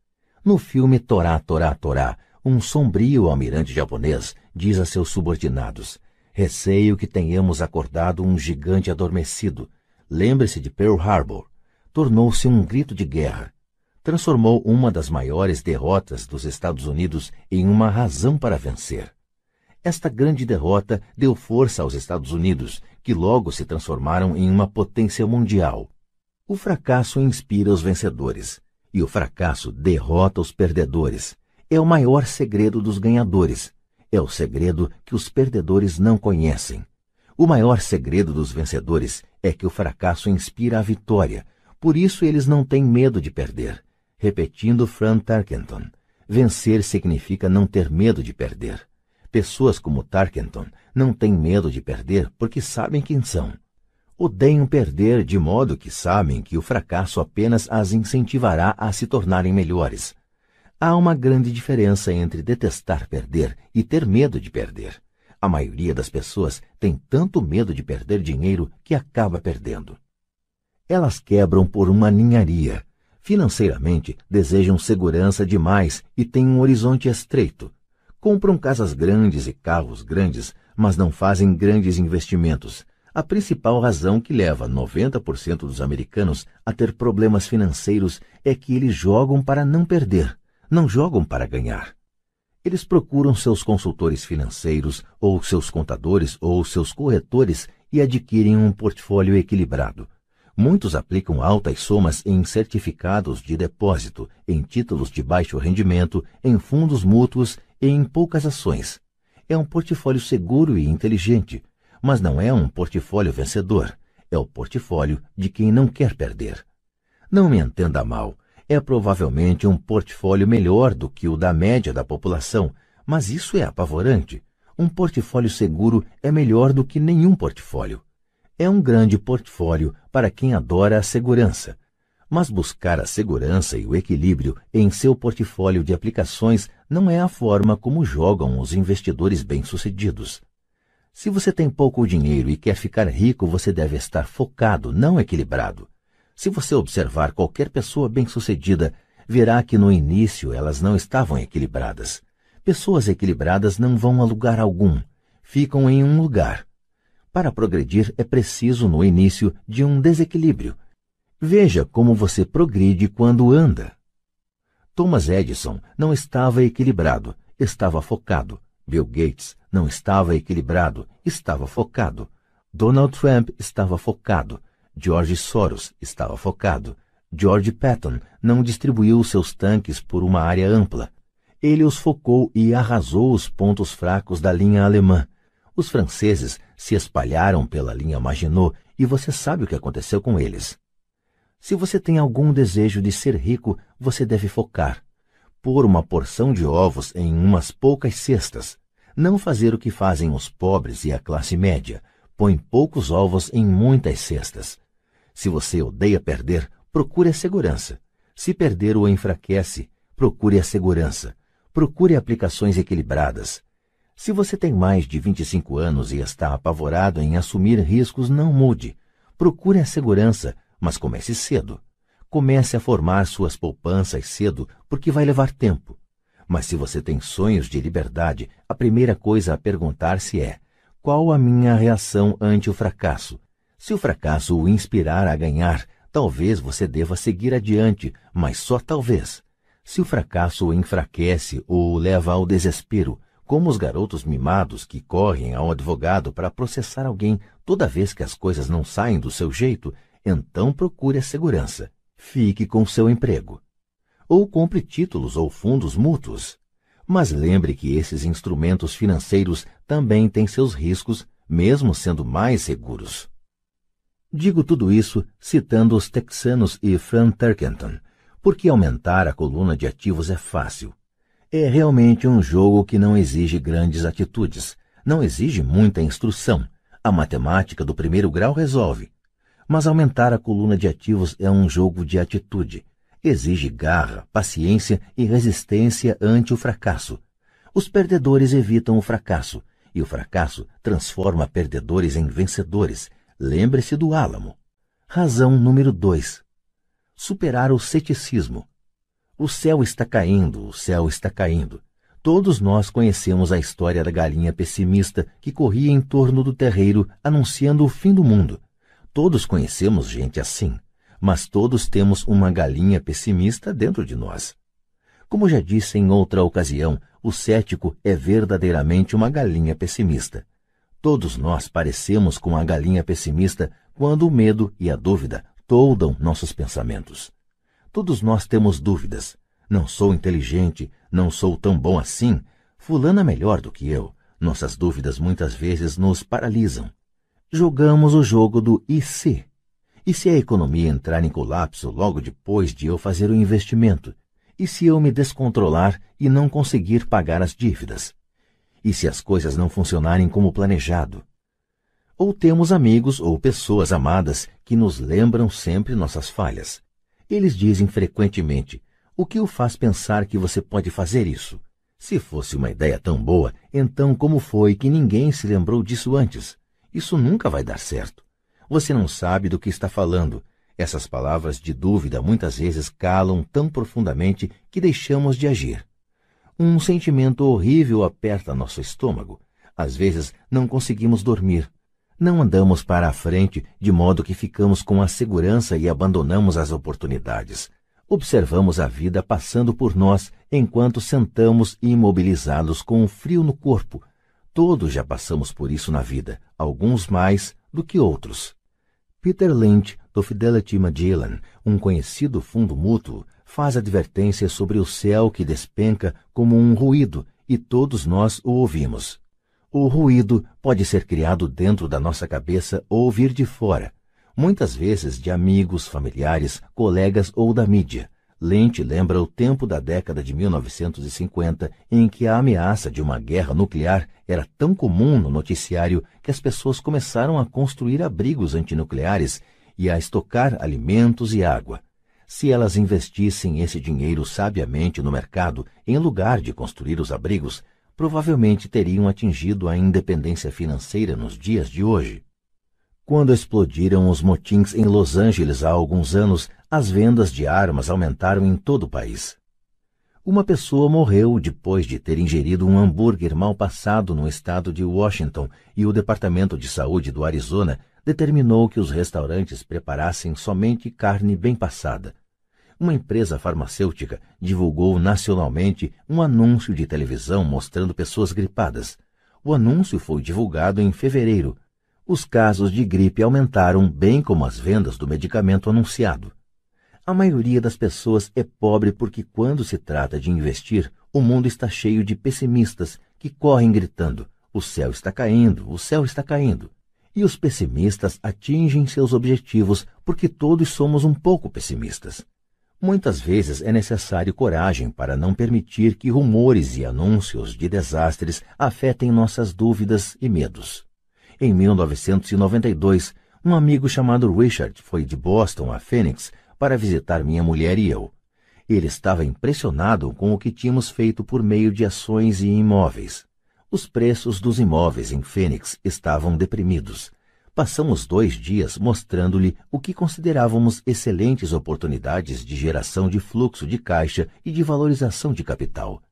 No filme Torá, Torá, Torá, um sombrio almirante japonês diz a seus subordinados: Receio que tenhamos acordado um gigante adormecido. Lembre-se de Pearl Harbor. Tornou-se um grito de guerra. Transformou uma das maiores derrotas dos Estados Unidos em uma razão para vencer. Esta grande derrota deu força aos Estados Unidos, que logo se transformaram em uma potência mundial. O fracasso inspira os vencedores, e o fracasso derrota os perdedores. É o maior segredo dos ganhadores. É o segredo que os perdedores não conhecem. O maior segredo dos vencedores é que o fracasso inspira a vitória, por isso eles não têm medo de perder. Repetindo Fran Tarkenton, vencer significa não ter medo de perder. Pessoas como Tarkenton não têm medo de perder porque sabem quem são. Odeiam perder de modo que sabem que o fracasso apenas as incentivará a se tornarem melhores. Há uma grande diferença entre detestar perder e ter medo de perder. A maioria das pessoas tem tanto medo de perder dinheiro que acaba perdendo. Elas quebram por uma ninharia. Financeiramente, desejam segurança demais e têm um horizonte estreito, Compram casas grandes e carros grandes, mas não fazem grandes investimentos. A principal razão que leva 90% dos americanos a ter problemas financeiros é que eles jogam para não perder, não jogam para ganhar. Eles procuram seus consultores financeiros, ou seus contadores, ou seus corretores e adquirem um portfólio equilibrado. Muitos aplicam altas somas em certificados de depósito, em títulos de baixo rendimento, em fundos mútuos em poucas ações. É um portfólio seguro e inteligente, mas não é um portfólio vencedor. É o portfólio de quem não quer perder. Não me entenda mal, é provavelmente um portfólio melhor do que o da média da população, mas isso é apavorante. Um portfólio seguro é melhor do que nenhum portfólio. É um grande portfólio para quem adora a segurança, mas buscar a segurança e o equilíbrio em seu portfólio de aplicações não é a forma como jogam os investidores bem-sucedidos. Se você tem pouco dinheiro e quer ficar rico, você deve estar focado, não equilibrado. Se você observar qualquer pessoa bem-sucedida, verá que no início elas não estavam equilibradas. Pessoas equilibradas não vão a lugar algum, ficam em um lugar. Para progredir é preciso, no início, de um desequilíbrio Veja como você progride quando anda. Thomas Edison não estava equilibrado, estava focado. Bill Gates não estava equilibrado, estava focado. Donald Trump estava focado. George Soros estava focado. George Patton não distribuiu seus tanques por uma área ampla. Ele os focou e arrasou os pontos fracos da linha alemã. Os franceses se espalharam pela linha Maginot e você sabe o que aconteceu com eles. Se você tem algum desejo de ser rico, você deve focar. pôr uma porção de ovos em umas poucas cestas. Não fazer o que fazem os pobres e a classe média. Põe poucos ovos em muitas cestas. Se você odeia perder, procure a segurança. Se perder o enfraquece, procure a segurança. Procure aplicações equilibradas. Se você tem mais de 25 anos e está apavorado em assumir riscos, não mude. Procure a segurança, mas comece cedo. Comece a formar suas poupanças cedo, porque vai levar tempo. Mas se você tem sonhos de liberdade, a primeira coisa a perguntar-se é: qual a minha reação ante o fracasso? Se o fracasso o inspirar a ganhar, talvez você deva seguir adiante, mas só talvez. Se o fracasso o enfraquece ou o leva ao desespero, como os garotos mimados que correm ao advogado para processar alguém toda vez que as coisas não saem do seu jeito, então procure a segurança. Fique com seu emprego. Ou compre títulos ou fundos mútuos. Mas lembre que esses instrumentos financeiros também têm seus riscos, mesmo sendo mais seguros. Digo tudo isso citando os texanos e Fran Turkington, porque aumentar a coluna de ativos é fácil. É realmente um jogo que não exige grandes atitudes, não exige muita instrução. A matemática do primeiro grau resolve. Mas aumentar a coluna de ativos é um jogo de atitude. Exige garra, paciência e resistência ante o fracasso. Os perdedores evitam o fracasso, e o fracasso transforma perdedores em vencedores. Lembre-se do álamo. Razão número 2. Superar o ceticismo. O céu está caindo, o céu está caindo. Todos nós conhecemos a história da galinha pessimista que corria em torno do terreiro anunciando o fim do mundo. Todos conhecemos gente assim, mas todos temos uma galinha pessimista dentro de nós. Como já disse em outra ocasião, o cético é verdadeiramente uma galinha pessimista. Todos nós parecemos com a galinha pessimista quando o medo e a dúvida toldam nossos pensamentos. Todos nós temos dúvidas. Não sou inteligente, não sou tão bom assim. Fulano é melhor do que eu. Nossas dúvidas muitas vezes nos paralisam. Jogamos o jogo do e se? E se a economia entrar em colapso logo depois de eu fazer o investimento? E se eu me descontrolar e não conseguir pagar as dívidas? E se as coisas não funcionarem como planejado? Ou temos amigos ou pessoas amadas que nos lembram sempre nossas falhas. Eles dizem frequentemente: O que o faz pensar que você pode fazer isso? Se fosse uma ideia tão boa, então como foi que ninguém se lembrou disso antes? Isso nunca vai dar certo. Você não sabe do que está falando. Essas palavras de dúvida muitas vezes calam tão profundamente que deixamos de agir. Um sentimento horrível aperta nosso estômago. Às vezes não conseguimos dormir. Não andamos para a frente de modo que ficamos com a segurança e abandonamos as oportunidades. Observamos a vida passando por nós enquanto sentamos imobilizados com um frio no corpo. Todos já passamos por isso na vida, alguns mais do que outros. Peter Lynch, do Fidelity Magellan, um conhecido fundo mútuo, faz advertência sobre o céu que despenca como um ruído, e todos nós o ouvimos. O ruído pode ser criado dentro da nossa cabeça ou vir de fora, muitas vezes de amigos, familiares, colegas ou da mídia. Lente lembra o tempo da década de 1950 em que a ameaça de uma guerra nuclear era tão comum no noticiário que as pessoas começaram a construir abrigos antinucleares e a estocar alimentos e água. Se elas investissem esse dinheiro sabiamente no mercado, em lugar de construir os abrigos, provavelmente teriam atingido a independência financeira nos dias de hoje. Quando explodiram os motins em Los Angeles há alguns anos, as vendas de armas aumentaram em todo o país. Uma pessoa morreu depois de ter ingerido um hambúrguer mal passado no estado de Washington e o Departamento de Saúde do Arizona determinou que os restaurantes preparassem somente carne bem passada uma empresa farmacêutica divulgou nacionalmente um anúncio de televisão mostrando pessoas gripadas. O anúncio foi divulgado em fevereiro. Os casos de gripe aumentaram, bem como as vendas do medicamento anunciado. A maioria das pessoas é pobre porque, quando se trata de investir, o mundo está cheio de pessimistas que correm gritando: o céu está caindo, o céu está caindo. E os pessimistas atingem seus objetivos porque todos somos um pouco pessimistas. Muitas vezes é necessário coragem para não permitir que rumores e anúncios de desastres afetem nossas dúvidas e medos. Em 1992, um amigo chamado Richard foi de Boston a Phoenix para visitar minha mulher e eu. Ele estava impressionado com o que tínhamos feito por meio de ações e imóveis. Os preços dos imóveis em Phoenix estavam deprimidos. Passamos dois dias mostrando-lhe o que considerávamos excelentes oportunidades de geração de fluxo de caixa e de valorização de capital.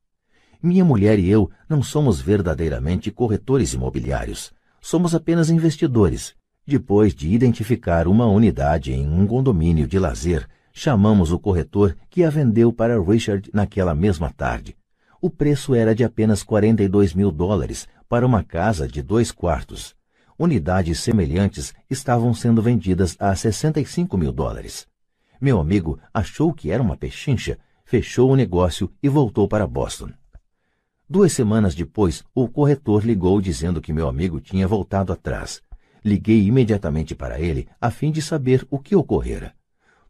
Minha mulher e eu não somos verdadeiramente corretores imobiliários. Somos apenas investidores. Depois de identificar uma unidade em um condomínio de lazer, chamamos o corretor que a vendeu para Richard naquela mesma tarde. O preço era de apenas 42 mil dólares para uma casa de dois quartos. Unidades semelhantes estavam sendo vendidas a 65 mil dólares. Meu amigo achou que era uma pechincha, fechou o negócio e voltou para Boston. Duas semanas depois, o corretor ligou dizendo que meu amigo tinha voltado atrás. Liguei imediatamente para ele a fim de saber o que ocorrera.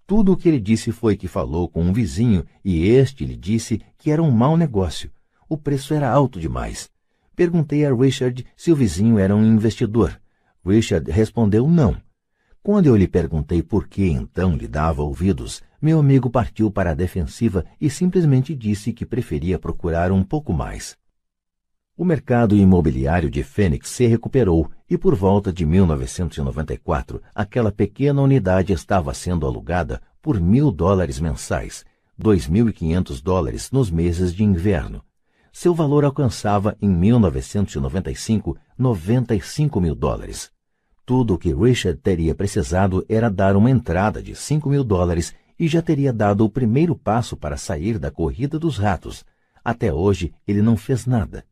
Tudo o que ele disse foi que falou com um vizinho e este lhe disse que era um mau negócio. O preço era alto demais. Perguntei a Richard se o vizinho era um investidor. Richard respondeu não. Quando eu lhe perguntei por que então lhe dava ouvidos, meu amigo partiu para a defensiva e simplesmente disse que preferia procurar um pouco mais. O mercado imobiliário de Fênix se recuperou e por volta de 1994, aquela pequena unidade estava sendo alugada por mil dólares mensais, 2.500 dólares nos meses de inverno. Seu valor alcançava, em 1995, 95 mil dólares. Tudo o que Richard teria precisado era dar uma entrada de 5 mil dólares e já teria dado o primeiro passo para sair da corrida dos ratos. Até hoje, ele não fez nada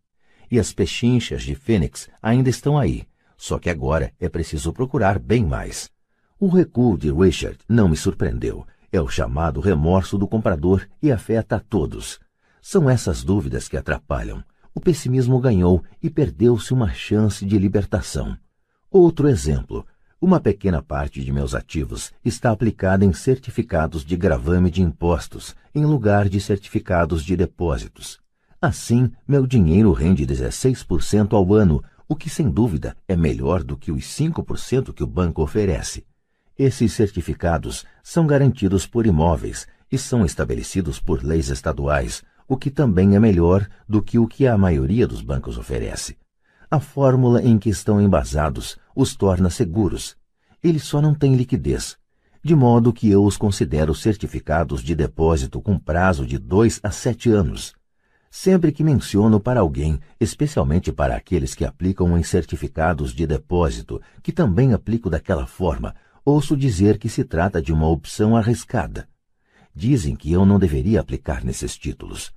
e as pechinchas de Fênix ainda estão aí, só que agora é preciso procurar bem mais. O recuo de Richard não me surpreendeu. É o chamado remorso do comprador e afeta a todos. São essas dúvidas que atrapalham. O pessimismo ganhou e perdeu-se uma chance de libertação. Outro exemplo. Uma pequena parte de meus ativos está aplicada em certificados de gravame de impostos, em lugar de certificados de depósitos. Assim, meu dinheiro rende 16% ao ano, o que sem dúvida é melhor do que os 5% que o banco oferece. Esses certificados são garantidos por imóveis e são estabelecidos por leis estaduais, o que também é melhor do que o que a maioria dos bancos oferece. A fórmula em que estão embasados os torna seguros. Eles só não têm liquidez, de modo que eu os considero certificados de depósito com prazo de dois a sete anos. Sempre que menciono para alguém, especialmente para aqueles que aplicam em certificados de depósito, que também aplico daquela forma, ouço dizer que se trata de uma opção arriscada. Dizem que eu não deveria aplicar nesses títulos.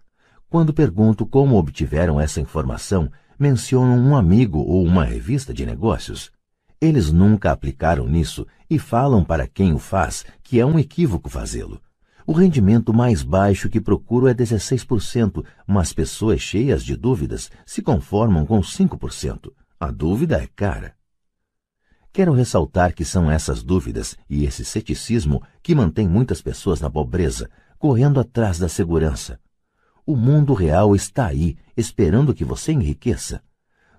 Quando pergunto como obtiveram essa informação, mencionam um amigo ou uma revista de negócios. Eles nunca aplicaram nisso e falam para quem o faz que é um equívoco fazê-lo. O rendimento mais baixo que procuro é 16%, mas pessoas cheias de dúvidas se conformam com 5%. A dúvida é cara. Quero ressaltar que são essas dúvidas e esse ceticismo que mantém muitas pessoas na pobreza, correndo atrás da segurança. O mundo real está aí, esperando que você enriqueça.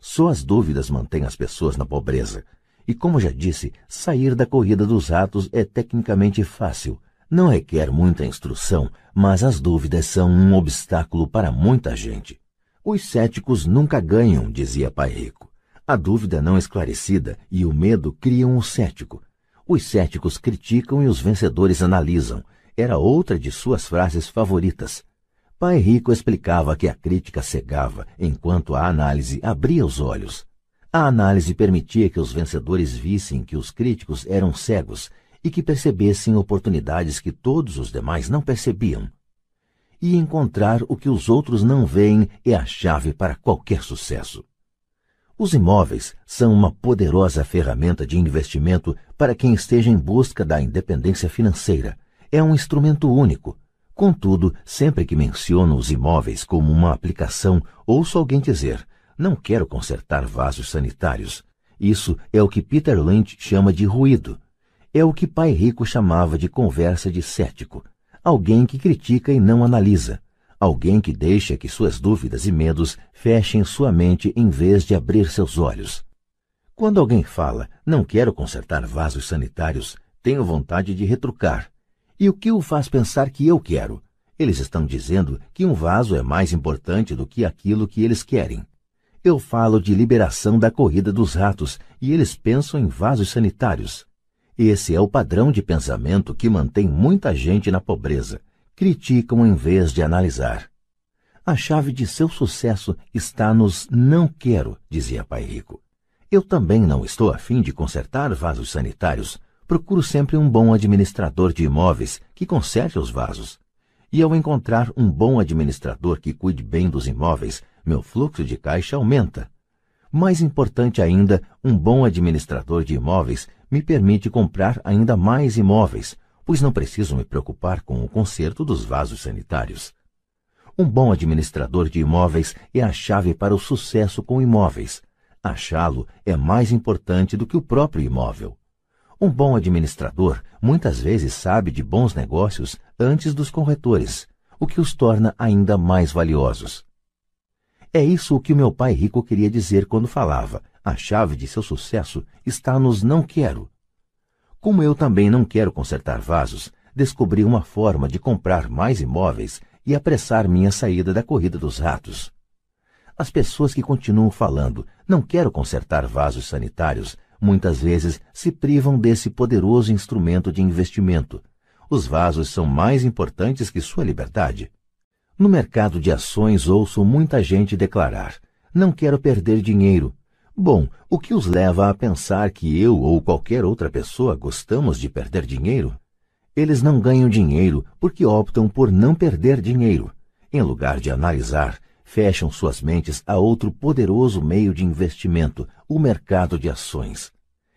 Só as dúvidas mantêm as pessoas na pobreza. E como já disse, sair da corrida dos ratos é tecnicamente fácil, não requer muita instrução, mas as dúvidas são um obstáculo para muita gente. Os céticos nunca ganham, dizia Pai Rico. A dúvida não esclarecida e o medo criam o cético. Os céticos criticam e os vencedores analisam. Era outra de suas frases favoritas. Pai Rico explicava que a crítica cegava, enquanto a análise abria os olhos. A análise permitia que os vencedores vissem que os críticos eram cegos e que percebessem oportunidades que todos os demais não percebiam. E encontrar o que os outros não veem é a chave para qualquer sucesso. Os imóveis são uma poderosa ferramenta de investimento para quem esteja em busca da independência financeira. É um instrumento único. Contudo, sempre que menciono os imóveis como uma aplicação, ouço alguém dizer: não quero consertar vasos sanitários. Isso é o que Peter Lynch chama de ruído. É o que Pai Rico chamava de conversa de cético. alguém que critica e não analisa, alguém que deixa que suas dúvidas e medos fechem sua mente em vez de abrir seus olhos. Quando alguém fala, não quero consertar vasos sanitários, tenho vontade de retrucar. E o que o faz pensar que eu quero? Eles estão dizendo que um vaso é mais importante do que aquilo que eles querem. Eu falo de liberação da corrida dos ratos e eles pensam em vasos sanitários. Esse é o padrão de pensamento que mantém muita gente na pobreza. Criticam em vez de analisar. A chave de seu sucesso está nos não quero, dizia Pai Rico. Eu também não estou afim de consertar vasos sanitários. Procuro sempre um bom administrador de imóveis que conserte os vasos. E ao encontrar um bom administrador que cuide bem dos imóveis, meu fluxo de caixa aumenta. Mais importante ainda, um bom administrador de imóveis me permite comprar ainda mais imóveis, pois não preciso me preocupar com o conserto dos vasos sanitários. Um bom administrador de imóveis é a chave para o sucesso com imóveis. Achá-lo é mais importante do que o próprio imóvel. Um bom administrador muitas vezes sabe de bons negócios antes dos corretores, o que os torna ainda mais valiosos. É isso o que o meu pai rico queria dizer quando falava: a chave de seu sucesso está nos não quero. Como eu também não quero consertar vasos, descobri uma forma de comprar mais imóveis e apressar minha saída da corrida dos ratos. As pessoas que continuam falando, não quero consertar vasos sanitários, muitas vezes se privam desse poderoso instrumento de investimento. Os vasos são mais importantes que sua liberdade. No mercado de ações ouço muita gente declarar: não quero perder dinheiro. Bom, o que os leva a pensar que eu ou qualquer outra pessoa gostamos de perder dinheiro? Eles não ganham dinheiro porque optam por não perder dinheiro. Em lugar de analisar, fecham suas mentes a outro poderoso meio de investimento, o mercado de ações.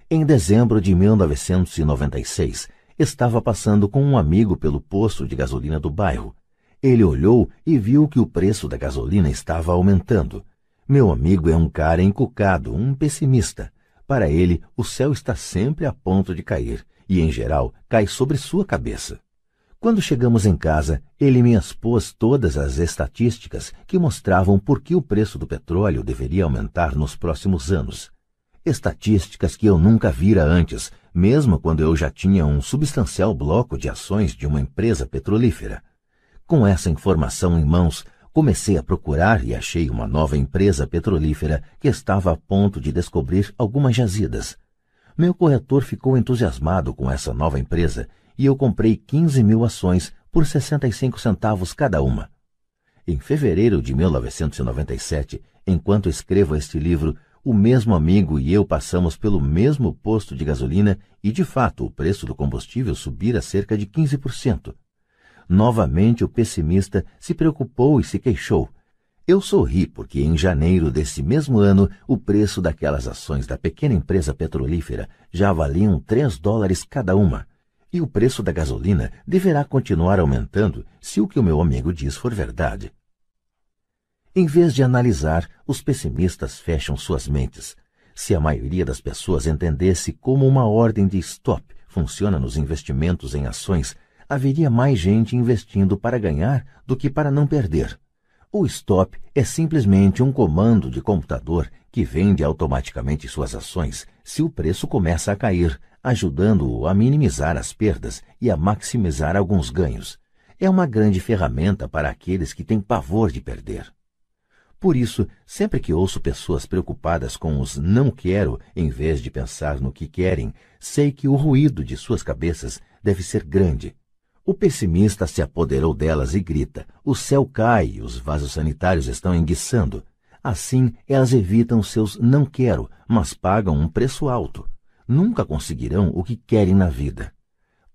Em dezembro de 1996, estava passando com um amigo pelo posto de gasolina do bairro. Ele olhou e viu que o preço da gasolina estava aumentando. Meu amigo é um cara encucado, um pessimista. Para ele, o céu está sempre a ponto de cair, e em geral cai sobre sua cabeça. Quando chegamos em casa, ele me expôs todas as estatísticas que mostravam por que o preço do petróleo deveria aumentar nos próximos anos. Estatísticas que eu nunca vira antes, mesmo quando eu já tinha um substancial bloco de ações de uma empresa petrolífera. Com essa informação em mãos, comecei a procurar e achei uma nova empresa petrolífera que estava a ponto de descobrir algumas jazidas. Meu corretor ficou entusiasmado com essa nova empresa e eu comprei 15 mil ações por 65 centavos cada uma. Em fevereiro de 1997, enquanto escrevo este livro, o mesmo amigo e eu passamos pelo mesmo posto de gasolina e, de fato, o preço do combustível subira cerca de 15%. Novamente o pessimista se preocupou e se queixou. Eu sorri porque em janeiro desse mesmo ano o preço daquelas ações da pequena empresa petrolífera já valiam 3 dólares cada uma e o preço da gasolina deverá continuar aumentando se o que o meu amigo diz for verdade. Em vez de analisar, os pessimistas fecham suas mentes. Se a maioria das pessoas entendesse como uma ordem de stop funciona nos investimentos em ações, haveria mais gente investindo para ganhar do que para não perder. O stop é simplesmente um comando de computador que vende automaticamente suas ações se o preço começa a cair, ajudando-o a minimizar as perdas e a maximizar alguns ganhos. É uma grande ferramenta para aqueles que têm pavor de perder. Por isso, sempre que ouço pessoas preocupadas com os não quero em vez de pensar no que querem, sei que o ruído de suas cabeças deve ser grande. O pessimista se apoderou delas e grita: o céu cai os vasos sanitários estão enguiçando. Assim, elas evitam seus não quero, mas pagam um preço alto nunca conseguirão o que querem na vida.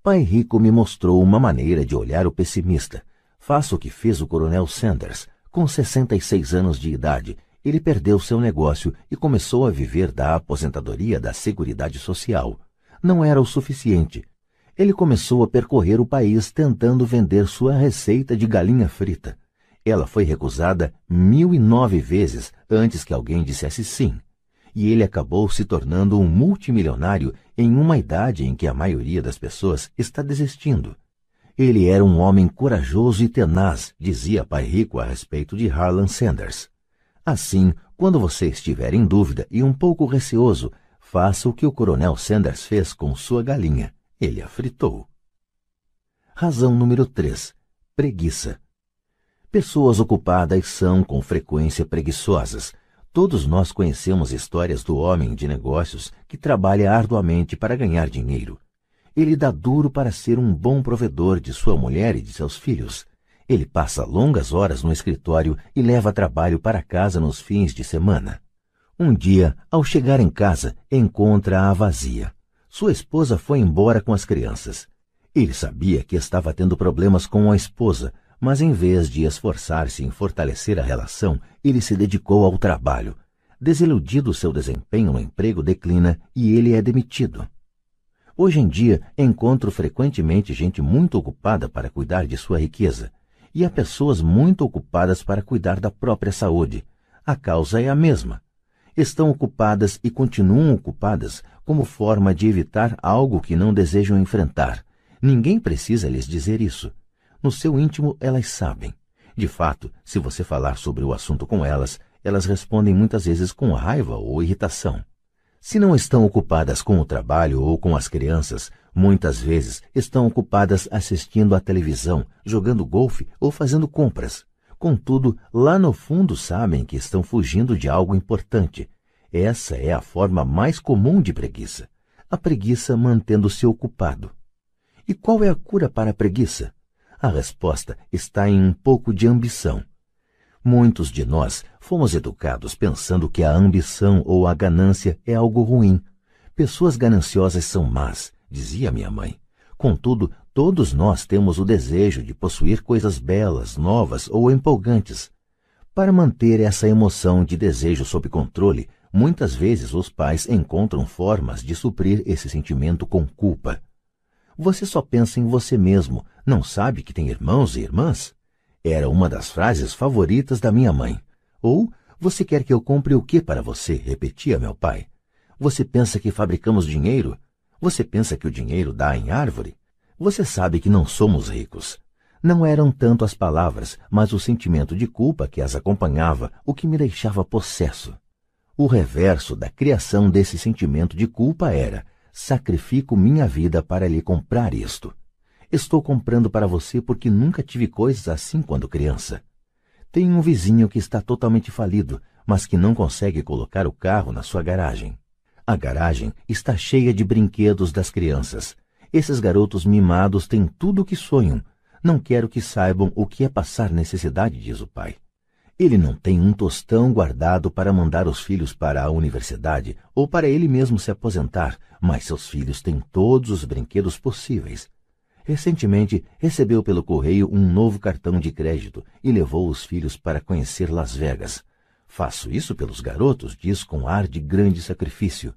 Pai Rico me mostrou uma maneira de olhar o pessimista. Faça o que fez o coronel Sanders. Com 66 anos de idade, ele perdeu seu negócio e começou a viver da aposentadoria da Seguridade Social. Não era o suficiente. Ele começou a percorrer o país tentando vender sua receita de galinha frita. Ela foi recusada mil e nove vezes antes que alguém dissesse sim e ele acabou se tornando um multimilionário em uma idade em que a maioria das pessoas está desistindo. Ele era um homem corajoso e tenaz, dizia Pai Rico a respeito de Harlan Sanders. Assim, quando você estiver em dúvida e um pouco receoso, faça o que o coronel Sanders fez com sua galinha. Ele a fritou. Razão número 3. Preguiça. Pessoas ocupadas são, com frequência, preguiçosas. Todos nós conhecemos histórias do homem de negócios que trabalha arduamente para ganhar dinheiro. Ele dá duro para ser um bom provedor de sua mulher e de seus filhos. Ele passa longas horas no escritório e leva trabalho para casa nos fins de semana. Um dia, ao chegar em casa, encontra-a vazia. Sua esposa foi embora com as crianças. Ele sabia que estava tendo problemas com a esposa, mas em vez de esforçar-se em fortalecer a relação, ele se dedicou ao trabalho. Desiludido, seu desempenho no emprego declina e ele é demitido. Hoje em dia, encontro frequentemente gente muito ocupada para cuidar de sua riqueza, e há pessoas muito ocupadas para cuidar da própria saúde. A causa é a mesma. Estão ocupadas e continuam ocupadas como forma de evitar algo que não desejam enfrentar. Ninguém precisa lhes dizer isso. No seu íntimo, elas sabem. De fato, se você falar sobre o assunto com elas, elas respondem muitas vezes com raiva ou irritação. Se não estão ocupadas com o trabalho ou com as crianças, muitas vezes estão ocupadas assistindo à televisão, jogando golfe ou fazendo compras. Contudo, lá no fundo sabem que estão fugindo de algo importante. Essa é a forma mais comum de preguiça. A preguiça mantendo-se ocupado. E qual é a cura para a preguiça? A resposta está em um pouco de ambição. Muitos de nós fomos educados pensando que a ambição ou a ganância é algo ruim. Pessoas gananciosas são más, dizia minha mãe. Contudo, todos nós temos o desejo de possuir coisas belas, novas ou empolgantes. Para manter essa emoção de desejo sob controle, muitas vezes os pais encontram formas de suprir esse sentimento com culpa. Você só pensa em você mesmo, não sabe que tem irmãos e irmãs? Era uma das frases favoritas da minha mãe. Ou, você quer que eu compre o que para você? repetia meu pai. Você pensa que fabricamos dinheiro? Você pensa que o dinheiro dá em árvore? Você sabe que não somos ricos. Não eram tanto as palavras, mas o sentimento de culpa que as acompanhava, o que me deixava possesso. O reverso da criação desse sentimento de culpa era: sacrifico minha vida para lhe comprar isto. Estou comprando para você porque nunca tive coisas assim quando criança. Tenho um vizinho que está totalmente falido, mas que não consegue colocar o carro na sua garagem. A garagem está cheia de brinquedos das crianças. Esses garotos mimados têm tudo o que sonham. Não quero que saibam o que é passar necessidade, diz o pai. Ele não tem um tostão guardado para mandar os filhos para a universidade ou para ele mesmo se aposentar, mas seus filhos têm todos os brinquedos possíveis. Recentemente recebeu pelo correio um novo cartão de crédito e levou os filhos para conhecer Las Vegas. Faço isso pelos garotos, diz com ar de grande sacrifício.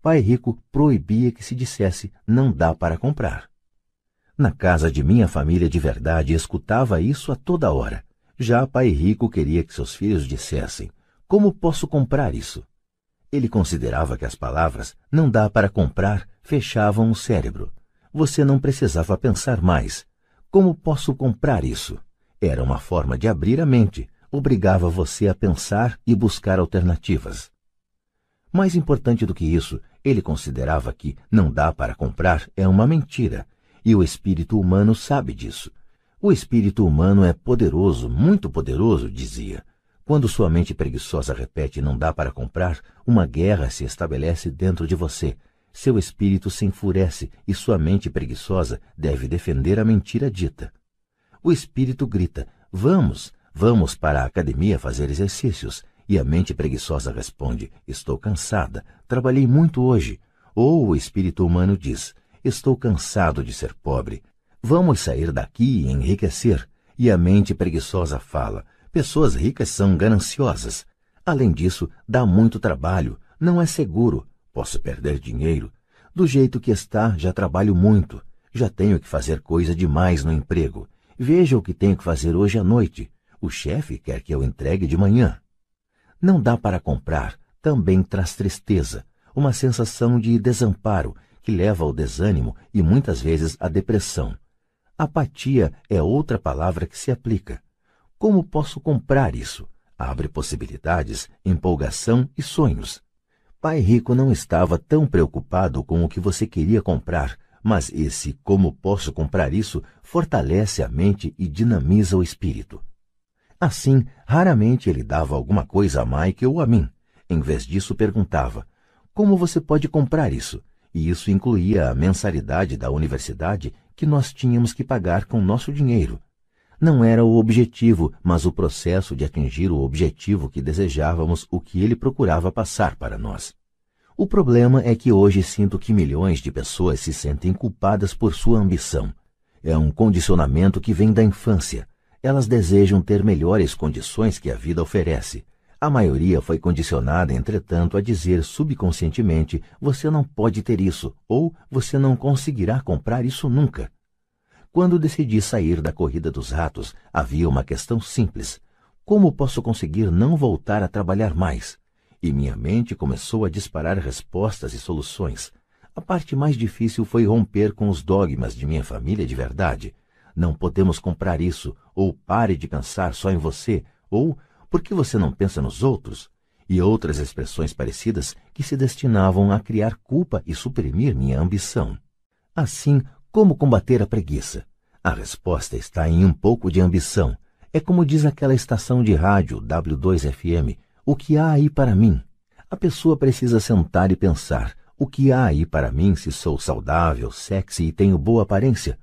Pai Rico proibia que se dissesse não dá para comprar. Na casa de minha família de verdade escutava isso a toda hora. Já Pai Rico queria que seus filhos dissessem: Como posso comprar isso? Ele considerava que as palavras não dá para comprar fechavam o cérebro você não precisava pensar mais. Como posso comprar isso? Era uma forma de abrir a mente, obrigava você a pensar e buscar alternativas. Mais importante do que isso, ele considerava que não dá para comprar é uma mentira, e o espírito humano sabe disso. O espírito humano é poderoso, muito poderoso, dizia. Quando sua mente preguiçosa repete não dá para comprar, uma guerra se estabelece dentro de você, seu espírito se enfurece e sua mente preguiçosa deve defender a mentira dita. O espírito grita: Vamos, vamos para a academia fazer exercícios. E a mente preguiçosa responde: Estou cansada, trabalhei muito hoje. Ou o espírito humano diz: Estou cansado de ser pobre. Vamos sair daqui e enriquecer. E a mente preguiçosa fala: Pessoas ricas são gananciosas. Além disso, dá muito trabalho, não é seguro. Posso perder dinheiro. Do jeito que está, já trabalho muito. Já tenho que fazer coisa demais no emprego. Veja o que tenho que fazer hoje à noite. O chefe quer que eu entregue de manhã. Não dá para comprar. Também traz tristeza, uma sensação de desamparo que leva ao desânimo e muitas vezes à depressão. Apatia é outra palavra que se aplica. Como posso comprar isso? Abre possibilidades, empolgação e sonhos. Pai Rico não estava tão preocupado com o que você queria comprar, mas esse como posso comprar isso fortalece a mente e dinamiza o espírito. Assim, raramente ele dava alguma coisa a Mike ou a mim. Em vez disso, perguntava: Como você pode comprar isso? E isso incluía a mensalidade da universidade que nós tínhamos que pagar com nosso dinheiro. Não era o objetivo, mas o processo de atingir o objetivo que desejávamos, o que ele procurava passar para nós. O problema é que hoje sinto que milhões de pessoas se sentem culpadas por sua ambição. É um condicionamento que vem da infância. Elas desejam ter melhores condições que a vida oferece. A maioria foi condicionada, entretanto, a dizer subconscientemente: você não pode ter isso, ou você não conseguirá comprar isso nunca. Quando decidi sair da corrida dos ratos, havia uma questão simples: como posso conseguir não voltar a trabalhar mais? E minha mente começou a disparar respostas e soluções. A parte mais difícil foi romper com os dogmas de minha família de verdade. Não podemos comprar isso, ou pare de pensar só em você, ou por que você não pensa nos outros? E outras expressões parecidas que se destinavam a criar culpa e suprimir minha ambição. Assim, como combater a preguiça? A resposta está em um pouco de ambição. É como diz aquela estação de rádio W2FM: o que há aí para mim? A pessoa precisa sentar e pensar: o que há aí para mim se sou saudável, sexy e tenho boa aparência?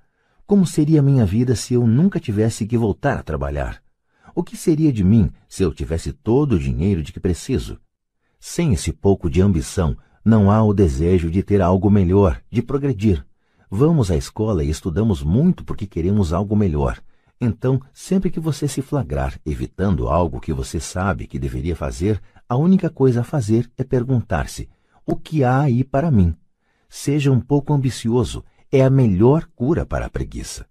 Como seria minha vida se eu nunca tivesse que voltar a trabalhar? O que seria de mim se eu tivesse todo o dinheiro de que preciso? Sem esse pouco de ambição, não há o desejo de ter algo melhor, de progredir. Vamos à escola e estudamos muito porque queremos algo melhor. Então, sempre que você se flagrar evitando algo que você sabe que deveria fazer, a única coisa a fazer é perguntar-se: o que há aí para mim? Seja um pouco ambicioso, é a melhor cura para a preguiça.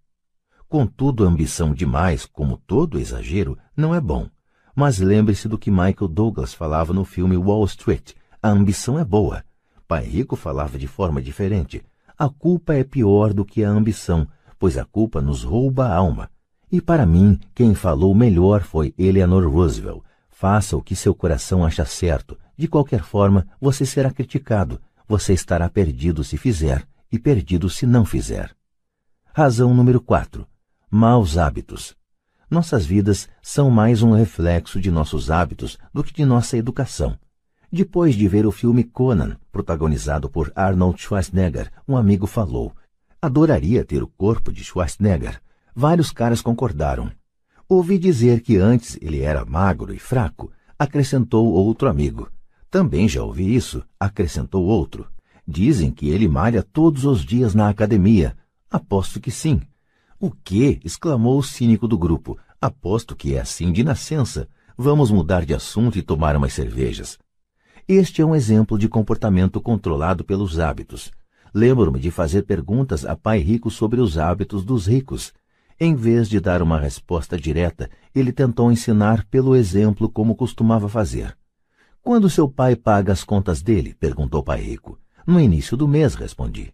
Contudo, a ambição demais, como todo exagero, não é bom. Mas lembre-se do que Michael Douglas falava no filme Wall Street: a ambição é boa. Pai Rico falava de forma diferente a culpa é pior do que a ambição, pois a culpa nos rouba a alma. E para mim, quem falou melhor foi Eleanor Roosevelt. Faça o que seu coração acha certo. De qualquer forma, você será criticado. Você estará perdido se fizer e perdido se não fizer. Razão número 4. Maus hábitos. Nossas vidas são mais um reflexo de nossos hábitos do que de nossa educação. Depois de ver o filme Conan, protagonizado por Arnold Schwarzenegger, um amigo falou: Adoraria ter o corpo de Schwarzenegger. Vários caras concordaram. Ouvi dizer que antes ele era magro e fraco, acrescentou outro amigo. Também já ouvi isso, acrescentou outro. Dizem que ele malha todos os dias na academia. Aposto que sim. O quê? exclamou o cínico do grupo. Aposto que é assim de nascença. Vamos mudar de assunto e tomar umas cervejas. Este é um exemplo de comportamento controlado pelos hábitos. Lembro-me de fazer perguntas a pai rico sobre os hábitos dos ricos. Em vez de dar uma resposta direta, ele tentou ensinar pelo exemplo como costumava fazer. Quando seu pai paga as contas dele? perguntou o pai rico. No início do mês, respondi.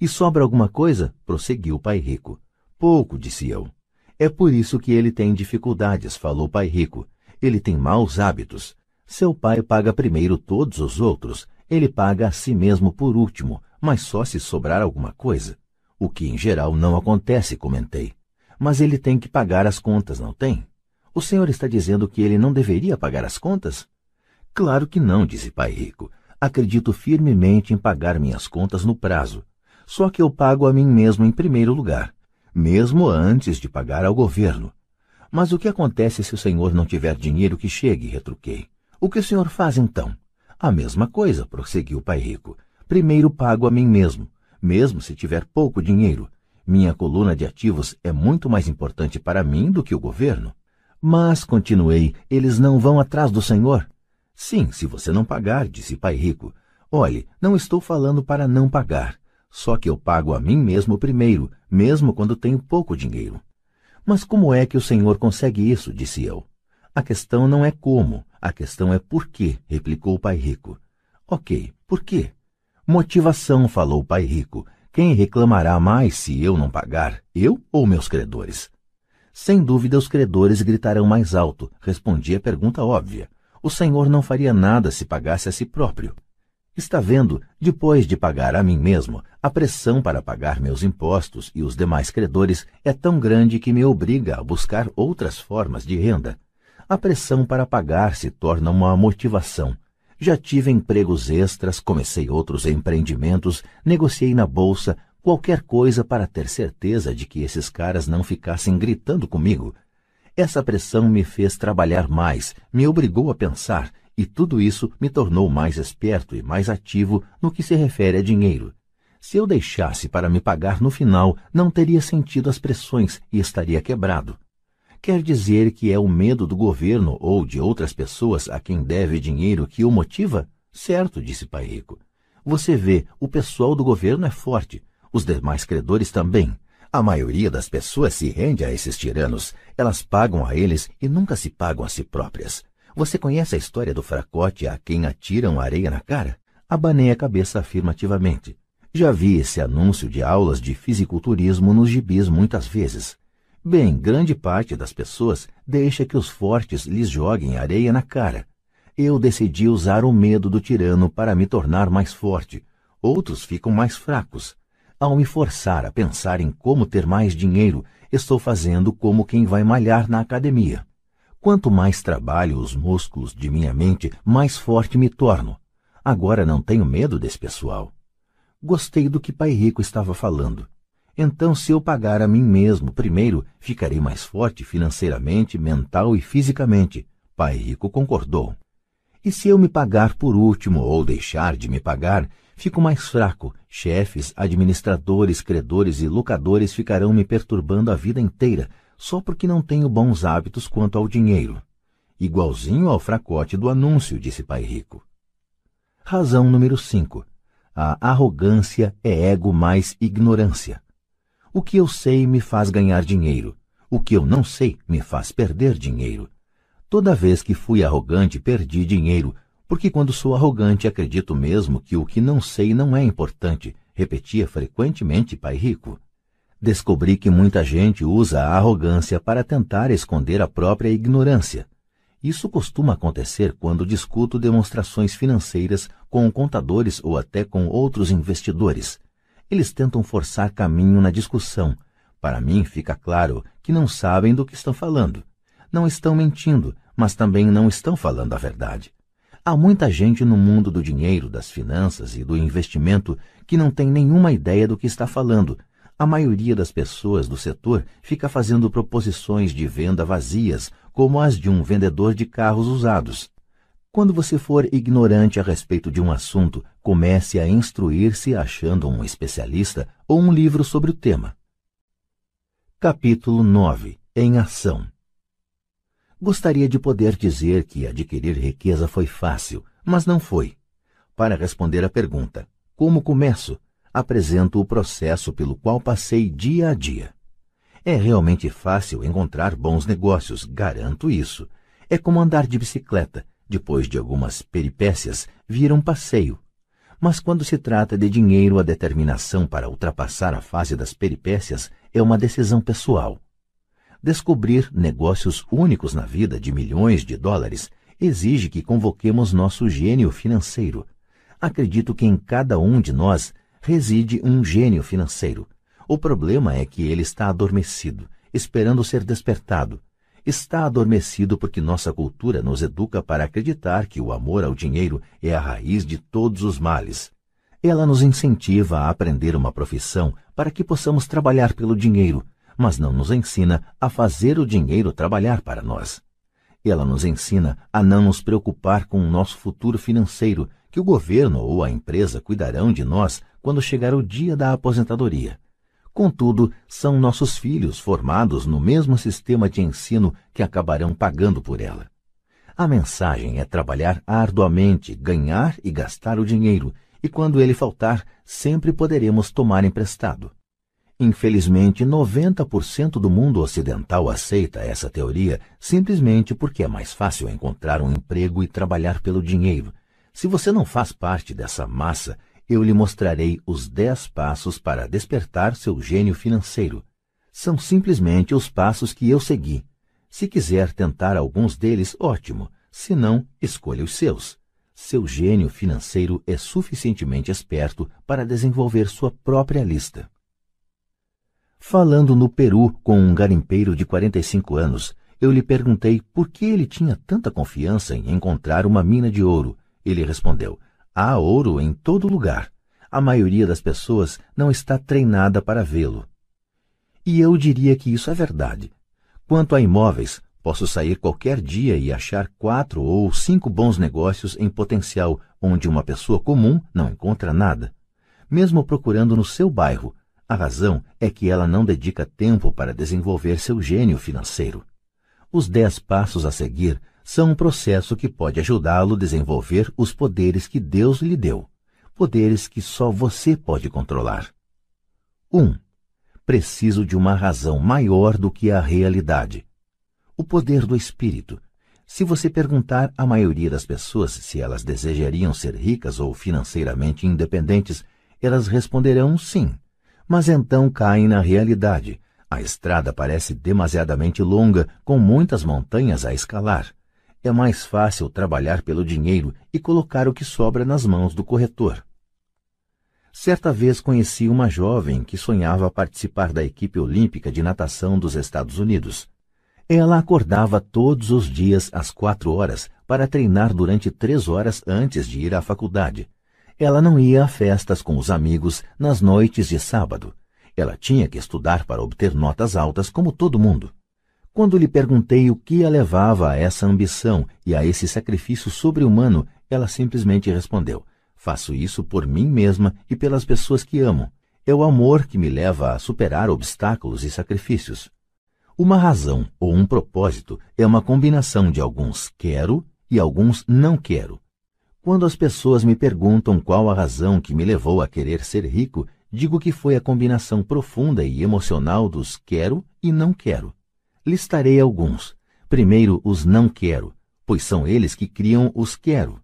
E sobra alguma coisa? prosseguiu o pai rico. Pouco, disse eu. É por isso que ele tem dificuldades, falou o pai rico. Ele tem maus hábitos. Seu pai paga primeiro todos os outros, ele paga a si mesmo por último, mas só se sobrar alguma coisa. O que em geral não acontece, comentei. Mas ele tem que pagar as contas, não tem? O senhor está dizendo que ele não deveria pagar as contas? Claro que não, disse Pai Rico. Acredito firmemente em pagar minhas contas no prazo. Só que eu pago a mim mesmo em primeiro lugar, mesmo antes de pagar ao governo. Mas o que acontece se o senhor não tiver dinheiro que chegue? retruquei. O que o senhor faz então? A mesma coisa, prosseguiu o pai rico. Primeiro pago a mim mesmo, mesmo se tiver pouco dinheiro. Minha coluna de ativos é muito mais importante para mim do que o governo. Mas, continuei, eles não vão atrás do senhor? Sim, se você não pagar, disse pai rico. Olhe, não estou falando para não pagar. Só que eu pago a mim mesmo primeiro, mesmo quando tenho pouco dinheiro. Mas como é que o senhor consegue isso? disse eu. A questão não é como, a questão é por quê, replicou o pai rico. Ok, por quê? Motivação, falou o pai rico. Quem reclamará mais se eu não pagar, eu ou meus credores? Sem dúvida, os credores gritarão mais alto, respondi a pergunta óbvia. O Senhor não faria nada se pagasse a si próprio. Está vendo, depois de pagar a mim mesmo, a pressão para pagar meus impostos e os demais credores é tão grande que me obriga a buscar outras formas de renda. A pressão para pagar se torna uma motivação. Já tive empregos extras, comecei outros empreendimentos, negociei na bolsa, qualquer coisa para ter certeza de que esses caras não ficassem gritando comigo. Essa pressão me fez trabalhar mais, me obrigou a pensar, e tudo isso me tornou mais esperto e mais ativo no que se refere a dinheiro. Se eu deixasse para me pagar no final, não teria sentido as pressões e estaria quebrado. Quer dizer que é o medo do governo ou de outras pessoas a quem deve dinheiro que o motiva? Certo, disse Pai Rico. Você vê, o pessoal do governo é forte, os demais credores também. A maioria das pessoas se rende a esses tiranos. Elas pagam a eles e nunca se pagam a si próprias. Você conhece a história do fracote a quem atiram areia na cara? Abanei a cabeça afirmativamente. Já vi esse anúncio de aulas de fisiculturismo nos gibis muitas vezes. Bem, grande parte das pessoas deixa que os fortes lhes joguem areia na cara. Eu decidi usar o medo do tirano para me tornar mais forte. Outros ficam mais fracos. Ao me forçar a pensar em como ter mais dinheiro, estou fazendo como quem vai malhar na academia. Quanto mais trabalho os músculos de minha mente, mais forte me torno. Agora não tenho medo desse pessoal. Gostei do que Pai Rico estava falando. Então, se eu pagar a mim mesmo primeiro, ficarei mais forte financeiramente, mental e fisicamente. Pai Rico concordou. E se eu me pagar por último ou deixar de me pagar, fico mais fraco. Chefes, administradores, credores e locadores ficarão me perturbando a vida inteira, só porque não tenho bons hábitos quanto ao dinheiro. Igualzinho ao fracote do anúncio, disse Pai Rico. Razão número 5. A arrogância é ego mais ignorância. O que eu sei me faz ganhar dinheiro. O que eu não sei me faz perder dinheiro. Toda vez que fui arrogante, perdi dinheiro, porque quando sou arrogante acredito mesmo que o que não sei não é importante, repetia frequentemente Pai Rico descobri que muita gente usa a arrogância para tentar esconder a própria ignorância. Isso costuma acontecer quando discuto demonstrações financeiras com contadores ou até com outros investidores. Eles tentam forçar caminho na discussão. Para mim, fica claro que não sabem do que estão falando. Não estão mentindo, mas também não estão falando a verdade. Há muita gente no mundo do dinheiro, das finanças e do investimento que não tem nenhuma ideia do que está falando a maioria das pessoas do setor fica fazendo proposições de venda vazias, como as de um vendedor de carros usados. Quando você for ignorante a respeito de um assunto, comece a instruir-se achando um especialista ou um livro sobre o tema. Capítulo 9 Em Ação Gostaria de poder dizer que adquirir riqueza foi fácil, mas não foi. Para responder à pergunta, como começo? Apresento o processo pelo qual passei dia a dia. É realmente fácil encontrar bons negócios, garanto isso. É como andar de bicicleta, depois de algumas peripécias, vira um passeio. Mas quando se trata de dinheiro, a determinação para ultrapassar a fase das peripécias é uma decisão pessoal. Descobrir negócios únicos na vida de milhões de dólares exige que convoquemos nosso gênio financeiro. Acredito que em cada um de nós reside um gênio financeiro. O problema é que ele está adormecido, esperando ser despertado. Está adormecido porque nossa cultura nos educa para acreditar que o amor ao dinheiro é a raiz de todos os males. Ela nos incentiva a aprender uma profissão para que possamos trabalhar pelo dinheiro, mas não nos ensina a fazer o dinheiro trabalhar para nós. Ela nos ensina a não nos preocupar com o nosso futuro financeiro, que o governo ou a empresa cuidarão de nós quando chegar o dia da aposentadoria. Contudo, são nossos filhos formados no mesmo sistema de ensino que acabarão pagando por ela. A mensagem é trabalhar arduamente, ganhar e gastar o dinheiro, e quando ele faltar, sempre poderemos tomar emprestado. Infelizmente, 90% do mundo ocidental aceita essa teoria simplesmente porque é mais fácil encontrar um emprego e trabalhar pelo dinheiro. Se você não faz parte dessa massa, Eu lhe mostrarei os dez passos para despertar seu gênio financeiro. São simplesmente os passos que eu segui. Se quiser tentar alguns deles, ótimo. Se não, escolha os seus. Seu gênio financeiro é suficientemente esperto para desenvolver sua própria lista. Falando no Peru com um garimpeiro de 45 anos, eu lhe perguntei por que ele tinha tanta confiança em encontrar uma mina de ouro. Ele respondeu: Há ouro em todo lugar. A maioria das pessoas não está treinada para vê-lo. E eu diria que isso é verdade. Quanto a imóveis, posso sair qualquer dia e achar quatro ou cinco bons negócios em potencial onde uma pessoa comum não encontra nada. Mesmo procurando no seu bairro, a razão é que ela não dedica tempo para desenvolver seu gênio financeiro. Os dez passos a seguir são um processo que pode ajudá-lo a desenvolver os poderes que Deus lhe deu, poderes que só você pode controlar. 1. Um, preciso de uma razão maior do que a realidade. O poder do espírito. Se você perguntar à maioria das pessoas se elas desejariam ser ricas ou financeiramente independentes, elas responderão sim. Mas então caem na realidade, a estrada parece demasiadamente longa, com muitas montanhas a escalar. É mais fácil trabalhar pelo dinheiro e colocar o que sobra nas mãos do corretor. Certa vez conheci uma jovem que sonhava participar da equipe olímpica de natação dos Estados Unidos. Ela acordava todos os dias às quatro horas para treinar durante três horas antes de ir à faculdade. Ela não ia a festas com os amigos nas noites de sábado. Ela tinha que estudar para obter notas altas como todo mundo. Quando lhe perguntei o que a levava a essa ambição e a esse sacrifício sobre-humano, ela simplesmente respondeu: Faço isso por mim mesma e pelas pessoas que amo. É o amor que me leva a superar obstáculos e sacrifícios. Uma razão ou um propósito é uma combinação de alguns quero e alguns não quero. Quando as pessoas me perguntam qual a razão que me levou a querer ser rico, digo que foi a combinação profunda e emocional dos quero e não quero. Listarei alguns. Primeiro, os não quero, pois são eles que criam os quero.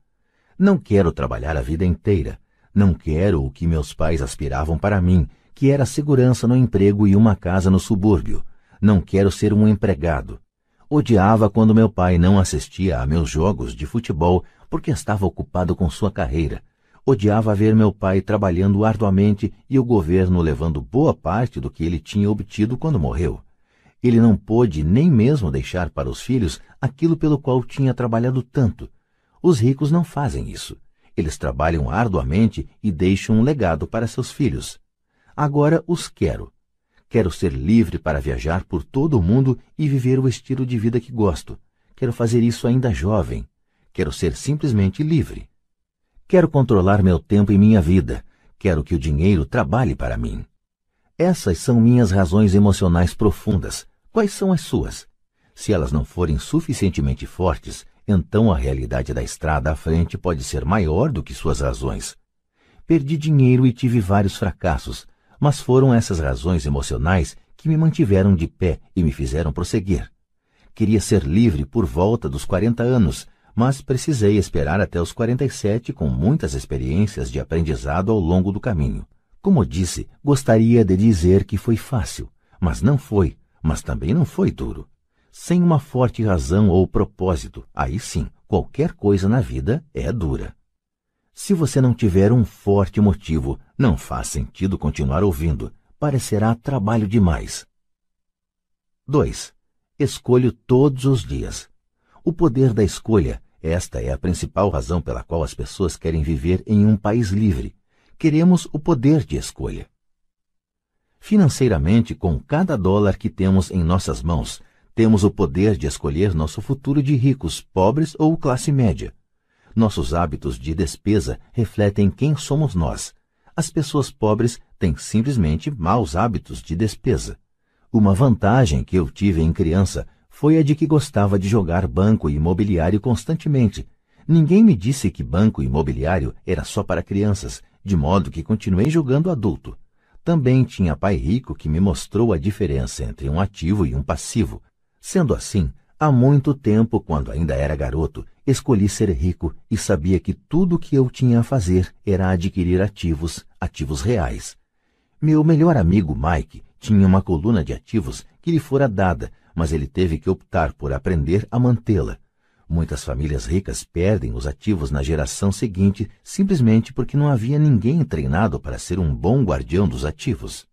Não quero trabalhar a vida inteira. Não quero o que meus pais aspiravam para mim, que era segurança no emprego e uma casa no subúrbio. Não quero ser um empregado. Odiava quando meu pai não assistia a meus jogos de futebol porque estava ocupado com sua carreira odiava ver meu pai trabalhando arduamente e o governo levando boa parte do que ele tinha obtido quando morreu. Ele não pôde nem mesmo deixar para os filhos aquilo pelo qual tinha trabalhado tanto. Os ricos não fazem isso. Eles trabalham arduamente e deixam um legado para seus filhos. Agora os quero. Quero ser livre para viajar por todo o mundo e viver o estilo de vida que gosto. Quero fazer isso ainda jovem. Quero ser simplesmente livre. Quero controlar meu tempo e minha vida. Quero que o dinheiro trabalhe para mim. Essas são minhas razões emocionais profundas. Quais são as suas? Se elas não forem suficientemente fortes, então a realidade da estrada à frente pode ser maior do que suas razões. Perdi dinheiro e tive vários fracassos, mas foram essas razões emocionais que me mantiveram de pé e me fizeram prosseguir. Queria ser livre por volta dos 40 anos, mas precisei esperar até os 47 com muitas experiências de aprendizado ao longo do caminho. Como disse, gostaria de dizer que foi fácil, mas não foi, mas também não foi duro. Sem uma forte razão ou propósito, aí sim, qualquer coisa na vida é dura. Se você não tiver um forte motivo, não faz sentido continuar ouvindo, parecerá trabalho demais. 2. Escolho todos os dias. O poder da escolha esta é a principal razão pela qual as pessoas querem viver em um país livre. Queremos o poder de escolha. Financeiramente, com cada dólar que temos em nossas mãos, temos o poder de escolher nosso futuro de ricos, pobres ou classe média. Nossos hábitos de despesa refletem quem somos nós. As pessoas pobres têm simplesmente maus hábitos de despesa. Uma vantagem que eu tive em criança foi a de que gostava de jogar banco imobiliário constantemente. Ninguém me disse que banco imobiliário era só para crianças, de modo que continuei jogando adulto. Também tinha pai rico que me mostrou a diferença entre um ativo e um passivo. Sendo assim, há muito tempo, quando ainda era garoto, escolhi ser rico e sabia que tudo o que eu tinha a fazer era adquirir ativos, ativos reais. Meu melhor amigo Mike tinha uma coluna de ativos que lhe fora dada, mas ele teve que optar por aprender a mantê-la. Muitas famílias ricas perdem os ativos na geração seguinte simplesmente porque não havia ninguém treinado para ser um bom guardião dos ativos.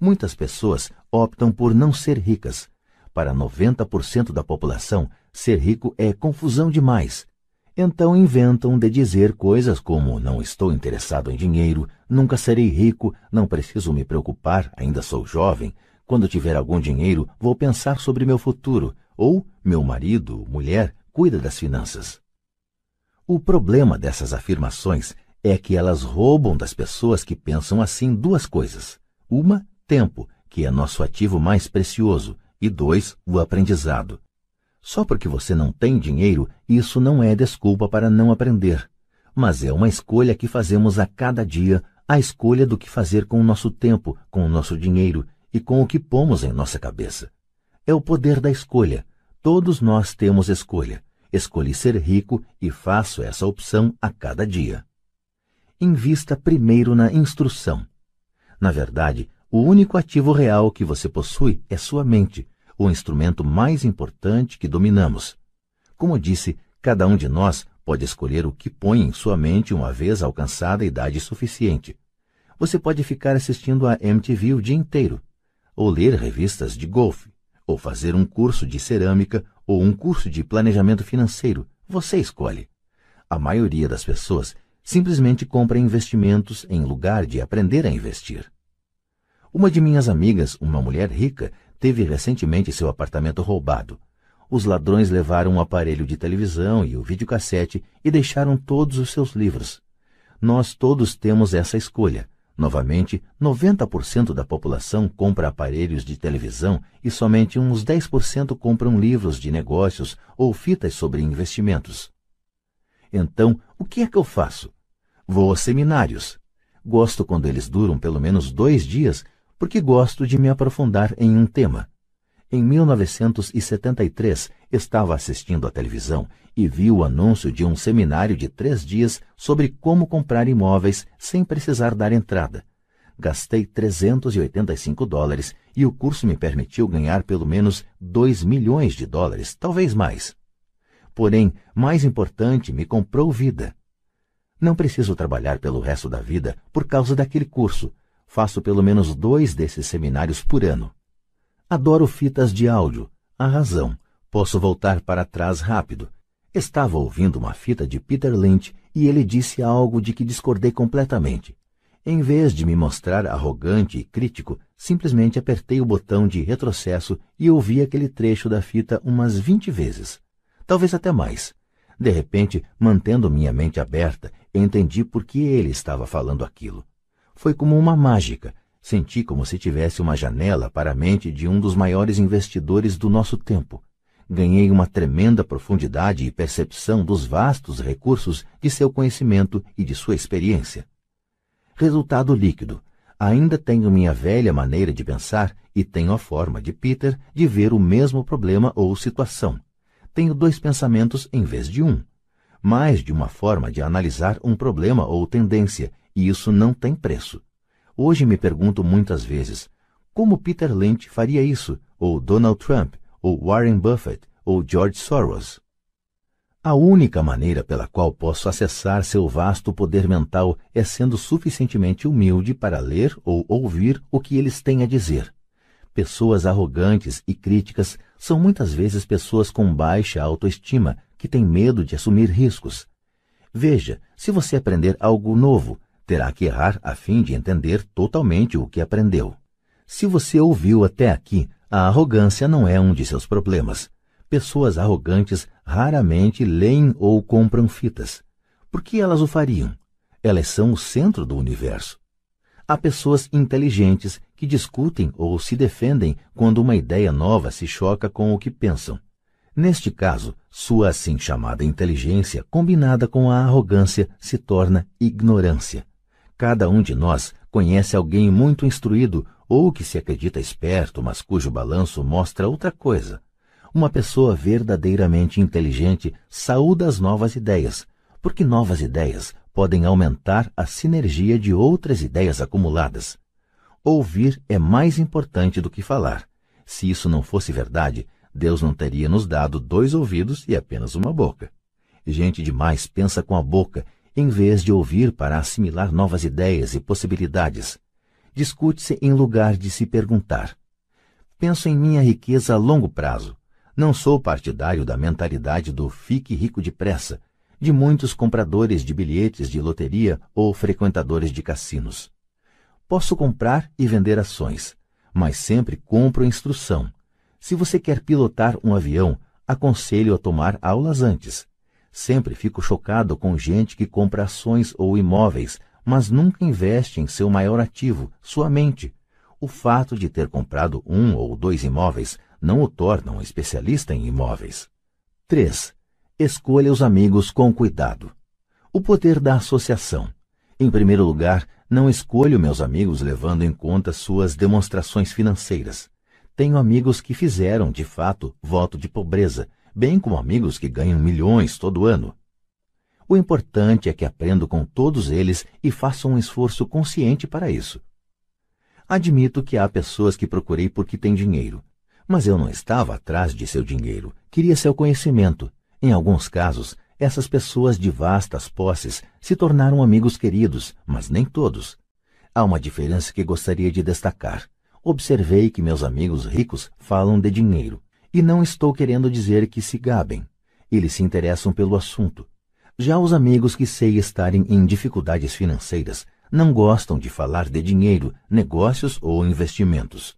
Muitas pessoas optam por não ser ricas. Para 90% da população, ser rico é confusão demais. Então inventam de dizer coisas como não estou interessado em dinheiro, nunca serei rico, não preciso me preocupar, ainda sou jovem, quando tiver algum dinheiro vou pensar sobre meu futuro, ou meu marido, mulher, cuida das finanças. O problema dessas afirmações é que elas roubam das pessoas que pensam assim duas coisas. Uma, tempo, que é nosso ativo mais precioso, e dois, o aprendizado. Só porque você não tem dinheiro, isso não é desculpa para não aprender. Mas é uma escolha que fazemos a cada dia, a escolha do que fazer com o nosso tempo, com o nosso dinheiro e com o que pomos em nossa cabeça. É o poder da escolha. Todos nós temos escolha. Escolhi ser rico e faço essa opção a cada dia. Invista primeiro na instrução. Na verdade, o único ativo real que você possui é sua mente o instrumento mais importante que dominamos. Como disse, cada um de nós pode escolher o que põe em sua mente uma vez alcançada a idade suficiente. Você pode ficar assistindo a MTV o dia inteiro, ou ler revistas de golfe, ou fazer um curso de cerâmica ou um curso de planejamento financeiro. Você escolhe. A maioria das pessoas simplesmente compra investimentos em lugar de aprender a investir. Uma de minhas amigas, uma mulher rica, teve recentemente seu apartamento roubado. Os ladrões levaram um aparelho de televisão e o videocassete e deixaram todos os seus livros. Nós todos temos essa escolha. Novamente, 90% da população compra aparelhos de televisão e somente uns 10% compram livros de negócios ou fitas sobre investimentos. Então, o que é que eu faço? Vou a seminários. Gosto quando eles duram pelo menos dois dias porque gosto de me aprofundar em um tema. Em 1973, estava assistindo à televisão e vi o anúncio de um seminário de três dias sobre como comprar imóveis sem precisar dar entrada. Gastei 385 dólares e o curso me permitiu ganhar pelo menos 2 milhões de dólares, talvez mais. Porém, mais importante, me comprou vida. Não preciso trabalhar pelo resto da vida por causa daquele curso, Faço pelo menos dois desses seminários por ano. Adoro fitas de áudio. A razão. Posso voltar para trás rápido. Estava ouvindo uma fita de Peter Lynch e ele disse algo de que discordei completamente. Em vez de me mostrar arrogante e crítico, simplesmente apertei o botão de retrocesso e ouvi aquele trecho da fita umas vinte vezes. Talvez até mais. De repente, mantendo minha mente aberta, entendi por que ele estava falando aquilo. Foi como uma mágica. Senti como se tivesse uma janela para a mente de um dos maiores investidores do nosso tempo. Ganhei uma tremenda profundidade e percepção dos vastos recursos de seu conhecimento e de sua experiência. Resultado líquido. Ainda tenho minha velha maneira de pensar e tenho a forma de Peter de ver o mesmo problema ou situação. Tenho dois pensamentos em vez de um. Mais de uma forma de analisar um problema ou tendência e isso não tem preço. Hoje me pergunto muitas vezes como Peter Lynch faria isso, ou Donald Trump, ou Warren Buffett, ou George Soros. A única maneira pela qual posso acessar seu vasto poder mental é sendo suficientemente humilde para ler ou ouvir o que eles têm a dizer. Pessoas arrogantes e críticas são muitas vezes pessoas com baixa autoestima que têm medo de assumir riscos. Veja, se você aprender algo novo, terá que errar a fim de entender totalmente o que aprendeu. Se você ouviu até aqui, a arrogância não é um de seus problemas. Pessoas arrogantes raramente leem ou compram fitas. Por que elas o fariam? Elas são o centro do universo. Há pessoas inteligentes que discutem ou se defendem quando uma ideia nova se choca com o que pensam. Neste caso, sua assim chamada inteligência combinada com a arrogância se torna ignorância. Cada um de nós conhece alguém muito instruído ou que se acredita esperto, mas cujo balanço mostra outra coisa. Uma pessoa verdadeiramente inteligente saúda as novas ideias, porque novas ideias podem aumentar a sinergia de outras ideias acumuladas. Ouvir é mais importante do que falar. Se isso não fosse verdade, Deus não teria nos dado dois ouvidos e apenas uma boca. Gente demais pensa com a boca, em vez de ouvir para assimilar novas ideias e possibilidades. Discute-se em lugar de se perguntar. Penso em minha riqueza a longo prazo. Não sou partidário da mentalidade do fique rico depressa, de muitos compradores de bilhetes de loteria ou frequentadores de cassinos. Posso comprar e vender ações, mas sempre compro instrução. Se você quer pilotar um avião, aconselho a tomar aulas antes. Sempre fico chocado com gente que compra ações ou imóveis, mas nunca investe em seu maior ativo, sua mente. O fato de ter comprado um ou dois imóveis não o torna um especialista em imóveis. 3. Escolha os amigos com cuidado. O poder da associação. Em primeiro lugar, não escolho meus amigos levando em conta suas demonstrações financeiras. Tenho amigos que fizeram, de fato, voto de pobreza bem como amigos que ganham milhões todo ano. O importante é que aprendo com todos eles e faço um esforço consciente para isso. Admito que há pessoas que procurei porque têm dinheiro, mas eu não estava atrás de seu dinheiro, queria seu conhecimento. Em alguns casos, essas pessoas de vastas posses se tornaram amigos queridos, mas nem todos. Há uma diferença que gostaria de destacar. Observei que meus amigos ricos falam de dinheiro, e não estou querendo dizer que se gabem. Eles se interessam pelo assunto. Já os amigos que sei estarem em dificuldades financeiras não gostam de falar de dinheiro, negócios ou investimentos.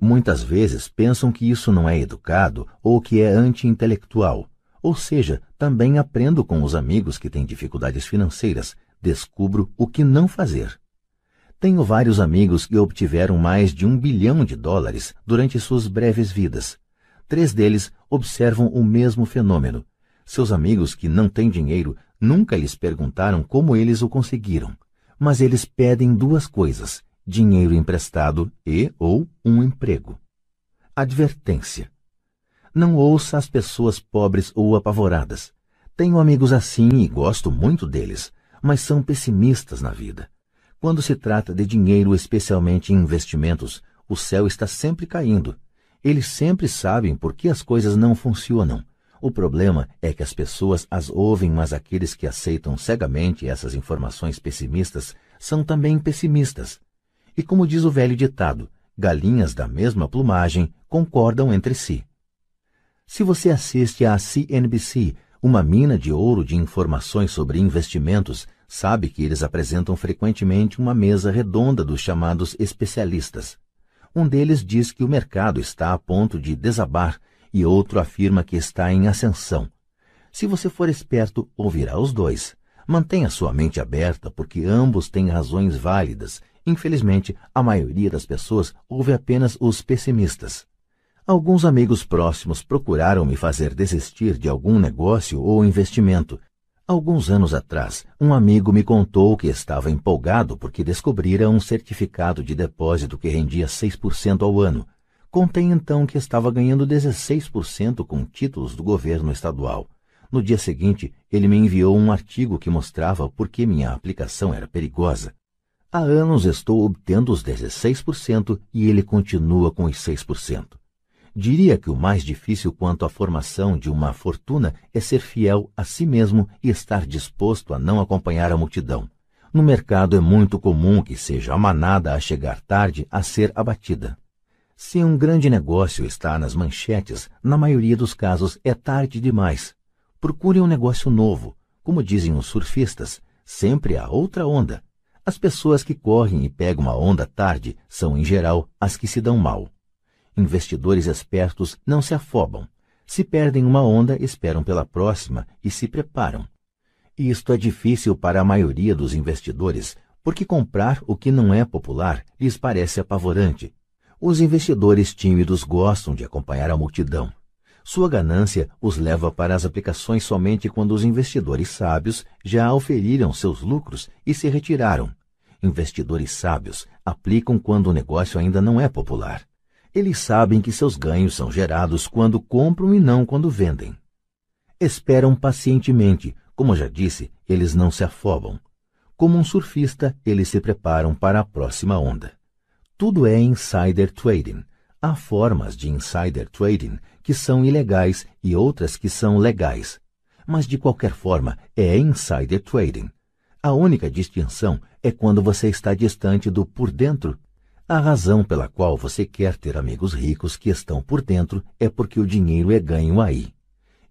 Muitas vezes pensam que isso não é educado ou que é anti-intelectual. Ou seja, também aprendo com os amigos que têm dificuldades financeiras, descubro o que não fazer. Tenho vários amigos que obtiveram mais de um bilhão de dólares durante suas breves vidas. Três deles observam o mesmo fenômeno. Seus amigos que não têm dinheiro nunca lhes perguntaram como eles o conseguiram, mas eles pedem duas coisas: dinheiro emprestado e ou um emprego. Advertência: Não ouça as pessoas pobres ou apavoradas. Tenho amigos assim e gosto muito deles, mas são pessimistas na vida. Quando se trata de dinheiro, especialmente em investimentos, o céu está sempre caindo eles sempre sabem por que as coisas não funcionam. O problema é que as pessoas as ouvem, mas aqueles que aceitam cegamente essas informações pessimistas são também pessimistas. E como diz o velho ditado, galinhas da mesma plumagem concordam entre si. Se você assiste à CNBC, uma mina de ouro de informações sobre investimentos, sabe que eles apresentam frequentemente uma mesa redonda dos chamados especialistas. Um deles diz que o mercado está a ponto de desabar e outro afirma que está em ascensão. Se você for esperto, ouvirá os dois. Mantenha sua mente aberta, porque ambos têm razões válidas. Infelizmente, a maioria das pessoas ouve apenas os pessimistas. Alguns amigos próximos procuraram me fazer desistir de algum negócio ou investimento, Alguns anos atrás, um amigo me contou que estava empolgado porque descobrira um certificado de depósito que rendia 6% ao ano. Contei então que estava ganhando 16% com títulos do governo estadual. No dia seguinte, ele me enviou um artigo que mostrava por que minha aplicação era perigosa. Há anos estou obtendo os 16% e ele continua com os 6%. Diria que o mais difícil quanto à formação de uma fortuna é ser fiel a si mesmo e estar disposto a não acompanhar a multidão. No mercado é muito comum que seja a manada a chegar tarde a ser abatida. Se um grande negócio está nas manchetes, na maioria dos casos é tarde demais. Procure um negócio novo. Como dizem os surfistas, sempre há outra onda. As pessoas que correm e pegam a onda tarde são, em geral, as que se dão mal. Investidores espertos não se afobam. Se perdem uma onda, esperam pela próxima e se preparam. Isto é difícil para a maioria dos investidores, porque comprar o que não é popular lhes parece apavorante. Os investidores tímidos gostam de acompanhar a multidão. Sua ganância os leva para as aplicações somente quando os investidores sábios já auferiram seus lucros e se retiraram. Investidores sábios aplicam quando o negócio ainda não é popular. Eles sabem que seus ganhos são gerados quando compram e não quando vendem. Esperam pacientemente, como já disse, eles não se afobam. Como um surfista, eles se preparam para a próxima onda. Tudo é insider trading. Há formas de insider trading que são ilegais e outras que são legais. Mas de qualquer forma, é insider trading. A única distinção é quando você está distante do por dentro. A razão pela qual você quer ter amigos ricos que estão por dentro é porque o dinheiro é ganho aí.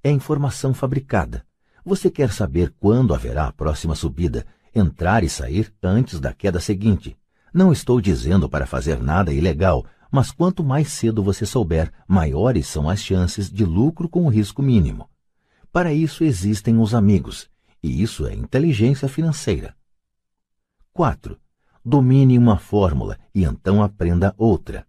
É informação fabricada. Você quer saber quando haverá a próxima subida entrar e sair antes da queda seguinte. Não estou dizendo para fazer nada ilegal, mas quanto mais cedo você souber, maiores são as chances de lucro com o risco mínimo. Para isso existem os amigos, e isso é inteligência financeira. 4. Domine uma fórmula e então aprenda outra.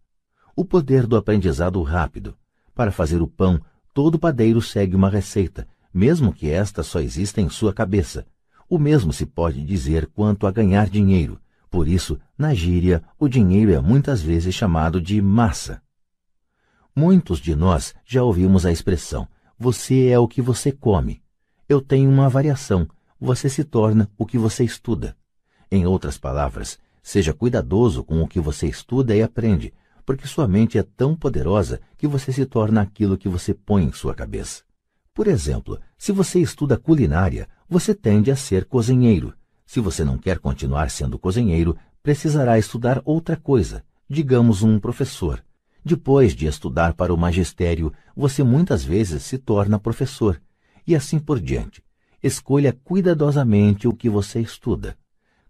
O poder do aprendizado rápido. Para fazer o pão, todo padeiro segue uma receita, mesmo que esta só exista em sua cabeça, o mesmo se pode dizer quanto a ganhar dinheiro. Por isso, na gíria, o dinheiro é muitas vezes chamado de massa. Muitos de nós já ouvimos a expressão: você é o que você come. Eu tenho uma variação: você se torna o que você estuda. Em outras palavras, seja cuidadoso com o que você estuda e aprende, porque sua mente é tão poderosa que você se torna aquilo que você põe em sua cabeça. Por exemplo, se você estuda culinária, você tende a ser cozinheiro. Se você não quer continuar sendo cozinheiro, precisará estudar outra coisa, digamos um professor. Depois de estudar para o magistério, você muitas vezes se torna professor, e assim por diante. Escolha cuidadosamente o que você estuda.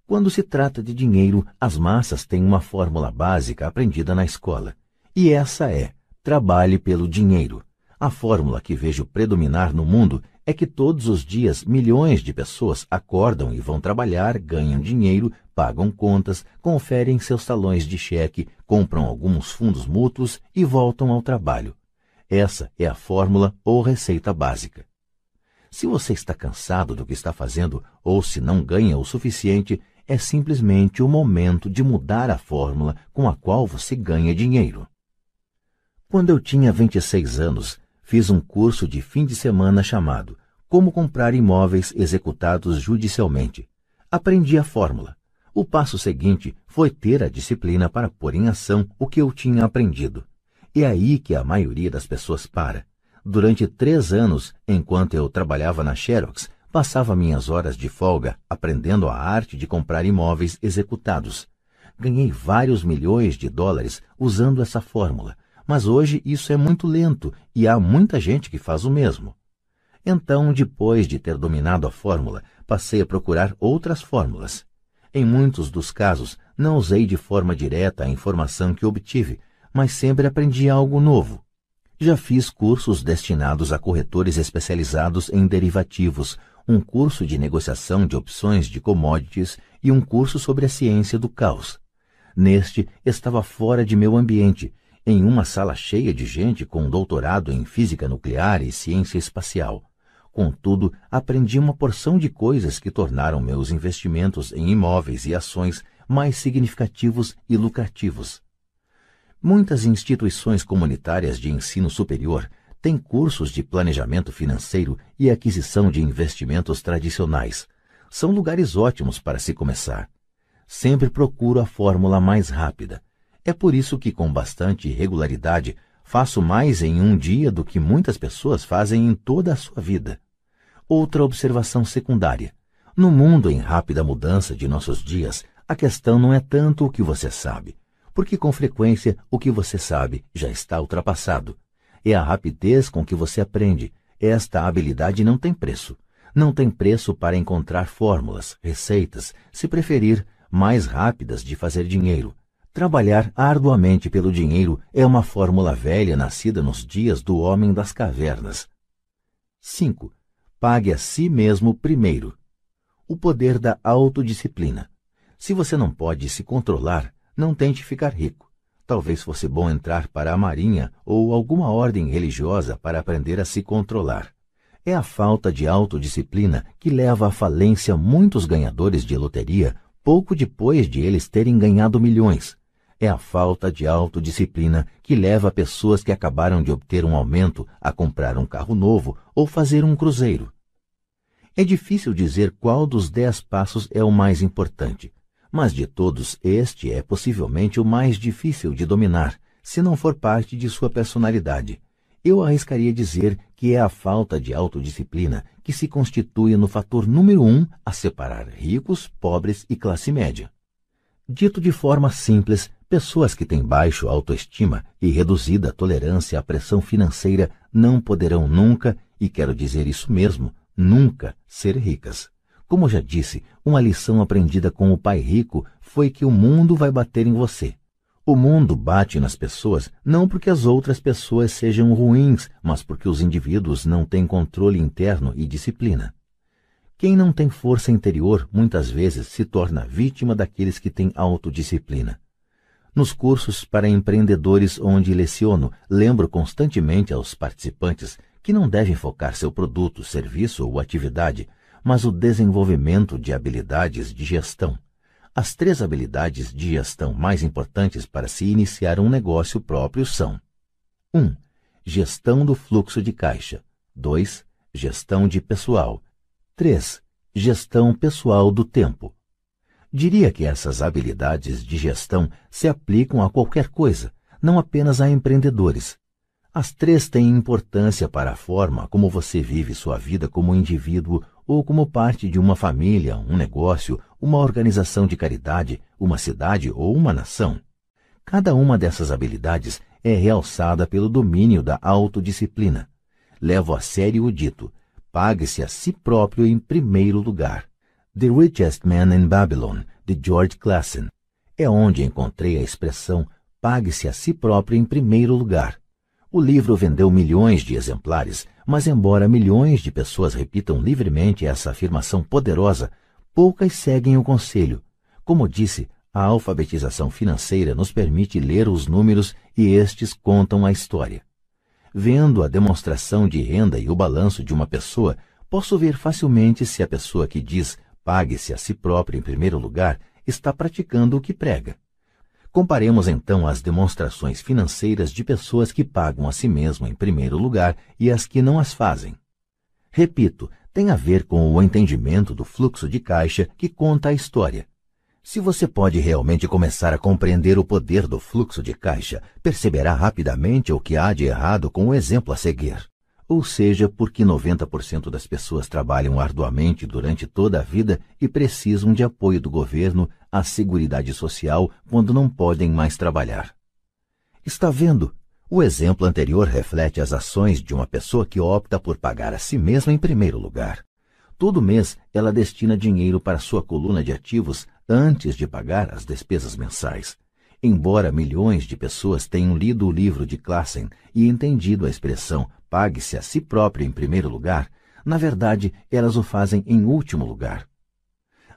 Quando se trata de dinheiro, as massas têm uma fórmula básica aprendida na escola. E essa é: trabalhe pelo dinheiro. A fórmula que vejo predominar no mundo é que todos os dias milhões de pessoas acordam e vão trabalhar, ganham dinheiro, pagam contas, conferem seus talões de cheque, compram alguns fundos mútuos e voltam ao trabalho. Essa é a fórmula ou receita básica. Se você está cansado do que está fazendo ou se não ganha o suficiente, é simplesmente o momento de mudar a fórmula com a qual você ganha dinheiro. Quando eu tinha 26 anos, fiz um curso de fim de semana chamado Como Comprar Imóveis Executados Judicialmente. Aprendi a fórmula. O passo seguinte foi ter a disciplina para pôr em ação o que eu tinha aprendido. É aí que a maioria das pessoas para. Durante três anos, enquanto eu trabalhava na Xerox, passava minhas horas de folga aprendendo a arte de comprar imóveis executados. Ganhei vários milhões de dólares usando essa fórmula mas hoje isso é muito lento e há muita gente que faz o mesmo. Então, depois de ter dominado a fórmula, passei a procurar outras fórmulas. Em muitos dos casos, não usei de forma direta a informação que obtive, mas sempre aprendi algo novo. Já fiz cursos destinados a corretores especializados em derivativos, um curso de negociação de opções de commodities e um curso sobre a ciência do caos. Neste, estava fora de meu ambiente em uma sala cheia de gente com doutorado em física nuclear e ciência espacial. Contudo, aprendi uma porção de coisas que tornaram meus investimentos em imóveis e ações mais significativos e lucrativos. Muitas instituições comunitárias de ensino superior têm cursos de planejamento financeiro e aquisição de investimentos tradicionais. São lugares ótimos para se começar. Sempre procuro a fórmula mais rápida é por isso que, com bastante regularidade, faço mais em um dia do que muitas pessoas fazem em toda a sua vida. Outra observação secundária. No mundo em rápida mudança de nossos dias, a questão não é tanto o que você sabe, porque com frequência o que você sabe já está ultrapassado. É a rapidez com que você aprende. Esta habilidade não tem preço. Não tem preço para encontrar fórmulas, receitas, se preferir, mais rápidas de fazer dinheiro, Trabalhar arduamente pelo dinheiro é uma fórmula velha nascida nos dias do homem das cavernas. 5. Pague a si mesmo primeiro. O poder da autodisciplina. Se você não pode se controlar, não tente ficar rico. Talvez fosse bom entrar para a marinha ou alguma ordem religiosa para aprender a se controlar. É a falta de autodisciplina que leva à falência muitos ganhadores de loteria pouco depois de eles terem ganhado milhões É a falta de autodisciplina que leva pessoas que acabaram de obter um aumento a comprar um carro novo ou fazer um cruzeiro. É difícil dizer qual dos dez passos é o mais importante, mas de todos este é possivelmente o mais difícil de dominar, se não for parte de sua personalidade. Eu arriscaria dizer que é a falta de autodisciplina que se constitui no fator número um a separar ricos, pobres e classe média. Dito de forma simples, pessoas que têm baixo autoestima e reduzida tolerância à pressão financeira não poderão nunca, e quero dizer isso mesmo, nunca ser ricas. Como já disse, uma lição aprendida com o pai rico foi que o mundo vai bater em você. O mundo bate nas pessoas não porque as outras pessoas sejam ruins, mas porque os indivíduos não têm controle interno e disciplina. Quem não tem força interior muitas vezes se torna vítima daqueles que têm autodisciplina. Nos cursos para empreendedores onde leciono, lembro constantemente aos participantes que não devem focar seu produto, serviço ou atividade mas o desenvolvimento de habilidades de gestão. As três habilidades de gestão mais importantes para se iniciar um negócio próprio são: 1. Um, gestão do fluxo de caixa. 2. Gestão de pessoal. 3. Gestão pessoal do tempo. Diria que essas habilidades de gestão se aplicam a qualquer coisa, não apenas a empreendedores. As três têm importância para a forma como você vive sua vida como indivíduo ou como parte de uma família, um negócio, uma organização de caridade, uma cidade ou uma nação. Cada uma dessas habilidades é realçada pelo domínio da autodisciplina. Levo a sério o dito: pague-se a si próprio em primeiro lugar. The Richest Man in Babylon, de George Clason. É onde encontrei a expressão pague-se a si próprio em primeiro lugar. O livro vendeu milhões de exemplares, mas embora milhões de pessoas repitam livremente essa afirmação poderosa, poucas seguem o conselho. Como disse, a alfabetização financeira nos permite ler os números e estes contam a história. Vendo a demonstração de renda e o balanço de uma pessoa, posso ver facilmente se a pessoa que diz pague-se a si própria em primeiro lugar está praticando o que prega. Comparemos então as demonstrações financeiras de pessoas que pagam a si mesmo em primeiro lugar e as que não as fazem. Repito, tem a ver com o entendimento do fluxo de caixa que conta a história. Se você pode realmente começar a compreender o poder do fluxo de caixa, perceberá rapidamente o que há de errado com o exemplo a seguir ou seja, porque 90% das pessoas trabalham arduamente durante toda a vida e precisam de apoio do governo à Seguridade Social quando não podem mais trabalhar. Está vendo? O exemplo anterior reflete as ações de uma pessoa que opta por pagar a si mesma em primeiro lugar. Todo mês ela destina dinheiro para sua coluna de ativos antes de pagar as despesas mensais. Embora milhões de pessoas tenham lido o livro de Klassen e entendido a expressão pague-se a si próprio em primeiro lugar, na verdade, elas o fazem em último lugar.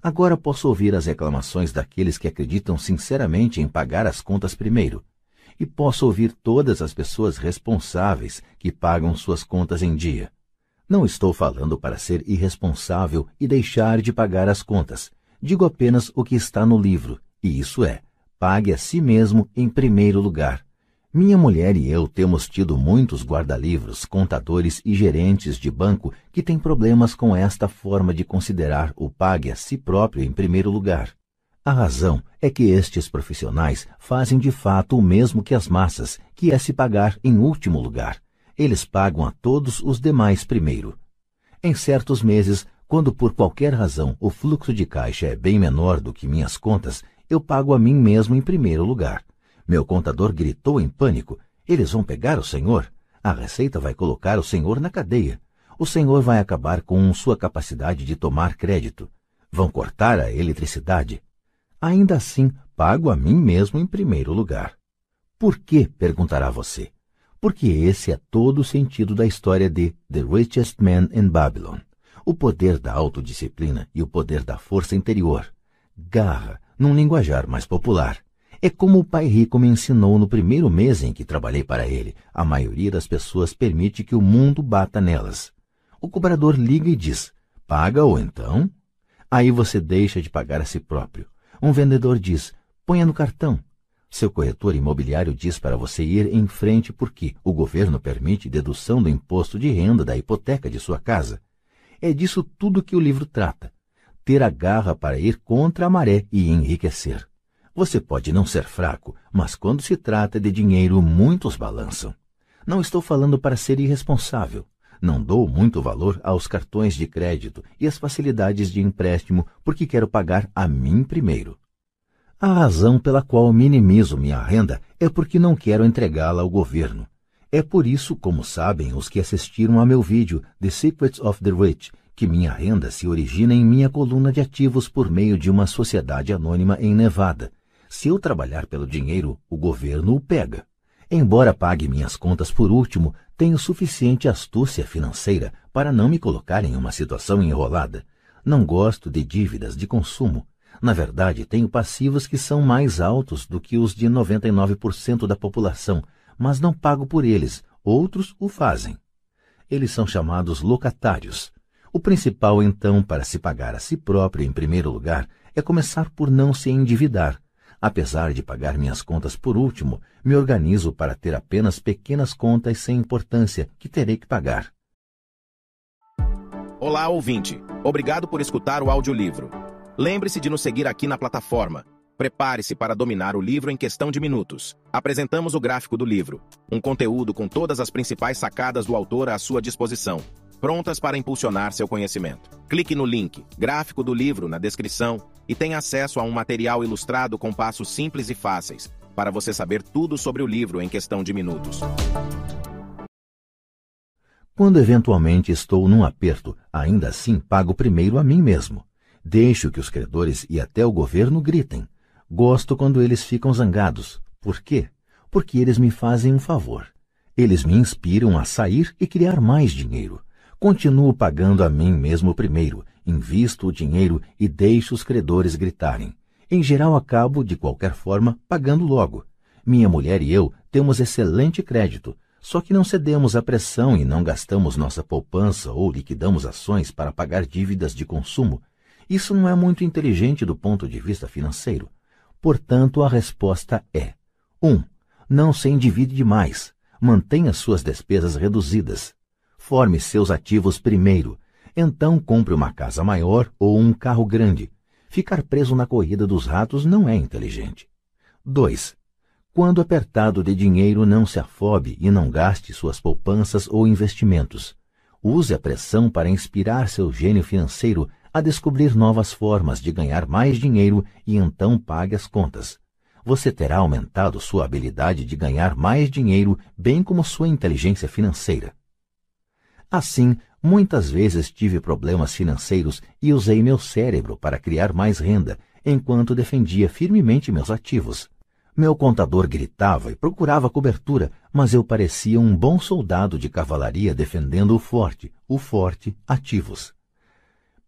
Agora posso ouvir as reclamações daqueles que acreditam sinceramente em pagar as contas primeiro, e posso ouvir todas as pessoas responsáveis que pagam suas contas em dia. Não estou falando para ser irresponsável e deixar de pagar as contas. Digo apenas o que está no livro, e isso é: pague a si mesmo em primeiro lugar. Minha mulher e eu temos tido muitos guarda-livros, contadores e gerentes de banco que têm problemas com esta forma de considerar o pague a si próprio em primeiro lugar. A razão é que estes profissionais fazem de fato o mesmo que as massas, que é se pagar em último lugar. Eles pagam a todos os demais primeiro. Em certos meses, quando por qualquer razão o fluxo de caixa é bem menor do que minhas contas, eu pago a mim mesmo em primeiro lugar. Meu contador gritou em pânico. Eles vão pegar o senhor? A Receita vai colocar o senhor na cadeia. O senhor vai acabar com sua capacidade de tomar crédito. Vão cortar a eletricidade. Ainda assim, pago a mim mesmo em primeiro lugar. Por que? perguntará você. Porque esse é todo o sentido da história de The Richest Man in Babylon. O poder da autodisciplina e o poder da força interior. Garra, num linguajar mais popular. É como o pai rico me ensinou no primeiro mês em que trabalhei para ele. A maioria das pessoas permite que o mundo bata nelas. O cobrador liga e diz: paga ou então? Aí você deixa de pagar a si próprio. Um vendedor diz: ponha no cartão. Seu corretor imobiliário diz para você ir em frente porque o governo permite dedução do imposto de renda da hipoteca de sua casa. É disso tudo que o livro trata. Ter a garra para ir contra a maré e enriquecer. Você pode não ser fraco, mas quando se trata de dinheiro, muitos balançam. Não estou falando para ser irresponsável. Não dou muito valor aos cartões de crédito e às facilidades de empréstimo porque quero pagar a mim primeiro. A razão pela qual minimizo minha renda é porque não quero entregá-la ao governo. É por isso, como sabem os que assistiram a meu vídeo The Secrets of the Rich, que minha renda se origina em minha coluna de ativos por meio de uma sociedade anônima em Nevada. Se eu trabalhar pelo dinheiro, o governo o pega. Embora pague minhas contas por último, tenho suficiente astúcia financeira para não me colocar em uma situação enrolada. Não gosto de dívidas de consumo na verdade, tenho passivos que são mais altos do que os de 99% da população, mas não pago por eles, outros o fazem. Eles são chamados locatários. O principal, então, para se pagar a si próprio em primeiro lugar, é começar por não se endividar. Apesar de pagar minhas contas por último, me organizo para ter apenas pequenas contas sem importância que terei que pagar. Olá, ouvinte. Obrigado por escutar o audiolivro. Lembre-se de nos seguir aqui na plataforma. Prepare-se para dominar o livro em questão de minutos. Apresentamos o gráfico do livro, um conteúdo com todas as principais sacadas do autor à sua disposição, prontas para impulsionar seu conhecimento. Clique no link, gráfico do livro, na descrição e tenha acesso a um material ilustrado com passos simples e fáceis, para você saber tudo sobre o livro em questão de minutos. Quando eventualmente estou num aperto, ainda assim pago primeiro a mim mesmo. Deixo que os credores e até o governo gritem. Gosto quando eles ficam zangados. Por quê? Porque eles me fazem um favor. Eles me inspiram a sair e criar mais dinheiro. Continuo pagando a mim mesmo primeiro, invisto o dinheiro e deixo os credores gritarem. Em geral, acabo, de qualquer forma, pagando logo. Minha mulher e eu temos excelente crédito, só que não cedemos à pressão e não gastamos nossa poupança ou liquidamos ações para pagar dívidas de consumo isso não é muito inteligente do ponto de vista financeiro. Portanto, a resposta é: 1. Um, não se endivide demais. Mantenha suas despesas reduzidas. Forme seus ativos primeiro. Então compre uma casa maior ou um carro grande. Ficar preso na corrida dos ratos não é inteligente. 2. Quando apertado de dinheiro, não se afobe e não gaste suas poupanças ou investimentos. Use a pressão para inspirar seu gênio financeiro a descobrir novas formas de ganhar mais dinheiro e então pague as contas. Você terá aumentado sua habilidade de ganhar mais dinheiro, bem como sua inteligência financeira. Assim, muitas vezes tive problemas financeiros e usei meu cérebro para criar mais renda, enquanto defendia firmemente meus ativos. Meu contador gritava e procurava cobertura, mas eu parecia um bom soldado de cavalaria defendendo o forte, o forte, ativos.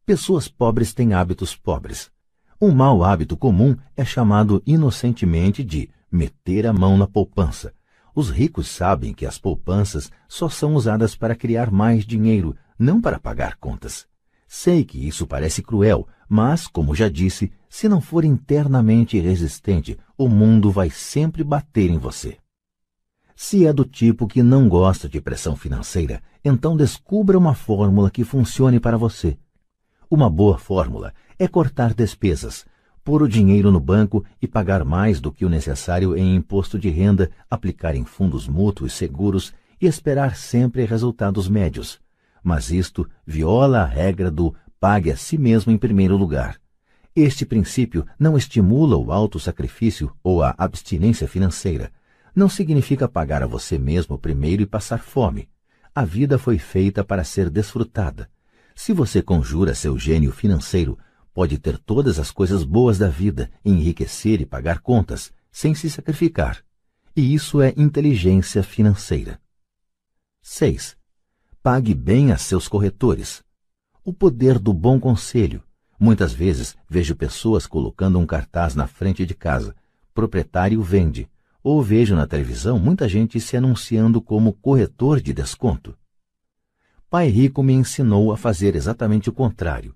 Pessoas pobres têm hábitos pobres. Um mau hábito comum é chamado inocentemente de meter a mão na poupança. Os ricos sabem que as poupanças só são usadas para criar mais dinheiro, não para pagar contas. Sei que isso parece cruel, mas, como já disse, se não for internamente resistente, o mundo vai sempre bater em você. Se é do tipo que não gosta de pressão financeira, então descubra uma fórmula que funcione para você. Uma boa fórmula é cortar despesas, pôr o dinheiro no banco e pagar mais do que o necessário em imposto de renda, aplicar em fundos mútuos seguros e esperar sempre resultados médios. Mas isto viola a regra do pague a si mesmo em primeiro lugar. Este princípio não estimula o alto sacrifício ou a abstinência financeira. Não significa pagar a você mesmo primeiro e passar fome. A vida foi feita para ser desfrutada. Se você conjura seu gênio financeiro, pode ter todas as coisas boas da vida, enriquecer e pagar contas, sem se sacrificar. E isso é inteligência financeira. 6. Pague bem a seus corretores. O poder do bom conselho. Muitas vezes vejo pessoas colocando um cartaz na frente de casa. Proprietário vende. Ou vejo na televisão muita gente se anunciando como corretor de desconto. Pai Rico me ensinou a fazer exatamente o contrário.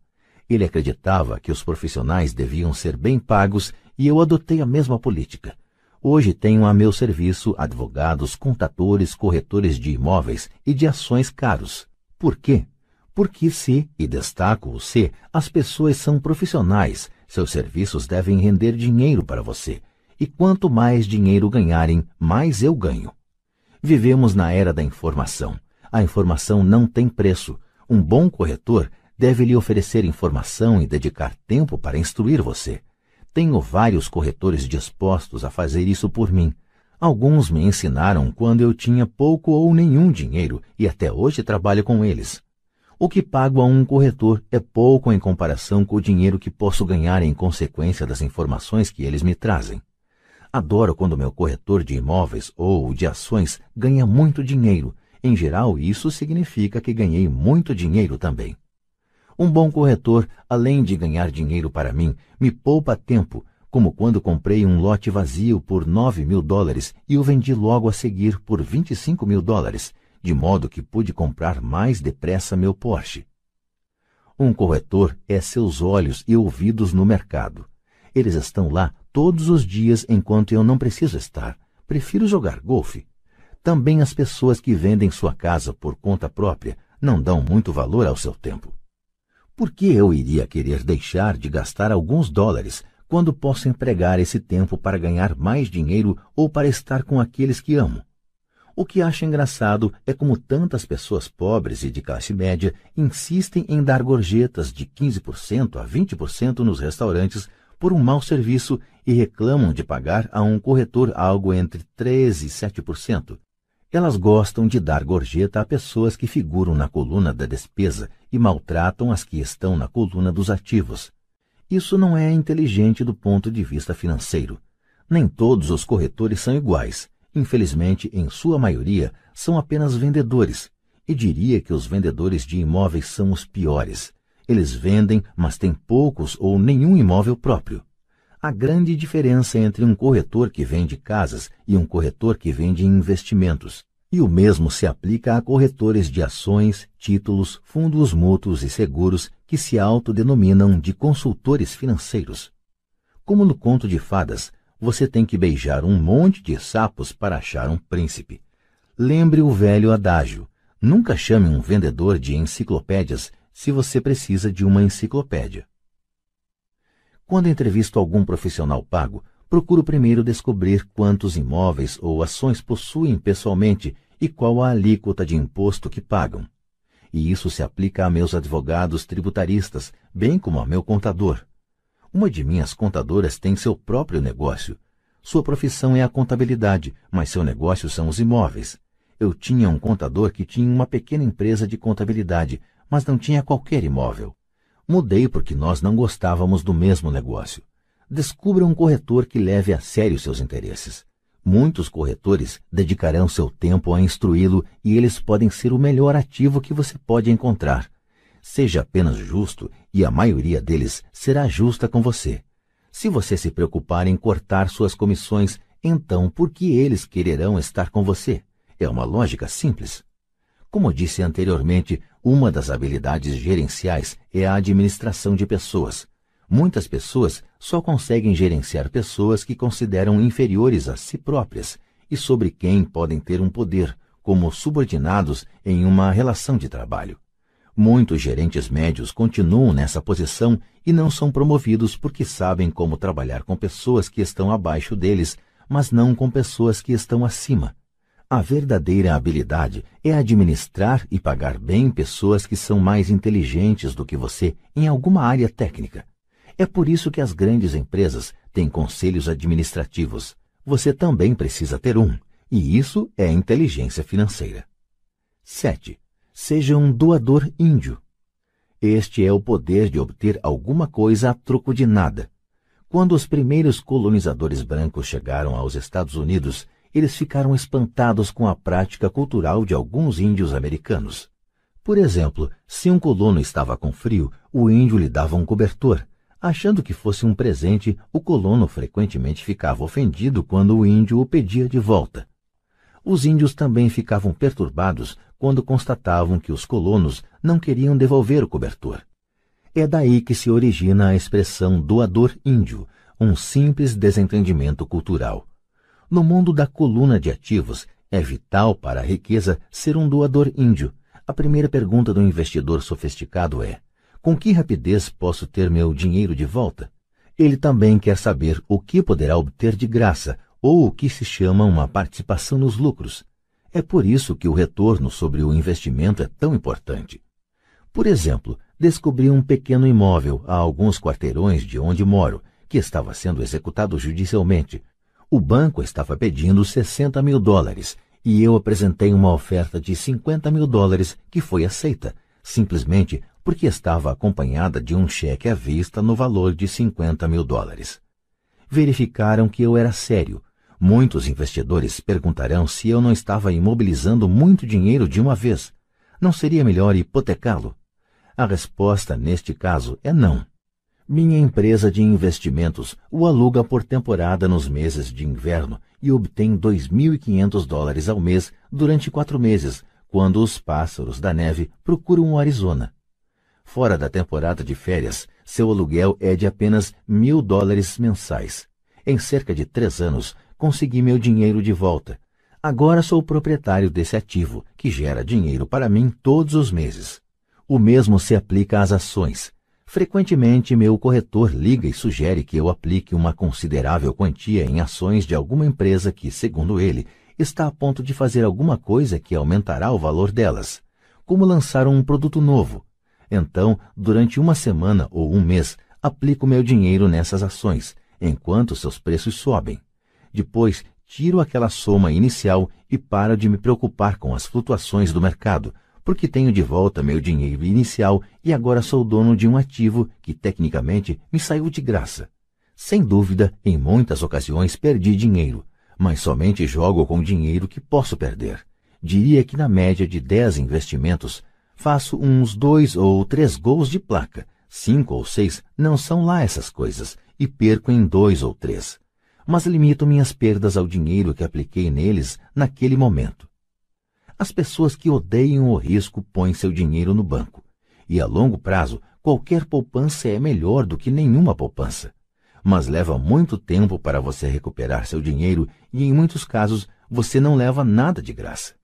Ele acreditava que os profissionais deviam ser bem pagos e eu adotei a mesma política. Hoje tenho a meu serviço advogados, contadores, corretores de imóveis e de ações caros. Por quê? Porque se, e destaco o se, as pessoas são profissionais, seus serviços devem render dinheiro para você. E quanto mais dinheiro ganharem, mais eu ganho. Vivemos na era da informação. A informação não tem preço. Um bom corretor deve lhe oferecer informação e dedicar tempo para instruir você. Tenho vários corretores dispostos a fazer isso por mim. Alguns me ensinaram quando eu tinha pouco ou nenhum dinheiro e até hoje trabalho com eles. O que pago a um corretor é pouco em comparação com o dinheiro que posso ganhar em consequência das informações que eles me trazem. Adoro quando meu corretor de imóveis ou de ações ganha muito dinheiro. Em geral, isso significa que ganhei muito dinheiro também. Um bom corretor, além de ganhar dinheiro para mim, me poupa tempo, como quando comprei um lote vazio por 9 mil dólares e o vendi logo a seguir por 25 mil dólares, de modo que pude comprar mais depressa meu Porsche. Um corretor é seus olhos e ouvidos no mercado. Eles estão lá todos os dias enquanto eu não preciso estar. Prefiro jogar golfe. Também as pessoas que vendem sua casa por conta própria não dão muito valor ao seu tempo. Por que eu iria querer deixar de gastar alguns dólares quando posso empregar esse tempo para ganhar mais dinheiro ou para estar com aqueles que amo? O que acho engraçado é como tantas pessoas pobres e de classe média insistem em dar gorjetas de 15% a 20% nos restaurantes por um mau serviço e reclamam de pagar a um corretor algo entre 3% e 7%. Elas gostam de dar gorjeta a pessoas que figuram na coluna da despesa e maltratam as que estão na coluna dos ativos. Isso não é inteligente do ponto de vista financeiro. Nem todos os corretores são iguais. Infelizmente, em sua maioria, são apenas vendedores. E diria que os vendedores de imóveis são os piores. Eles vendem, mas têm poucos ou nenhum imóvel próprio. A grande diferença entre um corretor que vende casas e um corretor que vende investimentos. E o mesmo se aplica a corretores de ações, títulos, fundos mútuos e seguros que se autodenominam de consultores financeiros. Como no conto de fadas, você tem que beijar um monte de sapos para achar um príncipe. Lembre o velho adágio: nunca chame um vendedor de enciclopédias se você precisa de uma enciclopédia. Quando entrevisto algum profissional pago, procuro primeiro descobrir quantos imóveis ou ações possuem pessoalmente e qual a alíquota de imposto que pagam. E isso se aplica a meus advogados tributaristas, bem como a meu contador. Uma de minhas contadoras tem seu próprio negócio. Sua profissão é a contabilidade, mas seu negócio são os imóveis. Eu tinha um contador que tinha uma pequena empresa de contabilidade, mas não tinha qualquer imóvel. Mudei porque nós não gostávamos do mesmo negócio. Descubra um corretor que leve a sério seus interesses. Muitos corretores dedicarão seu tempo a instruí-lo e eles podem ser o melhor ativo que você pode encontrar. Seja apenas justo e a maioria deles será justa com você. Se você se preocupar em cortar suas comissões, então por que eles quererão estar com você? É uma lógica simples. Como disse anteriormente, uma das habilidades gerenciais é a administração de pessoas. Muitas pessoas só conseguem gerenciar pessoas que consideram inferiores a si próprias e sobre quem podem ter um poder, como subordinados em uma relação de trabalho. Muitos gerentes médios continuam nessa posição e não são promovidos porque sabem como trabalhar com pessoas que estão abaixo deles, mas não com pessoas que estão acima. A verdadeira habilidade é administrar e pagar bem pessoas que são mais inteligentes do que você em alguma área técnica. É por isso que as grandes empresas têm conselhos administrativos. Você também precisa ter um, e isso é inteligência financeira. 7. Seja um doador índio. Este é o poder de obter alguma coisa a troco de nada. Quando os primeiros colonizadores brancos chegaram aos Estados Unidos, eles ficaram espantados com a prática cultural de alguns índios americanos. Por exemplo, se um colono estava com frio, o índio lhe dava um cobertor. Achando que fosse um presente, o colono frequentemente ficava ofendido quando o índio o pedia de volta. Os índios também ficavam perturbados quando constatavam que os colonos não queriam devolver o cobertor. É daí que se origina a expressão doador índio, um simples desentendimento cultural. No mundo da coluna de ativos, é vital para a riqueza ser um doador índio. A primeira pergunta do investidor sofisticado é: com que rapidez posso ter meu dinheiro de volta? Ele também quer saber o que poderá obter de graça ou o que se chama uma participação nos lucros. É por isso que o retorno sobre o investimento é tão importante. Por exemplo, descobri um pequeno imóvel a alguns quarteirões de onde moro, que estava sendo executado judicialmente, o banco estava pedindo 60 mil dólares e eu apresentei uma oferta de 50 mil dólares que foi aceita, simplesmente porque estava acompanhada de um cheque à vista no valor de 50 mil dólares. Verificaram que eu era sério. Muitos investidores perguntarão se eu não estava imobilizando muito dinheiro de uma vez. Não seria melhor hipotecá-lo? A resposta neste caso é não. Minha empresa de investimentos o aluga por temporada nos meses de inverno e obtém 2.500 dólares ao mês durante quatro meses, quando os pássaros da neve procuram o Arizona. Fora da temporada de férias, seu aluguel é de apenas mil dólares mensais. Em cerca de três anos, consegui meu dinheiro de volta. Agora sou proprietário desse ativo, que gera dinheiro para mim todos os meses. O mesmo se aplica às ações. Frequentemente, meu corretor liga e sugere que eu aplique uma considerável quantia em ações de alguma empresa que, segundo ele, está a ponto de fazer alguma coisa que aumentará o valor delas, como lançar um produto novo. Então, durante uma semana ou um mês, aplico meu dinheiro nessas ações, enquanto seus preços sobem. Depois, tiro aquela soma inicial e paro de me preocupar com as flutuações do mercado, porque tenho de volta meu dinheiro inicial e agora sou dono de um ativo que tecnicamente me saiu de graça. Sem dúvida, em muitas ocasiões perdi dinheiro, mas somente jogo com dinheiro que posso perder. Diria que na média de 10 investimentos, faço uns dois ou três gols de placa, cinco ou seis não são lá essas coisas, e perco em dois ou três. Mas limito minhas perdas ao dinheiro que apliquei neles naquele momento. As pessoas que odeiam o risco põem seu dinheiro no banco. E a longo prazo, qualquer poupança é melhor do que nenhuma poupança. Mas leva muito tempo para você recuperar seu dinheiro e, em muitos casos, você não leva nada de graça.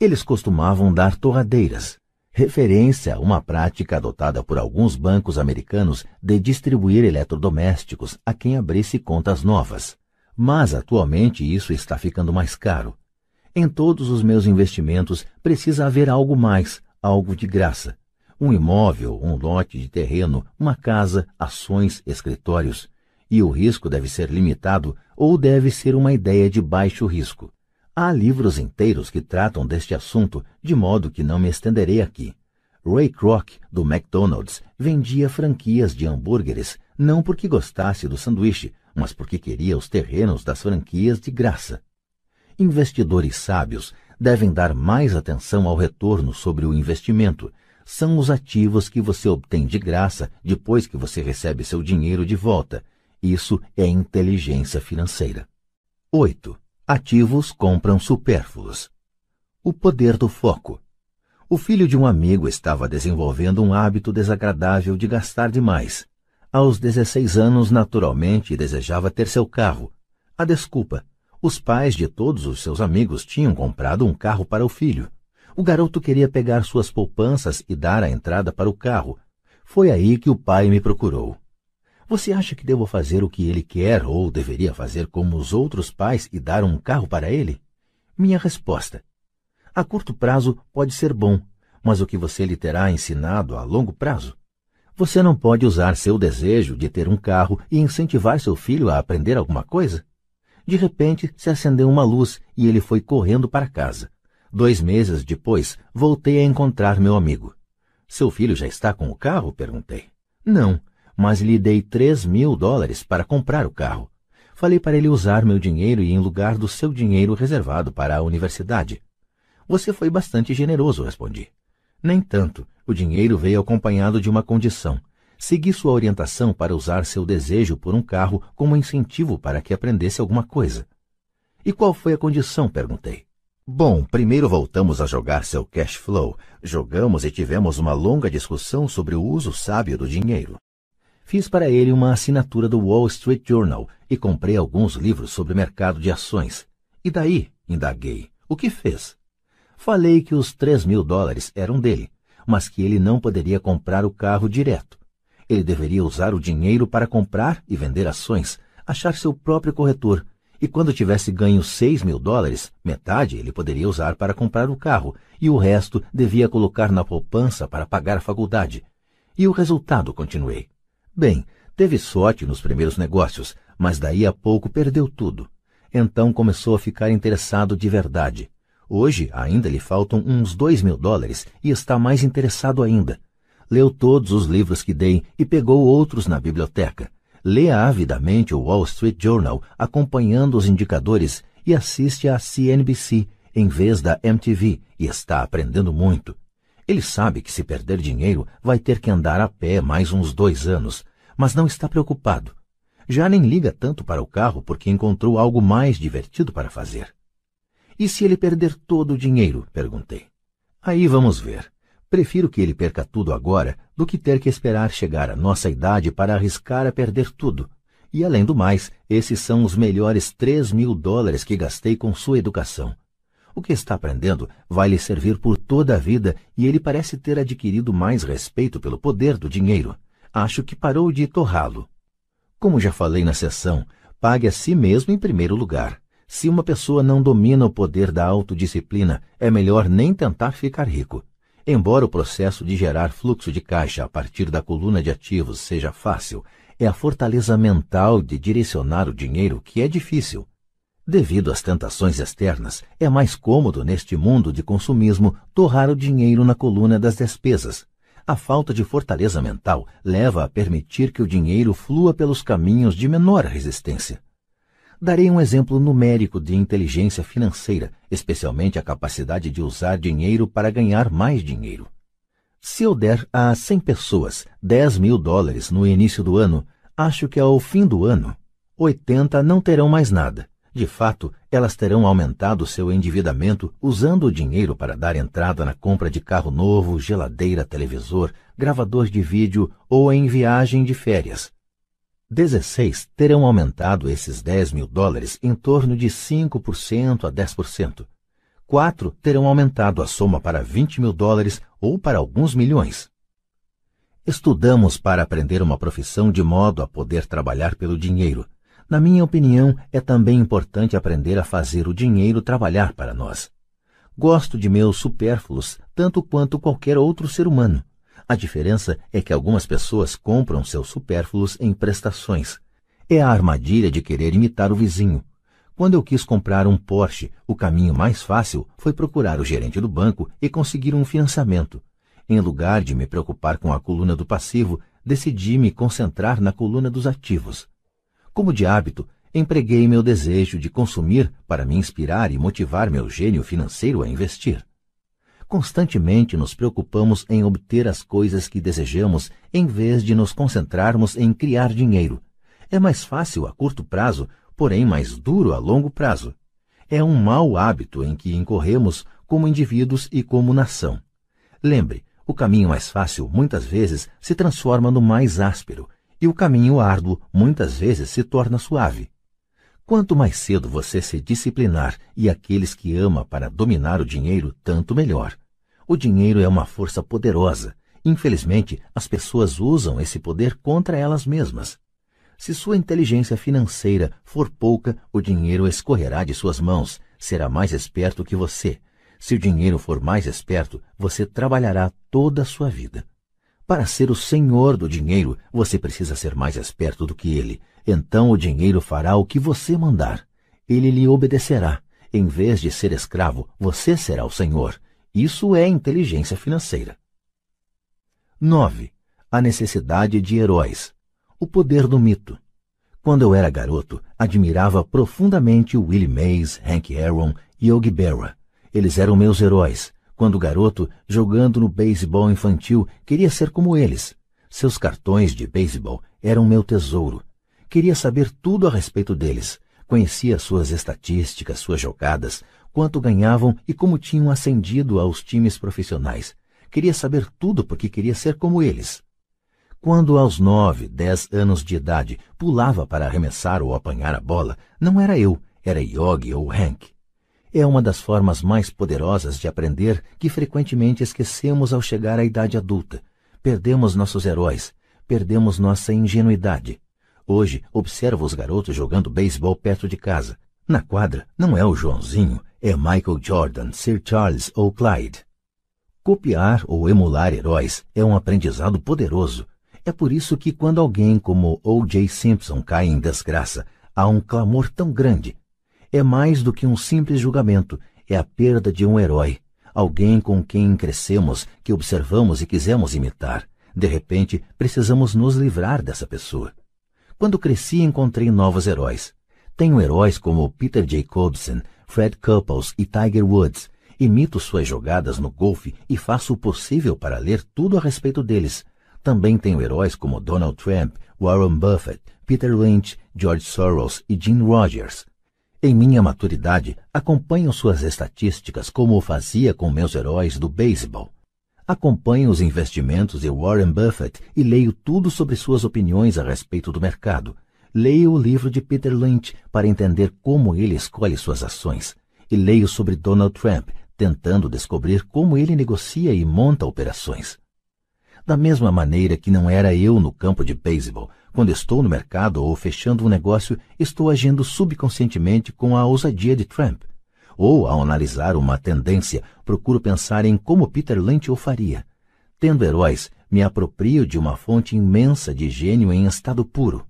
Eles costumavam dar torradeiras, referência a uma prática adotada por alguns bancos americanos de distribuir eletrodomésticos a quem abrisse contas novas. Mas atualmente isso está ficando mais caro. Em todos os meus investimentos precisa haver algo mais, algo de graça. Um imóvel, um lote de terreno, uma casa, ações, escritórios. E o risco deve ser limitado ou deve ser uma ideia de baixo risco. Há livros inteiros que tratam deste assunto, de modo que não me estenderei aqui. Ray Kroc, do McDonald's, vendia franquias de hambúrgueres não porque gostasse do sanduíche, mas porque queria os terrenos das franquias de graça. Investidores sábios devem dar mais atenção ao retorno sobre o investimento. São os ativos que você obtém de graça depois que você recebe seu dinheiro de volta. Isso é inteligência financeira. 8. Ativos compram supérfluos. O poder do foco. O filho de um amigo estava desenvolvendo um hábito desagradável de gastar demais. Aos 16 anos, naturalmente, desejava ter seu carro. A desculpa os pais de todos os seus amigos tinham comprado um carro para o filho. O garoto queria pegar suas poupanças e dar a entrada para o carro. Foi aí que o pai me procurou. Você acha que devo fazer o que ele quer ou deveria fazer como os outros pais e dar um carro para ele? Minha resposta: A curto prazo pode ser bom, mas o que você lhe terá ensinado a longo prazo? Você não pode usar seu desejo de ter um carro e incentivar seu filho a aprender alguma coisa? De repente se acendeu uma luz e ele foi correndo para casa. Dois meses depois, voltei a encontrar meu amigo. Seu filho já está com o carro? perguntei. Não, mas lhe dei três mil dólares para comprar o carro. Falei para ele usar meu dinheiro e em lugar do seu dinheiro reservado para a universidade. Você foi bastante generoso, respondi. Nem tanto. O dinheiro veio acompanhado de uma condição. Segui sua orientação para usar seu desejo por um carro como incentivo para que aprendesse alguma coisa. E qual foi a condição? perguntei. Bom, primeiro voltamos a jogar seu cash flow. Jogamos e tivemos uma longa discussão sobre o uso sábio do dinheiro. Fiz para ele uma assinatura do Wall Street Journal e comprei alguns livros sobre mercado de ações. E daí? indaguei. O que fez? Falei que os três mil dólares eram dele, mas que ele não poderia comprar o carro direto. Ele deveria usar o dinheiro para comprar e vender ações, achar seu próprio corretor, e quando tivesse ganho seis mil dólares, metade ele poderia usar para comprar o carro, e o resto devia colocar na poupança para pagar a faculdade. E o resultado, continuei. Bem, teve sorte nos primeiros negócios, mas daí a pouco perdeu tudo. Então começou a ficar interessado de verdade. Hoje ainda lhe faltam uns dois mil dólares e está mais interessado ainda. Leu todos os livros que dei e pegou outros na biblioteca. Lê avidamente o Wall Street Journal, acompanhando os indicadores, e assiste à CNBC em vez da MTV, e está aprendendo muito. Ele sabe que se perder dinheiro vai ter que andar a pé mais uns dois anos, mas não está preocupado. Já nem liga tanto para o carro porque encontrou algo mais divertido para fazer. E se ele perder todo o dinheiro? perguntei. Aí vamos ver. Prefiro que ele perca tudo agora do que ter que esperar chegar à nossa idade para arriscar a perder tudo. E além do mais, esses são os melhores três mil dólares que gastei com sua educação. O que está aprendendo vai lhe servir por toda a vida e ele parece ter adquirido mais respeito pelo poder do dinheiro. Acho que parou de torrá-lo. Como já falei na sessão, pague a si mesmo em primeiro lugar. Se uma pessoa não domina o poder da autodisciplina, é melhor nem tentar ficar rico. Embora o processo de gerar fluxo de caixa a partir da coluna de ativos seja fácil, é a fortaleza mental de direcionar o dinheiro que é difícil. Devido às tentações externas, é mais cômodo neste mundo de consumismo torrar o dinheiro na coluna das despesas. A falta de fortaleza mental leva a permitir que o dinheiro flua pelos caminhos de menor resistência. Darei um exemplo numérico de inteligência financeira, especialmente a capacidade de usar dinheiro para ganhar mais dinheiro. Se eu der a 100 pessoas 10 mil dólares no início do ano, acho que ao fim do ano, 80 não terão mais nada de fato, elas terão aumentado seu endividamento usando o dinheiro para dar entrada na compra de carro novo, geladeira, televisor, gravador de vídeo ou em viagem de férias. 16 terão aumentado esses 10 mil dólares em torno de 5% a 10%. 4 terão aumentado a soma para 20 mil dólares ou para alguns milhões. Estudamos para aprender uma profissão de modo a poder trabalhar pelo dinheiro, na minha opinião, é também importante aprender a fazer o dinheiro trabalhar para nós. Gosto de meus supérfluos tanto quanto qualquer outro ser humano. A diferença é que algumas pessoas compram seus supérfluos em prestações. É a armadilha de querer imitar o vizinho. Quando eu quis comprar um Porsche, o caminho mais fácil foi procurar o gerente do banco e conseguir um financiamento. Em lugar de me preocupar com a coluna do passivo, decidi me concentrar na coluna dos ativos. Como de hábito, empreguei meu desejo de consumir para me inspirar e motivar meu gênio financeiro a investir. Constantemente nos preocupamos em obter as coisas que desejamos em vez de nos concentrarmos em criar dinheiro. É mais fácil a curto prazo, porém mais duro a longo prazo. É um mau hábito em que incorremos como indivíduos e como nação. Lembre, o caminho mais fácil muitas vezes se transforma no mais áspero e o caminho árduo muitas vezes se torna suave. Quanto mais cedo você se disciplinar e aqueles que ama para dominar o dinheiro, tanto melhor. O dinheiro é uma força poderosa. Infelizmente, as pessoas usam esse poder contra elas mesmas. Se sua inteligência financeira for pouca, o dinheiro escorrerá de suas mãos, será mais esperto que você. Se o dinheiro for mais esperto, você trabalhará toda a sua vida. Para ser o senhor do dinheiro, você precisa ser mais esperto do que ele. Então o dinheiro fará o que você mandar. Ele lhe obedecerá. Em vez de ser escravo, você será o senhor. Isso é inteligência financeira. 9. A necessidade de heróis. O poder do mito. Quando eu era garoto, admirava profundamente Willie Mays, Hank Aaron e Yogi Berra. Eles eram meus heróis. Quando garoto, jogando no beisebol infantil, queria ser como eles. Seus cartões de beisebol eram meu tesouro. Queria saber tudo a respeito deles. Conhecia suas estatísticas, suas jogadas, quanto ganhavam e como tinham ascendido aos times profissionais. Queria saber tudo porque queria ser como eles. Quando aos nove, dez anos de idade pulava para arremessar ou apanhar a bola, não era eu, era Yogi ou Hank. É uma das formas mais poderosas de aprender que frequentemente esquecemos ao chegar à idade adulta. Perdemos nossos heróis, perdemos nossa ingenuidade. Hoje, observo os garotos jogando beisebol perto de casa. Na quadra, não é o Joãozinho, é Michael Jordan, Sir Charles ou Clyde. Copiar ou emular heróis é um aprendizado poderoso. É por isso que quando alguém como O.J. Simpson cai em desgraça, há um clamor tão grande. É mais do que um simples julgamento, é a perda de um herói, alguém com quem crescemos, que observamos e quisemos imitar. De repente, precisamos nos livrar dessa pessoa. Quando cresci, encontrei novos heróis. Tenho heróis como Peter Jacobsen, Fred Couples e Tiger Woods. Imito suas jogadas no golfe e faço o possível para ler tudo a respeito deles. Também tenho heróis como Donald Trump, Warren Buffett, Peter Lynch, George Soros e Jim Rogers. Em minha maturidade, acompanho suas estatísticas como o fazia com meus heróis do beisebol. Acompanho os investimentos de Warren Buffett e leio tudo sobre suas opiniões a respeito do mercado. Leio o livro de Peter Lynch para entender como ele escolhe suas ações. E leio sobre Donald Trump, tentando descobrir como ele negocia e monta operações. Da mesma maneira que não era eu no campo de beisebol, quando estou no mercado ou fechando um negócio, estou agindo subconscientemente com a ousadia de Trump ou, ao analisar uma tendência, procuro pensar em como Peter Lynch o faria. Tendo heróis, me aproprio de uma fonte imensa de gênio em estado puro.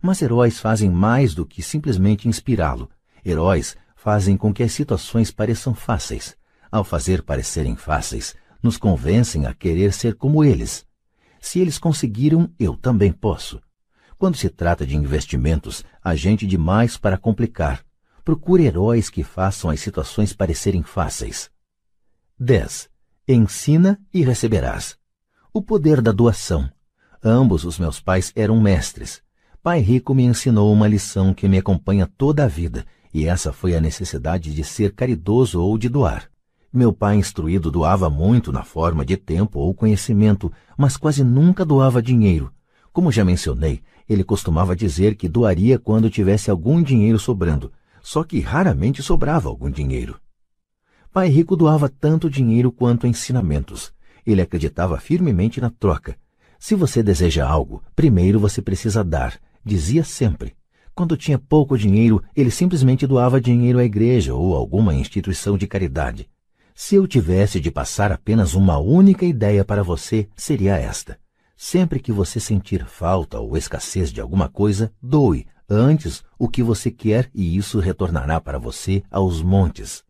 Mas heróis fazem mais do que simplesmente inspirá-lo. Heróis fazem com que as situações pareçam fáceis. Ao fazer parecerem fáceis, nos convencem a querer ser como eles. Se eles conseguiram, eu também posso. Quando se trata de investimentos, há gente demais para complicar. Procure heróis que façam as situações parecerem fáceis. 10. Ensina e receberás. O poder da doação. Ambos os meus pais eram mestres. Pai Rico me ensinou uma lição que me acompanha toda a vida, e essa foi a necessidade de ser caridoso ou de doar. Meu pai instruído doava muito na forma de tempo ou conhecimento, mas quase nunca doava dinheiro. Como já mencionei, ele costumava dizer que doaria quando tivesse algum dinheiro sobrando, só que raramente sobrava algum dinheiro. Pai Rico doava tanto dinheiro quanto ensinamentos. Ele acreditava firmemente na troca. Se você deseja algo, primeiro você precisa dar, dizia sempre. Quando tinha pouco dinheiro, ele simplesmente doava dinheiro à igreja ou alguma instituição de caridade. Se eu tivesse de passar apenas uma única ideia para você, seria esta. Sempre que você sentir falta ou escassez de alguma coisa, doe, antes o que você quer e isso retornará para você aos montes.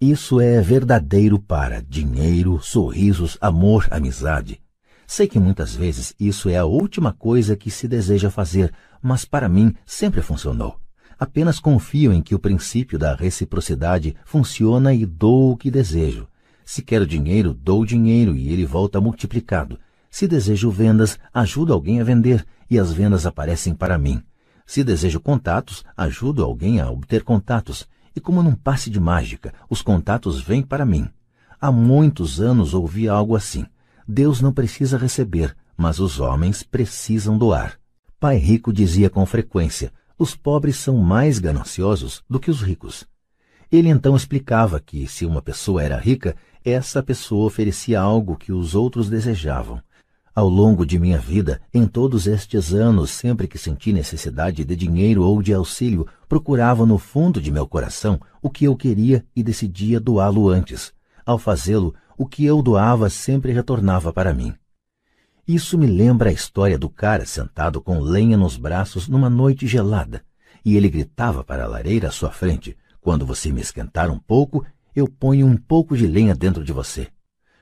Isso é verdadeiro para dinheiro, sorrisos, amor, amizade. Sei que muitas vezes isso é a última coisa que se deseja fazer, mas para mim sempre funcionou. Apenas confio em que o princípio da reciprocidade funciona e dou o que desejo. Se quero dinheiro, dou dinheiro e ele volta multiplicado. Se desejo vendas, ajudo alguém a vender e as vendas aparecem para mim. Se desejo contatos, ajudo alguém a obter contatos. E como num passe de mágica, os contatos vêm para mim. Há muitos anos ouvi algo assim. Deus não precisa receber, mas os homens precisam doar. Pai Rico dizia com frequência: os pobres são mais gananciosos do que os ricos. Ele então explicava que, se uma pessoa era rica, essa pessoa oferecia algo que os outros desejavam. Ao longo de minha vida, em todos estes anos, sempre que senti necessidade de dinheiro ou de auxílio, procurava no fundo de meu coração o que eu queria e decidia doá-lo antes. Ao fazê-lo, o que eu doava sempre retornava para mim. Isso me lembra a história do cara sentado com lenha nos braços numa noite gelada, e ele gritava para a lareira à sua frente: Quando você me esquentar um pouco, eu ponho um pouco de lenha dentro de você.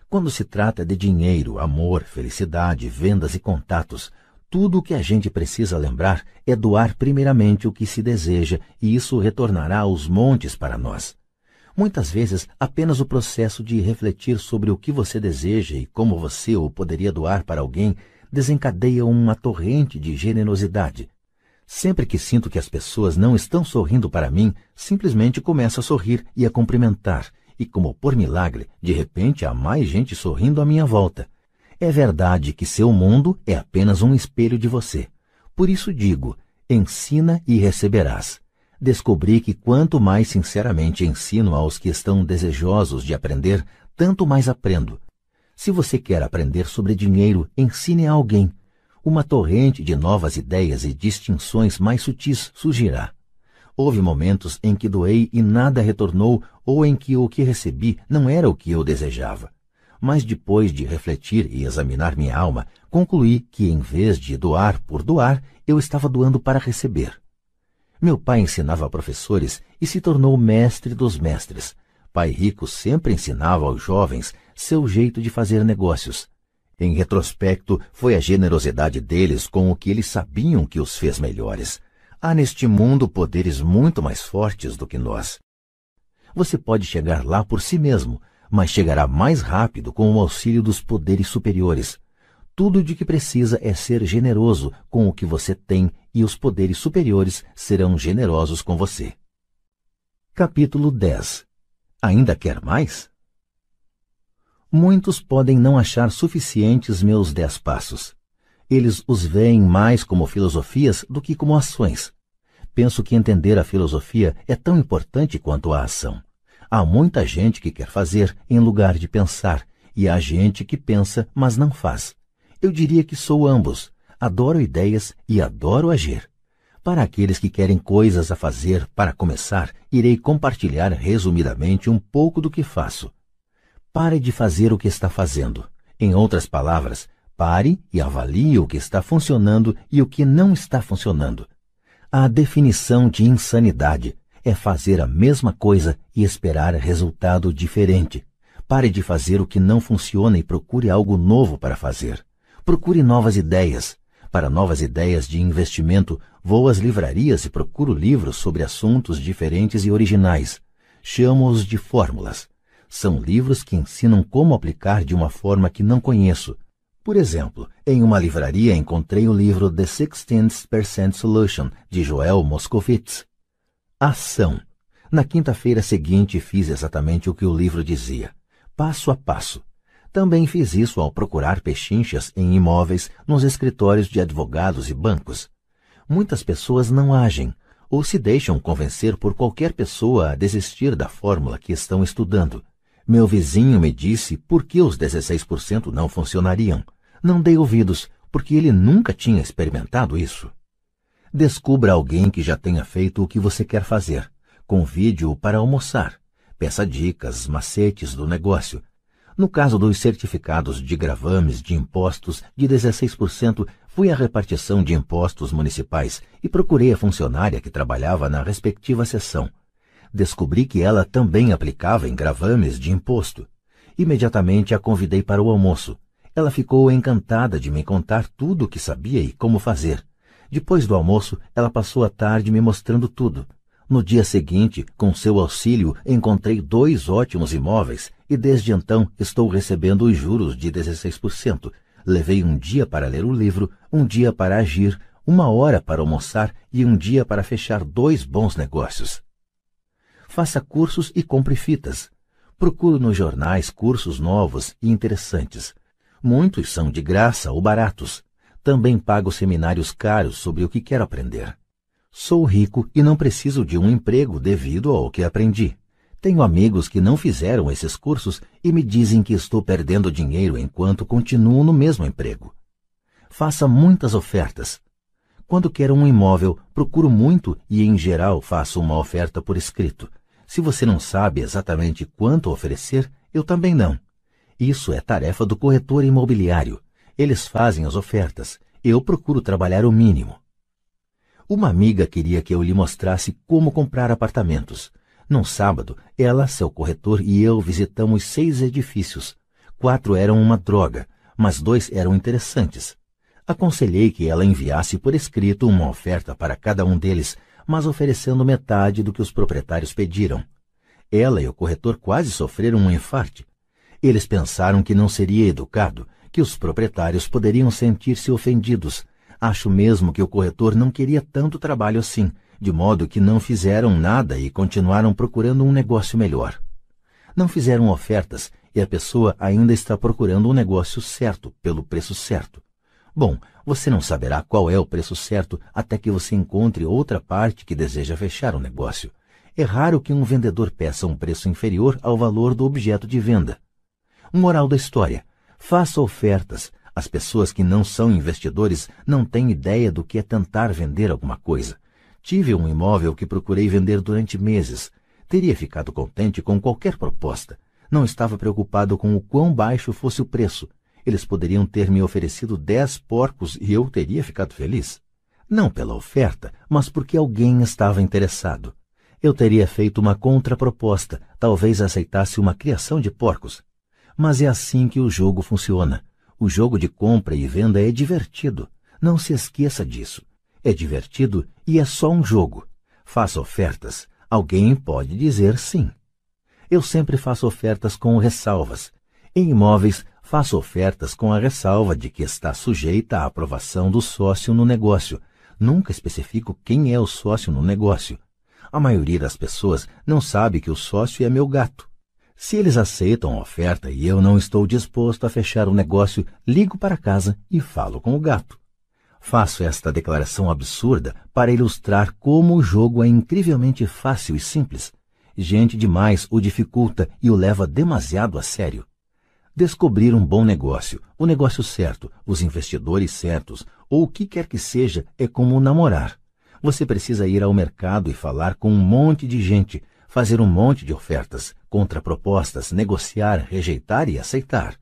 Quando se trata de dinheiro, amor, felicidade, vendas e contatos, tudo o que a gente precisa lembrar é doar primeiramente o que se deseja e isso retornará aos montes para nós. Muitas vezes, apenas o processo de refletir sobre o que você deseja e como você o poderia doar para alguém desencadeia uma torrente de generosidade. Sempre que sinto que as pessoas não estão sorrindo para mim, simplesmente começo a sorrir e a cumprimentar, e, como por milagre, de repente há mais gente sorrindo à minha volta. É verdade que seu mundo é apenas um espelho de você. Por isso digo: ensina e receberás. Descobri que quanto mais sinceramente ensino aos que estão desejosos de aprender, tanto mais aprendo. Se você quer aprender sobre dinheiro, ensine a alguém. Uma torrente de novas ideias e distinções mais sutis surgirá. Houve momentos em que doei e nada retornou, ou em que o que recebi não era o que eu desejava. Mas depois de refletir e examinar minha alma, concluí que, em vez de doar por doar, eu estava doando para receber. Meu pai ensinava professores e se tornou mestre dos mestres. Pai Rico sempre ensinava aos jovens seu jeito de fazer negócios. Em retrospecto, foi a generosidade deles com o que eles sabiam que os fez melhores. Há neste mundo poderes muito mais fortes do que nós. Você pode chegar lá por si mesmo, mas chegará mais rápido com o auxílio dos poderes superiores. Tudo de que precisa é ser generoso com o que você tem e os poderes superiores serão generosos com você. Capítulo 10 Ainda quer mais? Muitos podem não achar suficientes meus dez passos. Eles os veem mais como filosofias do que como ações. Penso que entender a filosofia é tão importante quanto a ação. Há muita gente que quer fazer em lugar de pensar, e há gente que pensa, mas não faz. Eu diria que sou ambos. Adoro ideias e adoro agir. Para aqueles que querem coisas a fazer, para começar, irei compartilhar resumidamente um pouco do que faço. Pare de fazer o que está fazendo. Em outras palavras, pare e avalie o que está funcionando e o que não está funcionando. A definição de insanidade é fazer a mesma coisa e esperar resultado diferente. Pare de fazer o que não funciona e procure algo novo para fazer. Procure novas ideias. Para novas ideias de investimento, vou às livrarias e procuro livros sobre assuntos diferentes e originais. Chamo-os de fórmulas. São livros que ensinam como aplicar de uma forma que não conheço. Por exemplo, em uma livraria encontrei o livro The Sixteenth Percent Solution, de Joel Moscovitz. Ação. Na quinta-feira seguinte fiz exatamente o que o livro dizia, passo a passo. Também fiz isso ao procurar pechinchas em imóveis nos escritórios de advogados e bancos. Muitas pessoas não agem, ou se deixam convencer por qualquer pessoa a desistir da fórmula que estão estudando. Meu vizinho me disse por que os 16% não funcionariam. Não dei ouvidos, porque ele nunca tinha experimentado isso. Descubra alguém que já tenha feito o que você quer fazer. Convide-o para almoçar. Peça dicas, macetes do negócio. No caso dos certificados de gravames de impostos de 16%, fui à repartição de impostos municipais e procurei a funcionária que trabalhava na respectiva seção descobri que ela também aplicava em gravames de imposto. Imediatamente a convidei para o almoço. Ela ficou encantada de me contar tudo o que sabia e como fazer. Depois do almoço, ela passou a tarde me mostrando tudo. No dia seguinte, com seu auxílio, encontrei dois ótimos imóveis e desde então estou recebendo os juros de 16%. Levei um dia para ler o livro, um dia para agir, uma hora para almoçar e um dia para fechar dois bons negócios faça cursos e compre fitas. Procuro nos jornais cursos novos e interessantes. Muitos são de graça ou baratos. Também pago seminários caros sobre o que quero aprender. Sou rico e não preciso de um emprego devido ao que aprendi. Tenho amigos que não fizeram esses cursos e me dizem que estou perdendo dinheiro enquanto continuo no mesmo emprego. Faça muitas ofertas. Quando quero um imóvel, procuro muito e, em geral, faço uma oferta por escrito. Se você não sabe exatamente quanto oferecer, eu também não. Isso é tarefa do corretor imobiliário. Eles fazem as ofertas. Eu procuro trabalhar o mínimo. Uma amiga queria que eu lhe mostrasse como comprar apartamentos. Num sábado, ela, seu corretor e eu visitamos seis edifícios. Quatro eram uma droga, mas dois eram interessantes. Aconselhei que ela enviasse por escrito uma oferta para cada um deles mas oferecendo metade do que os proprietários pediram. Ela e o corretor quase sofreram um infarte. Eles pensaram que não seria educado, que os proprietários poderiam sentir-se ofendidos. Acho mesmo que o corretor não queria tanto trabalho assim, de modo que não fizeram nada e continuaram procurando um negócio melhor. Não fizeram ofertas e a pessoa ainda está procurando um negócio certo, pelo preço certo. Bom, você não saberá qual é o preço certo até que você encontre outra parte que deseja fechar o negócio. É raro que um vendedor peça um preço inferior ao valor do objeto de venda. Moral da história: faça ofertas. As pessoas que não são investidores não têm ideia do que é tentar vender alguma coisa. Tive um imóvel que procurei vender durante meses. Teria ficado contente com qualquer proposta. Não estava preocupado com o quão baixo fosse o preço. Eles poderiam ter me oferecido dez porcos e eu teria ficado feliz. Não pela oferta, mas porque alguém estava interessado. Eu teria feito uma contraproposta, talvez aceitasse uma criação de porcos. Mas é assim que o jogo funciona. O jogo de compra e venda é divertido. Não se esqueça disso. É divertido e é só um jogo. Faça ofertas. Alguém pode dizer sim. Eu sempre faço ofertas com ressalvas. Em imóveis, Faça ofertas com a ressalva de que está sujeita à aprovação do sócio no negócio. Nunca especifico quem é o sócio no negócio. A maioria das pessoas não sabe que o sócio é meu gato. Se eles aceitam a oferta e eu não estou disposto a fechar o negócio, ligo para casa e falo com o gato. Faço esta declaração absurda para ilustrar como o jogo é incrivelmente fácil e simples. Gente demais o dificulta e o leva demasiado a sério. Descobrir um bom negócio, o negócio certo, os investidores certos, ou o que quer que seja, é como namorar. Você precisa ir ao mercado e falar com um monte de gente, fazer um monte de ofertas, contrapropostas, negociar, rejeitar e aceitar.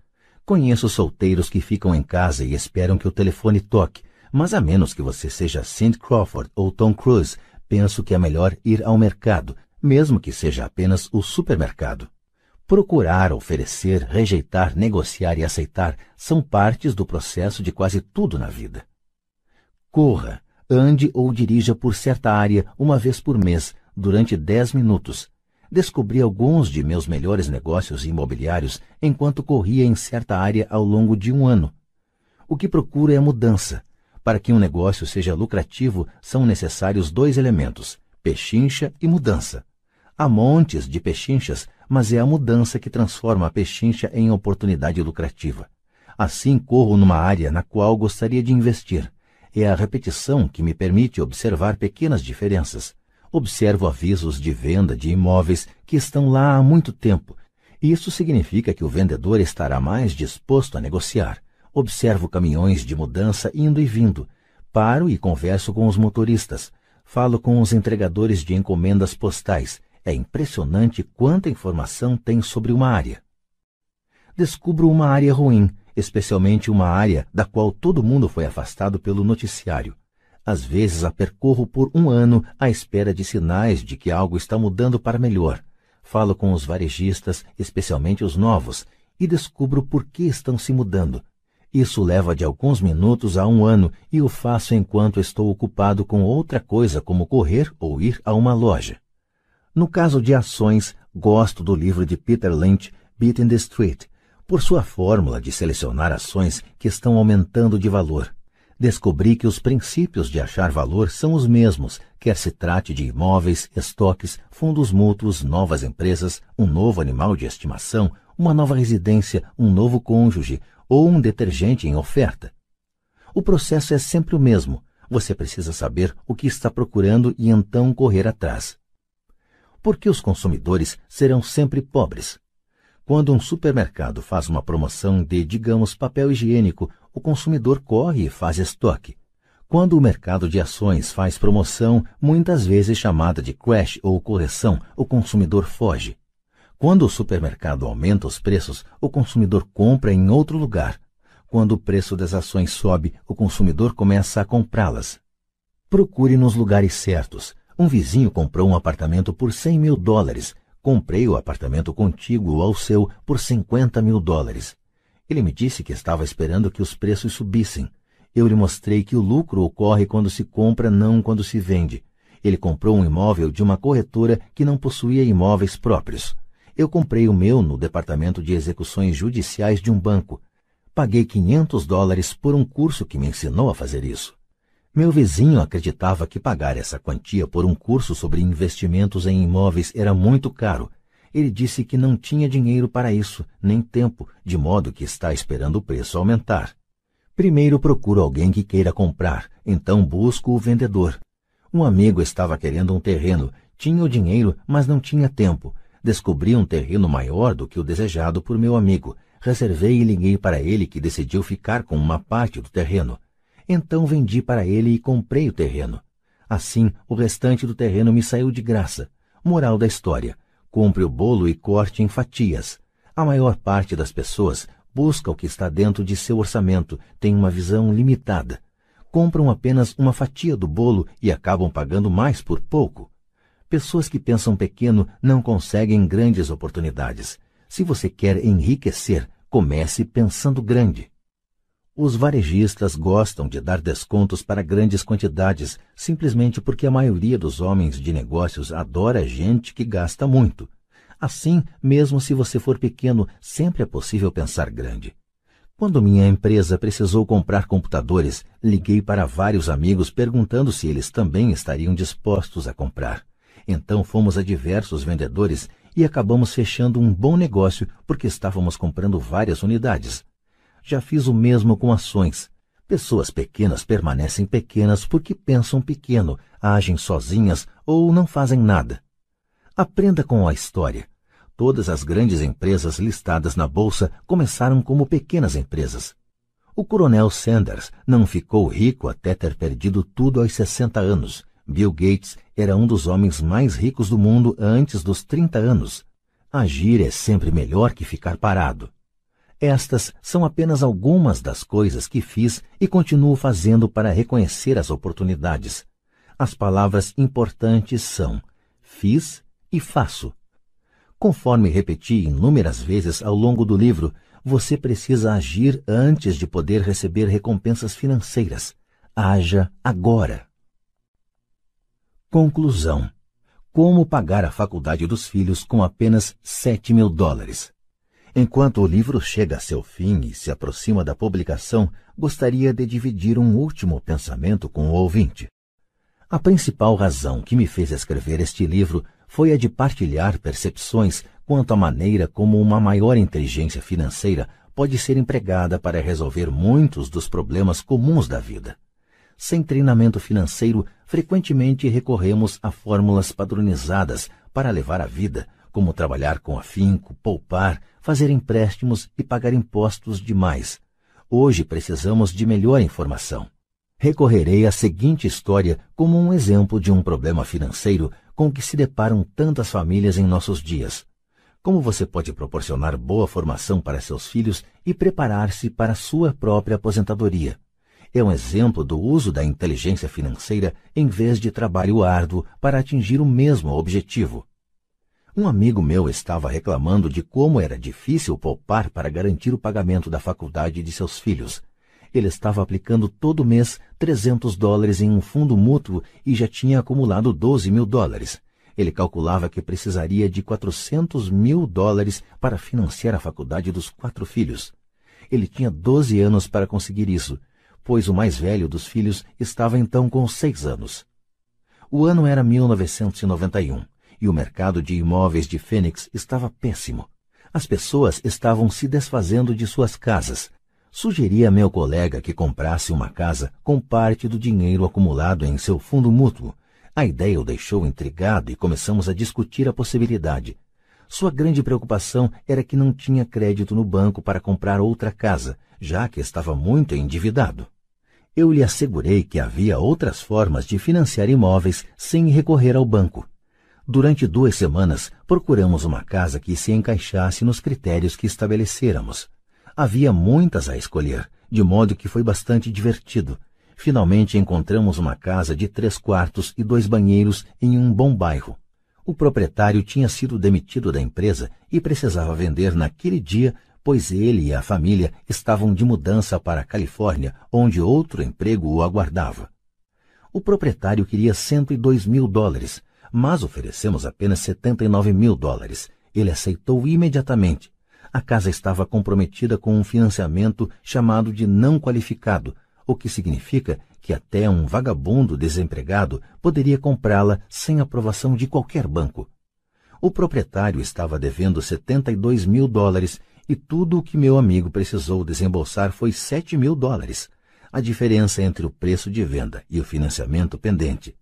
Conheço solteiros que ficam em casa e esperam que o telefone toque, mas a menos que você seja Cindy Crawford ou Tom Cruise, penso que é melhor ir ao mercado, mesmo que seja apenas o supermercado. Procurar, oferecer, rejeitar, negociar e aceitar são partes do processo de quase tudo na vida. Corra, ande ou dirija por certa área uma vez por mês, durante dez minutos. Descobri alguns de meus melhores negócios imobiliários enquanto corria em certa área ao longo de um ano. O que procuro é mudança. Para que um negócio seja lucrativo, são necessários dois elementos: pechincha e mudança. Há montes de pechinchas mas é a mudança que transforma a pechincha em oportunidade lucrativa. Assim corro numa área na qual gostaria de investir. É a repetição que me permite observar pequenas diferenças. Observo avisos de venda de imóveis que estão lá há muito tempo. Isso significa que o vendedor estará mais disposto a negociar. Observo caminhões de mudança indo e vindo. Paro e converso com os motoristas. Falo com os entregadores de encomendas postais é impressionante quanta informação tem sobre uma área. Descubro uma área ruim, especialmente uma área da qual todo mundo foi afastado pelo noticiário. Às vezes a percorro por um ano à espera de sinais de que algo está mudando para melhor. Falo com os varejistas, especialmente os novos, e descubro por que estão se mudando. Isso leva de alguns minutos a um ano e o faço enquanto estou ocupado com outra coisa como correr ou ir a uma loja. No caso de ações, gosto do livro de Peter Lynch, Beating the Street, por sua fórmula de selecionar ações que estão aumentando de valor. Descobri que os princípios de achar valor são os mesmos, quer se trate de imóveis, estoques, fundos mútuos, novas empresas, um novo animal de estimação, uma nova residência, um novo cônjuge ou um detergente em oferta. O processo é sempre o mesmo. Você precisa saber o que está procurando e então correr atrás porque os consumidores serão sempre pobres. Quando um supermercado faz uma promoção de, digamos, papel higiênico, o consumidor corre e faz estoque. Quando o mercado de ações faz promoção, muitas vezes chamada de crash ou correção, o consumidor foge. Quando o supermercado aumenta os preços, o consumidor compra em outro lugar. Quando o preço das ações sobe, o consumidor começa a comprá-las. Procure nos lugares certos. Um vizinho comprou um apartamento por 100 mil dólares. Comprei o apartamento contíguo ao seu por 50 mil dólares. Ele me disse que estava esperando que os preços subissem. Eu lhe mostrei que o lucro ocorre quando se compra, não quando se vende. Ele comprou um imóvel de uma corretora que não possuía imóveis próprios. Eu comprei o meu no departamento de execuções judiciais de um banco. Paguei 500 dólares por um curso que me ensinou a fazer isso. Meu vizinho acreditava que pagar essa quantia por um curso sobre investimentos em imóveis era muito caro. Ele disse que não tinha dinheiro para isso, nem tempo, de modo que está esperando o preço aumentar. Primeiro procuro alguém que queira comprar, então busco o vendedor. Um amigo estava querendo um terreno, tinha o dinheiro, mas não tinha tempo. Descobri um terreno maior do que o desejado por meu amigo. Reservei e liguei para ele que decidiu ficar com uma parte do terreno. Então vendi para ele e comprei o terreno. Assim, o restante do terreno me saiu de graça. Moral da história: compre o bolo e corte em fatias. A maior parte das pessoas busca o que está dentro de seu orçamento, tem uma visão limitada. Compram apenas uma fatia do bolo e acabam pagando mais por pouco. Pessoas que pensam pequeno não conseguem grandes oportunidades. Se você quer enriquecer, comece pensando grande. Os varejistas gostam de dar descontos para grandes quantidades, simplesmente porque a maioria dos homens de negócios adora gente que gasta muito. Assim, mesmo se você for pequeno, sempre é possível pensar grande. Quando minha empresa precisou comprar computadores, liguei para vários amigos perguntando se eles também estariam dispostos a comprar. Então fomos a diversos vendedores e acabamos fechando um bom negócio porque estávamos comprando várias unidades. Já fiz o mesmo com ações. Pessoas pequenas permanecem pequenas porque pensam pequeno, agem sozinhas ou não fazem nada. Aprenda com a história. Todas as grandes empresas listadas na bolsa começaram como pequenas empresas. O coronel Sanders não ficou rico até ter perdido tudo aos 60 anos. Bill Gates era um dos homens mais ricos do mundo antes dos 30 anos. Agir é sempre melhor que ficar parado. Estas são apenas algumas das coisas que fiz e continuo fazendo para reconhecer as oportunidades. As palavras importantes são fiz e faço. Conforme repeti inúmeras vezes ao longo do livro, você precisa agir antes de poder receber recompensas financeiras. Haja agora. Conclusão: Como pagar a faculdade dos filhos com apenas 7 mil dólares? Enquanto o livro chega a seu fim e se aproxima da publicação, gostaria de dividir um último pensamento com o ouvinte. A principal razão que me fez escrever este livro foi a de partilhar percepções quanto à maneira como uma maior inteligência financeira pode ser empregada para resolver muitos dos problemas comuns da vida. Sem treinamento financeiro, frequentemente recorremos a fórmulas padronizadas para levar a vida, como trabalhar com afinco, poupar, fazer empréstimos e pagar impostos demais. Hoje precisamos de melhor informação. Recorrerei à seguinte história como um exemplo de um problema financeiro com que se deparam tantas famílias em nossos dias. Como você pode proporcionar boa formação para seus filhos e preparar-se para sua própria aposentadoria? é um exemplo do uso da inteligência financeira em vez de trabalho árduo para atingir o mesmo objetivo. Um amigo meu estava reclamando de como era difícil poupar para garantir o pagamento da faculdade de seus filhos. Ele estava aplicando todo mês 300 dólares em um fundo mútuo e já tinha acumulado 12 mil dólares. Ele calculava que precisaria de 400 mil dólares para financiar a faculdade dos quatro filhos. Ele tinha 12 anos para conseguir isso pois o mais velho dos filhos estava então com seis anos. O ano era 1991 e o mercado de imóveis de Fênix estava péssimo. As pessoas estavam se desfazendo de suas casas. Sugeri a meu colega que comprasse uma casa com parte do dinheiro acumulado em seu fundo mútuo. A ideia o deixou intrigado e começamos a discutir a possibilidade. Sua grande preocupação era que não tinha crédito no banco para comprar outra casa, já que estava muito endividado eu lhe assegurei que havia outras formas de financiar imóveis sem recorrer ao banco. Durante duas semanas, procuramos uma casa que se encaixasse nos critérios que estabelecêramos. Havia muitas a escolher, de modo que foi bastante divertido. Finalmente encontramos uma casa de três quartos e dois banheiros em um bom bairro. O proprietário tinha sido demitido da empresa e precisava vender naquele dia pois ele e a família estavam de mudança para a Califórnia, onde outro emprego o aguardava. O proprietário queria 102 mil dólares, mas oferecemos apenas 79 mil dólares. Ele aceitou imediatamente. A casa estava comprometida com um financiamento chamado de não qualificado, o que significa que até um vagabundo desempregado poderia comprá-la sem aprovação de qualquer banco. O proprietário estava devendo 72 mil dólares e tudo o que meu amigo precisou desembolsar foi sete mil dólares, a diferença entre o preço de venda e o financiamento pendente.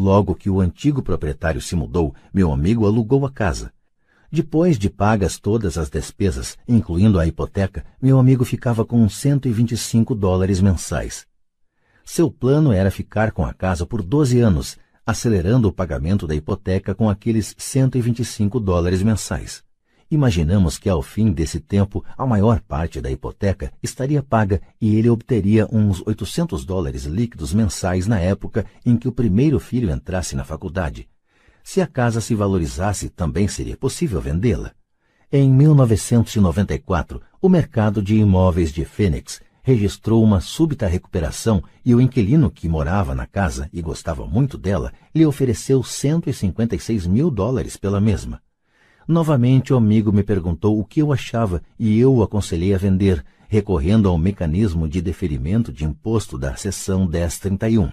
Logo que o antigo proprietário se mudou, meu amigo alugou a casa. Depois de pagas todas as despesas, incluindo a hipoteca, meu amigo ficava com 125 dólares mensais. Seu plano era ficar com a casa por 12 anos, acelerando o pagamento da hipoteca com aqueles 125 dólares mensais. Imaginamos que ao fim desse tempo a maior parte da hipoteca estaria paga e ele obteria uns 800 dólares líquidos mensais na época em que o primeiro filho entrasse na faculdade. Se a casa se valorizasse, também seria possível vendê-la. Em 1994, o mercado de imóveis de Phoenix registrou uma súbita recuperação e o inquilino que morava na casa e gostava muito dela lhe ofereceu 156 mil dólares pela mesma. Novamente o amigo me perguntou o que eu achava e eu o aconselhei a vender, recorrendo ao mecanismo de deferimento de imposto da seção 1031.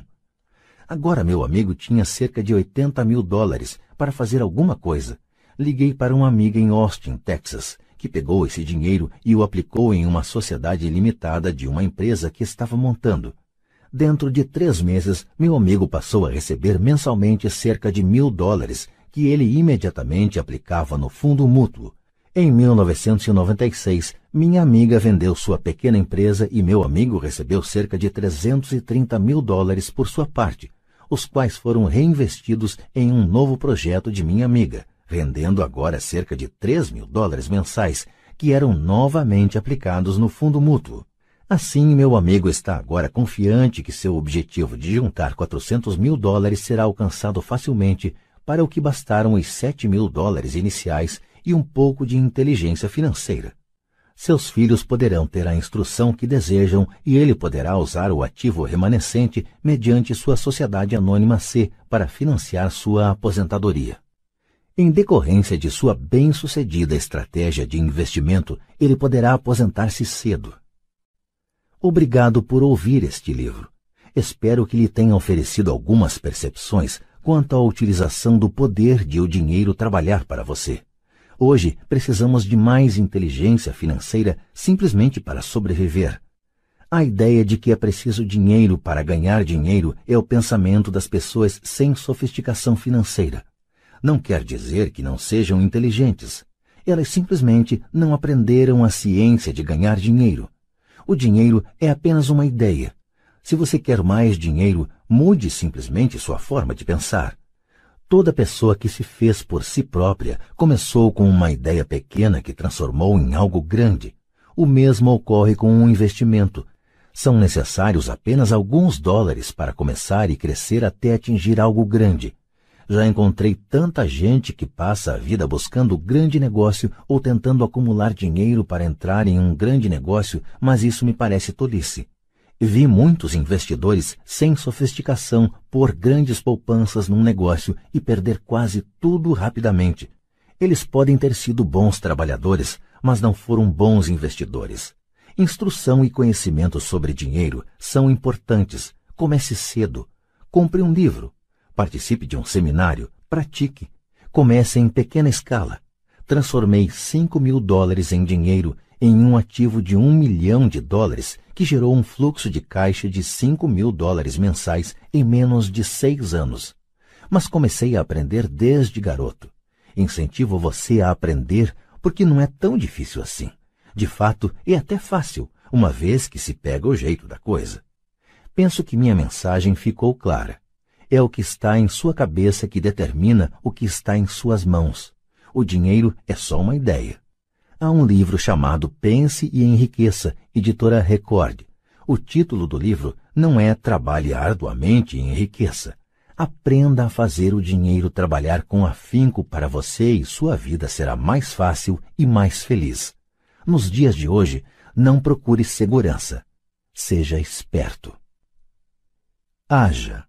Agora meu amigo tinha cerca de 80 mil dólares para fazer alguma coisa. Liguei para uma amiga em Austin, Texas, que pegou esse dinheiro e o aplicou em uma sociedade limitada de uma empresa que estava montando. Dentro de três meses, meu amigo passou a receber mensalmente cerca de mil dólares que ele imediatamente aplicava no fundo mútuo. Em 1996, minha amiga vendeu sua pequena empresa e meu amigo recebeu cerca de 330 mil dólares por sua parte, os quais foram reinvestidos em um novo projeto de minha amiga, rendendo agora cerca de 3 mil dólares mensais, que eram novamente aplicados no fundo mútuo. Assim, meu amigo está agora confiante que seu objetivo de juntar 400 mil dólares será alcançado facilmente para o que bastaram os sete mil dólares iniciais e um pouco de inteligência financeira. Seus filhos poderão ter a instrução que desejam e ele poderá usar o ativo remanescente mediante sua sociedade anônima C para financiar sua aposentadoria. Em decorrência de sua bem-sucedida estratégia de investimento, ele poderá aposentar-se cedo. Obrigado por ouvir este livro. Espero que lhe tenha oferecido algumas percepções quanto à utilização do poder de o dinheiro trabalhar para você. Hoje precisamos de mais inteligência financeira simplesmente para sobreviver. A ideia de que é preciso dinheiro para ganhar dinheiro é o pensamento das pessoas sem sofisticação financeira. Não quer dizer que não sejam inteligentes. Elas simplesmente não aprenderam a ciência de ganhar dinheiro. O dinheiro é apenas uma ideia, se você quer mais dinheiro, mude simplesmente sua forma de pensar. Toda pessoa que se fez por si própria começou com uma ideia pequena que transformou em algo grande. O mesmo ocorre com um investimento. São necessários apenas alguns dólares para começar e crescer até atingir algo grande. Já encontrei tanta gente que passa a vida buscando grande negócio ou tentando acumular dinheiro para entrar em um grande negócio, mas isso me parece tolice. Vi muitos investidores sem sofisticação pôr grandes poupanças num negócio e perder quase tudo rapidamente. Eles podem ter sido bons trabalhadores, mas não foram bons investidores. Instrução e conhecimento sobre dinheiro são importantes. Comece cedo. Compre um livro. Participe de um seminário. Pratique. Comece em pequena escala. Transformei 5 mil dólares em dinheiro em um ativo de um milhão de dólares que gerou um fluxo de caixa de 5 mil dólares mensais em menos de seis anos. Mas comecei a aprender desde garoto. Incentivo você a aprender porque não é tão difícil assim. De fato, é até fácil, uma vez que se pega o jeito da coisa. Penso que minha mensagem ficou clara. É o que está em sua cabeça que determina o que está em suas mãos. O dinheiro é só uma ideia há um livro chamado Pense e Enriqueça, editora Record. O título do livro não é Trabalhe arduamente e enriqueça. Aprenda a fazer o dinheiro trabalhar com afinco para você e sua vida será mais fácil e mais feliz. Nos dias de hoje, não procure segurança. Seja esperto. Haja.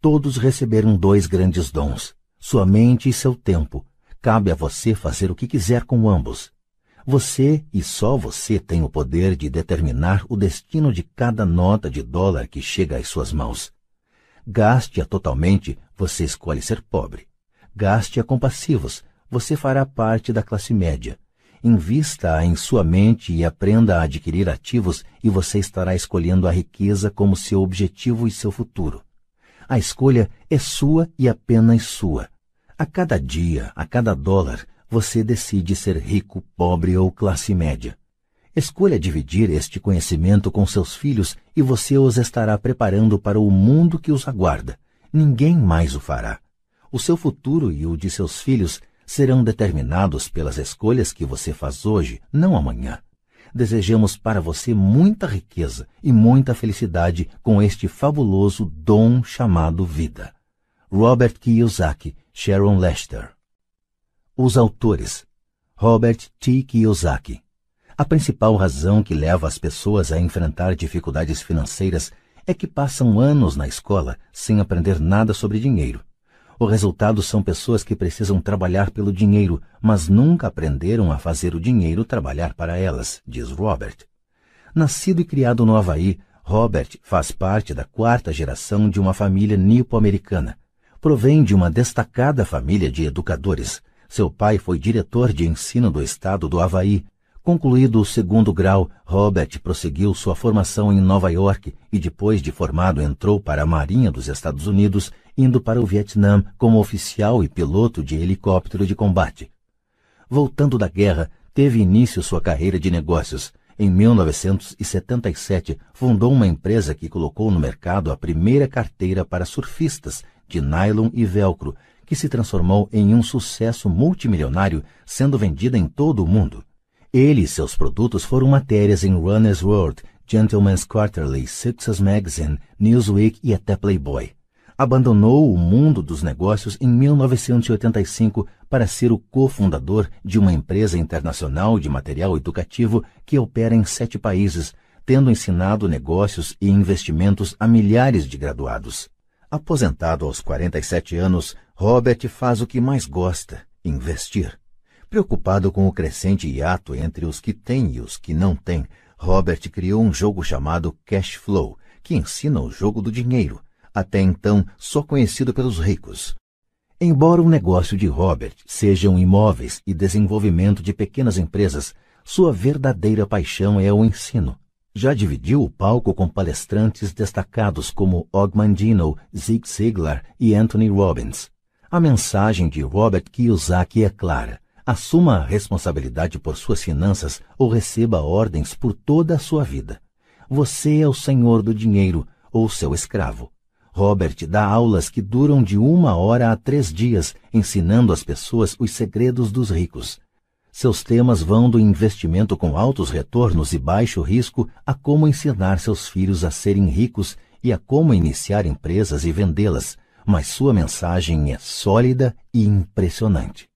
Todos receberam dois grandes dons, sua mente e seu tempo. Cabe a você fazer o que quiser com ambos. Você e só você tem o poder de determinar o destino de cada nota de dólar que chega às suas mãos. Gaste-a totalmente, você escolhe ser pobre. Gaste-a com passivos, você fará parte da classe média. invista-a em sua mente e aprenda a adquirir ativos e você estará escolhendo a riqueza como seu objetivo e seu futuro. A escolha é sua e apenas sua. A cada dia, a cada dólar, você decide ser rico, pobre ou classe média. Escolha dividir este conhecimento com seus filhos e você os estará preparando para o mundo que os aguarda. Ninguém mais o fará. O seu futuro e o de seus filhos serão determinados pelas escolhas que você faz hoje, não amanhã. Desejamos para você muita riqueza e muita felicidade com este fabuloso dom chamado vida. Robert Kiyosaki, Sharon Lester. Os autores: Robert T. Kiyosaki. A principal razão que leva as pessoas a enfrentar dificuldades financeiras é que passam anos na escola sem aprender nada sobre dinheiro. O resultado são pessoas que precisam trabalhar pelo dinheiro, mas nunca aprenderam a fazer o dinheiro trabalhar para elas, diz Robert. Nascido e criado no Havaí, Robert faz parte da quarta geração de uma família nipo-americana. Provém de uma destacada família de educadores. Seu pai foi diretor de ensino do estado do Havaí, Concluído o segundo grau, Robert prosseguiu sua formação em Nova York e, depois de formado, entrou para a Marinha dos Estados Unidos, indo para o Vietnã como oficial e piloto de helicóptero de combate. Voltando da guerra, teve início sua carreira de negócios. Em 1977, fundou uma empresa que colocou no mercado a primeira carteira para surfistas de nylon e velcro, que se transformou em um sucesso multimilionário, sendo vendida em todo o mundo. Ele e seus produtos foram matérias em Runner's World, Gentleman's Quarterly, Success Magazine, Newsweek e até Playboy. Abandonou o mundo dos negócios em 1985 para ser o cofundador de uma empresa internacional de material educativo que opera em sete países, tendo ensinado negócios e investimentos a milhares de graduados. Aposentado aos 47 anos, Robert faz o que mais gosta: investir. Preocupado com o crescente hiato entre os que têm e os que não têm, Robert criou um jogo chamado Cash Flow, que ensina o jogo do dinheiro, até então só conhecido pelos ricos. Embora o negócio de Robert sejam imóveis e desenvolvimento de pequenas empresas, sua verdadeira paixão é o ensino. Já dividiu o palco com palestrantes destacados como Og Mandino, Zig Ziglar e Anthony Robbins. A mensagem de Robert Kiyosaki é clara. Assuma a responsabilidade por suas finanças ou receba ordens por toda a sua vida. Você é o senhor do dinheiro ou seu escravo. Robert dá aulas que duram de uma hora a três dias, ensinando às pessoas os segredos dos ricos. Seus temas vão do investimento com altos retornos e baixo risco a como ensinar seus filhos a serem ricos e a como iniciar empresas e vendê-las, mas sua mensagem é sólida e impressionante.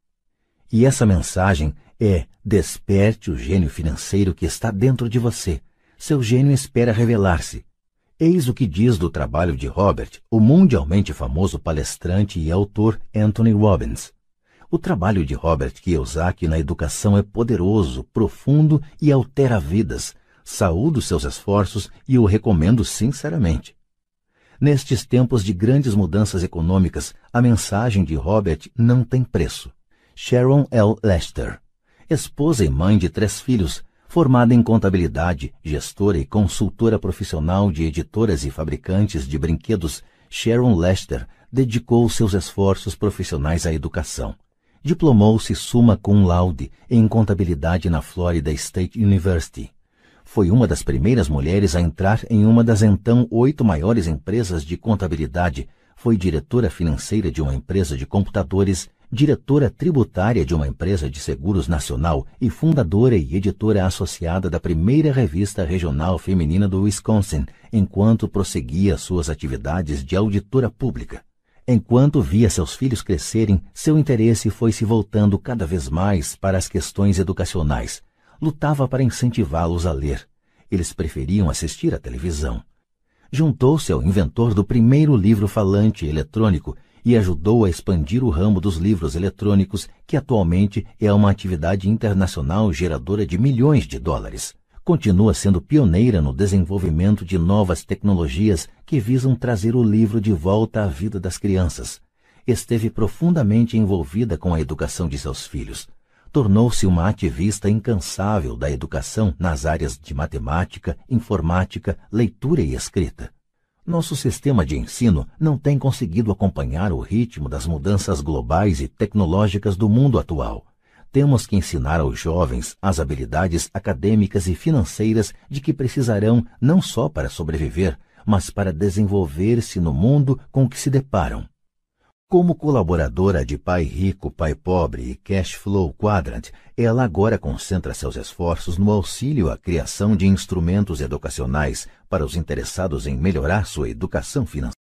E essa mensagem é: desperte o gênio financeiro que está dentro de você. Seu gênio espera revelar-se. Eis o que diz do trabalho de Robert, o mundialmente famoso palestrante e autor Anthony Robbins. O trabalho de Robert Kiyosaki na educação é poderoso, profundo e altera vidas. Saúdo seus esforços e o recomendo sinceramente. Nestes tempos de grandes mudanças econômicas, a mensagem de Robert não tem preço. Sharon L. Lester, esposa e mãe de três filhos, formada em contabilidade, gestora e consultora profissional de editoras e fabricantes de brinquedos, Sharon Lester dedicou seus esforços profissionais à educação. Diplomou-se summa cum laude em contabilidade na Florida State University. Foi uma das primeiras mulheres a entrar em uma das então oito maiores empresas de contabilidade. Foi diretora financeira de uma empresa de computadores diretora tributária de uma empresa de seguros nacional e fundadora e editora associada da primeira revista regional feminina do Wisconsin, enquanto prosseguia suas atividades de auditora pública. Enquanto via seus filhos crescerem, seu interesse foi se voltando cada vez mais para as questões educacionais. Lutava para incentivá-los a ler. Eles preferiam assistir à televisão. Juntou-se ao inventor do primeiro livro falante eletrônico e ajudou a expandir o ramo dos livros eletrônicos, que atualmente é uma atividade internacional geradora de milhões de dólares. Continua sendo pioneira no desenvolvimento de novas tecnologias que visam trazer o livro de volta à vida das crianças. Esteve profundamente envolvida com a educação de seus filhos. tornou-se uma ativista incansável da educação nas áreas de matemática, informática, leitura e escrita. Nosso sistema de ensino não tem conseguido acompanhar o ritmo das mudanças globais e tecnológicas do mundo atual. Temos que ensinar aos jovens as habilidades acadêmicas e financeiras de que precisarão não só para sobreviver, mas para desenvolver-se no mundo com que se deparam. Como colaboradora de Pai Rico, Pai Pobre e Cash Flow Quadrant, ela agora concentra seus esforços no auxílio à criação de instrumentos educacionais para os interessados em melhorar sua educação financeira.